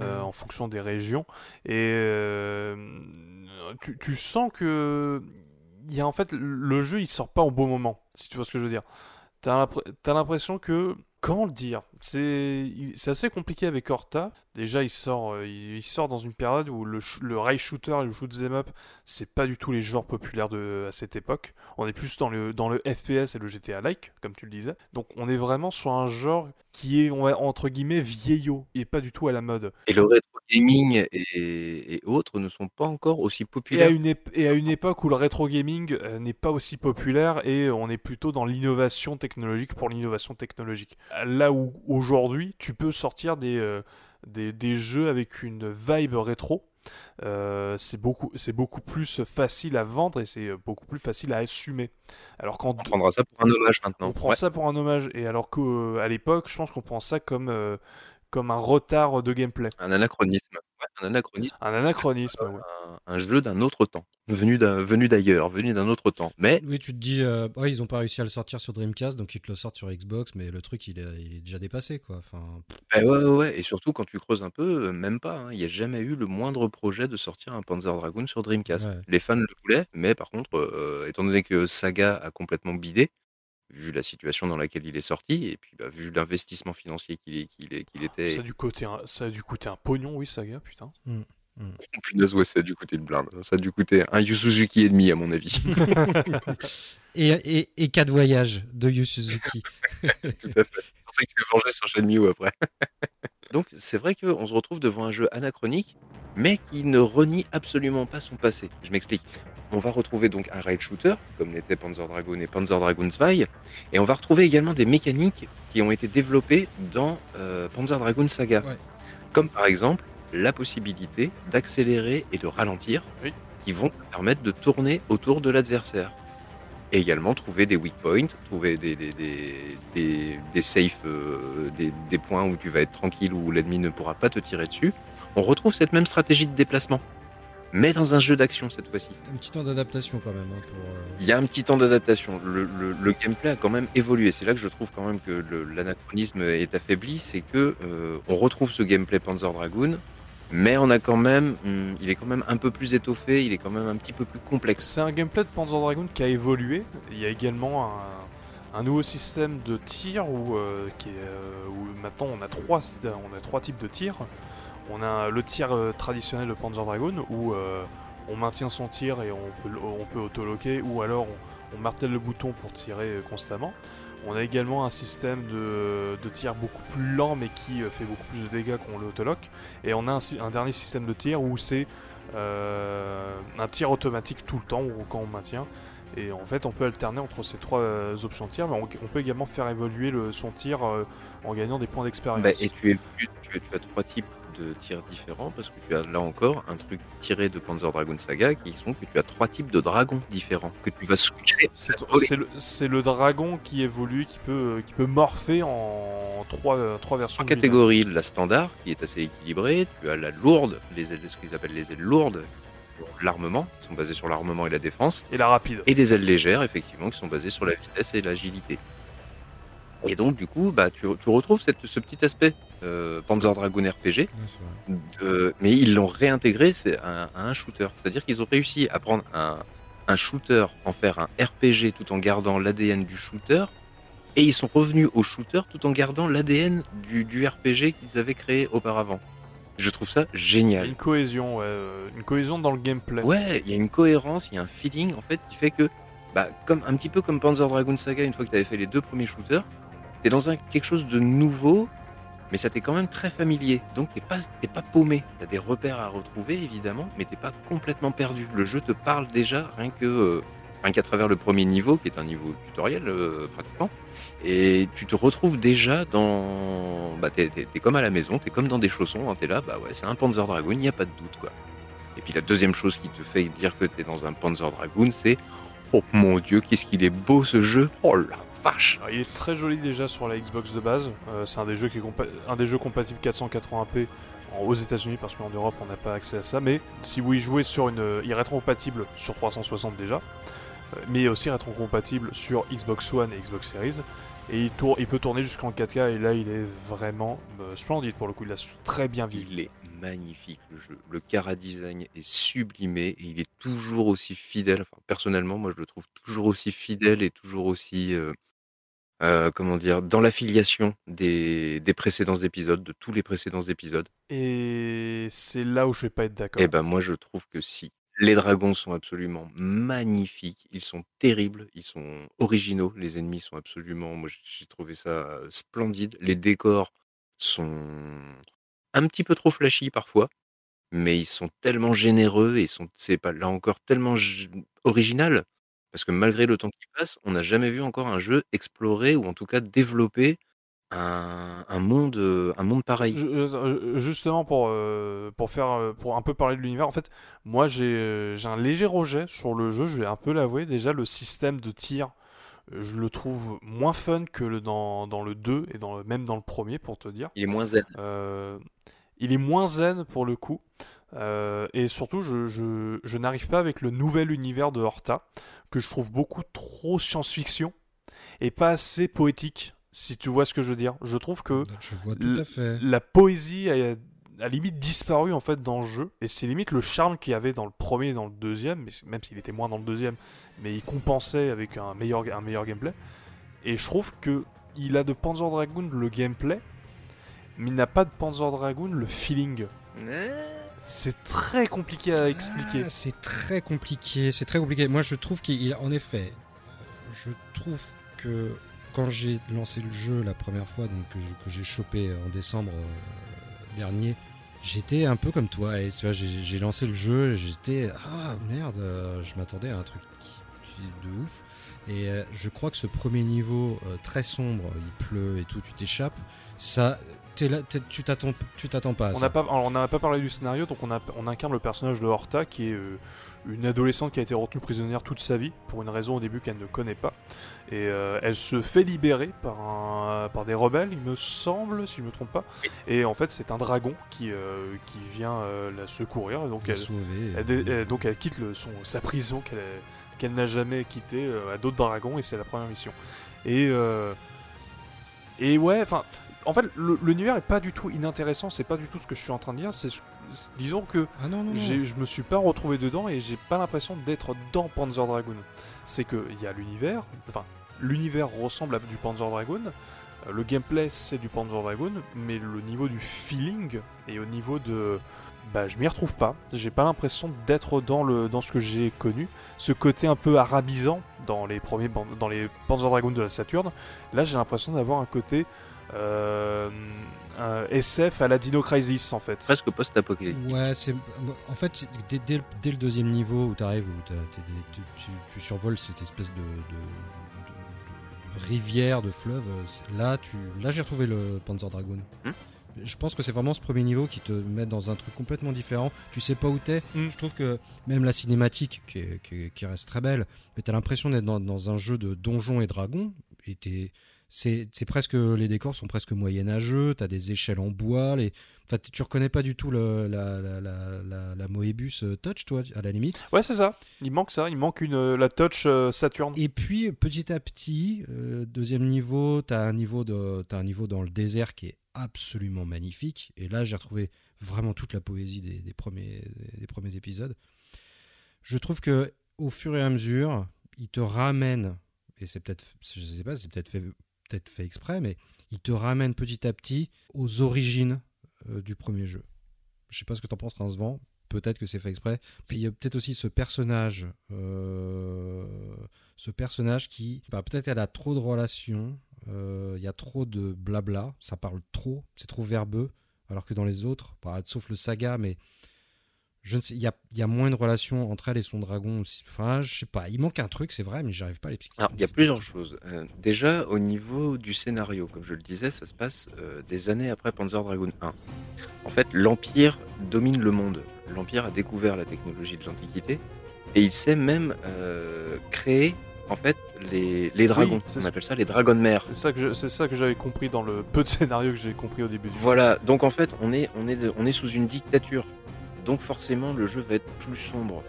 Euh, en fonction des régions. Et euh, tu, tu sens que y a en fait le jeu il sort pas au bon moment, si tu vois ce que je veux dire. T'as l'impr- t'as l'impression que comment le dire C'est assez compliqué avec Horta. Déjà, il sort euh, il, sort dans une période où le, le rail shooter et le shoot 'em up, c'est pas du tout les genres populaires de à cette époque. On est plus dans le dans le FPS et le GTA like, comme tu le disais. Donc on est vraiment sur un genre qui est on va- entre guillemets vieillot et pas du tout à la mode. Et le gaming et, et autres ne sont pas encore aussi Et à, populaires. une et à une époque où le rétro gaming euh, n'est pas aussi populaire et on est plutôt dans l'innovation technologique pour l'innovation technologique. Là où aujourd'hui tu peux sortir des, euh, des, des jeux avec une vibe rétro, euh, c'est beaucoup, c'est beaucoup plus facile à vendre et c'est beaucoup plus facile à assumer. Alors qu'en On prendra ça pour un hommage maintenant. on prend Ouais. ça pour un hommage et alors qu'à l'époque je pense qu'on prend ça comme, euh, comme un retard de gameplay. Un anachronisme. Ouais, un anachronisme, Un anachronisme, ouais. un, un jeu d'un autre temps. Venu d'un- venu d'ailleurs, venu d'un autre temps. Mais Oui, tu te dis, euh, ouais, ils ont pas réussi à le sortir sur Dreamcast, donc ils te le sortent sur Xbox, mais le truc, il est, il est déjà dépassé, quoi. Enfin, bah ouais, ouais, ouais. Et surtout quand tu creuses un peu, euh, même pas. hein. Il n'y a jamais eu le moindre projet de sortir un Panzer Dragoon sur Dreamcast. Ouais. Les fans le voulaient, mais par contre, euh, étant donné que Saga a complètement bidé, vu la situation dans laquelle il est sorti et puis bah, vu l'investissement financier qu'il qu'il était. Ça a, dû coûter un, ça a dû coûter un pognon, oui, Saga, putain. Punaise, ouais, ça a dû coûter le blinde. Ça a dû coûter un Yu Suzuki et demi, à mon avis. <laughs> Et, et, et cas de voyage de Yu Suzuki. <laughs> Tout à fait. C'est pour ça qu'il s'est vengé sur Shenmue après. <laughs> Donc c'est vrai qu'on se retrouve devant un jeu anachronique, mais qui ne renie absolument pas son passé. Je m'explique. On va retrouver donc un rail shooter, comme l'était Panzer Dragoon et Panzer Dragoon 2, et on va retrouver également des mécaniques qui ont été développées dans euh, Panzer Dragoon Saga. Ouais. Comme par exemple la possibilité d'accélérer et de ralentir, Oui. qui vont permettre de tourner autour de l'adversaire. Et également trouver des weak points, trouver des, des, des, des, des safes, euh, des, des points où tu vas être tranquille, où l'ennemi ne pourra pas te tirer dessus. On retrouve cette même stratégie de déplacement, mais dans un jeu d'action cette fois-ci. Un petit temps d'adaptation quand même. hein, pour, euh, Il y a un petit temps d'adaptation. Le, le- le gameplay a quand même évolué. C'est là que je trouve quand même que l'anachronisme est affaibli. C'est que euh, on retrouve ce gameplay Panzer Dragoon, mais on a quand même, hum, il est quand même un peu plus étoffé. Il est quand même un petit peu plus complexe. C'est un gameplay de Panzer Dragoon qui a évolué. Il y a également un, un nouveau système de tir où, euh, qui est, euh, où maintenant on a, trois, on a trois types de tirs. On a le tir euh, traditionnel de Panzer Dragoon où euh, on maintient son tir et on peut, on peut autoloquer ou alors on, martèle le bouton pour tirer euh, constamment. On a également un système de, tir beaucoup plus lent mais qui fait beaucoup plus de dégâts qu'on le autolock. Et on a un, dernier système de tir où c'est un tir automatique tout le temps ou quand on maintient. Et en fait, on peut alterner entre ces trois options de tir, mais on, peut également faire évoluer son tir en gagnant des points d'expérience. Bah, et tu, es, tu as trois types de tirs différents parce que tu as là encore un truc tiré de Panzer Dragoon Saga qui sont que tu as trois types de dragons différents que tu vas switcher. C'est le, dragon qui évolue, qui peut, qui peut morpher en trois, trois versions. Lui-même. catégories, la standard qui est assez équilibrée, tu as la lourde, les ailes, ce qu'ils appellent les ailes lourdes, l'armement, qui sont basées sur l'armement et la défense, Et la rapide. et les ailes légères, effectivement, qui sont basées sur la vitesse et l'agilité. Et donc, du coup, bah, tu, tu retrouves cette- ce petit aspect euh, Panzer Dragoon RPG, ouais, de- mais ils l'ont réintégré c'est un- à un shooter. C'est-à-dire qu'ils ont réussi à prendre un, un shooter, en faire un RPG tout en gardant l'ADN du shooter, et ils sont revenus au shooter tout en gardant l'ADN du, du RPG qu'ils avaient créé auparavant. Je trouve ça génial. une cohésion, ouais, euh, une cohésion dans le gameplay. Ouais, il y a une cohérence, il y a un feeling en fait qui fait que, bah, comme un petit peu comme Panzer Dragoon Saga, une fois que tu avais fait les deux premiers shooters, t'es dans un, quelque chose de nouveau, mais ça t'est quand même très familier. Donc t'es pas, t'es pas paumé. T'as des repères à retrouver évidemment, mais t'es pas complètement perdu. Le jeu te parle déjà rien que, euh, qu'à travers le premier niveau, qui est un niveau tutoriel euh, pratiquement. Et tu te retrouves déjà dans, bah t'es comme à la maison, t'es comme dans des chaussons. Hein, t'es là, bah ouais, c'est un Panzer Dragoon, il n'y a pas de doute quoi. Et puis la deuxième chose qui te fait dire que t'es dans un Panzer Dragoon, c'est Oh mon dieu, qu'est-ce qu'il est beau ce jeu Oh la vache il est très joli déjà sur la Xbox de base. Euh, c'est un des jeux qui est compa- un des jeux compatibles 480p en- aux États-Unis parce qu'en Europe on n'a pas accès à ça. Mais si vous y jouez sur une, il est rétro-compatible sur 360 déjà, euh, mais aussi rétro-compatible sur Xbox One et Xbox Series. Et il, il peut tourner jusqu'en 4K et là il est vraiment euh, splendide pour le coup. Il a très bien vieilli. Il est magnifique le jeu. Le cara design est sublimé et il est toujours aussi fidèle. Enfin, personnellement, moi je le trouve toujours aussi fidèle et toujours aussi, euh, euh, comment dire, dans l'affiliation des, des précédents épisodes, de tous les précédents épisodes. Et c'est là où je vais pas être d'accord. Eh ben moi je trouve que si. Les dragons sont absolument magnifiques, ils sont terribles, ils sont originaux, les ennemis sont absolument, moi j'ai trouvé ça euh, splendide, les décors sont un petit peu trop flashy parfois, mais ils sont tellement généreux et sont, c'est pas là encore tellement original, parce que malgré le temps qui passe, on n'a jamais vu encore un jeu explorer ou en tout cas développer un, un monde, euh, un monde pareil. Je- euh, justement pour euh, pour faire euh, pour un peu parler de l'univers en fait moi j'ai euh, j'ai un léger rejet sur le jeu je vais un peu l'avouer déjà le système de tir euh, je le trouve moins fun que le dans, dans le 2 et dans le, même dans le premier pour te dire Il est moins zen. Euh, il est moins zen pour le coup Euh, et surtout je, je, je n'arrive pas avec le nouvel univers de Horta que je trouve beaucoup trop science-fiction et pas assez poétique si tu vois ce que je veux dire je trouve que Je vois tout le- à fait. la poésie a, a limite disparu en fait dans le jeu et c'est limite le charme qu'il y avait dans le premier et dans le deuxième mais même s'il était moins dans le deuxième mais il compensait avec un meilleur, un meilleur gameplay Et je trouve que il a de Panzer Dragoon le gameplay, mais il n'a pas de Panzer Dragoon le feeling. C'est très compliqué à expliquer. Ah, c'est très compliqué, c'est très compliqué. Moi, je trouve qu'il, en effet, je trouve que quand j'ai lancé le jeu la première fois, donc que, j'ai chopé en décembre euh, dernier, j'étais un peu comme toi. Tu vois, j'ai lancé le jeu, j'étais ah merde, euh, je m'attendais à un truc de ouf. Et euh, je crois que ce premier niveau très sombre, il pleut et tout, tu t'échappes, ça, là, tu t'attends, tu t'attends pas à On ça. n'a pas, alors, on n'a pas parlé du scénario, donc on, a, on incarne le personnage de Horta, qui est euh, une adolescente qui a été retenue prisonnière toute sa vie, pour une raison au début qu'elle ne connaît pas. Et euh, elle se fait libérer par, un, par des rebelles, il me semble, si je me trompe pas. Et en fait, c'est un dragon qui, euh, qui vient la secourir. Donc elle, sauver. elle dé- elle- donc elle quitte le, son, sa prison qu'elle qu'elle n'a jamais quittée à d'autres dragons, et c'est la première mission. Et, et ouais, enfin, en fait, l'univers est pas du tout inintéressant, c'est pas du tout ce que je suis en train de dire, c'est disons que Ah non, non, non. j'ai- je me suis pas retrouvé dedans et j'ai pas l'impression d'être dans Panzer Dragoon. C'est que il y a l'univers, enfin, l'univers ressemble à du Panzer Dragoon, euh, le gameplay c'est du Panzer Dragoon, mais le niveau du feeling et au niveau de bah, je m'y retrouve pas. J'ai pas l'impression d'être dans le dans ce que j'ai connu. Ce côté un peu arabisant dans les premiers dans les Panzer Dragoon de la Saturne. Là, j'ai l'impression d'avoir un côté euh, un SF à la Dino Crisis en fait. Presque post-apocalyptique. Ouais, c'est. En fait, dès, dès le- dès le deuxième niveau où tu arrives, où t'as- t'es des- tu, tu- tu survoles cette espèce de, de- de- de- de rivière, de fleuve, euh, là, tu, là j'ai retrouvé le Panzer Dragoon. Hmm. Je pense que c'est vraiment ce premier niveau qui te met dans un truc complètement différent. Tu sais pas où t'es. Hmm. Je trouve que même la cinématique, qui, est- qui est- qui reste très belle, mais t'as l'impression d'être dans, dans un jeu de donjons et dragons. Et t'es- c'est presque les décors sont presque moyenâgeux. T'as des échelles en bois. Les, enfin, tu reconnais pas du tout le, la, la, la, la, Moebius euh, Touch, toi, à la limite? Ouais, c'est ça. Il manque ça. Il manque une la touch euh, Saturn. Et puis petit à petit, euh, deuxième niveau, t'as un niveau de, t'as un niveau dans le désert qui est absolument magnifique. Et là, j'ai retrouvé vraiment toute la poésie des, des premiers, des premiers épisodes. Je trouve que au fur et à mesure, il te ramène, et c'est peut-être, je sais pas, c'est peut-être fait, peut-être fait exprès, mais il te ramène petit à petit aux origines euh, du premier jeu. Je sais pas ce que t'en penses, Rincevent. Peut-être que c'est fait exprès. Puis il y a peut-être aussi ce personnage, euh, ce personnage qui, bah, peut-être elle a trop de relations, euh, il y a trop de blabla, ça parle trop, c'est trop verbeux, alors que dans les autres, bah, sauf le saga, mais je ne sais, il y a, il y a moins de relations entre elle et son dragon. aussi. Enfin, je sais pas, il manque un truc, c'est vrai, mais j'arrive pas à l'expliquer. Alors, il y a plusieurs choses. Euh, déjà, au niveau du scénario, comme je le disais, ça se passe euh, des années après Panzer Dragoon 1. En fait, l'Empire domine le monde. L'Empire a découvert la technologie de l'Antiquité et il sait même euh, créer en fait les, les dragons. On ça. appelle ça les dragons de mer. C'est ça que c'est ça que j'avais compris dans le <laughs> peu de scénario que j'ai compris au début du Voilà, donc en fait, on est, on est, de- on est sous une dictature. Donc forcément, le jeu va être plus sombre.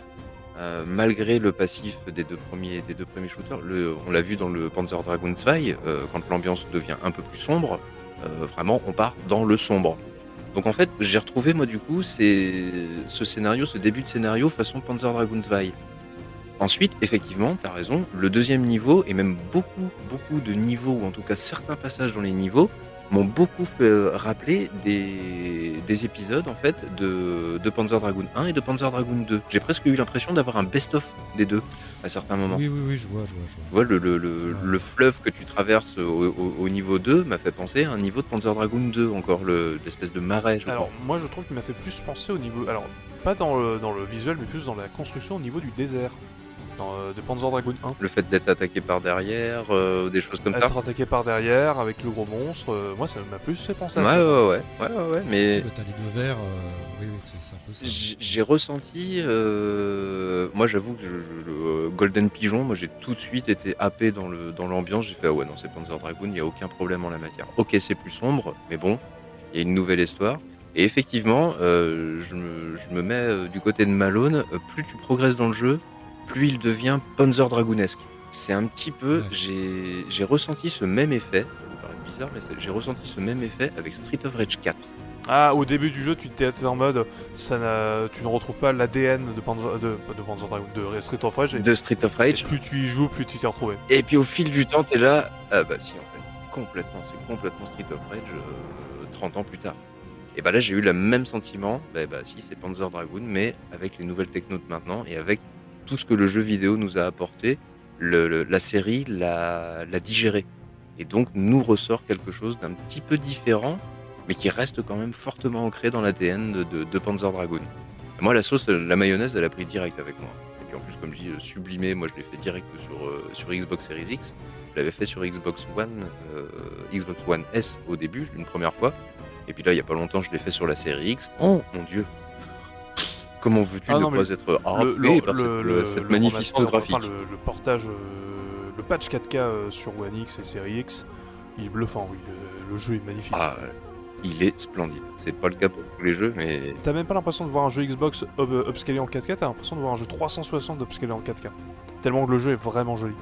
Euh, malgré le passif des deux premiers, des deux premiers shooters, on l'a vu dans le Panzer Dragoon 2, euh, quand l'ambiance devient un peu plus sombre, euh, vraiment, on part dans le sombre. Donc en fait, j'ai retrouvé moi du coup ce scénario, ce début de scénario façon Panzer Dragoon 2. Ensuite, effectivement, tu as raison, le deuxième niveau, et même beaucoup, beaucoup de niveaux, ou en tout cas certains passages dans les niveaux, m'ont beaucoup fait euh, rappeler des, des épisodes en fait de, de Panzer Dragoon 1 et de Panzer Dragoon 2. J'ai presque eu l'impression d'avoir un best-of des deux à certains moments. Oui, oui, oui, je vois, je vois, je vois. Tu vois, le, le, le, le fleuve que tu traverses au, au- au niveau 2 m'a fait penser à un niveau de Panzer Dragoon 2, encore le- l'espèce de marais. je Alors, crois. moi, je trouve qu'il m'a fait plus penser au niveau. Alors, pas dans le, dans le visuel, mais plus dans la construction au niveau du désert. Dans, euh, de Panzer Dragoon 1. Le fait d'être attaqué par derrière, euh, des choses comme ça. Être attaqué par derrière avec le gros monstre, euh, moi, ça m'a plus fait penser Ouais, à ouais, ça. ouais, ouais, ouais, ouais, mais T'as les deux verres, euh, oui, oui, c'est un peu ça. J'ai ressenti, euh, moi j'avoue que je, je- le Golden Pigeon, moi j'ai tout de suite été happé dans le dans l'ambiance. J'ai fait ah ouais non c'est Panzer Dragoon, il y a aucun problème en la matière. Ok c'est plus sombre, mais bon, il y a une nouvelle histoire. Et effectivement, euh, je, me, je me mets euh, du côté de Malone. euh, plus tu progresses dans le jeu, plus il devient Panzer Dragoonesque. C'est un petit peu, Ouais. j'ai j'ai ressenti ce même effet. Ça paraît bizarre, mais j'ai ressenti ce même effet avec Street of Rage 4. Ah, au début du jeu, tu étais en mode, ça n'a- tu ne retrouves pas l'ADN de Panzer, de, de Panzer Dragoon, de Street of Rage. Et, De Street of et Rage. plus tu y joues, plus tu t'y retrouvé. Et puis au fil du temps, t'es là. Ah bah si, en fait, complètement. C'est complètement Street of Rage euh, 30 ans plus tard. Et bah là, j'ai eu le même sentiment. Bah, bah si, c'est Panzer Dragoon, mais avec les nouvelles technos de maintenant et avec tout ce que le jeu vidéo nous a apporté, la série l'a digéré. Et donc nous ressort quelque chose d'un petit peu différent, mais qui reste quand même fortement ancré dans l'ADN de, Panzer Dragoon. Moi, la sauce, la mayonnaise, elle a pris direct avec moi. Et puis en plus, comme je dis, euh, sublimé, moi je l'ai fait direct sur, euh, sur Xbox Series X. Je l'avais fait sur Xbox One, euh, Xbox One S au début, une première fois. Et puis là, il y a pas longtemps, je l'ai fait sur la série X. Oh mon dieu! Comment veux-tu Ah ne pas être le- par le- cette, le- cette magnificence graphique? Enfin, le, le portage, euh, le patch 4K euh, sur One X et Series X, il est bluffant, oui. Le, le jeu est magnifique. Ah, ouais. il est splendide. C'est pas le cas pour tous les jeux, mais T'as même pas l'impression de voir un jeu Xbox up- upscalé en 4K, t'as l'impression de voir un jeu 360 upscalé en 4K. Tellement que le jeu est vraiment joli.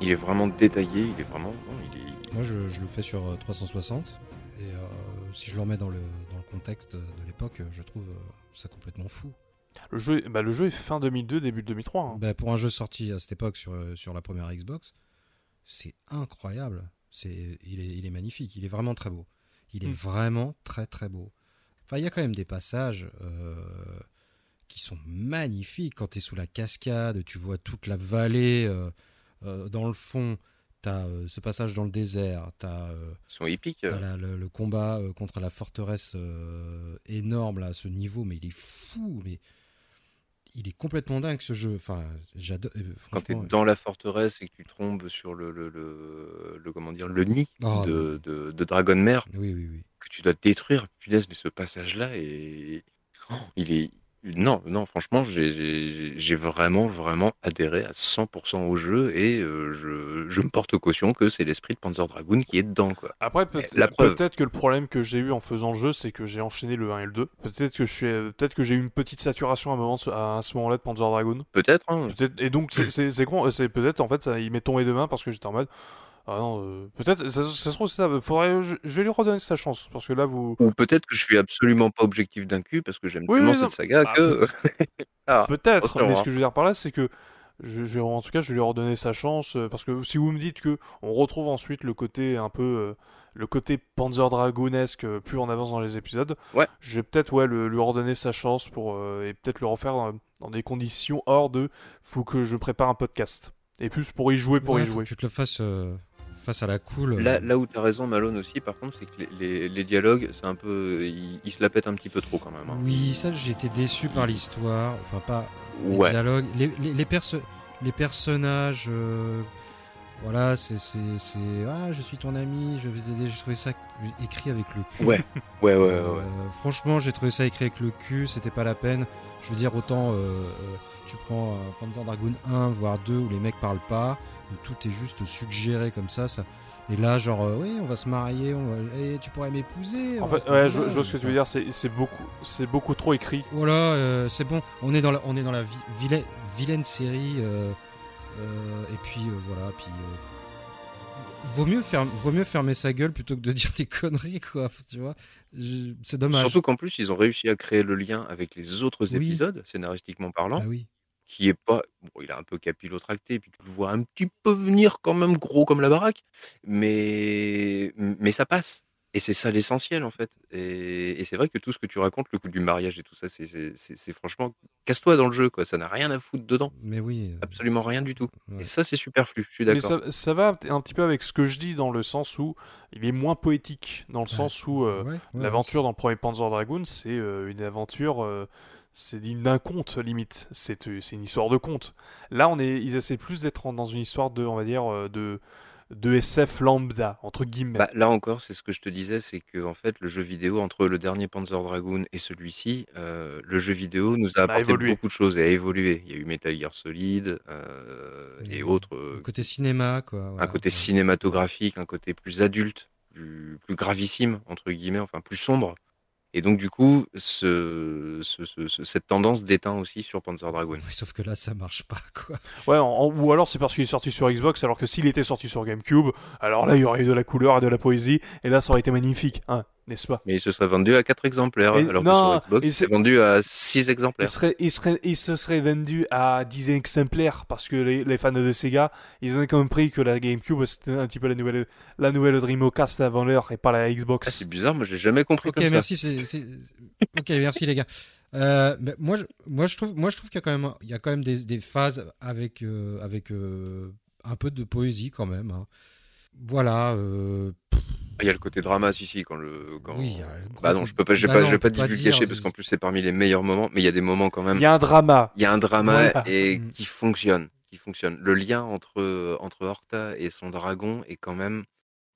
il est vraiment détaillé, il est vraiment. non, il est... Moi, je, je le fais sur euh, 360. Et euh, si je le remets dans le, dans le contexte de l'époque, euh, je trouve euh, ça complètement fou. Le jeu, est- bah, le jeu est fin 2002, début 2003. hein. Bah, pour un jeu sorti à cette époque sur, euh, sur la première Xbox, c'est incroyable. C'est, il, est, il est magnifique, il est vraiment très beau. Il est Mm. vraiment très très beau. Enfin, il y a quand même des passages euh, qui sont magnifiques. Quand tu es sous la cascade, tu vois toute la vallée euh, euh, dans le fond. Tu as ce passage dans le désert, tu as sont épiques. T'as la- le, le combat euh, contre la forteresse euh, énorme là, à ce niveau, mais il est fou, mais il est complètement dingue ce jeu. Enfin, j'adore. euh, Quand tu es franchement, dans la forteresse et que tu tombes sur le, le, le, le- comment dire, le nid Ah, de, de, de Dragon Mère Oui, oui, oui. que tu dois détruire, punaise, mais ce passage-là, est... oh, il est... Non, non, franchement, j'ai- vraiment, vraiment adhéré à 100% au jeu et euh, je, je me porte caution que c'est l'esprit de Panzer Dragoon qui est dedans, quoi. Après, peut- peut-être que le problème que j'ai eu en faisant le jeu, c'est que j'ai enchaîné le 1 et le 2. Peut-être que je suis, peut-être que j'ai eu une petite saturation à un moment, à ce moment-là de Panzer Dragoon. Peut-être, hein, et donc c'est- con, c'est peut-être en fait ça, il m'est tombé de main parce que j'étais en mode ah non euh, peut-être ça, ça se trouve c'est ça faudrait je, je vais lui redonner sa chance parce que là vous ou peut-être que je suis absolument pas objectif d'un cul parce que j'aime Oui, tellement oui, cette saga Ah, que... <laughs> Ah, peut-être mais hein. ce que je veux dire par là c'est que je, je- en tout cas je vais lui redonner sa chance euh, parce que si vous me dites que on retrouve ensuite le côté un peu euh, le côté Panzer Dragoonesque euh, plus on avance dans les épisodes Ouais. je vais peut-être ouais le- lui redonner sa chance pour euh, et peut-être le refaire dans, dans des conditions hors de faut que je prépare un podcast et plus pour y jouer pour Ouais, y faut jouer que tu te le fasses euh, face à la cool. euh, Là, là où t'as raison, Malone aussi, par contre, c'est que les, les- les dialogues, c'est un peu, ils, ils se la pètent un petit peu trop quand même. hein. Oui, ça, j'étais déçu par l'histoire. Enfin, pas les Ouais. dialogues, les, les, les, perso- les personnages. euh, voilà, c'est, Ah, je suis ton ami, je vais t'aider. J'ai trouvé ça écrit avec le cul. Ouais, ouais, ouais, ouais. Euh, franchement, j'ai trouvé ça écrit avec le cul, c'était pas la peine. Je veux dire, autant euh, tu prends Panzer Dragoon 1, voire 2, où les mecs parlent pas, tout est juste suggéré comme ça. ça... Et là, genre, euh, oui, on va se marier, on va... et tu pourrais m'épouser. En fait, ouais, je, vois ce que tu veux dire, c'est beaucoup, c'est beaucoup trop écrit. Voilà, euh, c'est bon, on est dans la, on est dans la vi- vilaine, vilaine série. euh, euh, et puis euh, voilà, puis. euh, vaut, mieux faire, vaut mieux fermer sa gueule plutôt que de <laughs> dire des conneries, quoi. Tu vois, c'est dommage. Surtout qu'en plus, ils ont réussi à créer le lien avec les autres Oui. épisodes, scénaristiquement parlant, Ah oui. Qui est pas. Bon, il a un peu capillotracté, puis tu le vois un petit peu venir quand même gros comme la baraque, mais, mais ça passe. Et c'est ça l'essentiel en fait. Et, et c'est vrai que tout ce que tu racontes, le coup du mariage et tout ça, c'est- c'est c'est- c'est franchement. Casse-toi dans le jeu, quoi. Ça n'a rien à foutre dedans. Mais oui. euh, Absolument rien du tout. ouais. Et ça, c'est superflu. Je suis Mais d'accord. ça, ça va un petit peu avec ce que je dis dans le sens où il est moins poétique, dans le sens où euh, Ouais, l'aventure dans le premier Panzer Dragoon, c'est euh, une aventure, euh, c'est digne d'un conte limite. C'est euh, c'est une histoire de conte. Là, on est, ils essaient plus d'être dans une histoire de, on va dire, euh, de de SF lambda entre guillemets. Bah, là encore, c'est ce que je te disais, c'est que en fait, le jeu vidéo, entre le dernier Panzer Dragoon et celui-ci, euh, le jeu vidéo nous a A apporté évolué. beaucoup de choses et a évolué. Il y a eu Metal Gear Solid euh, Et et autres, euh, côté cinéma, quoi. un côté cinématographique, un côté plus adulte, plus, plus gravissime, entre guillemets, enfin plus sombre. Et donc, du coup, ce, ce- ce- ce- cette tendance déteint aussi sur Panzer Dragoon. Oui, sauf que là, ça marche pas, quoi. Ouais, en- en- ou alors c'est parce qu'il est sorti sur Xbox, alors que s'il était sorti sur GameCube, alors là il y aurait eu de la couleur et de la poésie, et là ça aurait été magnifique. Hein. N'est-ce pas Mais il se serait vendu à 4 exemplaires, Et- alors non, que sur Xbox, il s'est vendu à 6 il, exemplaires. serait, il, serait, il se serait vendu à 10 exemplaires parce que les, les fans de Sega, ils ont compris que la GameCube c'était un petit peu la nouvelle, la nouvelle Dreamcast avant l'heure et pas la Ah, Xbox. c'est bizarre, moi j'ai jamais compris Ok, comme ça. merci. c'est- c'est- Ok, merci les gars. Euh, mais moi, je, moi, je trouve, moi, je trouve qu'il y a quand même, il y a quand même des, des phases avec, euh, avec euh, un peu de poésie quand même. hein. Voilà. euh, Il y a le côté drama, si, si, quand le. Quand... Oui, il y a le gros bah non, je peux pas, je vais bah pas, non, je pas pas divulguer dire, parce qu'en plus c'est parmi les meilleurs moments, mais il y a des moments quand même. Il y a un drama. Il y a un drama et qui fonctionne, qui fonctionne. Le lien entre entre Horta et son dragon est quand même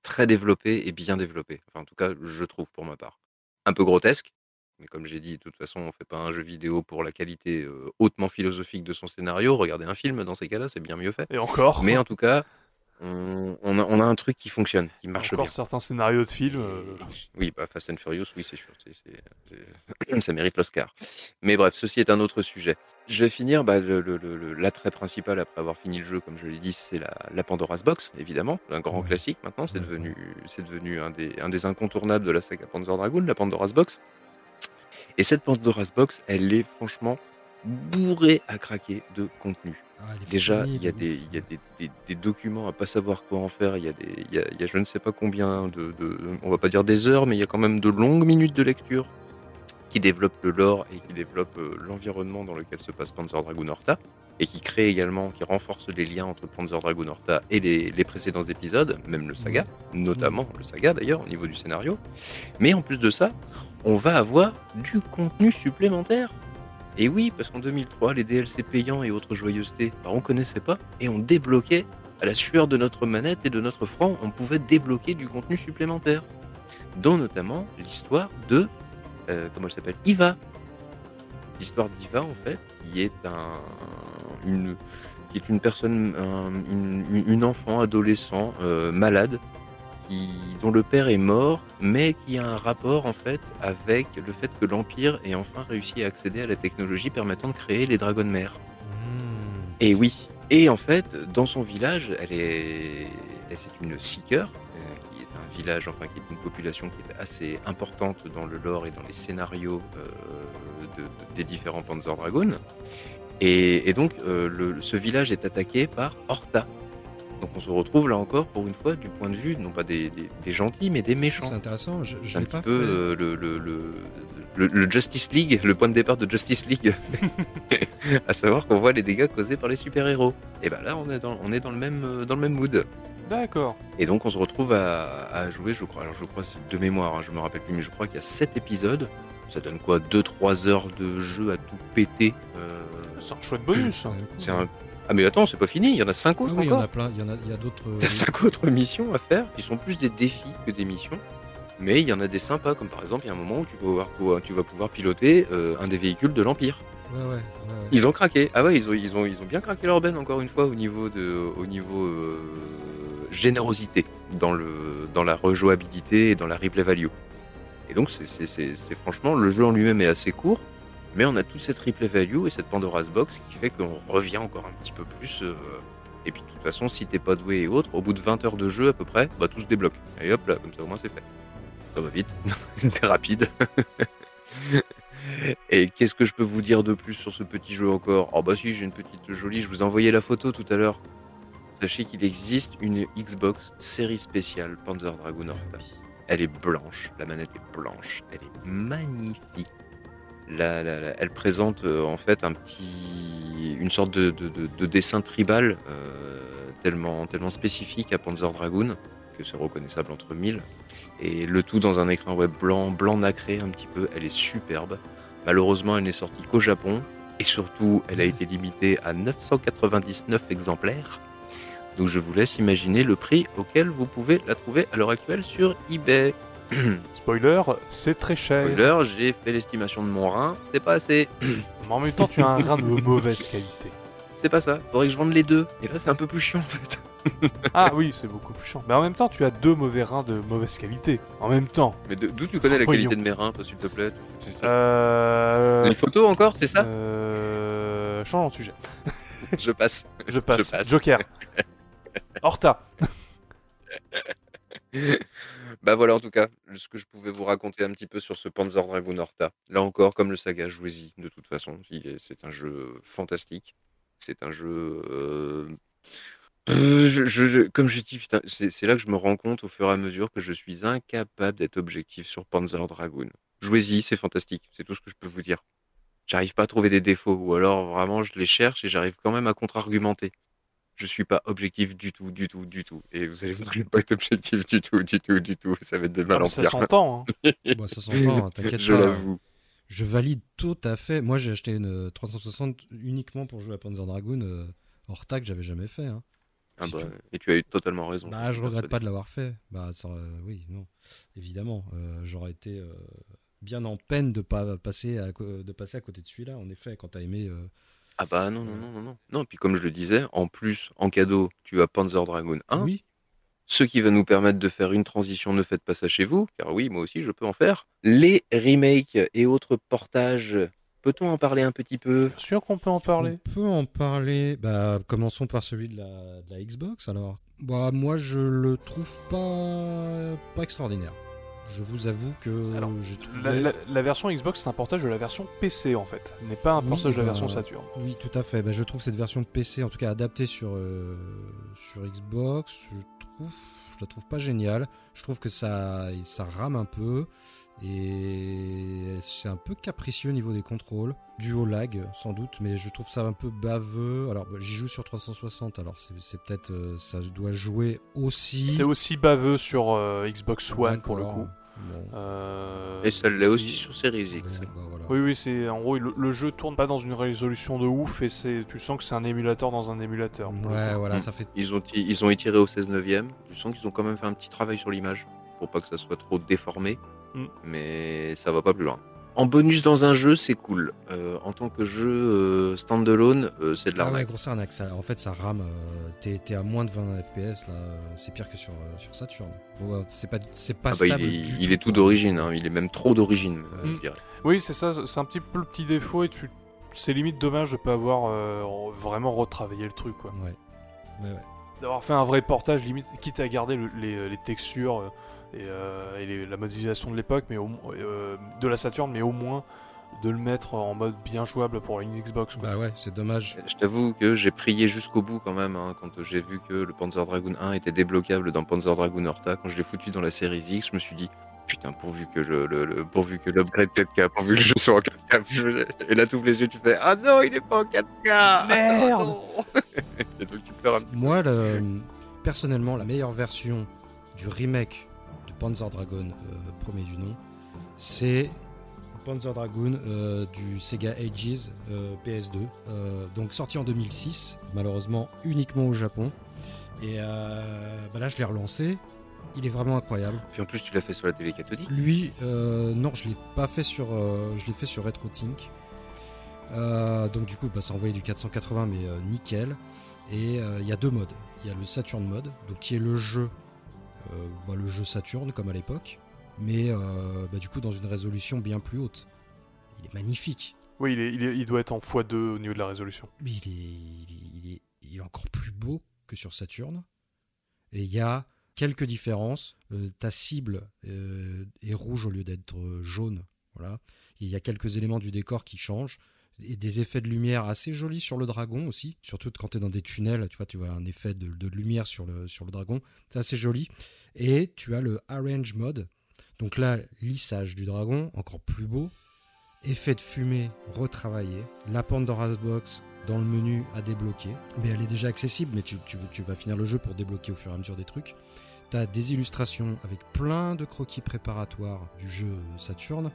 très développé et bien développé. Enfin, en tout cas, je trouve pour ma part. Un peu grotesque, mais comme j'ai dit, de toute façon, on fait pas un jeu vidéo pour la qualité euh, hautement philosophique de son scénario. Regardez un film dans ces cas-là, c'est bien mieux fait. Et encore. Mais en tout cas, on, on a, on a un truc qui fonctionne, qui marche encore bien. certains scénarios de films. euh, Oui, bah Fast and Furious, oui, c'est sûr. <clears throat> ça mérite l'Oscar. Mais bref, ceci est un autre sujet. Je vais finir, bah, l'attrait principal après avoir fini le jeu, comme je l'ai dit, c'est la, la Pandora's Box, évidemment. Un grand Ouais. classique maintenant. C'est Ouais, devenu, c'est devenu un, des, un des incontournables de la saga Panzer Dragoon, la Pandora's Box. Et cette Pandora's Box, elle est franchement bourrée à craquer de contenu. ah, Déjà, il y a, de des, ouf. il y a des, des- des documents à pas savoir quoi en faire. Il y a, des, il y a, il y a je ne sais pas combien de, de- on va pas dire des heures, mais il y a quand même de longues minutes de lecture qui développent le lore et qui développent euh, l'environnement dans lequel se passe Panzer Dragoon Horta et qui crée également, qui renforce les liens entre Panzer Dragoon Horta et les, les précédents épisodes, même le saga, notamment le saga d'ailleurs au niveau du scénario. Mais en plus de ça, on va avoir du contenu supplémentaire. Et oui, parce qu'en 2003, les DLC payants et autres joyeusetés, bah, on connaissait pas et on débloquait à la sueur de notre manette et de notre franc, on pouvait débloquer du contenu supplémentaire, dont notamment l'histoire de euh, comment elle s'appelle Iva. L'histoire d'Iva en fait, qui est un une qui est une personne, un- une, une enfant adolescent euh, malade qui, dont le père est mort, mais qui a un rapport en fait avec le fait que l'Empire ait enfin réussi à accéder à la technologie permettant de créer les dragons de mer. Mmh. Et oui. Et en fait, dans son village, elle est, c'est une seeker, euh, qui est un village, enfin qui est une population qui est assez importante dans le lore et dans les scénarios euh, de- de- des différents Panzer Dragoon. Et, et donc, euh, le- ce village est attaqué par Horta. Donc, on se retrouve là encore, pour une fois, du point de vue non pas des, des- des gentils, mais des méchants. C'est intéressant. Je, je l'ai petit pas peu fait. euh, le, le, le, le- le Justice League, le point de départ de Justice League. <laughs> à savoir qu'on voit les dégâts causés par les super-héros. Et ben là, on est dans, on est dans, le, même, euh, dans le même mood. D'accord. Et donc, on se retrouve à, à jouer, je crois, alors je crois, c'est de mémoire, hein, je me rappelle plus, mais je crois qu'il y a 7 épisodes. Ça donne quoi? 2-3 heures de jeu à tout péter. euh, C'est un chouette bonus. C'est un... Ah mais attends, c'est pas fini, il y en a 5 Ah autres oui, il y en a plein. Il y en a, d'autres. A cinq autres missions à faire qui sont plus des défis que des missions. Mais il y en a des sympas, comme par exemple, il y a un moment où tu vas pouvoir, tu vas pouvoir piloter euh, un des véhicules de l'Empire. Ouais, ouais. Ils ont craqué. Ah ouais, ils ont, ils ont, ils ont bien craqué leur benne, encore une fois, au niveau, de, au niveau euh, générosité, dans, le, dans la rejouabilité et dans la replay value. Et donc, c'est franchement, le jeu en lui-même est assez court, mais on a toute cette replay value et cette Pandora's Box qui fait qu'on revient encore un petit peu plus. euh, et puis, de toute façon, si t'es pas doué et autres, au bout de 20 heures de jeu à peu près, bah tout se débloque. Et hop là, comme ça au moins c'est fait. Ça va vite, <laughs> c'est rapide. <laughs> et qu'est-ce que je peux vous dire de plus sur ce petit jeu encore? Oh bah si, j'ai une petite jolie, je vous ai envoyé la photo tout à l'heure. Sachez qu'il existe une Xbox série spéciale Panzer Dragoon Horta. Elle est blanche, la manette est blanche, elle est magnifique. Elle présente euh, en fait un petit, une sorte de dessin tribal euh, tellement, tellement spécifique à Panzer Dragoon que c'est reconnaissable entre mille. Et le tout dans un écran web blanc, blanc nacré un petit peu. Elle est superbe. Malheureusement, elle n'est sortie qu'au Japon et surtout, elle a été limitée à 999 exemplaires. Donc je vous laisse imaginer le prix auquel vous pouvez la trouver à l'heure actuelle sur eBay. <clears throat> Spoiler, c'est très cher. Spoiler, j'ai fait l'estimation de mon rein, c'est pas assez. <clears throat> Mais en même temps, tu as un rein de <laughs> mauvaise qualité. C'est pas ça, faudrait que je vende les deux. Et là, c'est un peu plus chiant en fait. <laughs> Ah oui, c'est beaucoup plus chiant. Mais en même temps, tu as deux mauvais reins de mauvaise qualité. En même temps. Mais d'où tu connais la Voyons. qualité de mes reins, s'il te plaît Euh... Une photo encore, c'est ça? Euh... Changeons de sujet. <laughs> Je passe. Je passe. Je passe. Joker. Horta. Bah voilà, en tout cas, ce que je pouvais vous raconter un petit peu sur ce Panzer Dragoon Horta. Là encore, comme le saga, jouez-y, de toute façon. C'est un jeu fantastique. C'est un jeu. euh, comme je dis, c'est là que je me rends compte au fur et à mesure que je suis incapable d'être objectif sur Panzer Dragoon. Jouez-y, c'est fantastique. C'est tout ce que je peux vous dire. J'arrive pas à trouver des défauts, ou alors vraiment je les cherche et j'arrive quand même à contre-argumenter. Je suis pas objectif du tout, du tout, du tout. Et vous allez voir que je vais pas être objectif du tout, du tout, du tout. Ça va être de mal Ah, en mais ça pire. s'entend. hein. <laughs> Bon, ça s'entend, hein, t'inquiète Je l'avoue. Je valide tout à fait. Moi, j'ai acheté une 360 uniquement pour jouer à Panzer Dragoon euh, Horta que j'avais jamais fait. hein. Ah Si bah, tu- Et tu as eu totalement raison. Bah, je regrette pas de l'avoir fait. Bah, ça, euh, oui, non, évidemment. euh, J'aurais été euh, bien en peine de pas passer à, de passer à côté de celui-là. En effet, quand t'as aimé. Ah bah non, non, non, non, non. Non, puis comme je le disais, en plus, en cadeau, tu as Panzer Dragoon 1. oui, Ce qui va nous permettre de faire une transition, ne faites pas ça chez vous, car oui, moi aussi, je peux en faire. Les remakes et autres portages, peut-on en parler un petit peu? Bien sûr qu'on peut en parler. on peut en parler. Bah, commençons par celui de la, de la Xbox alors. Bah, moi, je le trouve pas, pas extraordinaire. Je vous avoue que Alors, j'ai trouvé. La, la- la version Xbox, c'est un portage de la version PC en fait, n'est pas un Oui, portage de la bah, version Saturn. Oui, tout à fait. Bah, je trouve cette version PC, en tout cas adaptée sur, euh, sur Xbox, je trouve, je la trouve pas géniale. Je trouve que ça, ça rame un peu et c'est un peu capricieux au niveau des contrôles, dû au lag sans doute, mais je trouve ça un peu baveux. Alors, bah, j'y joue sur 360, alors c'est peut-être, euh, ça doit jouer aussi. C'est aussi baveux sur euh, Xbox One pour le coup. Bon. Euh, Et ça l'est aussi sur Series X. Bon, bah, voilà. Oui, oui, c'est en gros le, le jeu tourne pas dans une résolution de ouf et c'est tu sens que c'est un émulateur dans un émulateur. Ouais, voilà, Mm. ça fait Ils ont, ils ont étiré au 16 neuvième. Tu sens qu'ils ont quand même fait un petit travail sur l'image pour pas que ça soit trop déformé. Mm. Mais ça va pas plus loin. En bonus dans un jeu, c'est cool. Euh, en tant que jeu euh, standalone, euh, c'est de Ah ouais, l'arnaque. gros, c'est arnaque, ça. En fait, ça rame. euh, T'es à moins de 20 FPS, là. C'est pire que sur, euh, sur Saturn. Ouais, c'est pas, c'est pas Ah bah, il stable. est, du il est tout d'origine, hein. il est même trop d'origine, euh, Mm. je dirais. Oui, c'est ça, c'est un petit peu le petit défaut et tu c'est limite dommage de pas avoir euh, vraiment retravaillé le truc quoi. Ouais. Ouais, ouais. D'avoir fait un vrai portage limite quitte à garder le- les, les textures euh, et, euh, et les- la modélisation de l'époque mais au, euh, de la Saturn mais au moins de le mettre en mode bien jouable pour une Xbox quoi. Bah ouais, c'est dommage. Je t'avoue que j'ai prié jusqu'au bout quand même, hein, quand j'ai vu que le Panzer Dragoon 1 était débloquable dans Panzer Dragoon Horta. Quand je l'ai foutu dans la série X, je me suis dit, putain, pourvu que le, le- le- pourvu que l'upgrade 4K, pourvu que le jeu soit en 4K. Je- Et là, t'ouvres les yeux, tu fais, ah non, il est pas en 4K Merde Ah non <laughs> Et donc tu pleures un petit Moi, le- personnellement, la meilleure version du remake Panzer Dragoon, euh, premier du nom, c'est Panzer Dragoon euh, du Sega Ages euh, PS2. euh, donc sorti en 2006, malheureusement uniquement au Japon. Et bah là, je l'ai relancé. Il est vraiment incroyable. Puis en plus, tu l'as fait sur la télé cathodique. Lui, non, je l'ai pas fait sur, je l'ai fait sur RetroTink. Donc du coup, bah, ça envoyait du 480, mais nickel. Et il y a deux modes. Il y a le Saturn mode, donc qui est le jeu, bah, le jeu Saturn comme à l'époque, mais euh, bah, du coup dans une résolution bien plus haute. Il est magnifique. Oui, il, est- il est- il doit être en x2 au niveau de la résolution. Mais il est, il est, il est- encore plus beau que sur Saturne. Et il y a quelques différences. Euh, ta cible euh, est rouge au lieu d'être euh, jaune. Voilà. Il y a quelques éléments du décor qui changent. Et des effets de lumière assez jolis sur le dragon aussi. Surtout quand tu es dans des tunnels, tu vois, tu vois un effet de, de lumière sur le, sur le dragon. C'est assez joli. Et tu as le Arrange mode. Donc là, lissage du dragon, encore plus beau. Effet de fumée retravaillé. La Pandora's Box dans le menu à débloquer. Mais elle est déjà accessible, mais tu, tu- tu vas finir le jeu pour débloquer au fur et à mesure des trucs. Tu as des illustrations avec plein de croquis préparatoires du jeu Saturn,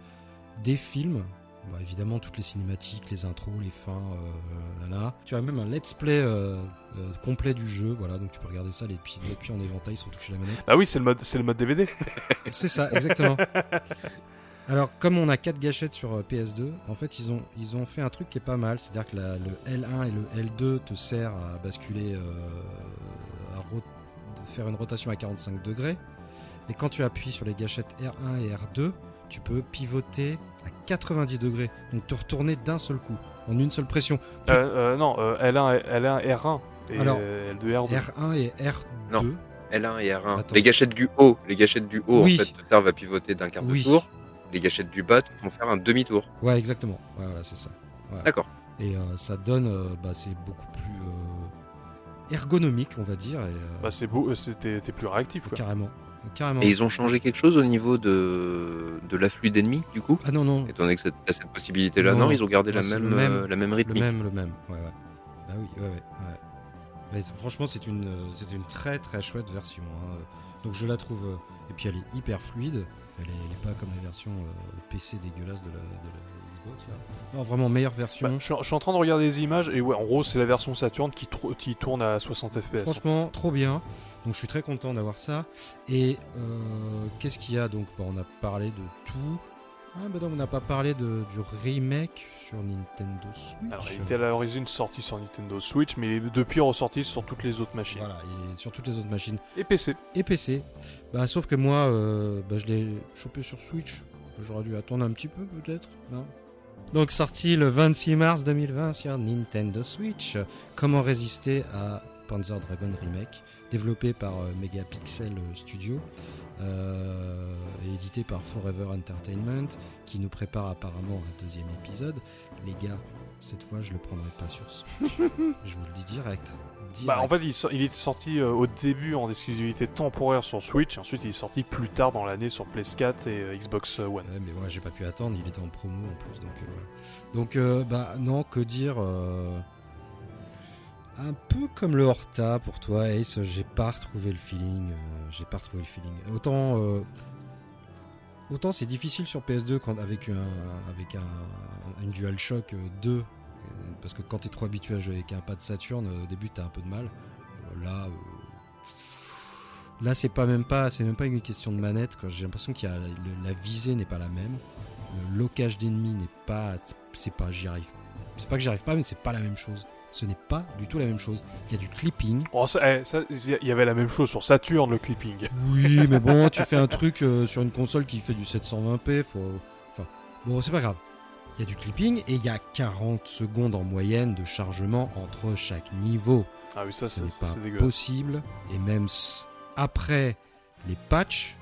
des films, bah, évidemment toutes les cinématiques, les intros, les fins, euh, là, là. Tu as même un let's play euh, euh, complet du jeu, voilà, donc tu peux regarder ça, les pieds, les pieds en éventail sans toucher la manette. Ah oui, c'est le mode c'est le mode DVD. <laughs> C'est ça, exactement. Alors, comme on a quatre gâchettes sur euh, PS2, en fait, ils ont, ils ont fait un truc qui est pas mal. C'est-à-dire que la- le L1 et le L2 te servent à basculer, à faire une rotation à 45 degrés. Et quand tu appuies sur les gâchettes R1 et R2, tu peux pivoter à 90 degrés. Donc te retourner d'un seul coup, en une seule pression. Euh, euh, non, euh, L1, L1, R1 et Alors, euh, L2, R2. R1 et R2. Non. L1 et R1. Attends. Les gâchettes du haut, les gâchettes du haut Oui. en fait te servent à pivoter d'un quart Oui. de tour. Les gâchettes du bas te font faire un demi-tour. Ouais, exactement. Ouais, voilà, c'est ça. D'accord. Et euh, ça donne, euh, bah, c'est beaucoup plus euh, ergonomique, on va dire, et, euh, Bah, c'est beau, t'es plus réactif quoi. carrément, carrément. Et ils ont changé quelque chose au niveau de, de l'afflux d'ennemis du coup Ah non non, Étant donné que c'est- t'as cette possibilité-là, Non, non, ils ont gardé la non, c'est même, le même, euh, la même le rythmique. même, le même. Ouais, ouais. Bah oui, ouais, ouais. ouais. Mais franchement, c'est une, euh, c'est une très très chouette version. hein. Donc je la trouve. euh, et puis elle est hyper fluide. Elle est, elle est pas comme la version euh, PC dégueulasse de la, de la Xbox. Là. Non, vraiment meilleure version. Bah, je, suis, je suis en train de regarder les images et ouais, en gros, c'est la version Saturn qui, tourne à 60 FPS. Franchement, trop bien. Donc je suis très content d'avoir ça. Et euh, qu'est-ce qu'il y a donc? Bah, On a parlé de tout. Ah bah non, on n'a pas parlé de, du remake sur Nintendo Switch. Alors, il était à l'origine sorti sur Nintendo Switch, mais il est depuis ressorti sur toutes les autres machines. Voilà, et sur toutes les autres machines. Et PC. et PC. Bah, sauf que moi, euh, bah, je l'ai chopé sur Switch. J'aurais dû attendre un petit peu, peut-être. non? Donc, sorti le 26 mars 2020 sur Nintendo Switch. Comment résister à Panzer Dragon Remake, développé par euh, Megapixel Studio. euh, et édité par Forever Entertainment, qui nous prépare apparemment un deuxième épisode. Les gars, cette fois, je le prendrai pas sur Switch. <laughs> je vous le dis direct. Bah, en fait, il, so- il est sorti euh, au début en exclusivité temporaire sur Switch, et ensuite il est sorti plus tard dans l'année sur PS4 et euh, Xbox One. Ouais, mais moi j'ai pas pu attendre, il était en promo en plus, donc euh, voilà. Donc euh, bah non, que dire euh, Un peu comme le Horta pour toi, Ace, j'ai pas retrouvé le feeling, euh, j'ai pas retrouvé le feeling. Autant euh, c'est difficile sur PS2 quand avec un avec un DualShock euh, 2 euh, parce que quand t'es trop habitué à jouer avec un pad Saturn, euh, au début t'as un peu de mal. Là Là, c'est pas même pas, c'est même pas une question de manette. J'ai l'impression le- la visée n'est pas la même, le locage d'ennemis n'est pas, c'est pas, j'y arrive. C'est pas que j'y arrive pas, mais c'est pas la même chose. Ce n'est pas du tout la même chose. Il y a du clipping. Oh, eh, il y avait la même chose sur Saturn, le clipping. Oui, <laughs> mais bon, tu fais un truc euh, sur une console qui fait du 720p, faut, enfin, bon, c'est pas grave. Il y a du clipping et il y a 40 secondes en moyenne de chargement entre chaque niveau. Ah oui, ça ce c'est possible. Et même après les patchs,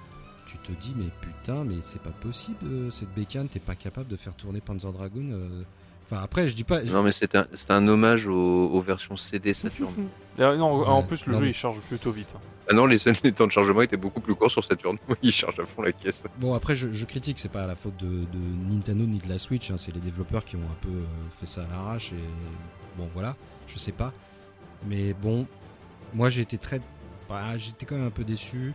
tu te dis mais putain, mais c'est pas possible euh, cette bécane, t'es pas capable de faire tourner Panzer Dragoon. euh. Enfin après, je dis pas. Non, mais c'était un, un hommage aux, aux versions CD Saturn. <laughs> Non, Ouais, en plus, le non, jeu mais- il charge plutôt vite. hein. ah non, les, les temps de chargement étaient beaucoup plus courts sur Saturn. <laughs> Il charge à fond la caisse. Bon après, je, je critique, c'est pas la faute de, de Nintendo ni de la Switch, hein, c'est les développeurs qui ont un peu euh, fait ça à l'arrache et bon voilà, je sais pas. Mais bon, moi j'ai été très, bah, j'étais quand même un peu déçu.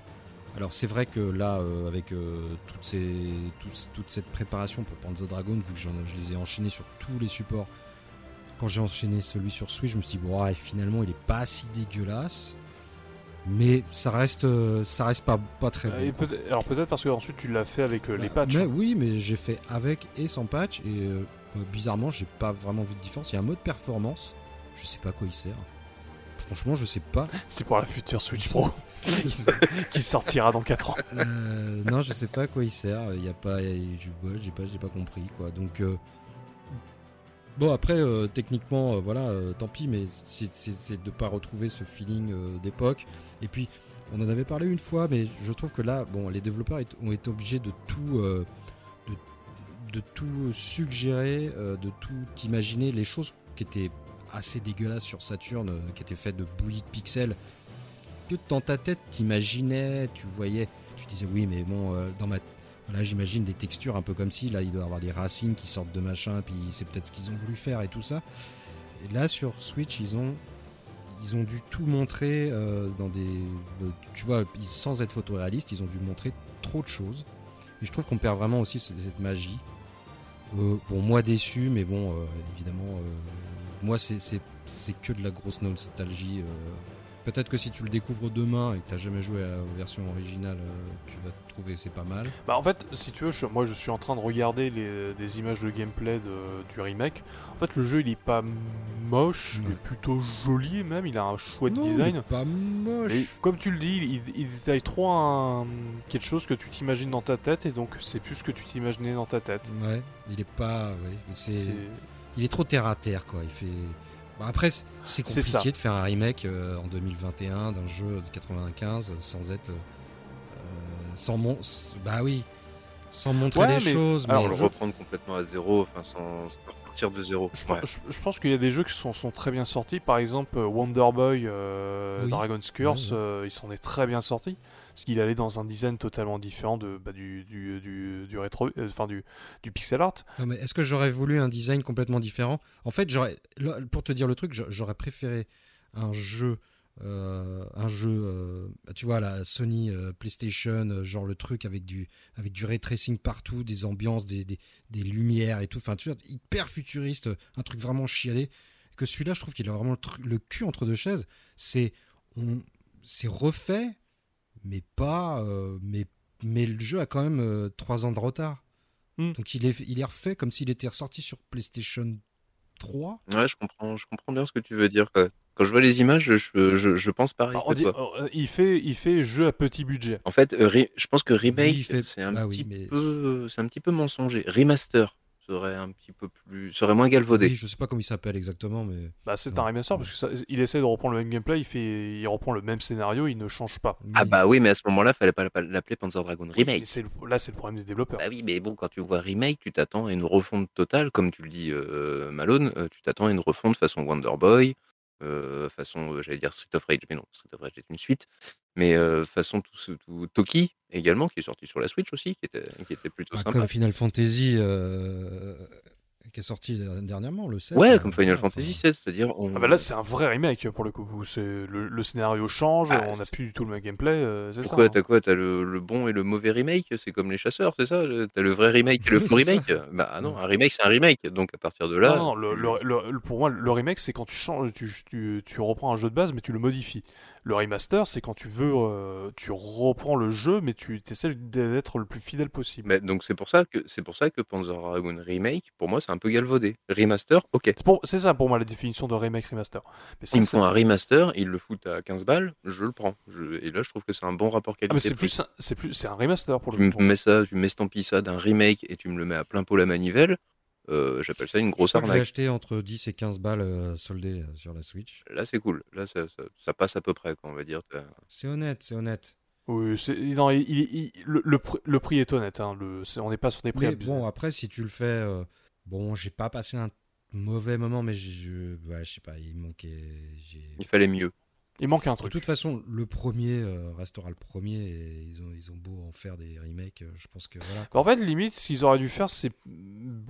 Alors c'est vrai que là, euh, avec euh, toutes ces, tous- toute cette préparation pour Panzer Dragon, vu que je les ai enchaînés sur tous les supports, quand j'ai enchaîné celui sur Switch, je me suis dit, bon, finalement il est pas si dégueulasse, mais ça reste, euh, ça reste pas, pas très bon. Peut- alors peut-être parce que ensuite tu l'as fait avec les Bah, patchs. mais oui, mais j'ai fait avec et sans patch et bizarrement, j'ai pas vraiment vu de différence. Il y a un mode performance, je sais pas à quoi il sert. Franchement, je sais pas. <laughs> C'est pour la future Switch Pro qui sortira dans 4 ans. Euh, non, je sais pas à quoi il sert. Il y a pas, j'ai pas, j'ai pas compris quoi. Donc euh, bon, après euh, techniquement, voilà, tant pis, mais c'est, de pas retrouver ce feeling d'époque. Et puis, on en avait parlé une fois, mais je trouve que là, bon, les développeurs ont été obligés de tout, de, tout suggérer, de tout imaginer, les choses qui étaient assez dégueulasses sur Saturn, qui étaient faites de bouillie de pixels, dans ta tête, t'imaginais, tu voyais, tu disais oui, mais bon, euh, dans ma Là, j'imagine des textures un peu comme si, là, il doit y avoir des racines qui sortent de machin, puis c'est peut-être ce qu'ils ont voulu faire et tout ça. Et là, sur Switch, ils ont, ils ont dû tout montrer euh, dans des. euh, tu vois, sans être photoréalistes, ils ont dû montrer trop de choses. Et je trouve qu'on perd vraiment aussi ce- cette magie. Euh, bon, moi déçu, mais bon, évidemment, moi, c'est que de la grosse nostalgie. Peut-être que si tu le découvres demain et que tu jamais joué à la version originale, euh, tu vas trouver c'est pas mal. Bah en fait, si tu veux, je- moi je suis en train de regarder les, des images de gameplay de- du remake. En fait, le jeu il est pas moche, il est plutôt joli même, il a un chouette Non, il design. est pas moche. Et comme tu le dis, il, il détaille trop un, quelque chose que tu t'imagines dans ta tête et donc c'est plus ce que tu t'imaginais dans ta tête. Ouais, il est pas. Ouais. C'est- Il est trop terre à terre, quoi. Il fait. Bon, après, c'est- compliqué de faire un remake euh, en 2021 d'un jeu de 95 sans être. euh, sans mon... Bah oui, sans montrer Ouais, les mais- choses. alors, mais- le reprendre complètement à zéro, enfin sans, sans repartir de zéro. Je, Ouais. je- je pense qu'il y a des jeux qui sont, sont très bien sortis. Par exemple, euh, Wonder Boy, euh, Oui. Dragon's Curse, euh, il s'en est très bien sorti. Parce qu'il allait dans un design totalement différent de, bah, du, du, du, du rétro, euh, du, du pixel art. Non, mais est-ce que j'aurais voulu un design complètement différent? En fait, j'aurais, pour te dire le truc, j'a- j'aurais préféré un jeu, euh, un jeu, euh, tu vois, la Sony PlayStation, genre le truc avec du, avec du ray tracing partout, des ambiances, des, des, des lumières et tout. Enfin, tu vois, hyper futuriste, un truc vraiment chialé. Que celui-là, je trouve qu'il a vraiment le, le cul entre deux chaises. C'est, on, c'est refait, mais pas, euh, mais, mais le jeu a quand même euh, trois ans de retard. Hmm. Donc il est, il est refait comme s'il était ressorti sur PlayStation 3. Ouais, je comprends, je comprends bien ce que tu veux dire. quoi. Quand je vois les images, je, je, je pense pareil que dit- toi. euh, il, fait, il fait jeu à petit budget. En fait, euh, re- je pense que remake, Oui, il fait- c'est un bah oui, petit mais- peu, c'est un petit peu mensonger. Remaster serait un petit peu plus, serait moins galvaudé. Oui, je sais pas comment il s'appelle exactement, mais. Bah, c'est un remaster parce que ça- il essaie de reprendre le même gameplay, il, fait, il reprend le même scénario, il ne change pas. Ah bah oui, mais à ce moment-là, fallait pas l'appeler Panzer Dragon Remake. le- là, c'est le problème des développeurs. Bah oui, mais bon, quand tu vois remake, tu t'attends à une refonte totale, comme tu le dis, euh, Malone, euh, tu t'attends à une refonte façon Wonder Boy, euh, façon, j'allais dire Street of Rage, mais non, Street of Rage est une suite, mais euh, façon tout, ce- tout Toki également, qui est sorti sur la Switch aussi, qui était, qui était plutôt Ah, sympa. comme Final Fantasy euh, qui est sorti dernièrement, le 7. Ouais, euh, comme Final Fantasy VII, c'est-à-dire on... Ah bah là, c'est un vrai remake pour le coup. où c'est le, le scénario change, Ah, on n'a plus du tout le même gameplay. euh, c'est ça. Pourquoi hein. T'as quoi? T'as le, le bon et le mauvais remake C'est comme les chasseurs, c'est ça? T'as le vrai remake et le faux remake? Bah non, un remake c'est un remake, donc à partir de là... non, non, le- le- le- le- pour moi, le remake, c'est quand tu changes, tu, tu, tu reprends un jeu de base, mais tu le modifies. Le remaster, c'est quand tu veux, euh, tu reprends le jeu, mais tu essaies d'être le plus fidèle possible. Mais donc c'est pour ça que c'est pour ça que Panzer Dragoon remake, pour moi c'est un peu galvaudé. Remaster, ok. C'est ça pour moi la définition de remake remaster. Mais ça, S'ils me font un remaster, ils le foutent à 15 balles, je le prends. Je- Et là je trouve que c'est un bon rapport Ah, mais qualité. c'est plus, un- c'est plus, c'est un remaster pour Tu le me coup. mets ça, tu m'estampilles ça d'un remake et tu me le mets à plein pot la manivelle, euh, j'appelle ça une grosse je l'ai arnaque. acheté entre 10 et 15 balles euh, soldées euh, sur la Switch. Là c'est cool, là ça, ça- ça passe à peu près, quoi, on va dire. C'est honnête, c'est honnête. Oui, c'est- non, il- il- il- le, le le prix est honnête. hein, le- c'est- on n'est pas sur des prix Mais bon, après, si tu le fais. euh, bon, j'ai pas passé un mauvais moment, mais je, ouais, je sais pas, il manquait. j'ai- Il fallait mieux. Il manque un De truc. toute façon, le premier euh, restera le premier et ils ont, ils ont beau en faire des remakes, euh, je pense que voilà. En fait, limite, ce qu'ils auraient dû faire, c'est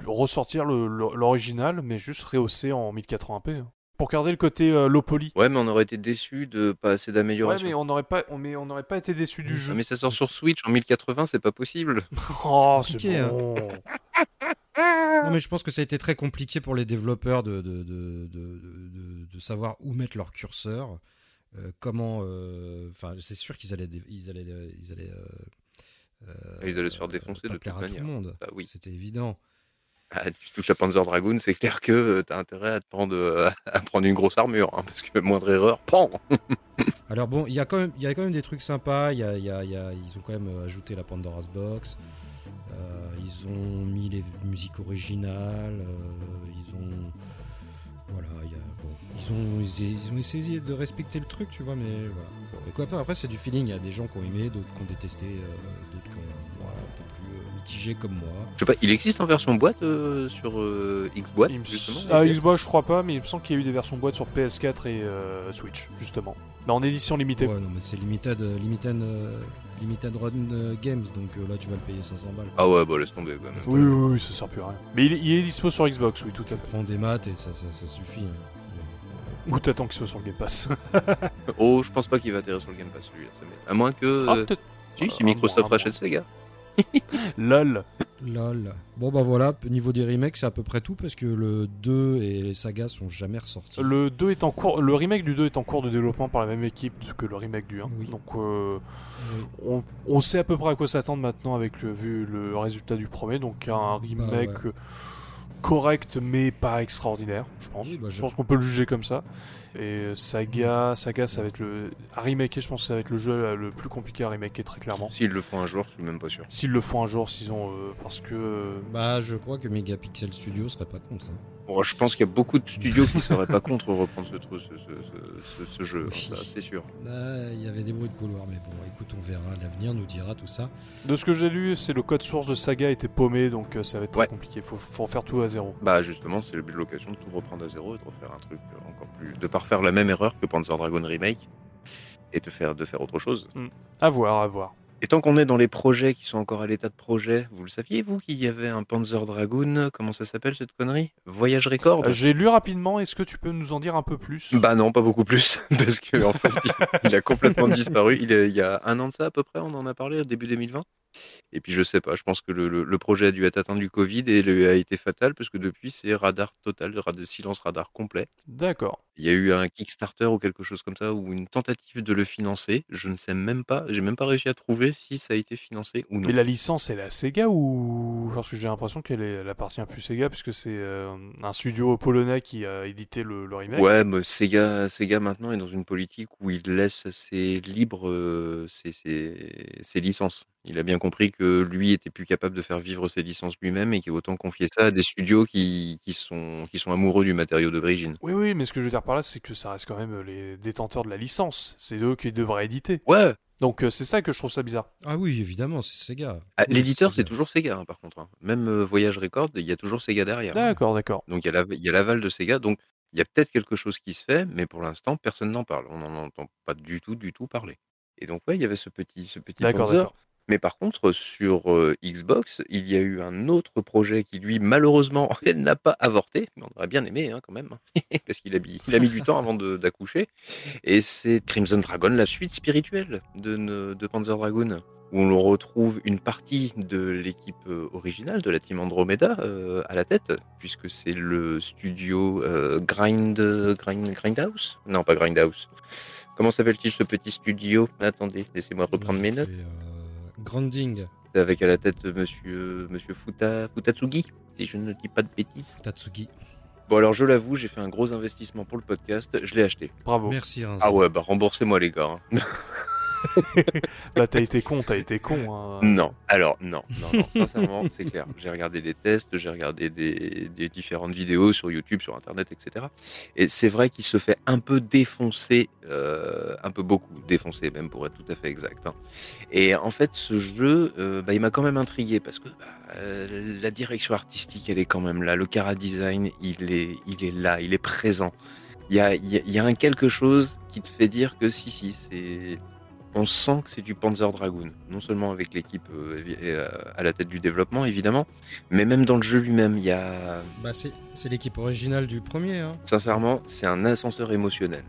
ressortir l'original, mais juste rehausser en 1080p. hein. Pour garder le côté euh, low poly. Ouais mais on aurait été déçu de pas assez Ouais, d'amélioration. mais on n'aurait pas, on- mais on n'aurait pas été déçu du jeu. Mais ça sort sur Switch en 1080, c'est pas possible. <laughs> Oh, c'est hein. bon. Non, mais je pense que ça a été très compliqué pour les développeurs de, de, de, de, de- de savoir où mettre leur curseur. Euh, comment. euh, Enfin, c'est sûr qu'ils allaient. Ils allaient, euh, ils allaient, Ils allaient se faire défoncer de plaire toute à tout le monde. Bah oui. C'était évident. Ah, tu touches à Panzer Dragoon, c'est clair que euh, t'as intérêt à, te prendre, euh, <laughs> à prendre une grosse armure, hein, parce que moindre erreur, pan <laughs> Alors bon, il y a quand même, y a quand même des trucs sympas. Y a, y a- y ils ont quand même ajouté la Pandora's Box. Euh, ils ont mis les musiques originales. ils ont, voilà, il y a, ils ont, ils, ont essayé de respecter le truc, tu vois, mais voilà. Bon, et quoi, après, c'est du feeling. Il y a des gens qui ont aimé, d'autres qui ont détesté, euh, d'autres qui ont, voilà, un peu plus euh, mitigé comme moi. Je sais pas, il existe en version boîte euh, sur euh, me justement Ah, Xbox, je crois pas, mais il me semble qu'il y a eu des versions boîte sur PS4 et euh, Switch, justement. Mais en édition limitée. Ouais, non, mais c'est limited, limited, limited run games, donc euh, là, tu vas le payer 500 balles. Ah ouais, bah laisse tomber quand même. Oui, oui, oui, ça sert plus à rien. Mais il, il est dispo sur Xbox, oui, tout à Tu fait. prends des maths et ça, ça, ça suffit. hein. Ou t'attends qu'il soit sur le Game Pass. <laughs> Oh, je pense pas qu'il va atterrir sur le Game Pass celui-là. À moins que. Ah, euh, peut-être. si, Ah, si un Microsoft bon, un rachète Sega. <laughs> LOL. Lol. Bon bah voilà, niveau des remakes, c'est à peu près tout parce que le 2 et les sagas sont jamais ressortis. Le 2 est en cours, le remake du 2 est en cours de développement par la même équipe que le remake du 1. Oui. Donc euh, Oui. on, on sait à peu près à quoi s'attendre maintenant avec le, vu le résultat du premier. Donc un remake Bah ouais. Correct mais pas extraordinaire, je pense. Oui, bah, je... je- pense qu'on peut le juger comme ça. Et euh, Saga, Saga, ça va être le. À remaker, je pense que ça va être le jeu euh, le plus compliqué à remaker, très clairement. S'ils le font un jour, je suis même pas sûr. S'ils le font un jour, s'ils ont. euh, parce que. euh, Bah, je crois que Megapixel Studio serait pas contre. hein. Bon, je pense qu'il y a beaucoup de studios qui seraient pas contre reprendre ce, truc- ce, ce- ce- ce- ce jeu, hein, ça c'est sûr. Là, il y avait des bruits de couloir, mais bon, écoute, on verra. L'avenir nous dira tout ça. De ce que j'ai lu, c'est le code source de Saga était paumé, donc euh, ça va être Ouais. très compliqué. Faut, faut refaire tout à zéro. Bah justement, c'est l'occasion de tout reprendre à zéro et de refaire un truc euh, encore plus. de pas refaire la même erreur que Panzer Dragon Remake et de faire, de faire autre chose. À voir, à voir. Et tant qu'on est dans les projets qui sont encore à l'état de projet, vous le saviez vous qu'il y avait un Panzer Dragoon, comment ça s'appelle cette connerie? Voyage Record? Euh, j'ai lu rapidement, est-ce que tu peux nous en dire un peu plus? Bah non, pas beaucoup plus, <laughs> parce que en fait, il, il a complètement <laughs> disparu. Il, est- il y a un an de ça à peu près, on en a parlé, début 2020. Et puis je sais pas, je pense que le, le- le projet a dû être atteint du Covid et le- a été fatal, parce que depuis c'est radar total, rad- silence radar complet. D'accord. Il y a eu un Kickstarter ou quelque chose comme ça, ou une tentative de le financer. Je ne sais même pas, j'ai même pas réussi à trouver si ça a été financé ou non. Mais la licence, elle est à Sega ou. Parce que j'ai l'impression qu'elle elle appartient plus Sega, puisque c'est euh, un studio polonais qui a édité le, le remake. Ouais, mais Sega, Sega maintenant est dans une politique où il laisse assez libre euh, ses, ses- ses licences. Il a bien compris que lui était plus capable de faire vivre ses licences lui-même et qu'il autant confier ça à des studios qui, qui, sont, qui sont amoureux du matériau d'origine. Oui, oui, mais ce que je veux dire par là, c'est que ça reste quand même les détenteurs de la licence. C'est eux qui devraient éditer. Ouais, Donc euh, c'est ça que je trouve ça bizarre. Ah oui, évidemment, c'est Sega. ah, Oui, l'éditeur c'est toujours Sega hein, par contre. hein. Même euh, Voyage Record, il y a toujours Sega derrière. hein. D'accord, d'accord. Donc il y a la- il y a l'aval de Sega. Donc il y a peut-être quelque chose qui se fait, mais pour l'instant personne n'en parle. On n'en entend pas du tout, du tout parler. Et donc ouais, il y avait ce petit, ce petit D'accord, Panzer. d'accord. Mais par contre, sur euh, Xbox, il y a eu un autre projet qui, lui, malheureusement, <laughs> n'a pas avorté. Mais on aurait bien aimé, hein, quand même. <laughs> Parce qu'il a, il a mis du temps avant d'accoucher. Et c'est Crimson Dragon, la suite spirituelle de, de Panzer Dragoon. Où on retrouve une partie de l'équipe originale, de la team Andromeda, euh, à la tête, puisque c'est le studio euh, Grind, Grind, Grindhouse? Non, pas Grindhouse. Comment s'appelle-t-il ce petit studio? Attendez, laissez-moi reprendre mes notes euh, Grounding, avec à la tête monsieur, monsieur Futa, Futatsugi, si je ne dis pas de bêtises. Tatsugi. Bon alors je l'avoue, j'ai fait un gros investissement pour le podcast, je l'ai acheté. Bravo. Merci. Ah ouais, bah remboursez-moi les gars. hein. <laughs> Là, <laughs> t'as été con, t'as été con. hein. Non, alors non, non, sincèrement, c'est clair. J'ai regardé les tests, j'ai regardé des, des différentes vidéos sur YouTube, sur Internet, etc. Et c'est vrai qu'il se fait un peu défoncer, euh, un peu beaucoup défoncer, même pour être tout à fait exact. hein. Et en fait, ce jeu, euh, bah, il m'a quand même intrigué parce que bah, la direction artistique, elle est quand même là. Le cara design, il est, il est là, il est présent. Il y a, y y a un quelque chose qui te fait dire que si, si, c'est on sent que c'est du Panzer Dragoon, non seulement avec l'équipe euh, euh, à la tête du développement évidemment, mais même dans le jeu lui-même, il y a Bah, c'est l'équipe originale du premier. Hein. sincèrement, c'est un ascenseur émotionnel.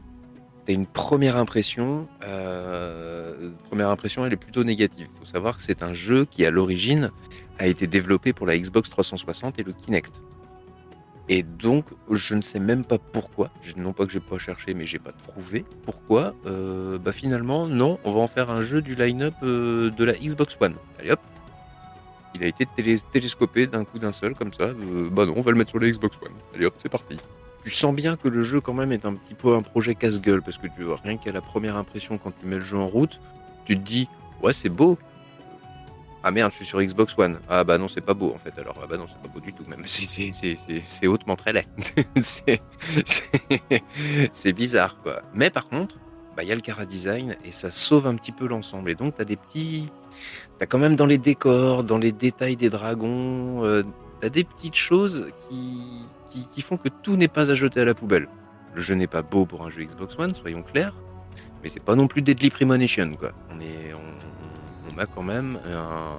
T'as une première impression, euh, première impression, elle est plutôt négative. Faut savoir que c'est un jeu qui à l'origine a été développé pour la Xbox 360 et le Kinect. Et donc, je ne sais même pas pourquoi. Non pas que j'ai pas cherché, mais j'ai pas trouvé pourquoi. euh, bah finalement, non, on va en faire un jeu du line-up euh, de la Xbox One. Allez hop. Il a été télescopé d'un coup d'un seul, comme ça. euh, bah non, on va le mettre sur la Xbox One. Allez hop, c'est parti. Tu sens bien que le jeu, quand même, est un petit peu un projet casse-gueule, parce que tu vois, rien qu'à la première impression, quand tu mets le jeu en route, tu te dis, ouais, c'est beau. Ah merde, je suis sur Xbox One. Ah bah non, c'est pas beau en fait. Alors, ah bah non, c'est pas beau du tout, même. <laughs> C'est- hautement très laid. <laughs> C'est- bizarre, quoi. Mais par contre, bah, il y a le cara design et ça sauve un petit peu l'ensemble. Et donc, t'as des petits. T'as quand même dans les décors, dans les détails des dragons, euh, t'as des petites choses qui, qui, font que tout n'est pas à jeter à la poubelle. Le jeu n'est pas beau pour un jeu Xbox One, soyons clairs, mais c'est pas non plus Deadly Premonition, quoi. On, est, on a quand même un,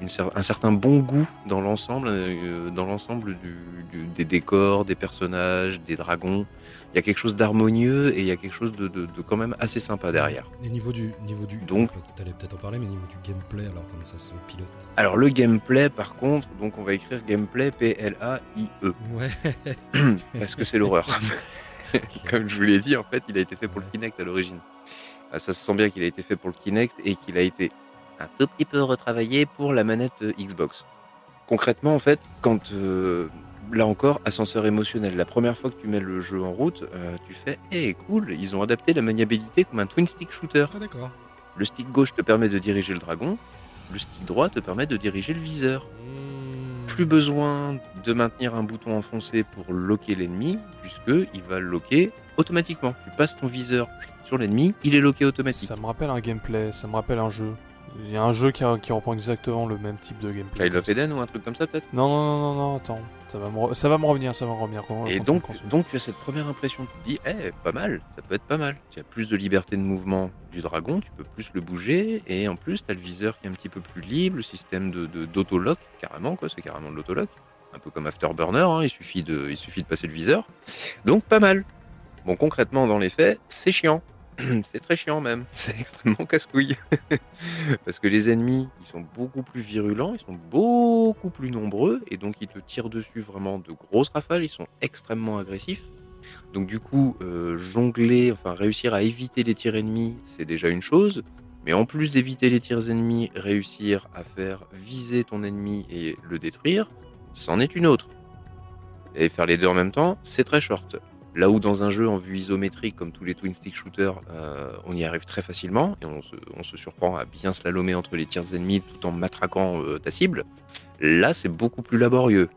une cer- un certain bon goût dans l'ensemble, euh, dans l'ensemble du- du- des décors, des personnages, des dragons. Il y a quelque chose d'harmonieux et il y a quelque chose de, de- de quand même assez sympa derrière. Et niveau du, niveau du. Donc- Tu allais peut-être en parler, mais niveau du gameplay, alors comment ça se pilote? Alors le gameplay, par contre, donc on va écrire gameplay P-L-A-I-E. Ouais. <clears throat> parce que c'est l'horreur. <laughs> <laughs> Comme je vous l'ai dit, en fait, il a été fait pour le. Kinect à l'origine. Ah, Ça se sent bien qu'il a été fait pour le Kinect et qu'il a été un tout petit peu retravaillé pour la manette euh, Xbox. Concrètement, en fait, quand euh, là encore, ascenseur émotionnel. La première fois que tu mets le jeu en route, euh, tu fais Eh, cool, ils ont adapté la maniabilité comme un twin stick shooter. Ah d'accord. Le stick gauche te permet de diriger le dragon, le stick droit te permet de diriger le viseur. Hmm. Plus besoin de maintenir un bouton enfoncé pour loquer l'ennemi, puisque il va le loquer automatiquement. Tu passes ton viseur sur l'ennemi, il est loqué automatique. Ça me rappelle un gameplay, ça me rappelle un jeu. Il y a un jeu qui, qui reprend exactement le même type de gameplay. Child of Eden ou un truc comme ça peut-être? Non, non, non, non, non, attends. Ça va me, ça va me revenir, ça va me revenir. Quand- Et quand- donc, quand- donc tu as cette première impression, tu te dis, eh, pas mal, ça peut être pas mal. Tu as plus de liberté de mouvement du dragon, tu peux plus le bouger, et en plus, tu as le viseur qui est un petit peu plus libre, le système de de- d'autolock, carrément, quoi, c'est carrément de l'autolock. Un peu comme Afterburner, hein, il, suffit de, il suffit de passer le viseur. Donc, pas mal. Bon, concrètement, dans les faits, c'est chiant. <clears throat> c'est très chiant même. <laughs> C'est extrêmement casse-couille. <laughs> Parce que les ennemis, ils sont beaucoup plus virulents, ils sont beaucoup plus nombreux, et donc ils te tirent dessus vraiment de grosses rafales, ils sont extrêmement agressifs. Donc du coup, euh, jongler, enfin réussir à éviter les tirs ennemis, c'est déjà une chose. Mais en plus d'éviter les tirs ennemis, réussir à faire viser ton ennemi et le détruire, c'en est une autre. Et faire les deux en même temps, c'est très short. Là où dans un jeu en vue isométrique comme tous les twin stick shooters, euh, on y arrive très facilement et on se, surprend à bien slalomer entre les tirs ennemis tout en matraquant euh, ta cible, là c'est beaucoup plus laborieux.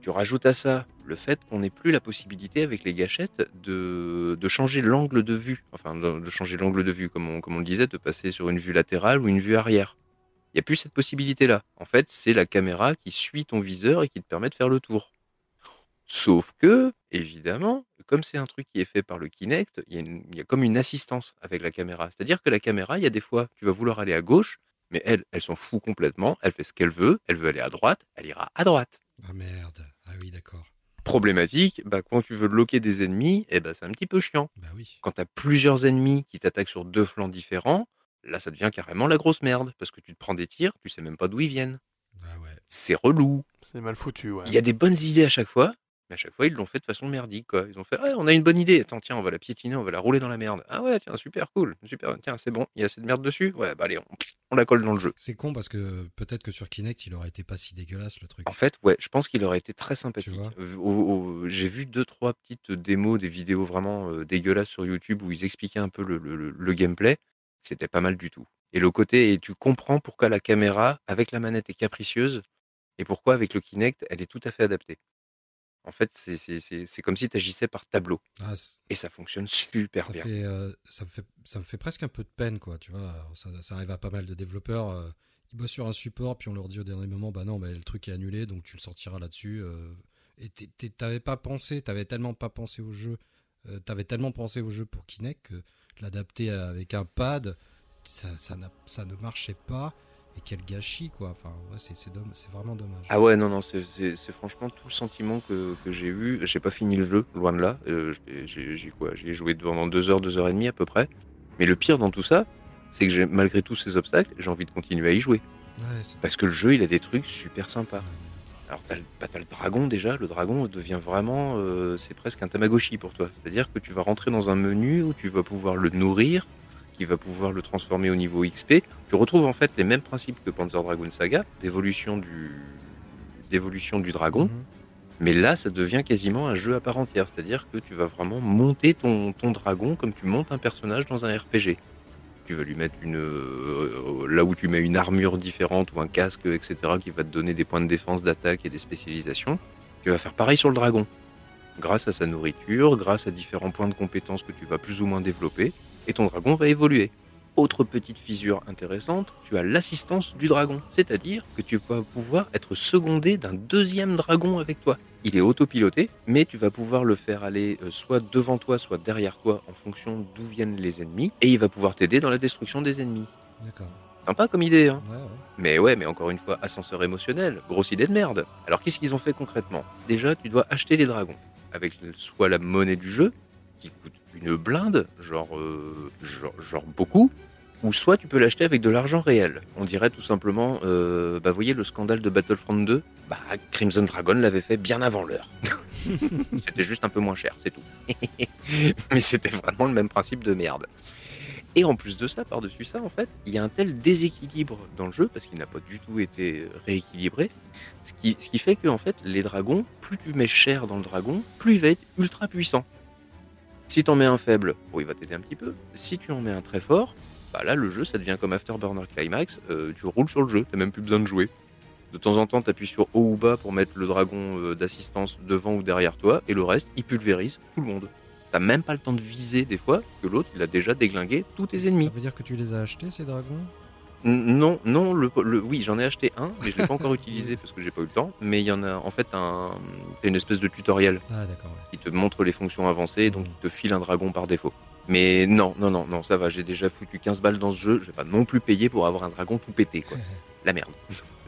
Tu rajoutes à ça le fait qu'on n'ait plus la possibilité avec les gâchettes de, changer l'angle de vue, enfin de, changer l'angle de vue comme on le disait, de passer sur une vue latérale ou une vue arrière. Il n'y a plus cette possibilité-là. En fait, c'est la caméra qui suit ton viseur et qui te permet de faire le tour. Sauf que, évidemment, comme c'est un truc qui est fait par le Kinect, il y, a une- il y a comme une assistance avec la caméra. C'est-à-dire que la caméra, il y a des fois, tu vas vouloir aller à gauche, mais elle, elle s'en fout complètement, elle fait ce qu'elle veut, elle veut aller à droite, elle ira à droite. Ah merde. Ah oui, d'accord. Problématique, bah, quand tu veux bloquer des ennemis, eh ben, c'est un petit peu chiant. Bah oui. Quand tu as plusieurs ennemis qui t'attaquent sur deux flancs différents, là, ça devient carrément la grosse merde, parce que tu te prends des tirs, tu sais même pas d'où ils viennent. Ah ouais. C'est relou. C'est mal foutu, ouais. Il y a des bonnes idées à chaque fois, mais à chaque fois, ils l'ont fait de façon merdique. Quoi. Ils ont fait on a une bonne idée. Attends, tiens, on va la piétiner, on va la rouler dans la merde. Ah ouais, tiens, super cool. Super, tiens, c'est bon. Il y a assez de merde dessus. Ouais, bah allez, on, on la colle dans le jeu. C'est con parce que peut-être que sur Kinect, il aurait été pas si dégueulasse le truc. En fait, ouais, je pense qu'il aurait été très sympathique. Euh, J'ai vu deux, trois petites démos, des vidéos vraiment euh, dégueulasses sur YouTube où ils expliquaient un peu le, le- le- le gameplay. C'était pas mal du tout. Et le côté, et tu comprends pourquoi la caméra, avec la manette, est capricieuse et pourquoi, avec le Kinect, elle est tout à fait adaptée. En fait, c'est- comme si tu agissais par tableau. Ah, Et ça fonctionne super ça, bien. fait, euh, ça, me fait, ça me fait presque un peu de peine, quoi. Tu vois, ça, ça arrive à pas mal de développeurs. euh, ils bossent sur un support, puis on leur dit au dernier moment, bah non, bah, le truc est annulé, donc tu le sortiras là-dessus. euh, et t'avais pas pensé, t'avais tellement pas pensé au jeu, t'avais tellement pensé au jeu pour Kinect que l'adapter avec un pad, ça, ça ne marchait pas. Et quel gâchis, quoi. Enfin, ouais, c'est vraiment dommage. Ah ouais, non, non, c'est- franchement tout le sentiment que, que j'ai eu. J'ai pas fini le jeu, loin de là. Euh, j'ai- quoi J'ai joué pendant deux heures, deux heures et demie à peu près. Mais le pire dans tout ça, c'est que malgré tous ces obstacles, j'ai envie de continuer à y jouer. Ouais, Parce que le jeu, il a des trucs super sympas. ouais, Alors, t'as le, bah, le dragon déjà. Le dragon devient vraiment. euh, c'est presque un Tamagotchi pour toi. C'est-à-dire que tu vas rentrer dans un menu où tu vas pouvoir le nourrir, qui va pouvoir le transformer au niveau XP. Tu retrouves en fait les mêmes principes que Panzer Dragoon Saga, d'évolution du, d'évolution du dragon. Mhm. Mais là, ça devient quasiment un jeu à part entière. C'est-à-dire que tu vas vraiment monter ton, ton dragon comme tu montes un personnage dans un RPG. Tu vas lui mettre une. euh, là où tu mets une armure différente ou un casque, etc., qui va te donner des points de défense, d'attaque et des spécialisations. Tu vas faire pareil sur le dragon. Grâce à sa nourriture, grâce à différents points de compétences que tu vas plus ou moins développer, et ton dragon va évoluer. Autre petite fissure intéressante, tu as l'assistance du dragon, c'est-à-dire que tu vas pouvoir être secondé d'un deuxième dragon avec toi. Il est autopiloté, mais tu vas pouvoir le faire aller euh, soit devant toi, soit derrière toi en fonction d'où viennent les ennemis, et il va pouvoir t'aider dans la destruction des ennemis. D'accord. Sympa comme idée, hein Ouais, ouais. mais ouais, mais encore une fois, ascenseur émotionnel, grosse idée de merde. Alors qu'est-ce qu'ils ont fait concrètement? Déjà, tu dois acheter les dragons, avec soit la monnaie du jeu, qui coûte une blinde, genre, euh, genre, genre beaucoup, ou soit tu peux l'acheter avec de l'argent réel. On dirait tout simplement, euh, bah voyez le scandale de Battlefront 2 Bah Crimson Dragon l'avait fait bien avant l'heure. <laughs> c'était juste un peu moins cher, c'est tout. <laughs> mais c'était vraiment le même principe de merde. Et en plus de ça, par-dessus ça, en fait, il y a un tel déséquilibre dans le jeu, parce qu'il n'a pas du tout été rééquilibré, ce qui, ce qui fait que en fait, les dragons, plus tu mets cher dans le dragon, plus il va être ultra puissant. Si tu en mets un faible, bon, il va t'aider un petit peu. Si tu en mets un très fort, bah là, le jeu, ça devient comme Afterburner Climax, euh, tu roules sur le jeu, t'as même plus besoin de jouer. De temps en temps, tu appuies sur haut ou bas pour mettre le dragon euh, d'assistance devant ou derrière toi, et le reste, il pulvérise tout le monde. T'as même pas le temps de viser des fois, que l'autre, il a déjà déglingué tous tes ennemis. Ça veut dire que tu les as achetés ces dragons? Non, non, le, le- oui, j'en ai acheté un, mais je l'ai pas encore utilisé parce que j'ai pas eu le temps. Mais il y en a en fait un, une espèce de tutoriel Ah d'accord. ouais. qui te montre les fonctions avancées, donc il te file un dragon par défaut. Mais non, non, non, non, ça va, j'ai déjà foutu 15 balles dans ce jeu, je vais pas non plus payer pour avoir un dragon tout pété, quoi. <laughs> La merde.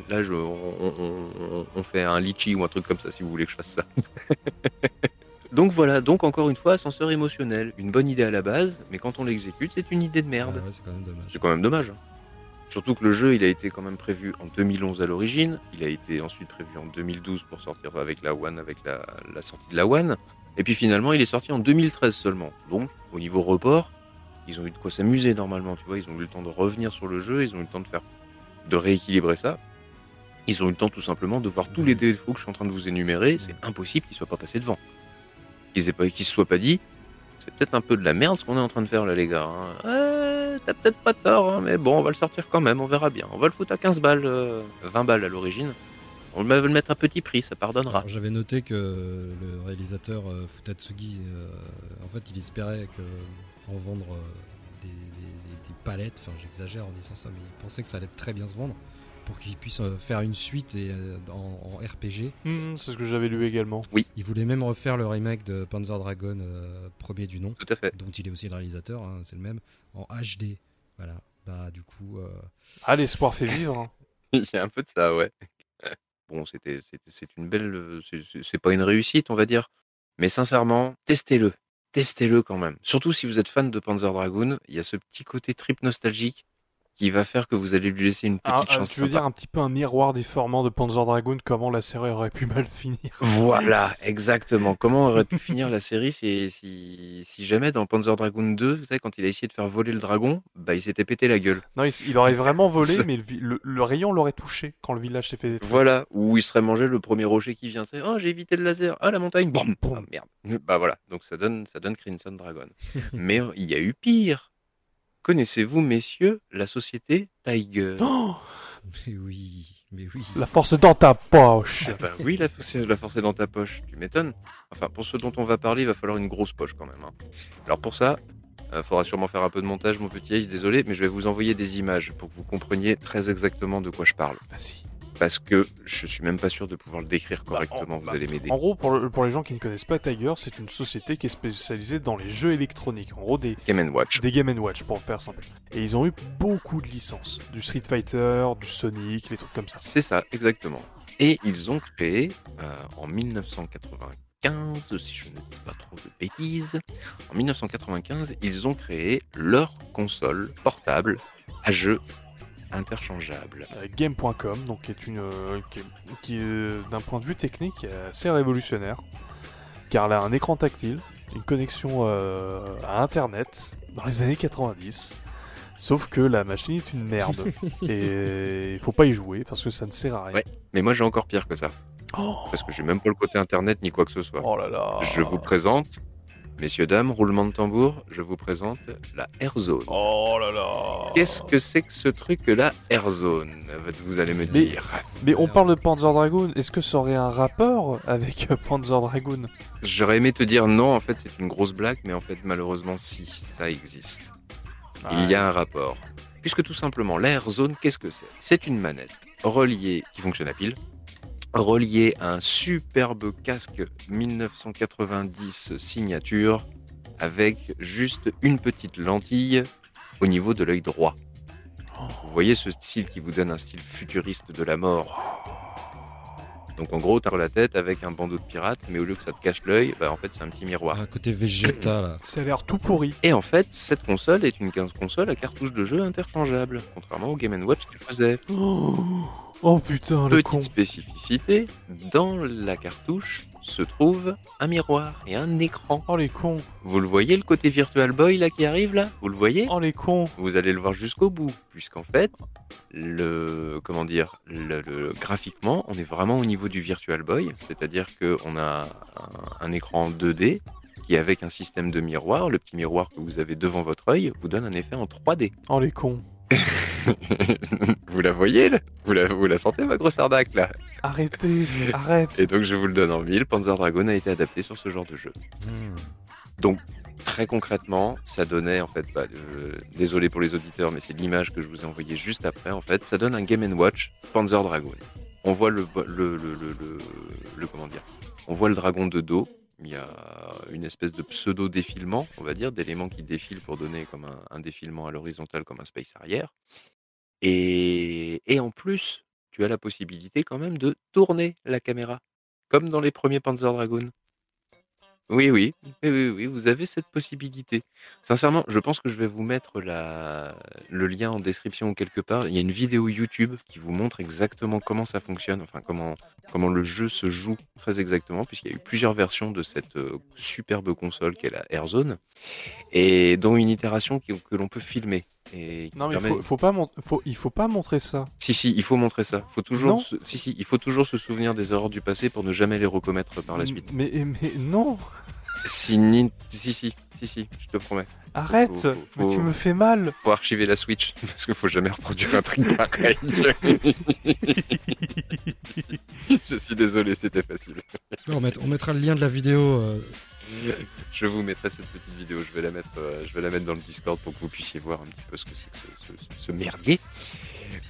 Là, je, on, on- on- on fait un litchi ou un truc comme ça si vous voulez que je fasse ça. <laughs> donc voilà, donc encore une fois, ascenseur émotionnel. Une bonne idée à la base, mais quand on l'exécute, c'est une idée de merde. Ah ouais, c'est quand même dommage. C'est quand même dommage. Surtout que le jeu, il a été quand même prévu en 2011 à l'origine. Il a été ensuite prévu en 2012 pour sortir avec la One, avec la, la sortie de la One. Et puis finalement, il est sorti en 2013 seulement. Donc, au niveau report, ils ont eu de quoi s'amuser normalement. Tu vois, ils ont eu le temps de revenir sur le jeu, ils ont eu le temps de faire, de rééquilibrer ça. Ils ont eu le temps tout simplement de voir tous les défauts que je suis en train de vous énumérer. C'est impossible qu'ils soient pas passés devant. Qu'ils qu'ils se soient pas dit, c'est peut-être un peu de la merde ce qu'on est en train de faire là, les gars. hein. Ouais, t'as peut-être pas tort, hein, mais bon, on va le sortir quand même, on verra bien. On va le foutre à 15 balles, euh, 20 balles à l'origine. On va le mettre à petit prix, ça pardonnera. J'avais noté que le réalisateur euh, Futatsugi, euh, en fait, il espérait en vendre euh, des- des palettes, enfin j'exagère en disant ça, mais il pensait que ça allait très bien se vendre pour qu'il puisse euh, faire une suite et, euh, en, en RPG. Hmm, c'est ce que j'avais lu également. Il voulait même refaire le remake de Panzer Dragon euh, premier du nom, Tout à fait. dont il est aussi le réalisateur, hein, c'est le même, en HD. Voilà. Bah du coup, euh, Ah, l'espoir fait vivre. hein. <laughs> Il y a un peu de ça, ouais. <laughs> Bon, c'était, c'était- c'est une belle, c'est- pas une réussite, on va dire. Mais sincèrement, testez-le. Testez-le quand même. Surtout si vous êtes fan de Panzer Dragoon, il y a ce petit côté trip nostalgique qui va faire que vous allez lui laisser une petite Ah, ah, chance. tu veux sympa. dire un petit peu un miroir déformant de Panzer Dragoon, comment la série aurait pu mal finir? Voilà, <laughs> exactement. Comment aurait pu finir la série si, si, si jamais dans Panzer Dragoon 2, vous savez, quand il a essayé de faire voler le dragon, bah il s'était pété la gueule. Non, il, il aurait vraiment <laughs> volé, mais le, vi- le- le rayon l'aurait touché quand le village s'est fait détruire. Voilà, où il serait mangé le premier rocher qui vient. Oh, j'ai évité le laser. Ah, la montagne. Boum. Boum. Ah, merde. Bah voilà, donc ça donne, ça donne Crimson Dragon. Mais euh, il y a eu pire. Connaissez-vous, messieurs, la société Tiger? <gasps> Oh, mais oui, mais oui. la force dans ta poche. Ah bah oui, la force, la force est dans ta poche, tu m'étonnes. Enfin, pour ce dont on va parler, il va falloir une grosse poche quand même. hein. Alors pour ça, il faudra sûrement faire un peu de montage, mon petit Ace, désolé, mais je vais vous envoyer des images pour que vous compreniez très exactement de quoi je parle. Vas-y. Parce que je suis même pas sûr de pouvoir le décrire Bah, correctement, en- vous bah, allez m'aider. En gros, pour, le- pour les gens qui ne connaissent pas Tiger, c'est une société qui est spécialisée dans les jeux électroniques. En gros, des, Game Watch. des Game Watch, pour faire simple. Et ils ont eu beaucoup de licences. Du Street Fighter, du Sonic, les trucs comme ça. C'est ça, exactement. Et ils ont créé euh, en 1995, si je ne dis pas trop de bêtises, en 1995, ils ont créé leur console portable à jeux interchangeables. Euh, Game.com, donc qui est une, euh, qui est, euh, d'un point de vue technique assez révolutionnaire, car elle a un écran tactile, une connexion euh, à Internet dans les années 90. Sauf que la machine est une merde <laughs> et il faut pas y jouer parce que ça ne sert à rien. Ouais. Mais moi j'ai encore pire que ça, Oh, parce que j'ai même pas le côté internet ni quoi que ce soit. oh là là. Je vous présente, messieurs, dames, roulement de tambour, je vous présente la Airzone. Oh là là. Qu'est-ce que c'est que ce truc la Airzone Vous allez me Mais- dire. Mais on parle de Panzer Dragoon. Est-ce que ça aurait un rapport avec euh, Panzer Dragoon? J'aurais aimé te dire non, en fait c'est une grosse blague, mais en fait malheureusement si, ça existe. Il y a un rapport. Puisque tout simplement, l'Air Zone, qu'est-ce que c'est? C'est une manette reliée, qui fonctionne à pile, reliée à un superbe casque 1990 signature, avec juste une petite lentille au niveau de l'œil droit. Vous voyez ce style qui vous donne un style futuriste de la mort donc en gros, t'as la tête avec un bandeau de pirate, mais au lieu que ça te cache l'œil, bah en fait c'est un petit miroir. Un côté Vegeta là. Ça a l'air tout pourri. Et en fait, cette console est une console à cartouche de jeu interchangeable, contrairement au Game Watch qu'il faisait. Oh, Oh putain, le con. Petite spécificité, dans la cartouche se trouve un miroir et un écran. Oh les cons. Vous le voyez le côté Virtual Boy là qui arrive là? Vous le voyez? Oh les cons. Vous allez le voir jusqu'au bout, puisqu'en fait, le comment dire, le, le- graphiquement, on est vraiment au niveau du Virtual Boy, c'est-à-dire que on a un, un écran 2D qui avec un système de miroir, le petit miroir que vous avez devant votre œil, vous donne un effet en 3D. Oh les cons. <laughs> vous la voyez là? Vous la, vous la sentez ma grosse arnaque là? Arrêtez. Arrête. Et donc je vous le donne en mille, Panzer Dragon a été adapté sur ce genre de jeu. Hmm. Donc très concrètement, ça donnait en fait, bah, désolé pour les auditeurs, mais c'est l'image que je vous ai envoyée juste après. En fait, ça donne un Game Watch Panzer Dragon. On voit le, le, le, le, le- le- comment dire? On voit le dragon de dos. Il y a une espèce de pseudo défilement, on va dire, d'éléments qui défilent pour donner comme un, défilement à l'horizontale, comme un space arrière. Et, et en plus, tu as la possibilité quand même de tourner la caméra, comme dans les premiers Panzer Dragon. Oui, oui, oui, oui, vous avez cette possibilité. Sincèrement, je pense que je vais vous mettre le lien en description ou quelque part. Il y a une vidéo YouTube qui vous montre exactement comment ça fonctionne, enfin comment, comment le jeu se joue très exactement, puisqu'il y a eu plusieurs versions de cette euh, superbe console qu'est la Airzone, et dont une itération que l'on peut filmer. Et Non mais permet- faut, faut pas mon- faut, il faut pas montrer ça. Si, si, il faut montrer ça. Faut toujours Non. se... Si, si, il faut toujours se souvenir des erreurs du passé pour ne jamais les recommettre par la suite. Mais, mais non. Si, ni- si, si, si, si, je te promets. Arrête. Faut- faut- Mais tu me fais mal. Faut archiver la Switch <laughs> parce qu'il faut jamais reproduire un truc pareil. <laughs> je suis désolé, c'était facile. On, met- on mettra le lien de la vidéo. Euh, <laughs> Je vous mettrai cette petite vidéo. Je vais la mettre, euh, je vais la mettre dans le Discord pour que vous puissiez voir un petit peu ce que c'est que ce, ce- ce merdier.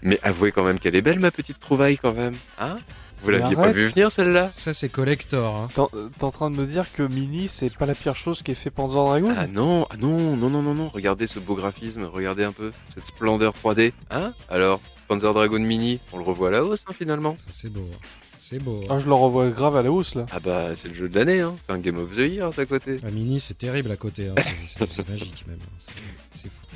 Mais avouez quand même qu'elle est belle, ma petite trouvaille, quand même. Hein? Vous l'aviez pas vu venir, celle-là? Ça, c'est collector. hein. T'es en- t'es en train de me dire que Mini c'est pas la pire chose qu'ait fait Panzer Dragon? Ah non, ah non, non, non, non, non. Regardez ce beau graphisme, regardez un peu cette splendeur 3D. Hein? Alors, Panzer Dragon Mini, on le revoit à la hausse, hein, finalement. Ça, c'est beau. hein. C'est beau. hein. Ah, je le revois grave à la hausse là. Ah bah, c'est le jeu de l'année, hein. C'est un Game of the Year, à côté. La mini, c'est terrible à côté. hein. C'est- magique même. hein. C'est- C'est fou.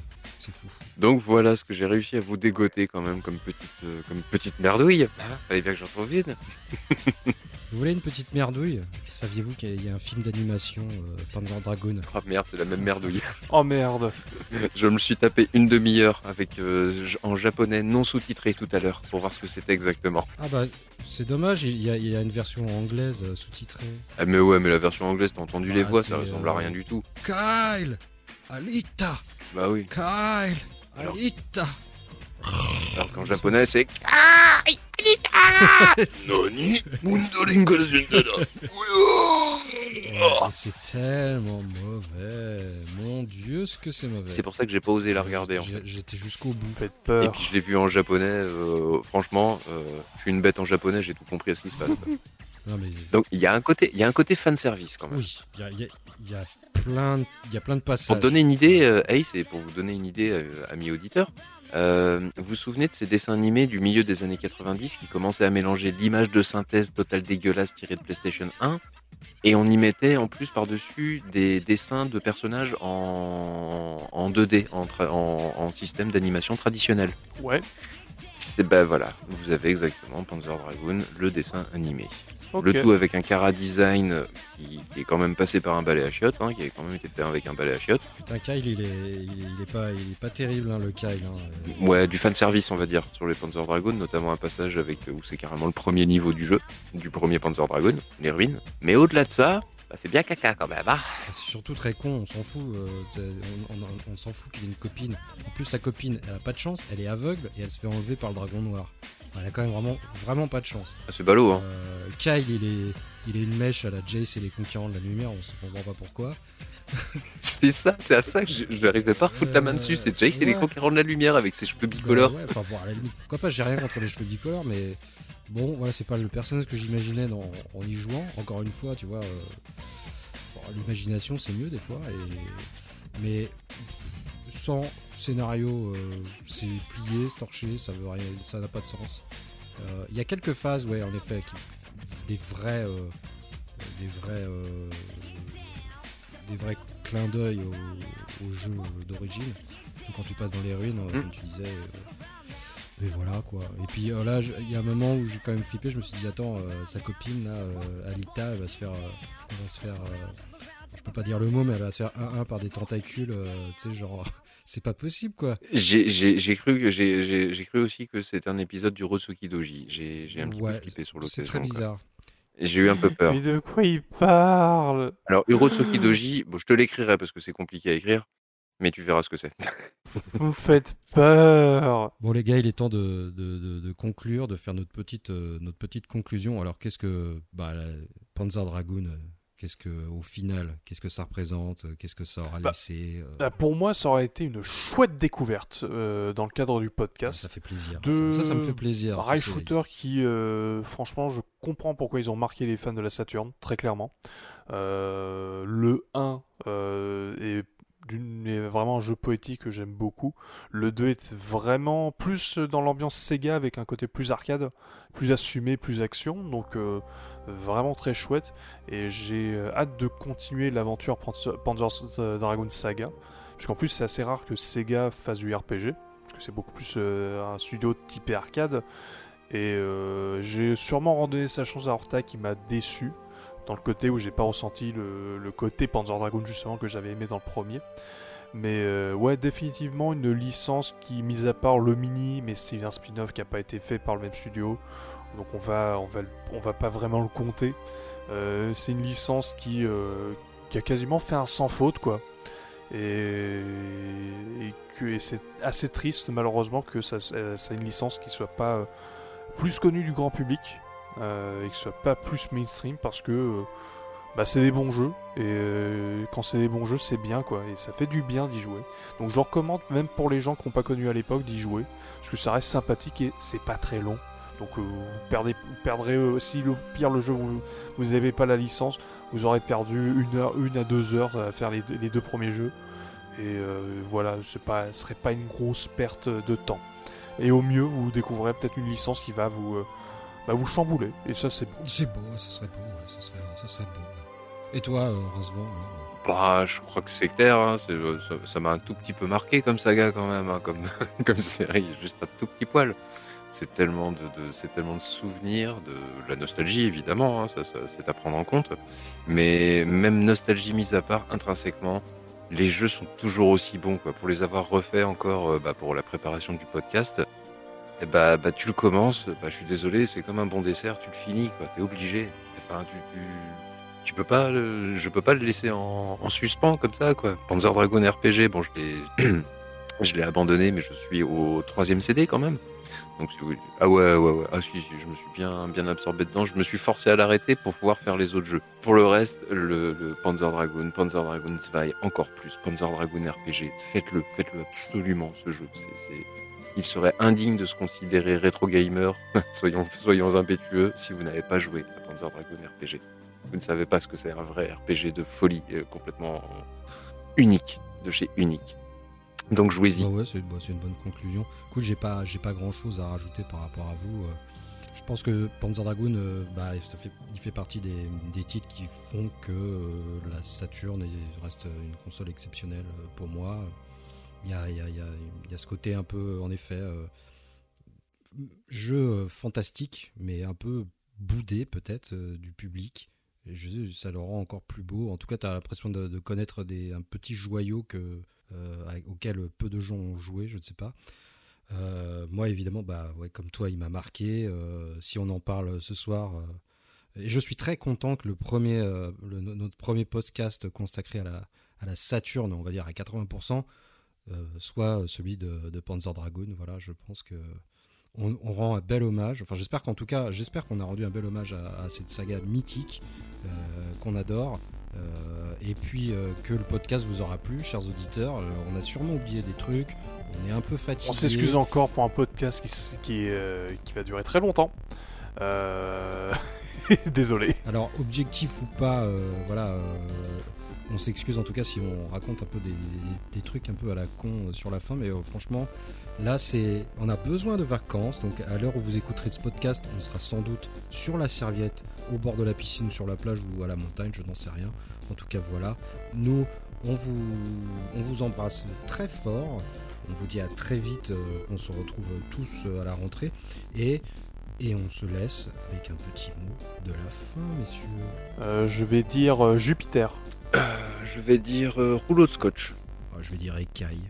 C'est fou. Donc voilà ce que j'ai réussi à vous dégoter quand même comme petite, euh, comme petite merdouille. Ah, fallait bien que j'en trouve une. <laughs> Vous voulez une petite merdouille? Saviez-vous qu'il y a un film d'animation euh, Panzer Dragon Ah merde, c'est la même merdouille. <laughs> Oh merde. Je me suis tapé une demi-heure avec euh, en japonais non sous-titré tout à l'heure pour voir ce que c'était exactement. Ah bah, c'est dommage, il y, a, il y a une version anglaise euh, sous-titrée. Ah mais ouais, mais la version anglaise, t'as entendu les Ah, voix, ça c'est, ressemble à euh, rien du tout. Kyle Alita Bah oui. Kyle Alors- Alita Alors qu'en japonais, c'est <laughs> Ouais, <laughs> C'est tellement mauvais. Mon dieu, ce que c'est mauvais. C'est pour ça que j'ai pas osé la regarder en fait. J'ai- J'étais jusqu'au bout. Faites Et peur. puis je l'ai vu en japonais, euh, franchement, euh, je suis une bête en japonais, j'ai tout compris à ce qui se passe. quoi. Non, mais... Donc il y a un côté, il y a un côté fan service quand même. Oui, il y a, il y a- il y a plein, de- il y a plein de passages. Pour donner une idée, euh, Ace, et pour vous donner une idée, euh, amis auditeurs, euh, vous vous souvenez de ces dessins animés du milieu des années 90 qui commençaient à mélanger l'image de synthèse totale dégueulasse tirée de PlayStation 1 et on y mettait en plus par-dessus des dessins de personnages en, en 2D, en, tra- en- en système d'animation traditionnel. Ouais. C'est ben voilà, vous avez exactement Panzer Dragoon, le dessin animé. Le tout avec un cara design qui, qui est quand même passé par un balai à chiottes, hein, qui a quand même été fait avec un balai à chiottes. Putain, Kyle, il est, il est, il est pas, il est pas terrible, hein, le Kyle. hein. Euh, Ouais, du fan service, on va dire, sur les Panzer Dragoon, notamment un passage avec où c'est carrément le premier niveau du jeu, du premier Panzer Dragoon, les ruines. Mais au-delà de ça, bah, c'est bien caca quand même. hein. C'est surtout très con, on s'en fout. euh, on- on s'en fout qu'il ait une copine. En plus, sa copine, elle a pas de chance, elle est aveugle et elle se fait enlever par le dragon noir. Elle a quand même vraiment, vraiment pas de chance. Ah, c'est ballot, hein. Euh, Kyle, il est, il est une mèche à la Jace et les conquérants de la lumière, on se comprend pas pourquoi. <laughs> C'est ça, c'est à ça que je j'arrivais pas à refoutre la main dessus. C'est Jace et les ouais. conquérants de la lumière avec ses cheveux Bah bicolores. ouais, enfin bon, à la limite, pourquoi pas, j'ai rien contre les cheveux bicolores, mais bon, voilà, c'est pas le personnage que j'imaginais en y jouant. Encore une fois, tu vois, euh, bon, l'imagination c'est mieux des fois, et, mais sans scénario, euh, c'est plié, c'est torché, ça veut rien, ça n'a pas de sens. Euh, Il y a quelques phases, ouais, en effet, qui, des vrais, euh, des vrais, euh, des vrais clins d'œil au, au jeu d'origine. Quand tu passes dans les ruines, euh, Mm. comme tu disais. euh, Mais voilà quoi. Et puis euh, là, il y a un moment où j'ai quand même flippé. Je me suis dit attends, euh, sa copine là, euh, Alita, elle va se faire, euh, elle va se faire. euh, je peux pas dire le mot, mais elle va se faire 1-1 par des tentacules. euh, tu sais genre, c'est pas possible quoi. J'ai cru, que- j'ai cru aussi que c'était un épisode du Rotsuki Doji. J'ai un petit Ouais, peu flippé sur C'est l'occasion. très quoi. bizarre. J'ai eu un peu peur. Mais de quoi il parle? Alors, Urotsuki Doji, bon, je te l'écrirai parce que c'est compliqué à écrire, mais tu verras ce que c'est. <laughs> Vous faites peur Bon les gars, il est temps de, de, de- de conclure, de faire notre petite, euh, notre petite conclusion. Alors qu'est-ce que bah, la Panzer Dragoon, euh, qu'est-ce que au final, qu'est-ce que ça représente, euh, qu'est-ce que ça aura Bah, laissé euh, Ah, Pour moi, ça aurait été une chouette découverte euh, dans le cadre du podcast. Ça fait plaisir. de Ça, ça, ça me fait plaisir. Rail Shooter qui, euh, franchement, je comprends pourquoi ils ont marqué les fans de la Saturn, très clairement. Euh, le 1 euh, est, d'une- vraiment un jeu poétique que j'aime beaucoup. Le 2 est vraiment plus dans l'ambiance Sega avec un côté plus arcade, plus assumé, plus action. Donc euh, vraiment très chouette. Et j'ai euh, hâte de continuer l'aventure Panzer Panzer Dragoon Saga. Puisqu'en plus, c'est assez rare que Sega fasse du RPG. Parce que c'est beaucoup plus euh, un studio typé arcade. Et euh, j'ai sûrement randonné sa chance à Horta qui m'a déçu. Dans le côté où j'ai pas ressenti le, côté Panzer Dragoon justement que j'avais aimé dans le premier. Mais euh, ouais, définitivement une licence qui, mis à part le mini, mais c'est un spin-off qui a pas été fait par le même studio. Donc on va, on va, on va pas vraiment le compter. Euh, c'est une licence qui, euh, qui a quasiment fait un sans faute quoi. Et, c'est assez triste malheureusement que ça, ça une licence qui soit pas plus connue du grand public euh, et que ce soit pas plus mainstream parce que euh, bah, c'est des bons jeux et euh, quand c'est des bons jeux c'est bien quoi et ça fait du bien d'y jouer. Donc je recommande même pour les gens qui n'ont pas connu à l'époque d'y jouer parce que ça reste sympathique et c'est pas très long. Donc vous, perdez, vous perdrez si le pire le jeu vous vous n'avez pas la licence vous aurez perdu une heure une à deux heures à faire les, deux- premiers jeux. Et voilà ce serait pas une grosse perte de temps. Et au mieux vous découvrirez peut-être une licence qui va vous bah, vous chambouler et ça c'est beau C'est beau, ça serait beau, ouais, ça serait, ça serait beau. ouais. Et toi, euh, alors Bah, je crois que c'est clair, hein, c'est- euh, ça m'a un tout petit peu marqué comme saga quand même, hein, comme, <laughs> comme série, juste un tout petit poil. C'est tellement de, de- c'est tellement de souvenirs, de la nostalgie évidemment, hein, ça, ça, c'est à prendre en compte. Mais même nostalgie mise à part, intrinsèquement, les jeux sont toujours aussi bons. Quoi. Pour les avoir refaits encore euh, bah, pour la préparation du podcast, eh bah, bah, tu le commences, bah, je suis désolé, c'est comme un bon dessert, tu le finis, quoi. T'es obligé. Enfin, tu, tu, peux pas, je peux pas le laisser en, en suspens comme ça, quoi. Panzer Dragon RPG, bon, je l'ai, <clears throat> je l'ai abandonné, mais je suis au troisième CD quand même. Donc oui. ah ouais, ouais, ouais. Ah si, je me suis bien, bien absorbé dedans. Je me suis forcé à l'arrêter pour pouvoir faire les autres jeux. Pour le reste, le, Panzer Dragoon, Panzer Dragoon 2, encore plus, Panzer Dragoon RPG, faites-le, faites-le absolument ce jeu. C'est- il serait indigne de se considérer rétro gamer. <laughs> soyons, impétueux si vous n'avez pas joué à Panzer Dragoon RPG. Vous ne savez pas ce que c'est un vrai RPG de folie, euh, complètement unique, de chez unique. Donc jouez-y. Bah ouais, c'est une bonne conclusion. Écoute, j'ai pas, pas grand chose à rajouter par rapport à vous. euh. Je pense que Panzer Dragoon, euh, bah, il fait partie des, titres qui font que la Saturn est- reste une console exceptionnelle pour moi. Il y a, ce côté un peu, en effet, euh, jeu fantastique, mais un peu boudé peut-être euh, du public. Et je- ça le rend encore plus beau. En tout cas, tu as l'impression de, connaître des, un petit joyau que, euh, auquel peu de gens ont joué, je ne sais pas. Moi, évidemment, bah, ouais, comme toi, il m'a marqué. Si on en parle ce soir, et je suis très content que le premier, notre premier podcast consacré à la, à la Saturne, on va dire à 80%, euh, soit celui de, de Panzer Dragoon. Voilà, je pense que on, on rend un bel hommage. Enfin, j'espère qu'en tout cas, j'espère qu'on a rendu un bel hommage à, à cette saga mythique euh, qu'on adore. Euh, et puis euh, que le podcast vous aura plu, chers auditeurs. Euh, on a sûrement oublié des trucs. On est un peu fatigué. On s'excuse encore pour un podcast qui, qui, euh, qui va durer très longtemps. Euh, <laughs> Désolé. Alors, objectif ou pas, euh, voilà, euh, on s'excuse en tout cas si on raconte un peu des, trucs un peu à la con euh, sur la fin, mais euh, franchement, là, c'est, on a besoin de vacances. Donc, à l'heure où vous écouterez ce podcast, on sera sans doute sur la serviette, au bord de la piscine, sur la plage ou à la montagne, je n'en sais rien. En tout cas, voilà. Nous, on vous, on vous embrasse très fort. on vous dit à très vite. euh, on se retrouve tous à la rentrée. Et, on se laisse avec un petit mot de la fin, messieurs. Je vais dire Jupiter. Euh, je vais dire euh, rouleau de scotch. Ah, je vais dire écaille.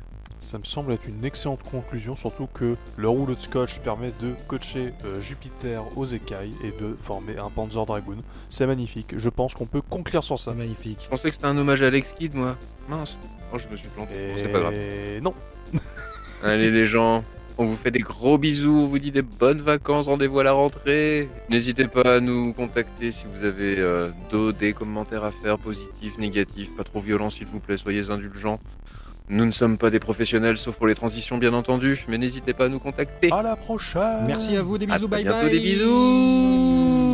Ça me semble être une excellente conclusion, surtout que le rouleau de scotch permet de coacher euh, Jupiter aux écailles et de former un Panzer Dragoon. C'est magnifique. Je pense qu'on peut conclure sur ça. C'est magnifique. Je pensais que c'était un hommage à Alex Kidd, moi. Mince. Oh, je me suis planté. Bon, c'est pas grave. Et non. Allez, les gens. On vous fait des gros bisous, on vous dit des bonnes vacances, rendez-vous à la rentrée. N'hésitez pas à nous contacter si vous avez euh, d'autres- des commentaires à faire, positifs, négatifs, pas trop violents s'il vous plaît, soyez indulgents. Nous ne sommes pas des professionnels, sauf pour les transitions bien entendu, mais n'hésitez pas à nous contacter. À la prochaine. Merci à vous, des À bisous, très bye bientôt, bye. des bisous